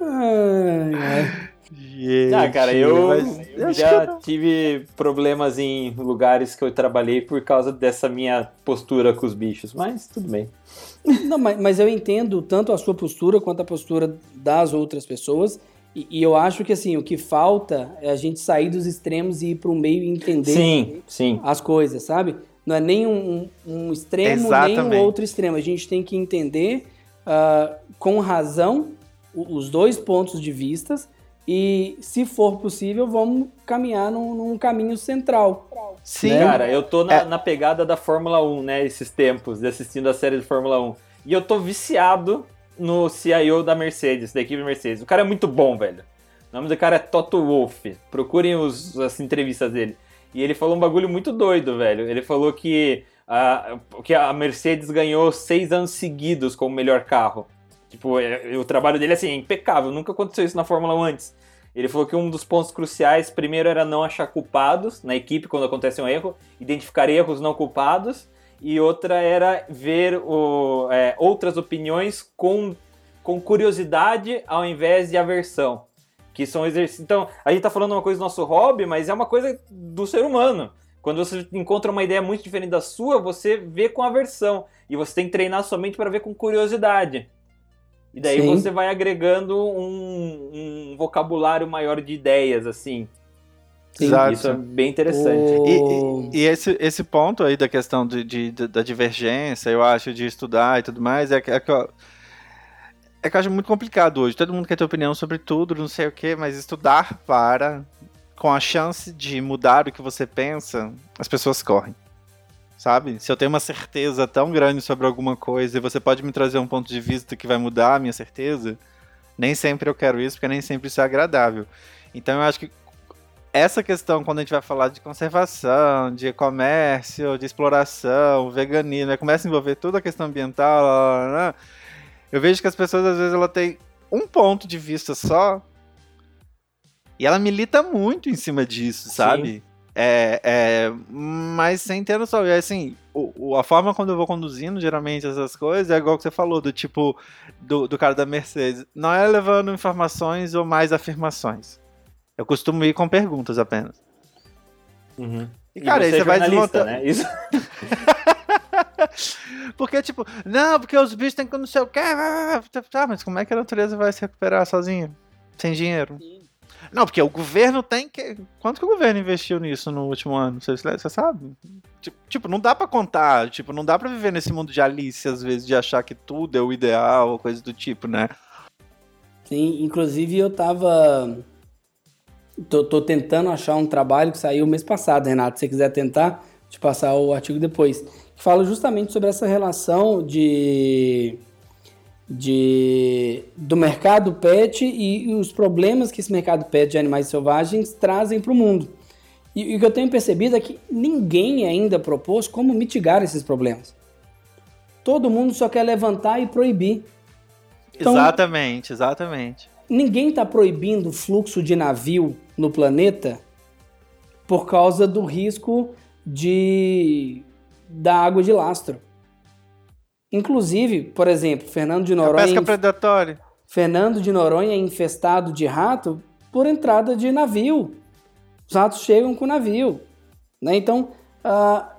ai. Gente, ah, cara, eu já tive problemas em lugares que eu trabalhei por causa dessa minha postura com os bichos, mas tudo bem. Não, mas, mas eu entendo tanto a sua postura quanto a postura das outras pessoas. E, e, eu acho que assim, o que falta é a gente sair dos extremos e ir para o meio e entender sim, sim. as coisas, sabe? Não é nem um, um extremo, Exatamente. nem um outro extremo. A gente tem que entender uh, com razão os dois pontos de vistas e, se for possível, vamos caminhar num, num caminho central. Sim, né? cara, eu tô na, é. na, pegada da Fórmula 1, né, esses tempos, de assistindo a série de Fórmula 1. E eu tô viciado no CIO da Mercedes, da equipe Mercedes. O cara é muito bom, velho. O nome do cara é Toto Wolff. Procurem os, as entrevistas dele. E ele falou um bagulho muito doido, velho. Ele falou que a, que a Mercedes ganhou seis anos seguidos como melhor carro. Tipo, é, o trabalho dele assim, é impecável, nunca aconteceu isso na Fórmula 1 antes. Ele falou que um dos pontos cruciais, primeiro, era não achar culpados na equipe quando acontece um erro, identificar erros não culpados, e outra era ver o, é, outras opiniões com, com curiosidade ao invés de aversão. Que são exercícios. Então, a gente tá falando uma coisa do nosso hobby, mas é uma coisa do ser humano. Quando você encontra uma ideia muito diferente da sua, você vê com aversão. E você tem que treinar somente para ver com curiosidade. E daí Sim. você vai agregando um, um, vocabulário maior de ideias, assim. Sim, Exato. Isso é bem interessante. O... E, e, e, esse, esse ponto aí da questão de, de, de, da divergência, eu acho, de estudar e tudo mais, é, é que eu, é que eu acho muito complicado hoje. Todo mundo quer ter opinião sobre tudo, não sei o que, mas estudar para, com a chance de mudar o que você pensa, as pessoas correm sabe? Se eu tenho uma certeza tão grande sobre alguma coisa e você pode me trazer um ponto de vista que vai mudar a minha certeza, nem sempre eu quero isso, porque nem sempre isso é agradável. Então eu acho que essa questão, quando a gente vai falar de conservação, de comércio, de exploração, veganismo, começa a envolver toda a questão ambiental, lá, lá, lá, eu vejo que as pessoas, às vezes, ela tem um ponto de vista só e ela milita muito em cima disso, sabe? Sim. É, é, mas sem ter noção. E assim, o, a forma quando eu vou conduzindo, geralmente, essas coisas, é igual que você falou, do tipo do, do cara da Mercedes. Não é levando informações ou mais afirmações. Eu costumo ir com perguntas apenas. Uhum. E, cara, e você aí você vai desmontando. Né? Isso. porque, tipo, não, porque os bichos têm que não sei o que. Tá, mas como é que a natureza vai se recuperar sozinha? Sem dinheiro? Sim. Não, porque o governo tem que. Quanto que o governo investiu nisso no último ano? Você, você sabe? Tipo, não dá para contar. Tipo, não dá para viver nesse mundo de Alice, às vezes, de achar que tudo é o ideal ou coisa do tipo, né? Sim, inclusive eu tava. Tô, tô tentando achar um trabalho que saiu mês passado, Renato. Se você quiser tentar, te passar o artigo depois. Que fala justamente sobre essa relação de de, do mercado pet e, os problemas que esse mercado pet de animais selvagens trazem para o mundo. E, e, o que eu tenho percebido é que ninguém ainda propôs como mitigar esses problemas. Todo mundo só quer levantar e proibir. Então, exatamente, exatamente. Ninguém está proibindo o fluxo de navio no planeta por causa do risco de da água de lastro. Inclusive, por exemplo, Fernando de Noronha. A pesca predatória. Fernando de Noronha é infestado de rato por entrada de navio. Os ratos chegam com o navio. Né? Então, a,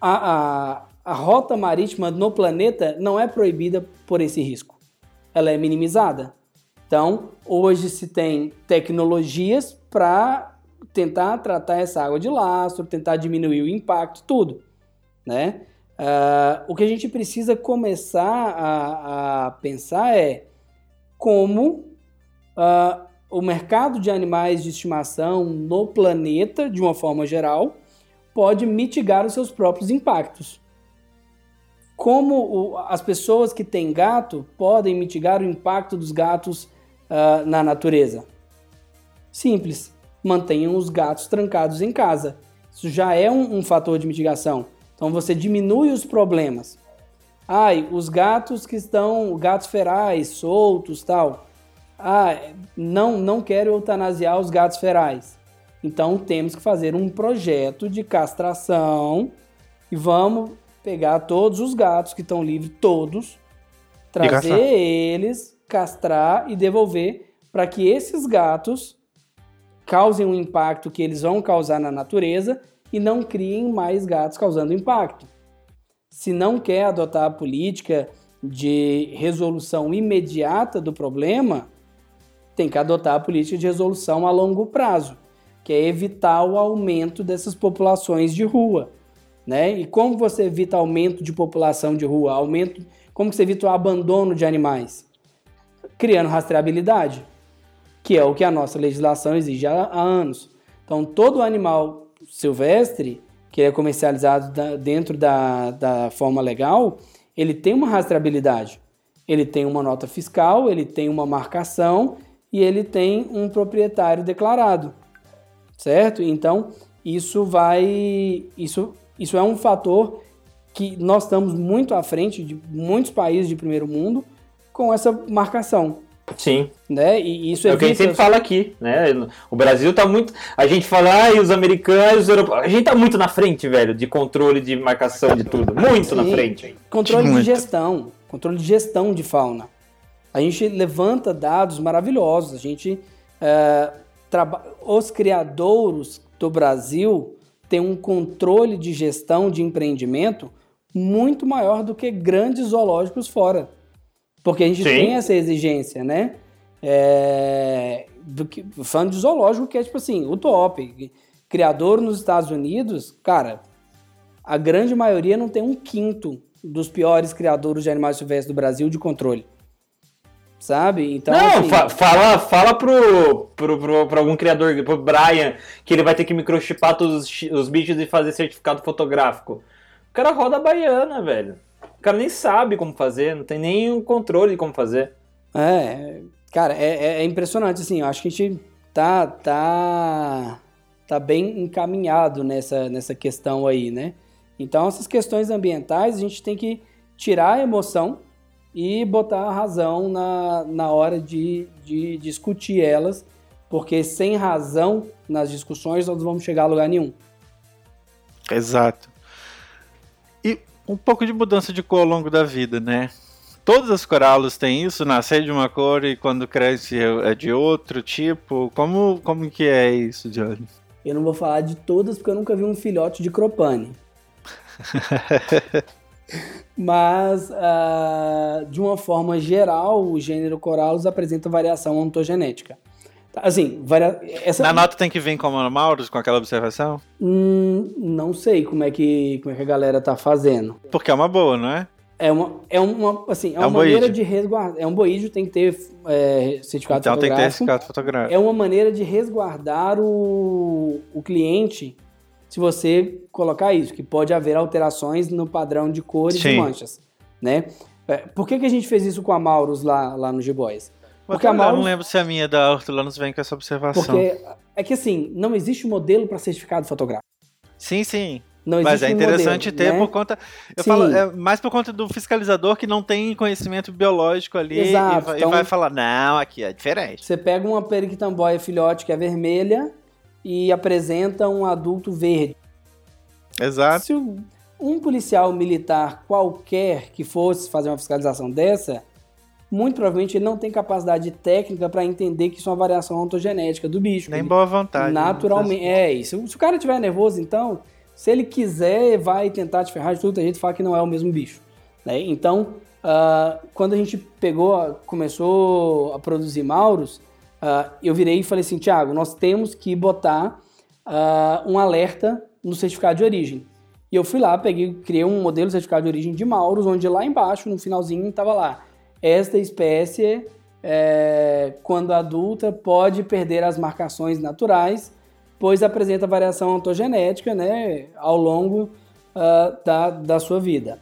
a, a rota marítima no planeta não é proibida por esse risco. Ela é minimizada. Então, hoje se tem tecnologias para tentar tratar essa água de lastro, tentar diminuir o impacto, tudo. Né? Uh, o que a gente precisa começar a, a pensar é como uh, o mercado de animais de estimação no planeta, de uma forma geral, pode mitigar os seus próprios impactos. Como o, as pessoas que têm gato podem mitigar o impacto dos gatos uh, na natureza? Simples, mantenham os gatos trancados em casa. Isso já é um, um fator de mitigação. Então você diminui os problemas. Ai, os gatos que estão, gatos ferais, soltos, tal. Ah, não, não quero eutanasiar os gatos ferais. Então temos que fazer um projeto de castração e vamos pegar todos os gatos que estão livres, todos, trazer eles, castrar e devolver para que esses gatos causem um impacto que eles vão causar na natureza e não criem mais gatos causando impacto. Se não quer adotar a política de resolução imediata do problema, tem que adotar a política de resolução a longo prazo, que é evitar o aumento dessas populações de rua. Né? E como você evita aumento de população de rua? Aumento, como você evita o abandono de animais? Criando rastreabilidade. que é o que a nossa legislação exige há, há anos. Então, todo animal silvestre que é comercializado da, dentro da, da forma legal, ele tem uma rastreabilidade. Ele tem uma nota fiscal, ele tem uma marcação e ele tem um proprietário declarado. Certo? Então, isso vai. Isso, isso é um fator que nós estamos muito à frente de muitos países de primeiro mundo com essa marcação. Sim. Né? E isso é o que a gente sempre fala aqui, né? O Brasil tá muito. A gente fala, ah, e os americanos, os europeus. A gente tá muito na frente, velho, de controle, de marcação, de tudo. Muito Sim. na frente. Controle muito. de gestão. Controle de gestão de fauna. A gente levanta dados maravilhosos. A gente. É, traba... Os criadouros do Brasil têm um controle de gestão de empreendimento muito maior do que grandes zoológicos fora. Porque a gente Sim. tem essa exigência, né? É, do que, falando de zoológico, que é tipo assim, o top. Criador nos Estados Unidos, cara, a grande maioria não tem um quinto dos piores criadores de animais silvestres do Brasil de controle. Sabe? Então. Não, assim, fa fala, fala pro, pro, pro, pro, algum criador, pro Brian, que ele vai ter que microchipar todos os, os bichos e fazer certificado fotográfico. O cara roda a baiana, velho. O cara nem sabe como fazer, não tem nem o controle de como fazer. É, cara, é, é, é impressionante, assim, eu acho que a gente tá, tá, tá bem encaminhado nessa, nessa questão aí, né? Então, essas questões ambientais, a gente tem que tirar a emoção e botar a razão na, na hora de, de discutir elas, porque sem razão nas discussões nós não vamos chegar a lugar nenhum. Exato um pouco de mudança de cor ao longo da vida, né? Todas as coralos têm isso, nascer de uma cor e quando cresce é, é de outro tipo. Como, como que é isso, Johnny? Eu não vou falar de todas porque eu nunca vi um filhote de cropane. Mas, uh, de uma forma geral, o gênero Corallus apresenta variação ontogenética. Assim, varia... essa... Na nota tem que vir como Maurus com aquela observação? Hum, não sei como é, que, como é que a galera tá fazendo. Porque é uma boa, não é? É uma, é uma, assim, é, é uma um maneira de resguardar. É um boídeo, tem que ter é, certificado então, fotográfico. Então tem que ter certificado fotográfico. É uma maneira de resguardar o, o cliente se você colocar isso, que pode haver alterações no padrão de cores Sim. e manchas, né? É, por que, que a gente fez isso com a Maurus lá, lá no G-Boys? Porque a Maurus... Eu não lembro se a minha da Hortulanos vem com essa observação. Porque é que assim, não existe modelo para certificado fotográfico. Sim, sim. Não Mas é interessante modelo, ter né? por conta. Eu Sim. falo, é mais por conta do fiscalizador que não tem conhecimento biológico ali Exato, e, vai, então, e vai falar, não, aqui é diferente. Você pega uma periquitamboia filhote que é vermelha e apresenta um adulto verde. Exato. Se um policial militar qualquer que fosse fazer uma fiscalização dessa, muito provavelmente ele não tem capacidade técnica para entender que isso é uma variação ontogenética do bicho. Nem boa vontade. Né? Naturalmente. É isso. Se o cara estiver nervoso, então, se ele quiser, vai tentar te ferrar de tudo, a gente fala que não é o mesmo bicho. Né? Então, uh, quando a gente pegou, começou a produzir Mauros, uh, eu virei e falei assim, Tiago, nós temos que botar uh, um alerta no certificado de origem. E eu fui lá, peguei, criei um modelo de certificado de origem de Mauros, onde lá embaixo, no finalzinho, estava lá esta espécie, é, quando adulta, pode perder as marcações naturais, pois apresenta variação ontogenética né, ao longo uh, da, da sua vida.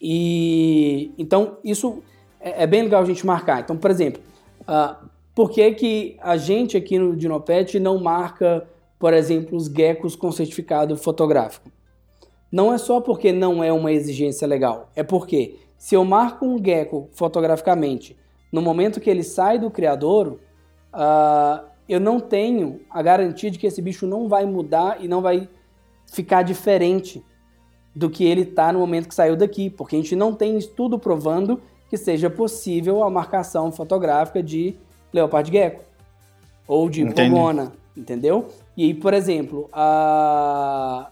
E então isso é, é, bem legal a gente marcar. Então, por exemplo, uh, por que, que a gente aqui no Dinopet não marca, por exemplo, os geckos com certificado fotográfico? Não é só porque não é uma exigência legal, é porque se eu marco um gecko fotograficamente no momento que ele sai do criador, uh, eu não tenho a garantia de que esse bicho não vai mudar e não vai ficar diferente do que ele está no momento que saiu daqui, porque a gente não tem estudo provando que seja possível a marcação fotográfica de leopard gecko ou de pogona, entendeu? E aí, por exemplo, a...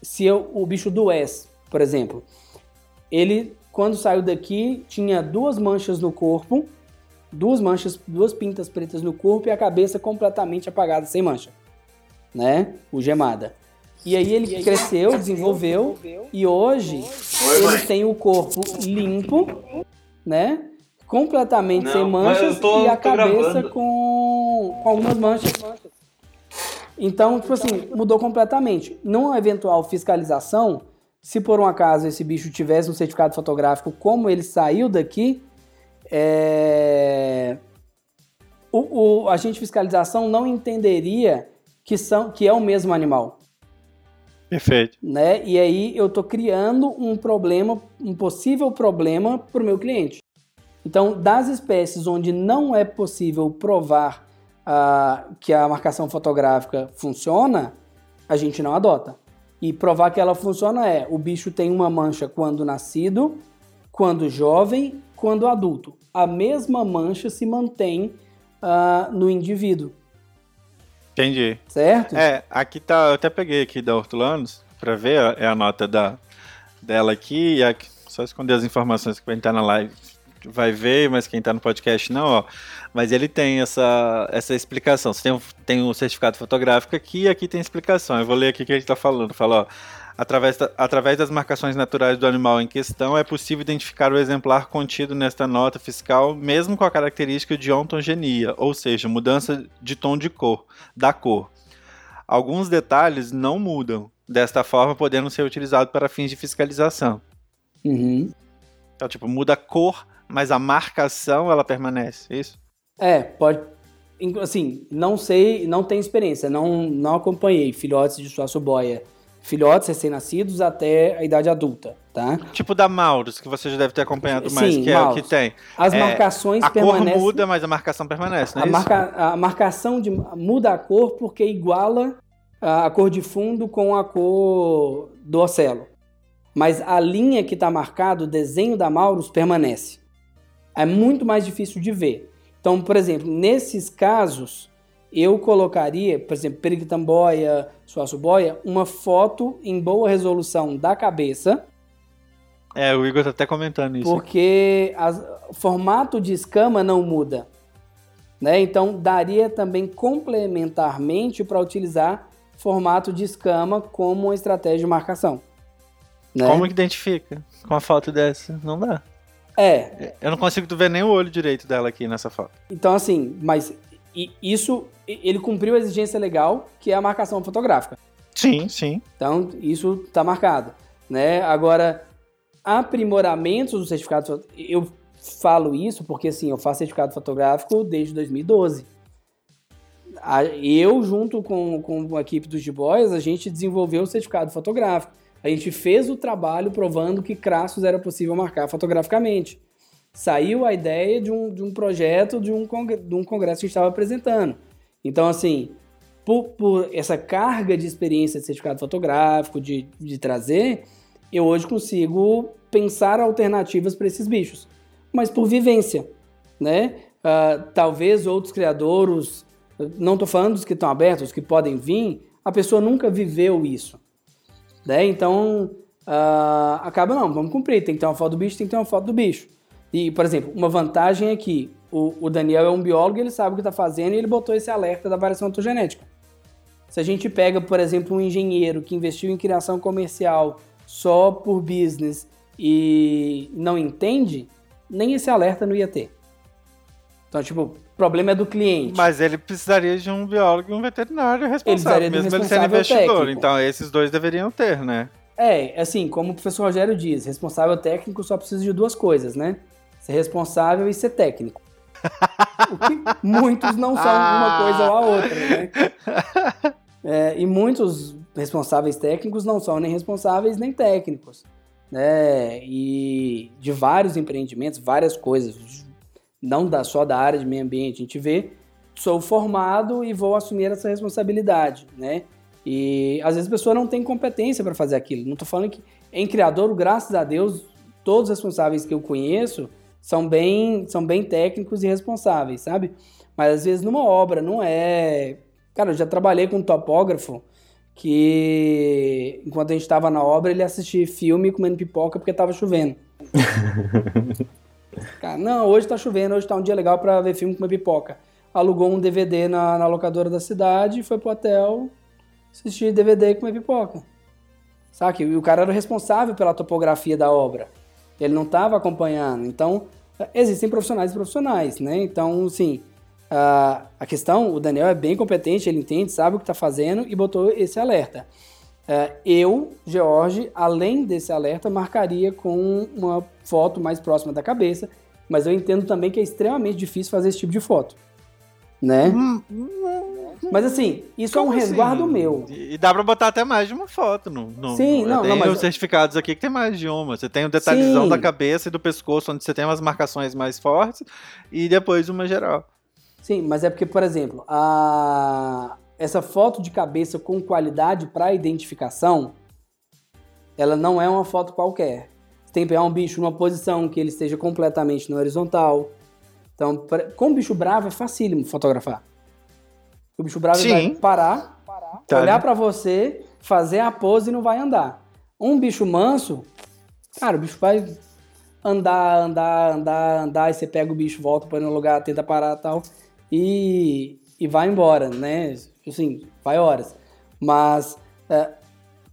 se eu, o bicho do S, por exemplo, ele quando saiu daqui, tinha duas manchas no corpo, duas manchas, duas pintas pretas no corpo e a cabeça completamente apagada, sem mancha, né? O gemada. E aí ele cresceu, desenvolveu e hoje ele tem o corpo limpo, né? completamente Não, sem manchas tô- e a cabeça com, com algumas manchas. Então, tipo assim, mudou completamente. Numa eventual fiscalização, se por um acaso esse bicho tivesse um certificado fotográfico, como ele saiu daqui, é, o, o agente de fiscalização não entenderia que, são, que é o mesmo animal Perfeito. né? E aí eu tô criando um problema, um possível problema para o meu cliente. Então, das espécies onde não é possível provar ah, que a marcação fotográfica funciona, a gente não adota. E provar que ela funciona é: o bicho tem uma mancha quando nascido, quando jovem, quando adulto. A mesma mancha se mantém ah, no indivíduo, Entendi. certo? É, aqui tá. Eu até peguei aqui da Hortulanos pra ver, é a nota da, dela aqui. Aqui, só esconder as informações que vai estar na live vai ver, mas quem tá no podcast não, ó. Mas ele tem essa, essa explicação. Você tem um, tem um certificado fotográfico aqui e aqui tem explicação. Eu vou ler aqui o que ele tá falando. Fala, ó. Através, da- através das marcações naturais do animal em questão, é possível identificar o exemplar contido nesta nota fiscal, mesmo com a característica de ontogenia, ou seja, mudança de tom de cor, da cor. Alguns detalhes não mudam, desta forma podendo ser utilizados para fins de fiscalização. Uhum. Então, tipo, muda a cor, mas a marcação ela permanece, é isso? É, pode. Assim, não sei, não tenho experiência, não, não acompanhei filhotes de suaço boia, filhotes recém-nascidos até a idade adulta, tá? Tipo da Maurus, que você já deve ter acompanhado mais, Sim, que é o que tem. As É, marcações A cor permanecem. muda, mas a marcação permanece, não é a, marca, a marcação de, muda a cor porque iguala a, a cor de fundo com a cor do ocelo. Mas a linha que está marcada, o desenho da Maurus, permanece. É muito mais difícil de ver. Então, por exemplo, nesses casos, eu colocaria, por exemplo, periquitamboia, suaço-boia, uma foto em boa resolução da cabeça, É, o Igor tá até comentando isso. porque o formato de escama não muda. Né? Então, daria também complementarmente para utilizar formato de escama como uma estratégia de marcação. Né? Como que identifica com a foto dessa? Não dá. É, Eu não consigo ver nem o olho direito dela aqui nessa foto. então assim, mas isso, ele cumpriu a exigência legal, que é a marcação fotográfica. Sim, sim. Então, isso está marcado. Né? Agora, aprimoramentos do certificado eu falo isso porque assim, eu faço certificado fotográfico desde 2012. A- Eu, junto com, com a equipe dos G-Boys, a gente desenvolveu o certificado fotográfico. A gente fez o trabalho provando que Crassus era possível marcar fotograficamente. Saiu a ideia de um, de um projeto de um, de um congresso que a gente estava apresentando. Então, assim, por, por essa carga de experiência de certificado fotográfico, de, de trazer, eu hoje consigo pensar alternativas para esses bichos. Mas por vivência, né? Ah, talvez outros criadores, não estou falando dos que estão abertos, os que podem vir, a pessoa nunca viveu isso. Né? Então, ah, acaba não, vamos cumprir, tem que ter uma foto do bicho, tem que ter uma foto do bicho. E, por exemplo, uma vantagem é que o, o Daniel é um biólogo, ele sabe o que está fazendo e ele botou esse alerta da variação ontogenética. Se a gente pega, por exemplo, um engenheiro que investiu em criação comercial só por business e não entende, nem esse alerta não ia ter. Então, tipo, o problema é do cliente. Mas ele precisaria de um biólogo e um veterinário responsável, um mesmo ele sendo responsável investidor. técnico. Então esses dois deveriam ter, né? É, assim, como o professor Rogério diz, responsável técnico só precisa de duas coisas, né? Ser responsável e ser técnico. O que muitos não são uma coisa ou a outra, né? É, e muitos responsáveis técnicos não são nem responsáveis nem técnicos, né? E de vários empreendimentos, várias coisas, não da, só da área de meio ambiente, a gente vê, sou formado e vou assumir essa responsabilidade, né? E às vezes a pessoa não tem competência para fazer aquilo. Não estou falando que em criador, graças a Deus, todos os responsáveis que eu conheço são bem, são bem técnicos e responsáveis, sabe? Mas às vezes numa obra não é. Cara, eu já trabalhei com um topógrafo que enquanto a gente estava na obra ele assistia filme comendo pipoca porque estava chovendo. Cara, não, hoje tá chovendo, hoje tá um dia legal para ver filme comer pipoca. Alugou um DVD na, na locadora da cidade, foi pro hotel, assistir DVD e comer pipoca. Sabe? E o cara era responsável pela topografia da obra. Ele não estava acompanhando. Então, existem profissionais e profissionais, né? Então, assim, a, a questão, o Daniel é bem competente, ele entende, sabe o que está fazendo e botou esse alerta. É, eu, George, além desse alerta, marcaria com uma foto mais próxima da cabeça, mas eu entendo também que é extremamente difícil fazer esse tipo de foto, né? Hum, hum, mas assim, isso Como é um resguardo assim? meu. E dá pra botar até mais de uma foto. No, no Sim, não, tem não, mas... os certificados aqui que tem mais de uma. Você tem o um detalhezão Sim. da cabeça e do pescoço, onde você tem umas marcações mais fortes, e depois uma geral. Sim, mas é porque, por exemplo, a... essa foto de cabeça com qualidade para identificação, ela não é uma foto qualquer. Você tem que pegar um bicho numa posição que ele esteja completamente no horizontal. Então, pra... com o bicho bravo é facílimo fotografar. O bicho bravo vai parar, tá. olhar para você, fazer a pose e não vai andar. Um bicho manso, cara, o bicho vai andar, andar, andar, andar, e você pega o bicho, volta para no lugar, tenta parar tal e, e vai embora, né? Assim, vai horas. Mas é,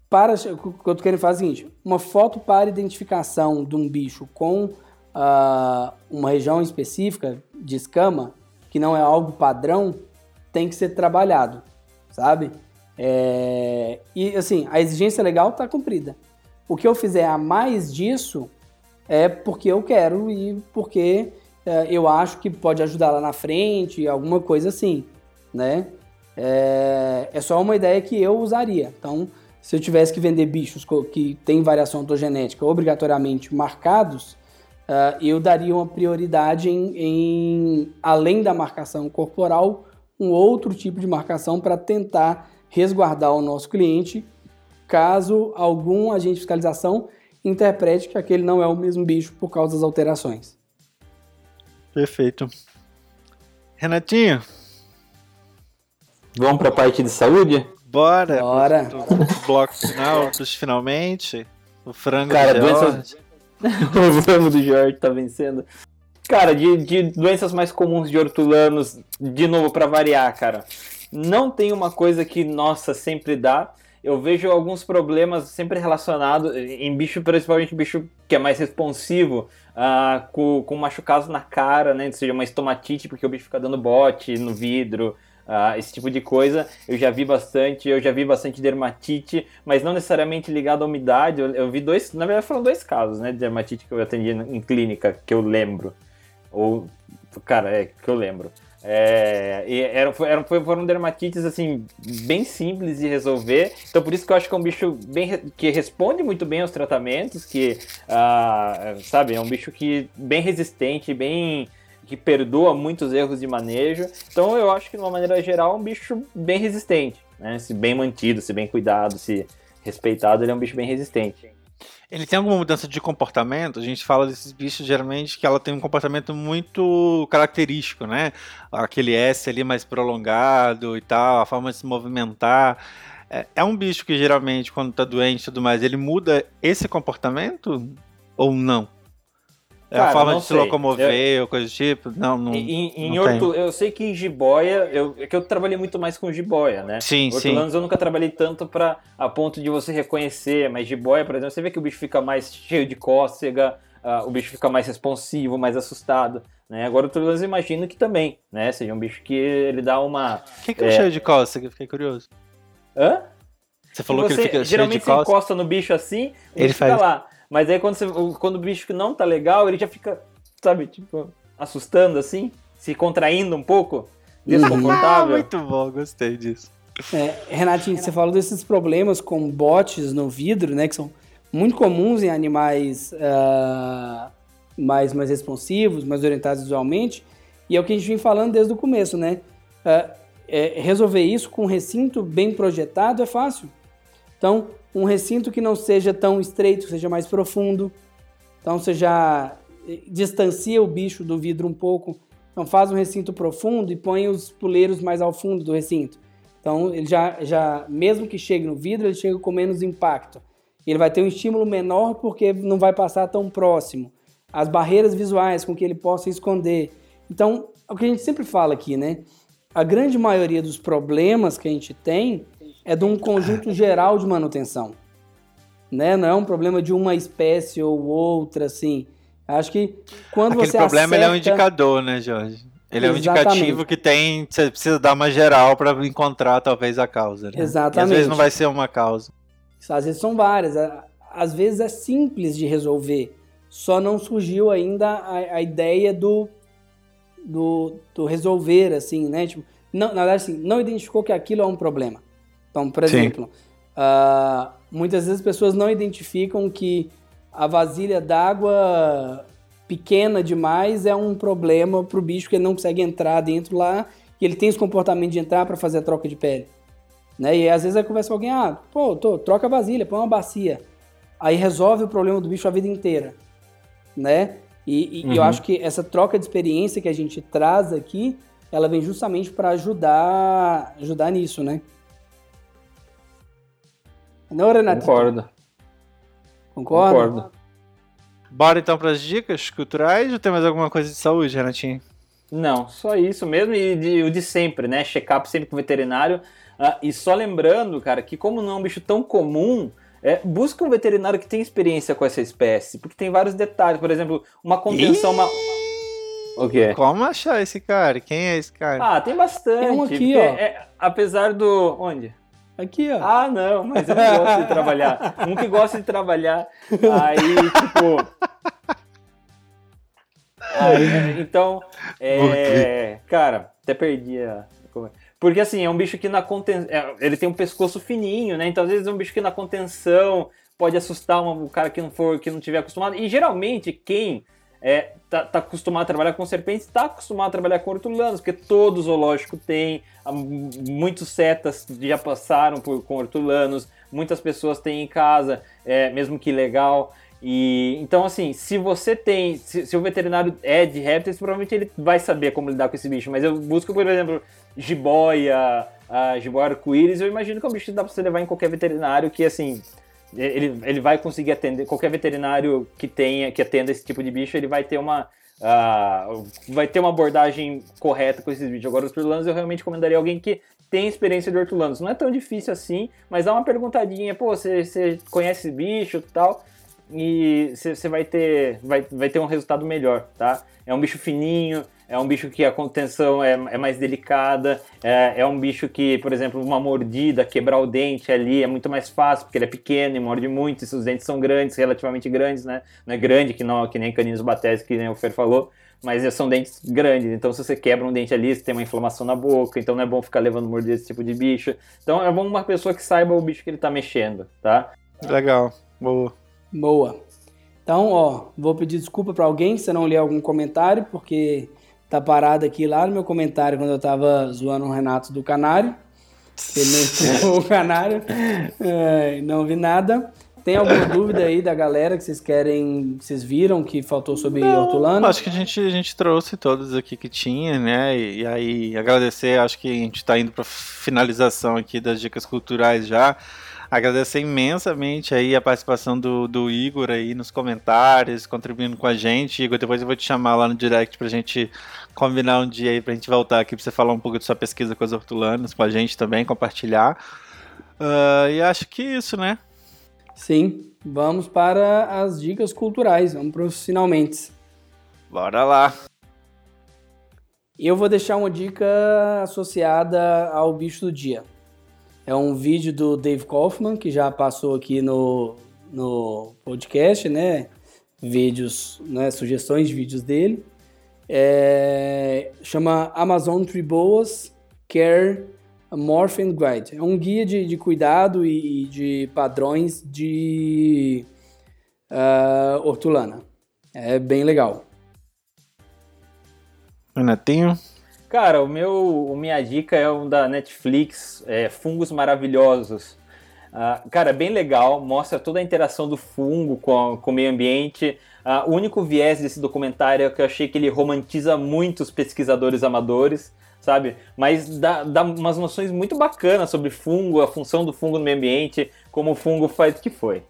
para, o que eu tô querendo fazer é o seguinte: uma foto para identificação de um bicho com uh, uma região específica de escama, que não é algo padrão, tem que ser trabalhado, sabe? É, e assim, a exigência legal está cumprida. O que eu fizer a mais disso é porque eu quero e porque é, eu acho que pode ajudar lá na frente, alguma coisa assim, né? É, é só uma ideia que eu usaria. Então, se eu tivesse que vender bichos que têm variação ontogenética obrigatoriamente marcados, uh, eu daria uma prioridade em, em, além da marcação corporal, um outro tipo de marcação para tentar resguardar o nosso cliente caso algum agente de fiscalização interprete que aquele não é o mesmo bicho por causa das alterações. Perfeito. Renatinho? Vamos para a parte de saúde? Bora! Bora! Bloco final, dos finalmente. O frango Cara, do Jorge. o frango do Jorge tá vencendo. Cara, de, de doenças mais comuns de hortulanos, de novo, para variar, cara. Não tem uma coisa que, nossa, sempre dá eu vejo alguns problemas sempre relacionados em bicho, principalmente bicho que é mais responsivo, uh, com, com machucados na cara, né? Seja uma estomatite, porque o bicho fica dando bote no vidro, uh, esse tipo de coisa. Eu já vi bastante, eu já vi bastante dermatite, mas não necessariamente ligado à umidade. Eu, eu vi dois, na verdade foram dois casos, né? De dermatite que eu atendi em clínica, que eu lembro. Ou, cara, é, que eu lembro. É, eram, eram, foram dermatites assim bem simples de resolver. Então por isso que eu acho que é um bicho bem que responde muito bem aos tratamentos, que ah, sabe, é um bicho que bem resistente, bem que perdoa muitos erros de manejo. Então eu acho que de uma maneira geral é um bicho bem resistente, né? Se bem mantido, se bem cuidado, se respeitado, ele é um bicho bem resistente. Ele tem alguma mudança de comportamento? A gente fala desses bichos geralmente que ela tem um comportamento muito característico, né? Aquele S ali mais prolongado e tal, a forma de se movimentar. É, é um bicho que geralmente, quando tá doente e tudo mais, ele muda esse comportamento ou não? É Cara, a forma de sei. se locomover eu... ou coisa do tipo? Não, não. Em, em não. Eu sei que em jiboia, eu, é que eu trabalhei muito mais com jiboia, né? Sim, Hortulanos sim. eu nunca trabalhei tanto para a ponto de você reconhecer, mas jiboia, por exemplo, você vê que o bicho fica mais cheio de cócega, uh, o bicho fica mais responsivo, mais assustado. Né? Agora, hortulanos eu imagino que também, né? Seja um bicho que ele dá uma. O que, que é, é cheio de cócega? Fiquei curioso. Hã? Você falou que, que ele fica geralmente cheio de você encosta no bicho assim, ele fica faz... lá. Mas aí quando, você, quando o bicho não tá legal, ele já fica, sabe, tipo, assustando assim, se contraindo um pouco, desconfortável. Ah, muito bom, gostei disso. É, Renatinho, você falou desses problemas com botes no vidro, né, que são muito comuns em animais uh, mais, mais responsivos, mais orientados visualmente, e é o que a gente vem falando desde o começo, né? Uh, é, resolver isso com um recinto bem projetado é fácil. Então, um recinto que não seja tão estreito, seja mais profundo. Então você já eh, distancia o bicho do vidro um pouco. Então faz um recinto profundo e põe os puleiros mais ao fundo do recinto. Então ele já, já mesmo que chegue no vidro, ele chega com menos impacto. Ele vai ter um estímulo menor porque não vai passar tão próximo. As barreiras visuais com que ele possa esconder. Então, é o que a gente sempre fala aqui, né? A grande maioria dos problemas que a gente tem é de um conjunto geral de manutenção. Né? Não é um problema de uma espécie ou outra, assim. Acho que quando Aquele você problema acerta... é um indicador, né, Jorge? Ele é um Exatamente. indicativo que tem. Você precisa dar uma geral para encontrar talvez a causa. Né? E às Exatamente. vezes não vai ser uma causa. Às vezes são várias. Às vezes é simples de resolver. Só não surgiu ainda a, a ideia do, do, do resolver, assim, né? Tipo, não, na verdade, assim, não identificou que aquilo é um problema. Então, por exemplo, ah, muitas vezes as pessoas não identificam que a vasilha d'água pequena demais é um problema para o bicho que ele não consegue entrar dentro lá e ele tem esse comportamento de entrar para fazer a troca de pele. Né? E às vezes aí conversa com alguém, ah, pô, tô, troca a vasilha, põe uma bacia. Aí resolve o problema do bicho a vida inteira, né? E, e eu Uhum. acho que essa troca de experiência que a gente traz aqui, ela vem justamente para ajudar, ajudar nisso, né? Não, Renato? Concordo. Concorda? Concordo. Bora então para as dicas culturais ou tem mais alguma coisa de saúde, Renatinho? Não, só isso mesmo e de- o de sempre, né? Check-up sempre com o veterinário. Ah, e só lembrando, cara, que como não é um bicho tão comum, é, busca um veterinário que tenha experiência com essa espécie, porque tem vários detalhes. Por exemplo, uma contenção. Uma... O quê? Como achar esse cara? Quem é esse cara? Ah, tem bastante. Tem um aqui, ó. é- apesar do. Onde? Aqui, ó. Ah, não, mas eu não gosto de trabalhar. Um que gosta de trabalhar. Aí, tipo. Aí, é, então, é, cara, até perdi a. é? Porque assim, é um bicho que na contenção. Ele tem um pescoço fininho, né? Então, às vezes, é um bicho que na contenção pode assustar um, cara que não for, que não tiver acostumado. E geralmente, quem é, tá, tá acostumado a trabalhar com serpentes tá acostumado a trabalhar com hortulanos, porque todo zoológico tem. mu- Muitos setas já passaram por, com hortulanos, muitas pessoas têm em casa, é, mesmo que legal. E então, assim, se você tem. Se, se o veterinário é de répteis, provavelmente ele vai saber como lidar com esse bicho. Mas eu busco, por exemplo, jiboia, a jiboia arco-íris, eu imagino que é um bicho que dá pra você levar em qualquer veterinário que, assim. Ele, ele vai conseguir atender. Qualquer veterinário que tenha, que atenda esse tipo de bicho, ele vai ter uma. ah, vai ter uma abordagem correta com esses bichos. Agora, os hortulanos, eu realmente recomendaria alguém que tem experiência de hortulanos. Não é tão difícil assim, mas dá uma perguntadinha, pô, você, você conhece esse bicho tal? e você vai ter vai, vai ter um resultado melhor, tá? É um bicho fininho, é um bicho que a contenção é, é mais delicada, é, é um bicho que, por exemplo, uma mordida, quebrar o dente ali é muito mais fácil, porque ele é pequeno e morde muito, e seus dentes são grandes, relativamente grandes, né? Não é grande que, não, que nem caninos batese, que nem o Fer falou, mas são dentes grandes, então se você quebra um dente ali, você tem uma inflamação na boca, então não é bom ficar levando mordida desse tipo de bicho. Então é bom uma pessoa que saiba o bicho que ele tá mexendo, tá? Legal. Boa. Boa. Então, ó, vou pedir desculpa pra alguém se eu não ler algum comentário, porque tá parado aqui lá no meu comentário quando eu tava zoando o Renato do Canário. Ele não o Canário. É, não vi nada. Tem alguma dúvida aí da galera que vocês querem, que vocês viram que faltou sobre hortulano? Acho que a gente, a gente trouxe todos aqui que tinha, né? E, e aí agradecer, acho que a gente tá indo pra finalização aqui das dicas culturais já. Agradecer imensamente aí a participação do, do Igor aí nos comentários, contribuindo com a gente. Igor, depois eu vou te chamar lá no direct pra gente combinar um dia aí pra gente voltar aqui pra você falar um pouco de sua pesquisa com as hortulanas, com a gente também, compartilhar. Ah, e acho que isso, né? Sim, vamos para as dicas culturais, vamos para os finalmente. Bora lá. Eu vou deixar uma dica associada ao bicho do dia. É um vídeo do Dave Kaufman, que já passou aqui no, no podcast, né? Vídeos, né? Sugestões de vídeos dele. É, chama Amazon Tree Boas Care Morph and Guide. É um guia de, de cuidado e, e de padrões de ah, hortulana. É bem legal. Renatinho. Cara, o meu, minha dica é um da Netflix, é Fungos Maravilhosos. Ah, cara, bem legal, mostra toda a interação do fungo com, com o meio ambiente. Ah, o único viés desse documentário é que eu achei que ele romantiza muito os pesquisadores amadores, sabe? Mas dá, dá umas noções muito bacanas sobre fungo, a função do fungo no meio ambiente, como o fungo faz o que foi.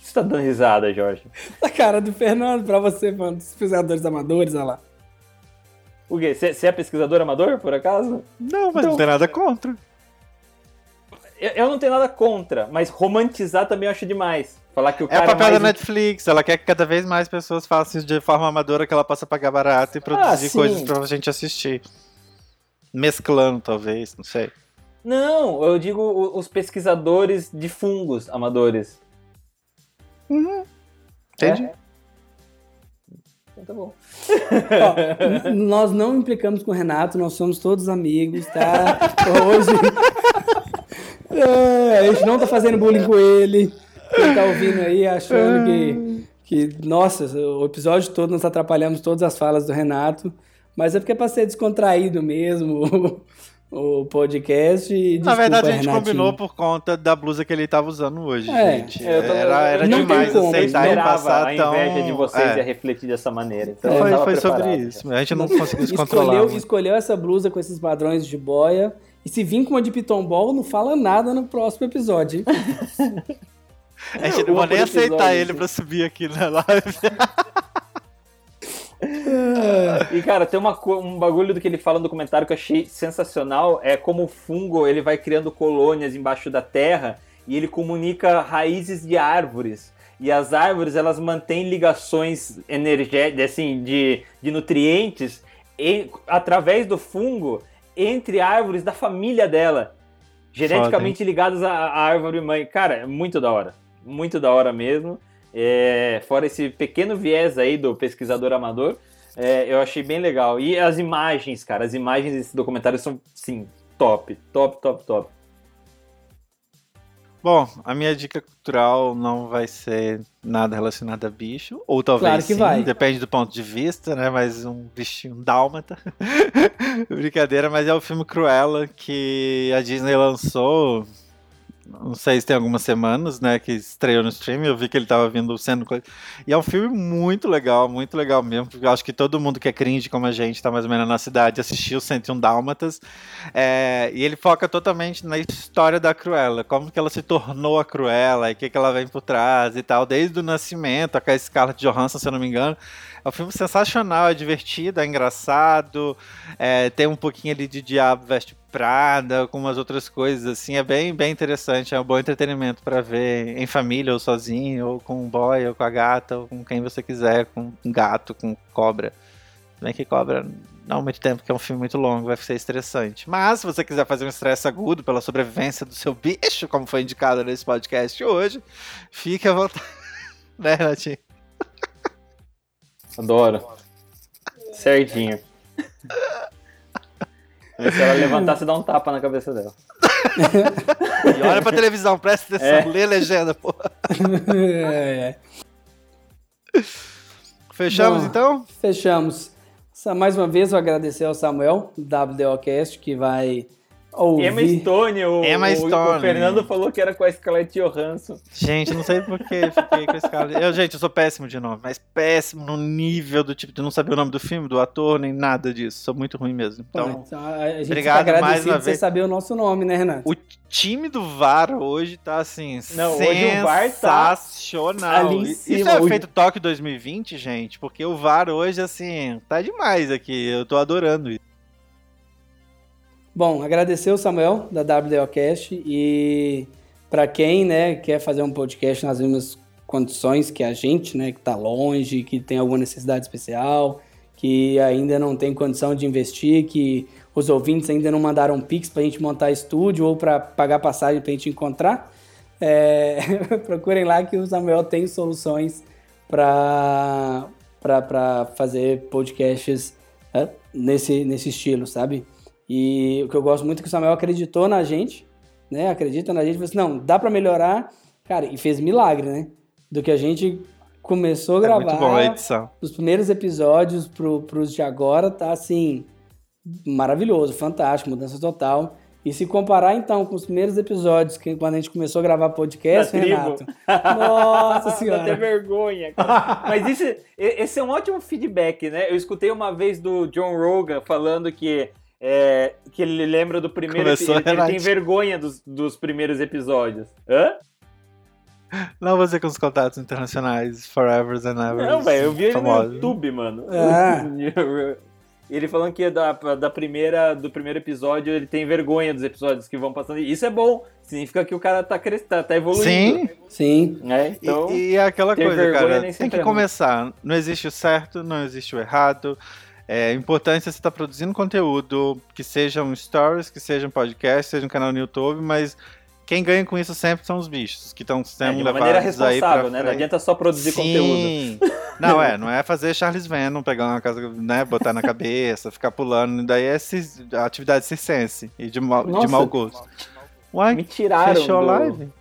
Você tá dando risada, Jorge? A cara do Fernando pra você, mano, dos pesquisadores amadores, olha lá. O quê? Você é pesquisador amador, por acaso? Não, mas Então- não tem nada contra. Eu, eu não tenho nada contra, mas romantizar também eu acho demais. Falar que o É cara o papel da. Netflix, ela quer que cada vez mais pessoas façam isso de forma amadora que ela possa pagar barato e produzir sim. coisas pra gente assistir. Mesclando, talvez, não sei. Não, eu digo os pesquisadores de fungos amadores. Entendi. É? Então tá bom. Ó, nós não implicamos com o Renato, nós somos todos amigos, tá? Hoje. É, a gente não tá fazendo bullying com ele. Quem tá ouvindo aí achando que, que. Nossa, o episódio todo nós atrapalhamos todas as falas do Renato. Mas é porque é pra ser descontraído mesmo o, podcast. E Na desculpa, verdade, a gente Renatinho. combinou por conta da blusa que ele tava usando hoje, É. gente. Era, era não demais tem como, aceitar e passar a tão... inveja de vocês É. ia refletir dessa maneira. Então eu Foi, foi sobre isso. A gente não conseguiu se controlar. Escolheu, muito. escolheu essa blusa com esses padrões de boia. E se vir com uma de Piton Ball, não fala nada no próximo episódio. A gente não vai nem aceitar ele pra subir aqui na live. E, cara, tem uma, um bagulho do que ele fala no documentário que eu achei sensacional. É como o fungo ele vai criando colônias embaixo da terra e ele comunica raízes de árvores. E as árvores, elas mantêm ligações energéticas, assim, de, de nutrientes através do fungo entre árvores da família dela. Geneticamente ligadas à, à árvore mãe. Cara, é muito da hora. Muito da hora mesmo. É, fora esse pequeno viés aí do pesquisador amador, é, eu achei bem legal. E as imagens, cara, as imagens desse documentário são, sim, top, top, top, top. Bom, a minha dica cultural não vai ser nada relacionado a bicho, ou talvez Claro que sim, vai. depende do ponto de vista, né? Mas um bichinho dálmata. Brincadeira, mas é o filme Cruella que a Disney lançou. Não sei se tem algumas semanas, né? Que estreou no stream. Eu vi que ele tava vindo sendo. E é um filme muito legal, muito legal mesmo. Porque eu acho que todo mundo que é cringe como a gente, tá mais ou menos na cidade, assistiu 101 Dálmatas. É, e ele foca totalmente na história da Cruella, como que ela se tornou a Cruella e o que, que ela vem por trás e tal, desde o nascimento, com a Scarlett Johansson, se eu não me engano. É um filme sensacional, é divertido, é engraçado, é, tem um pouquinho ali de Diabo Veste Prada, com umas outras coisas assim, é bem, bem interessante, é um bom entretenimento para ver em família, ou sozinho, ou com um boy, ou com a gata, ou com quem você quiser, com um gato, com cobra. Bem que cobra não muito tempo, que é um filme muito longo, vai ser estressante. Mas se você quiser fazer um estresse agudo pela sobrevivência do seu bicho, como foi indicado nesse podcast hoje, fique à vontade. né, Natinho? Adoro. Certinho. E se ela levantar, você dá um tapa na cabeça dela. E olha pra televisão, presta atenção, É. lê a legenda, pô. É, Fechamos Bom. então? Fechamos. Mais uma vez, eu agradecer ao Samuel, do WDOcast, que vai ouvir. Emma Stone, o, Emma Stone. o Fernando falou que era com a Scarlett Johansson. Gente, não sei por que fiquei com esse cara. Eu, gente, eu sou péssimo de nome, mas péssimo no nível do tipo de não saber o nome do filme, do ator, nem nada disso. Sou muito ruim mesmo. Então, Então, a a gente obrigado fica mais uma você vez. saber o nosso nome, né, Renato? o time do VAR hoje tá assim, Não, hoje o VAR tá sensacional. ali em Isso cima, é hoje- feito Tóquio 2020, gente, porque o VAR hoje, assim, tá demais aqui. Eu tô adorando isso. Bom, agradecer o Samuel, da WDOcast, e para quem, né, quer fazer um podcast nas mesmas condições que a gente, né, que tá longe, que tem alguma necessidade especial, que ainda não tem condição de investir, que os ouvintes ainda não mandaram pix pra gente montar estúdio ou para pagar passagem pra gente encontrar, é, procurem lá que o Samuel tem soluções para fazer podcasts é, nesse, nesse estilo, sabe? E o que eu gosto muito é que o Samuel acreditou na gente, né? Acredita na gente, falou assim, não, dá pra melhorar, cara, e fez milagre, né? Do que a gente começou a É gravar, muito bom a edição. os primeiros episódios pro, pros de agora, tá assim, maravilhoso, fantástico, mudança total. E se comparar então com os primeiros episódios, que quando a gente começou a gravar podcast, Da tribo. Renato, nossa Dá até senhora. vergonha. cara. Mas isso, esse é um ótimo feedback, né? Eu escutei uma vez do John Rogan falando que, é, que ele lembra do primeiro Começou episódio. Ele, a tem vergonha dos, dos primeiros episódios. Hã? Não você com os contatos internacionais, Forever and Ever. Não, velho, eu vi ele no. YouTube, mano. Ah. ele falando que da, da primeira, do primeiro episódio ele tem vergonha dos episódios que vão passando. Isso é bom, significa que o cara tá crescendo, tá, tá evoluindo. Sim. Sim. É, então, e, e é aquela coisa, cara. Tem que é começar. Não existe o certo, não existe o errado. É importante você estar produzindo conteúdo, que sejam stories, que sejam podcast, seja um canal no YouTube, mas quem ganha com isso sempre são os bichos, que estão é, sendo de uma maneira responsável, né? Não adianta só produzir conteúdo. Sim. Não, é, não é fazer Charles Venom, pegar uma casa, né, botar na cabeça, ficar pulando, daí é cis- atividade circense e de mau, de mau gosto. Uai, Me tiraram fechou a do- live?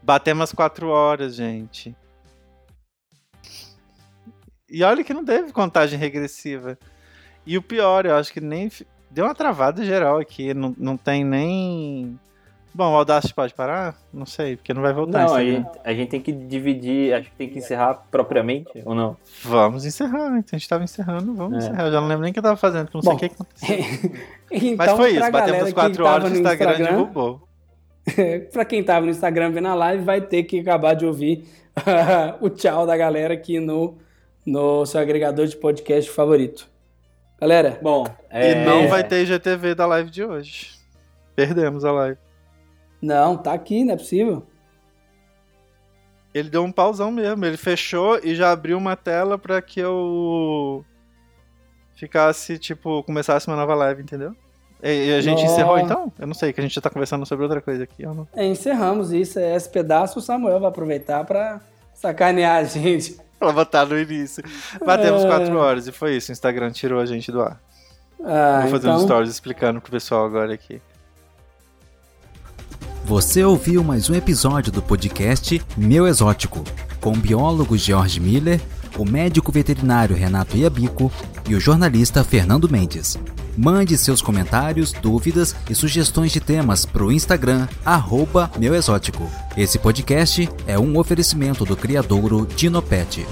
Batemos as quatro horas, gente. E olha que não teve contagem regressiva. E o pior, eu acho que nem. Deu uma travada geral aqui. Não, não tem nem. Bom, o Audacity pode parar? Não sei, porque não vai voltar Não, aí aí. a gente tem que dividir, acho que tem que encerrar propriamente, ou não? Vamos encerrar, então a gente tava encerrando, vamos É. encerrar. Eu já não lembro nem o que eu tava fazendo, não sei Bom, o que aconteceu. Então, Mas foi isso, batemos as quatro horas, o no Instagram, derrubou. pra quem tava no Instagram vendo a live, vai ter que acabar de ouvir o tchau da galera aqui no, no seu agregador de podcast favorito. Galera, Bom, E é, não vai ter IGTV da live de hoje. Perdemos a live. não, tá aqui, não é possível. Ele deu um pauzão mesmo. Ele fechou e já abriu uma tela pra que eu ficasse, tipo, começasse uma nova live, entendeu? E, e a gente Nossa. encerrou então? Eu não sei, que a gente já tá conversando sobre outra coisa aqui. Não... É, encerramos isso. Esse pedaço o Samuel vai aproveitar pra sacanear a gente. Pra botar no início. Batemos É. quatro horas e foi isso. O Instagram tirou a gente do ar. Ah, Vou fazer então, uns stories explicando pro pessoal agora aqui. Você ouviu mais um episódio do podcast Meu Exótico, com o biólogo George Miller, o médico veterinário Renato Iabico e o jornalista Fernando Mendes. Mande seus comentários, dúvidas e sugestões de temas para o Instagram, arroba Meu Exótico. Esse podcast é um oferecimento do criadouro Dinopet.